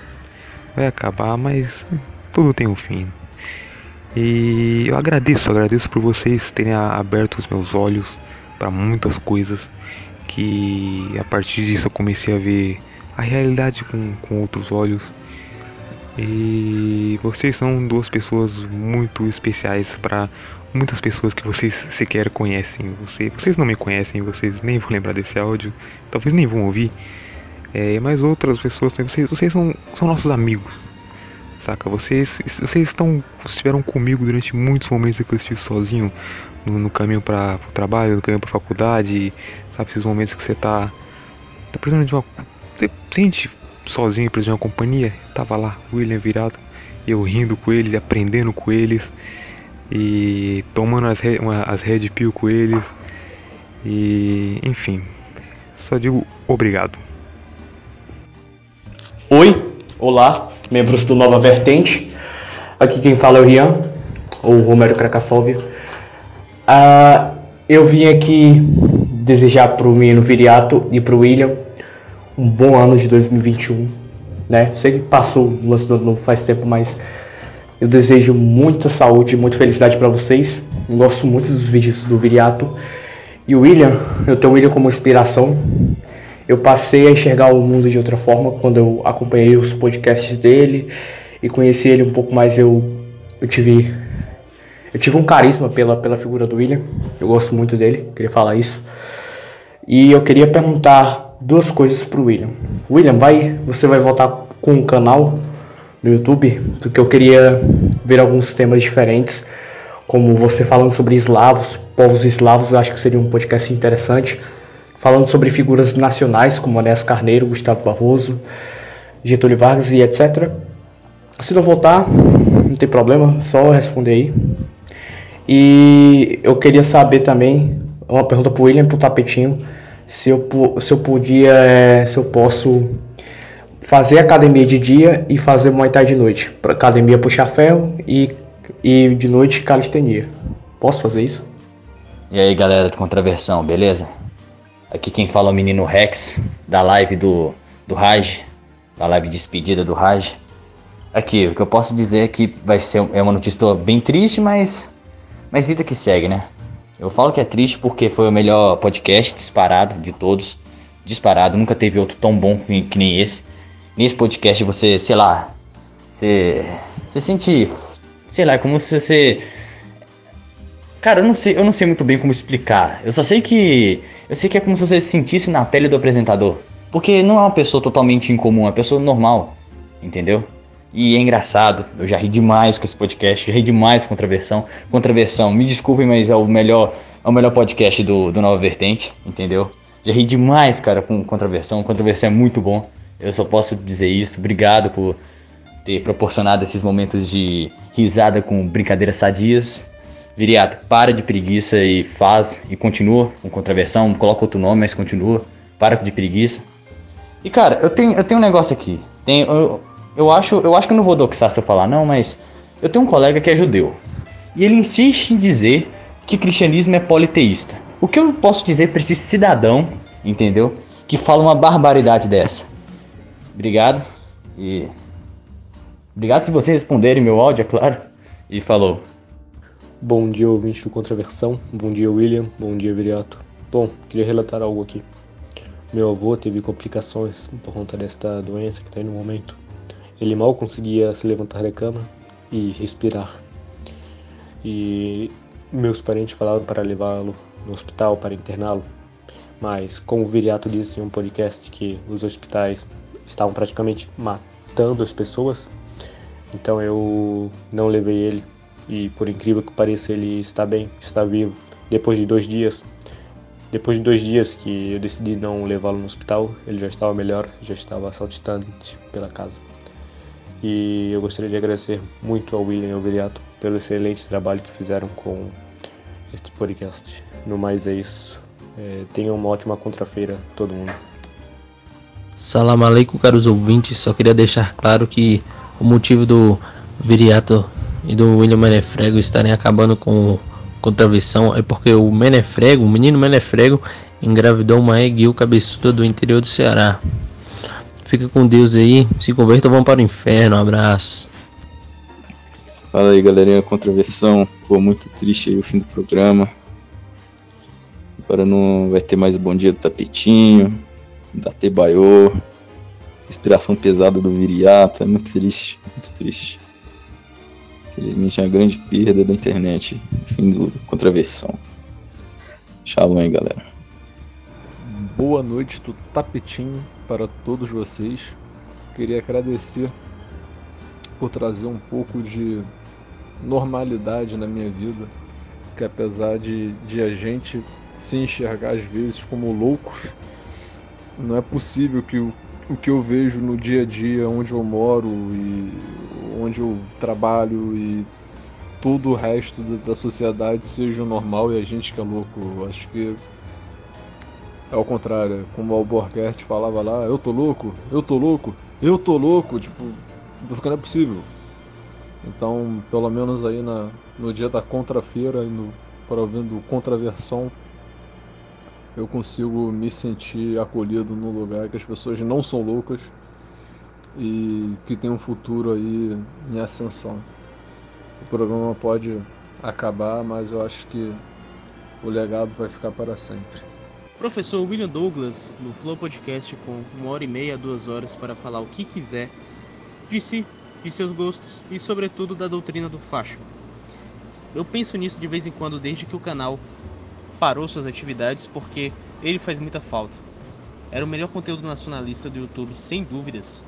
vai acabar, mas tudo tem um fim. E eu agradeço, agradeço por vocês terem aberto os meus olhos para muitas coisas que a partir disso eu comecei a ver a realidade com, com outros olhos. E vocês são duas pessoas muito especiais para muitas pessoas que vocês sequer conhecem. Você, vocês não me conhecem, vocês nem vão lembrar desse áudio, talvez nem vão ouvir. É, mas outras pessoas, vocês, vocês são, são nossos amigos, saca? Vocês, vocês estão, estiveram comigo durante muitos momentos que eu estive sozinho no, no caminho para o trabalho, no caminho para a faculdade, sabe? Esses momentos que você tá, tá precisando de uma, você sente sozinho, de uma companhia. Tava lá, William virado, eu rindo com eles, aprendendo com eles e tomando as, as Red Pill com eles e enfim, só digo obrigado. Oi, olá, membros do Nova Vertente. Aqui quem fala é o Rian, ou Romero Krakassovia. Ah, eu vim aqui desejar para o menino Viriato e para o William um bom ano de 2021. Né? Sei que passou o lance do ano novo faz tempo, mas eu desejo muita saúde e muita felicidade para vocês. Eu gosto muito dos vídeos do Viriato. E o William, eu tenho o William como inspiração eu passei a enxergar o mundo de outra forma quando eu acompanhei os podcasts dele e conheci ele um pouco mais. Eu, eu tive eu tive um carisma pela, pela figura do William. Eu gosto muito dele, queria falar isso. E eu queria perguntar duas coisas pro William. William, vai, você vai voltar com um canal no YouTube, porque eu queria ver alguns temas diferentes, como você falando sobre eslavos, povos eslavos, acho que seria um podcast interessante falando sobre figuras nacionais como Anés Carneiro, Gustavo Barroso, Getúlio Vargas e etc. Se não voltar, não tem problema, só responder aí. E eu queria saber também, uma pergunta para o William para o Tapetinho, se eu, se eu podia, é, se eu posso fazer academia de dia e fazer Muay Thai de noite. Para academia puxar ferro e, e de noite calistenia. Posso fazer isso? E aí galera de contraversão, beleza? Aqui quem fala é o menino Rex, da live do, do Raj, da live de despedida do Raj. Aqui, o que eu posso dizer é que vai ser é uma notícia bem triste, mas, mas vida que segue, né? Eu falo que é triste porque foi o melhor podcast disparado de todos. Disparado, nunca teve outro tão bom que, que nem esse. Nesse podcast você, sei lá, você, você sente, sei lá, como se você Cara, eu não sei, eu não sei muito bem como explicar. Eu só sei que eu sei que é como se você se sentisse na pele do apresentador, porque não é uma pessoa totalmente incomum, é uma pessoa normal, entendeu? E é engraçado, eu já ri demais com esse podcast, já ri demais com Contraversão. Contraversão, me desculpem, mas é o melhor, é o melhor podcast do, do Nova Vertente, entendeu? Já ri demais, cara, com Contraversão. Contraversão é muito bom. Eu só posso dizer isso. Obrigado por, ter proporcionado esses momentos de risada com brincadeiras sadias. Viriato, para de preguiça e faz e continua com contraversão, coloca outro nome, mas continua. Para de preguiça. E cara, eu tenho, eu tenho um negócio aqui. Tem, eu, eu, acho, eu acho que eu não vou doxar se eu falar não, mas eu tenho um colega que é judeu. E ele insiste em dizer que cristianismo é politeísta. O que eu posso dizer para esse cidadão, entendeu? Que fala uma barbaridade dessa. Obrigado. E obrigado se vocês responderem meu áudio, é claro. E falou. Bom dia, ouvinte do Contraversão. Bom dia, William. Bom dia, Viriato. Bom, queria relatar algo aqui. Meu avô teve complicações por conta desta doença que está aí no momento. Ele mal conseguia se levantar da cama e respirar. E meus parentes falaram para levá-lo no hospital para interná-lo. Mas, como o Viriato disse em um podcast que os hospitais estavam praticamente matando as pessoas, então eu não levei ele e por incrível que pareça ele está bem, está vivo. Depois de dois dias, depois de dois dias que eu decidi não levá-lo no hospital, ele já estava melhor, já estava saltitante pela casa. E eu gostaria de agradecer muito ao William e ao Viriato pelo excelente trabalho que fizeram com este podcast. No mais é isso. É, tenham uma ótima contra-feira, todo mundo. Salam aleikum, caros ouvintes. Só queria deixar claro que o motivo do Viriato e do William Menefrego estarem acabando com contravenção é porque o Menefrego, o menino Menefrego, engravidou uma eguil cabeçuda do interior do Ceará. Fica com Deus aí, se converta vão para o inferno. Abraços. Fala aí galerinha, contraversão. Foi muito triste aí o fim do programa. Agora não vai ter mais o bom dia do tapetinho, da Tebaiô, inspiração pesada do Viriato. É muito triste, muito triste. Infelizmente é uma grande perda da internet. Fim do contraversão. Shalom aí, galera. Boa noite do tapetinho para todos vocês. Queria agradecer por trazer um pouco de normalidade na minha vida. Que apesar de, de a gente se enxergar às vezes como loucos, não é possível que o o que eu vejo no dia a dia, onde eu moro e onde eu trabalho e todo o resto da sociedade seja normal e a gente que é louco. Acho que é o contrário, como o Alborguert falava lá, eu tô louco, eu tô louco, eu tô louco, tipo, porque não é possível. Então, pelo menos aí na, no dia da contrafeira e no para vendo contraversão eu consigo me sentir acolhido num lugar que as pessoas não são loucas e que tem um futuro aí em ascensão. O programa pode acabar, mas eu acho que o legado vai ficar para sempre. Professor William Douglas, no Flow Podcast, com uma hora e meia, duas horas para falar o que quiser de si, de seus gostos e, sobretudo, da doutrina do facho. Eu penso nisso de vez em quando, desde que o canal parou suas atividades porque ele faz muita falta. Era o melhor conteúdo nacionalista do YouTube, sem dúvidas.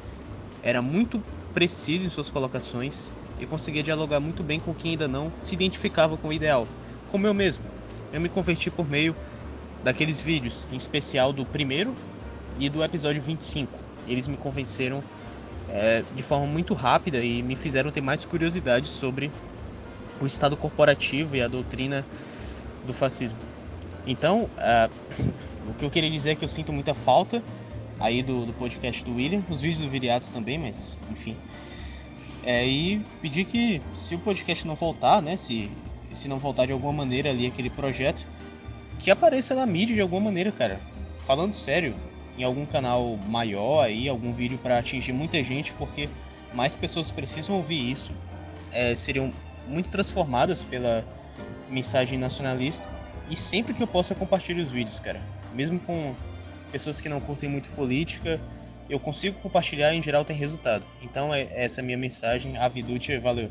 Era muito preciso em suas colocações e conseguia dialogar muito bem com quem ainda não se identificava com o ideal, como eu mesmo. Eu me converti por meio daqueles vídeos, em especial do primeiro e do episódio 25. Eles me convenceram é, de forma muito rápida e me fizeram ter mais curiosidade sobre o estado corporativo e a doutrina do fascismo. Então, uh, o que eu queria dizer é que eu sinto muita falta aí do, do podcast do William, os vídeos do Viriatos também, mas enfim. É, e pedir que se o podcast não voltar, né, se, se não voltar de alguma maneira ali aquele projeto, que apareça na mídia de alguma maneira, cara. Falando sério, em algum canal maior aí, algum vídeo para atingir muita gente, porque mais pessoas precisam ouvir isso, é, seriam muito transformadas pela mensagem nacionalista e sempre que eu posso eu compartilho os vídeos, cara. Mesmo com pessoas que não curtem muito política, eu consigo compartilhar e em geral tem resultado. Então é essa é a minha mensagem. Avidute, valeu.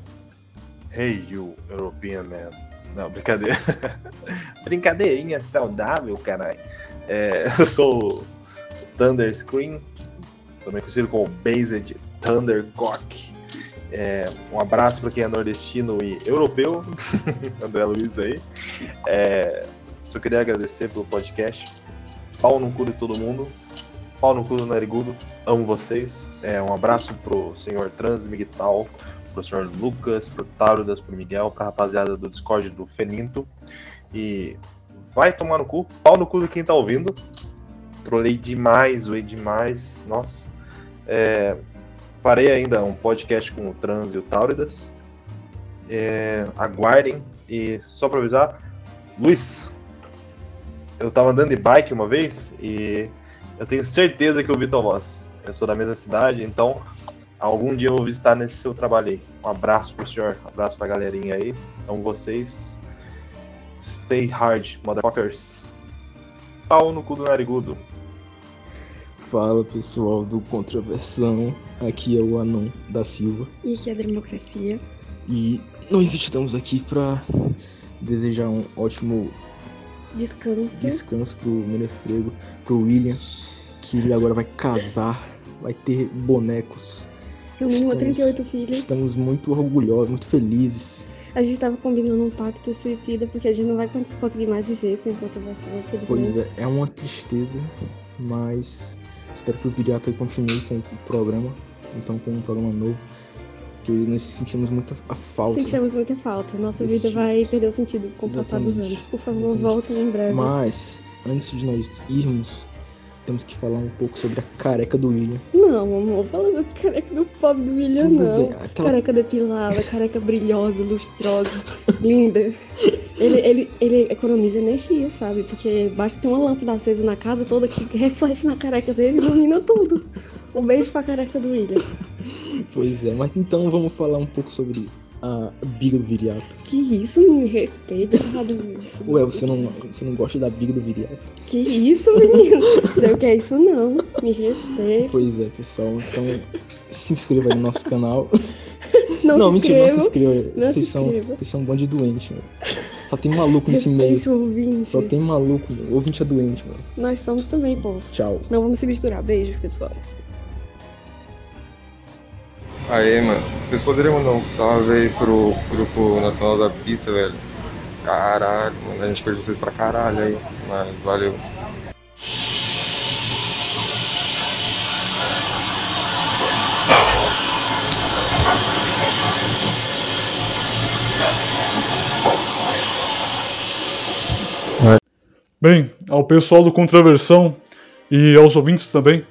Hey you, European man. Não, brincadeira. Brincadeirinha saudável, caralho. É, eu sou o Thunder Screen, também conhecido como Based Thundercock. É, um abraço para quem é nordestino e europeu, André Luiz aí. É, só queria agradecer pelo podcast. Pau no cu de todo mundo. pau no cu do narigudo, amo vocês. É, um abraço pro senhor Trans Miguel, pro senhor Lucas, pro Taurudas, pro Miguel, pra rapaziada do Discord do Feninto. E vai tomar no cu, pau no cu de quem tá ouvindo. Trolei demais, zoei demais, nossa. É, farei ainda um podcast com o Trans e o Tauridas. É, aguardem. E só pra avisar, Luiz, eu tava andando de bike uma vez e eu tenho certeza que eu ouvi tua voz. Eu sou da mesma cidade, então algum dia eu vou visitar nesse seu trabalho aí. Um abraço pro senhor, um abraço pra galerinha aí. Então vocês. Stay hard, motherfuckers. Pau no cu do narigudo. Fala pessoal do Contraversão, aqui é o Anon da Silva E que é a democracia. e nós estamos aqui para desejar um ótimo Descanso. descanso pro Menefrego, pro William, que ele agora vai casar, vai ter bonecos. No mínimo Estamos- 38 filhos. Estamos muito orgulhosos, muito felizes. A gente tava combinando um pacto suicida porque a gente não vai con- conseguir mais viver sem controversão, Pois infelizmente. é, é uma tristeza, mas espero que o Viriato continue com o programa, então com um programa novo, que nós sentimos muita a falta. Sentimos muita falta. Nossa Desse vida vai perder o sentido com o passar dos anos. Por favor, Exatamente. voltem em breve. Mas, antes de nós irmos, temos que falar um pouco sobre a careca do William. Não, amor, fala do careca do pobre do William, Tudo não. bem, aquela- Careca depilada, careca brilhosa, lustrosa, linda. Ele, ele, ele economiza energia, sabe? Porque basta ter uma lâmpada acesa na casa toda que reflete na careca dele e ilumina tudo. Um beijo pra careca do William. Pois é, mas então vamos falar um pouco sobre a biga do Viriato. Que isso, me respeita, errado. Ué, você não, você não gosta da biga do Viriato? Que isso, menino? Sei o que é isso, não. Me respeita. Pois é, pessoal, então se inscreva aí no nosso canal. Não se mentira, não se inscreva. Não se Vocês são, inscrevam. vocês são um bando de doente, mano. Só tem maluco nesse meio. Ouvinte. Só tem maluco, mano. O ouvinte é doente, mano. Nós somos também, pô. Tchau. Não vamos se misturar. Beijo, pessoal. Aí, mano, vocês poderiam mandar um salve aí pro Grupo Nacional da Pista, velho? Caralho, mano, a gente perdeu vocês pra caralho aí, mas valeu. Bem, ao pessoal do Contraversão e aos ouvintes também,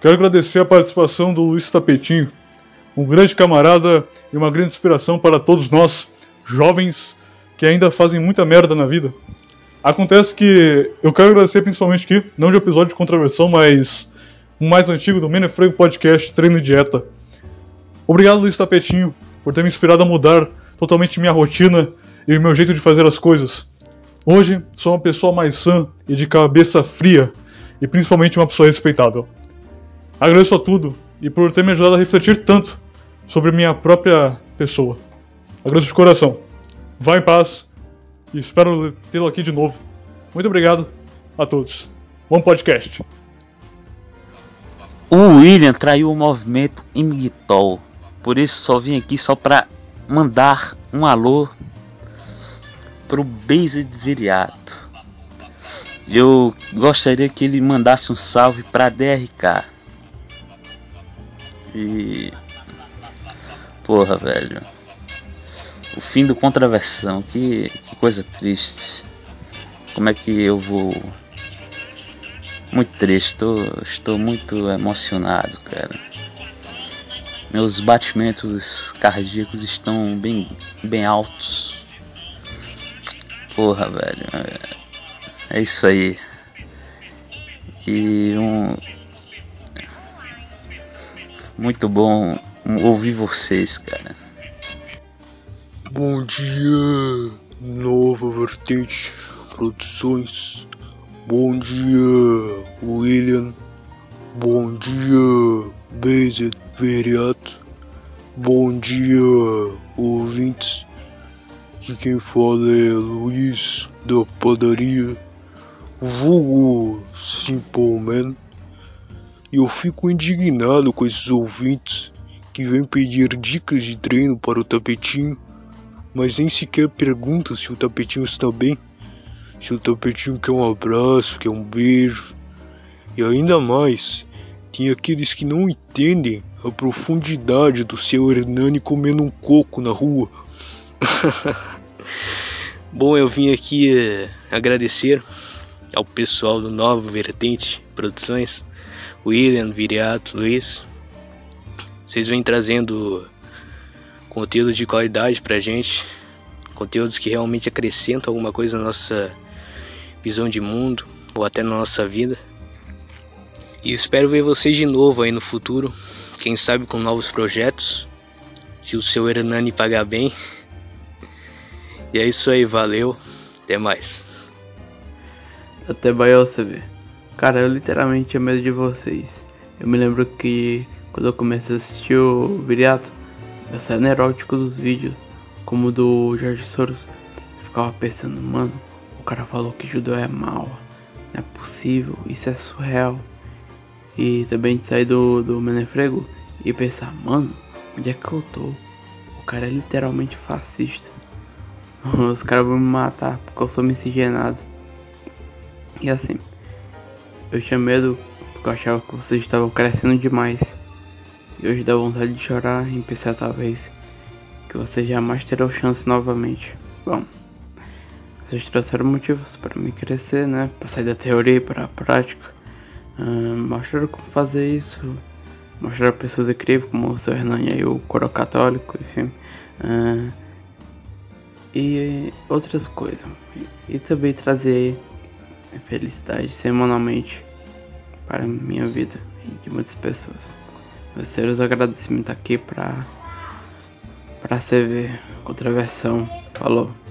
quero agradecer a participação do Luiz Tapetinho, um grande camarada e uma grande inspiração para todos nós, jovens que ainda fazem muita merda na vida. Acontece que eu quero agradecer principalmente aqui, não de episódio de Contraversão, mas um mais antigo do Menefrego Podcast Treino e Dieta. Obrigado, Luiz Tapetinho, por ter me inspirado a mudar totalmente minha rotina e o meu jeito de fazer as coisas. Hoje sou uma pessoa mais sã e de cabeça fria e principalmente uma pessoa respeitável. Agradeço a tudo e por ter me ajudado a refletir tanto sobre minha própria pessoa. Agradeço de coração. Vá em paz e espero tê-lo aqui de novo. Muito obrigado a todos. Bom podcast. O William traiu o movimento Imigtol, por isso só vim aqui só pra mandar um alô pro Based Viriato. Eu gostaria que ele mandasse um salve pra DRK. E. Porra, velho. O fim do Contraversão, que, que coisa triste. Como é que eu vou. Muito triste, estou, estou muito emocionado, cara. Meus batimentos cardíacos estão bem, bem altos. Porra, velho. É, é isso aí. E um. Muito bom ouvir vocês, cara. Bom dia, Nova Vertente Produções. Bom dia, William. Bom dia, Based Veriato. Bom dia, ouvintes. Aqui quem fala é Luiz da padaria, vulgo Simple Man. E eu fico indignado com esses ouvintes que vêm pedir dicas de treino para o tapetinho, mas nem sequer perguntam se o tapetinho está bem, se o tapetinho quer um abraço, quer um beijo. E ainda mais, tem aqueles que não entendem a profundidade do seu Hernani comendo um coco na rua. Bom, eu vim aqui eh, agradecer ao pessoal do Nova Vertente Produções, William, Viriato, Luiz. Vocês vêm trazendo conteúdo de qualidade pra gente, conteúdos que realmente acrescentam alguma coisa na nossa visão de mundo ou até na nossa vida. E espero ver vocês de novo aí no futuro, quem sabe com novos projetos, se o seu Hernani pagar bem. E é isso aí, valeu, até mais. Até Baio saber. Cara, eu literalmente tinha medo de vocês. Eu me lembro que quando eu comecei a assistir o Viriato, eu saía neurótico dos vídeos, como o do Jorge Soros. Eu ficava pensando, mano, o cara falou que judeu é mal. Não é possível, isso é surreal. E também de sair do, do Menefrego e pensar, mano, onde é que eu tô? O cara é literalmente fascista. Os caras vão me matar porque eu sou miscigenado. E assim, eu tinha medo porque eu achava que vocês estavam crescendo demais. E hoje dá vontade de chorar e pensar talvez que vocês jamais terão chance novamente. Bom, vocês trouxeram motivos para me crescer, né? Para sair da teoria para a prática. Uh, mostraram como fazer isso. Mostraram pessoas incríveis como o seu Hernani e o coro católico, enfim. Uh, e outras coisas. E, e também trazer felicidade semanalmente para minha vida e de muitas pessoas. Seus agradecimentos aqui para para CV outra versão. Falou.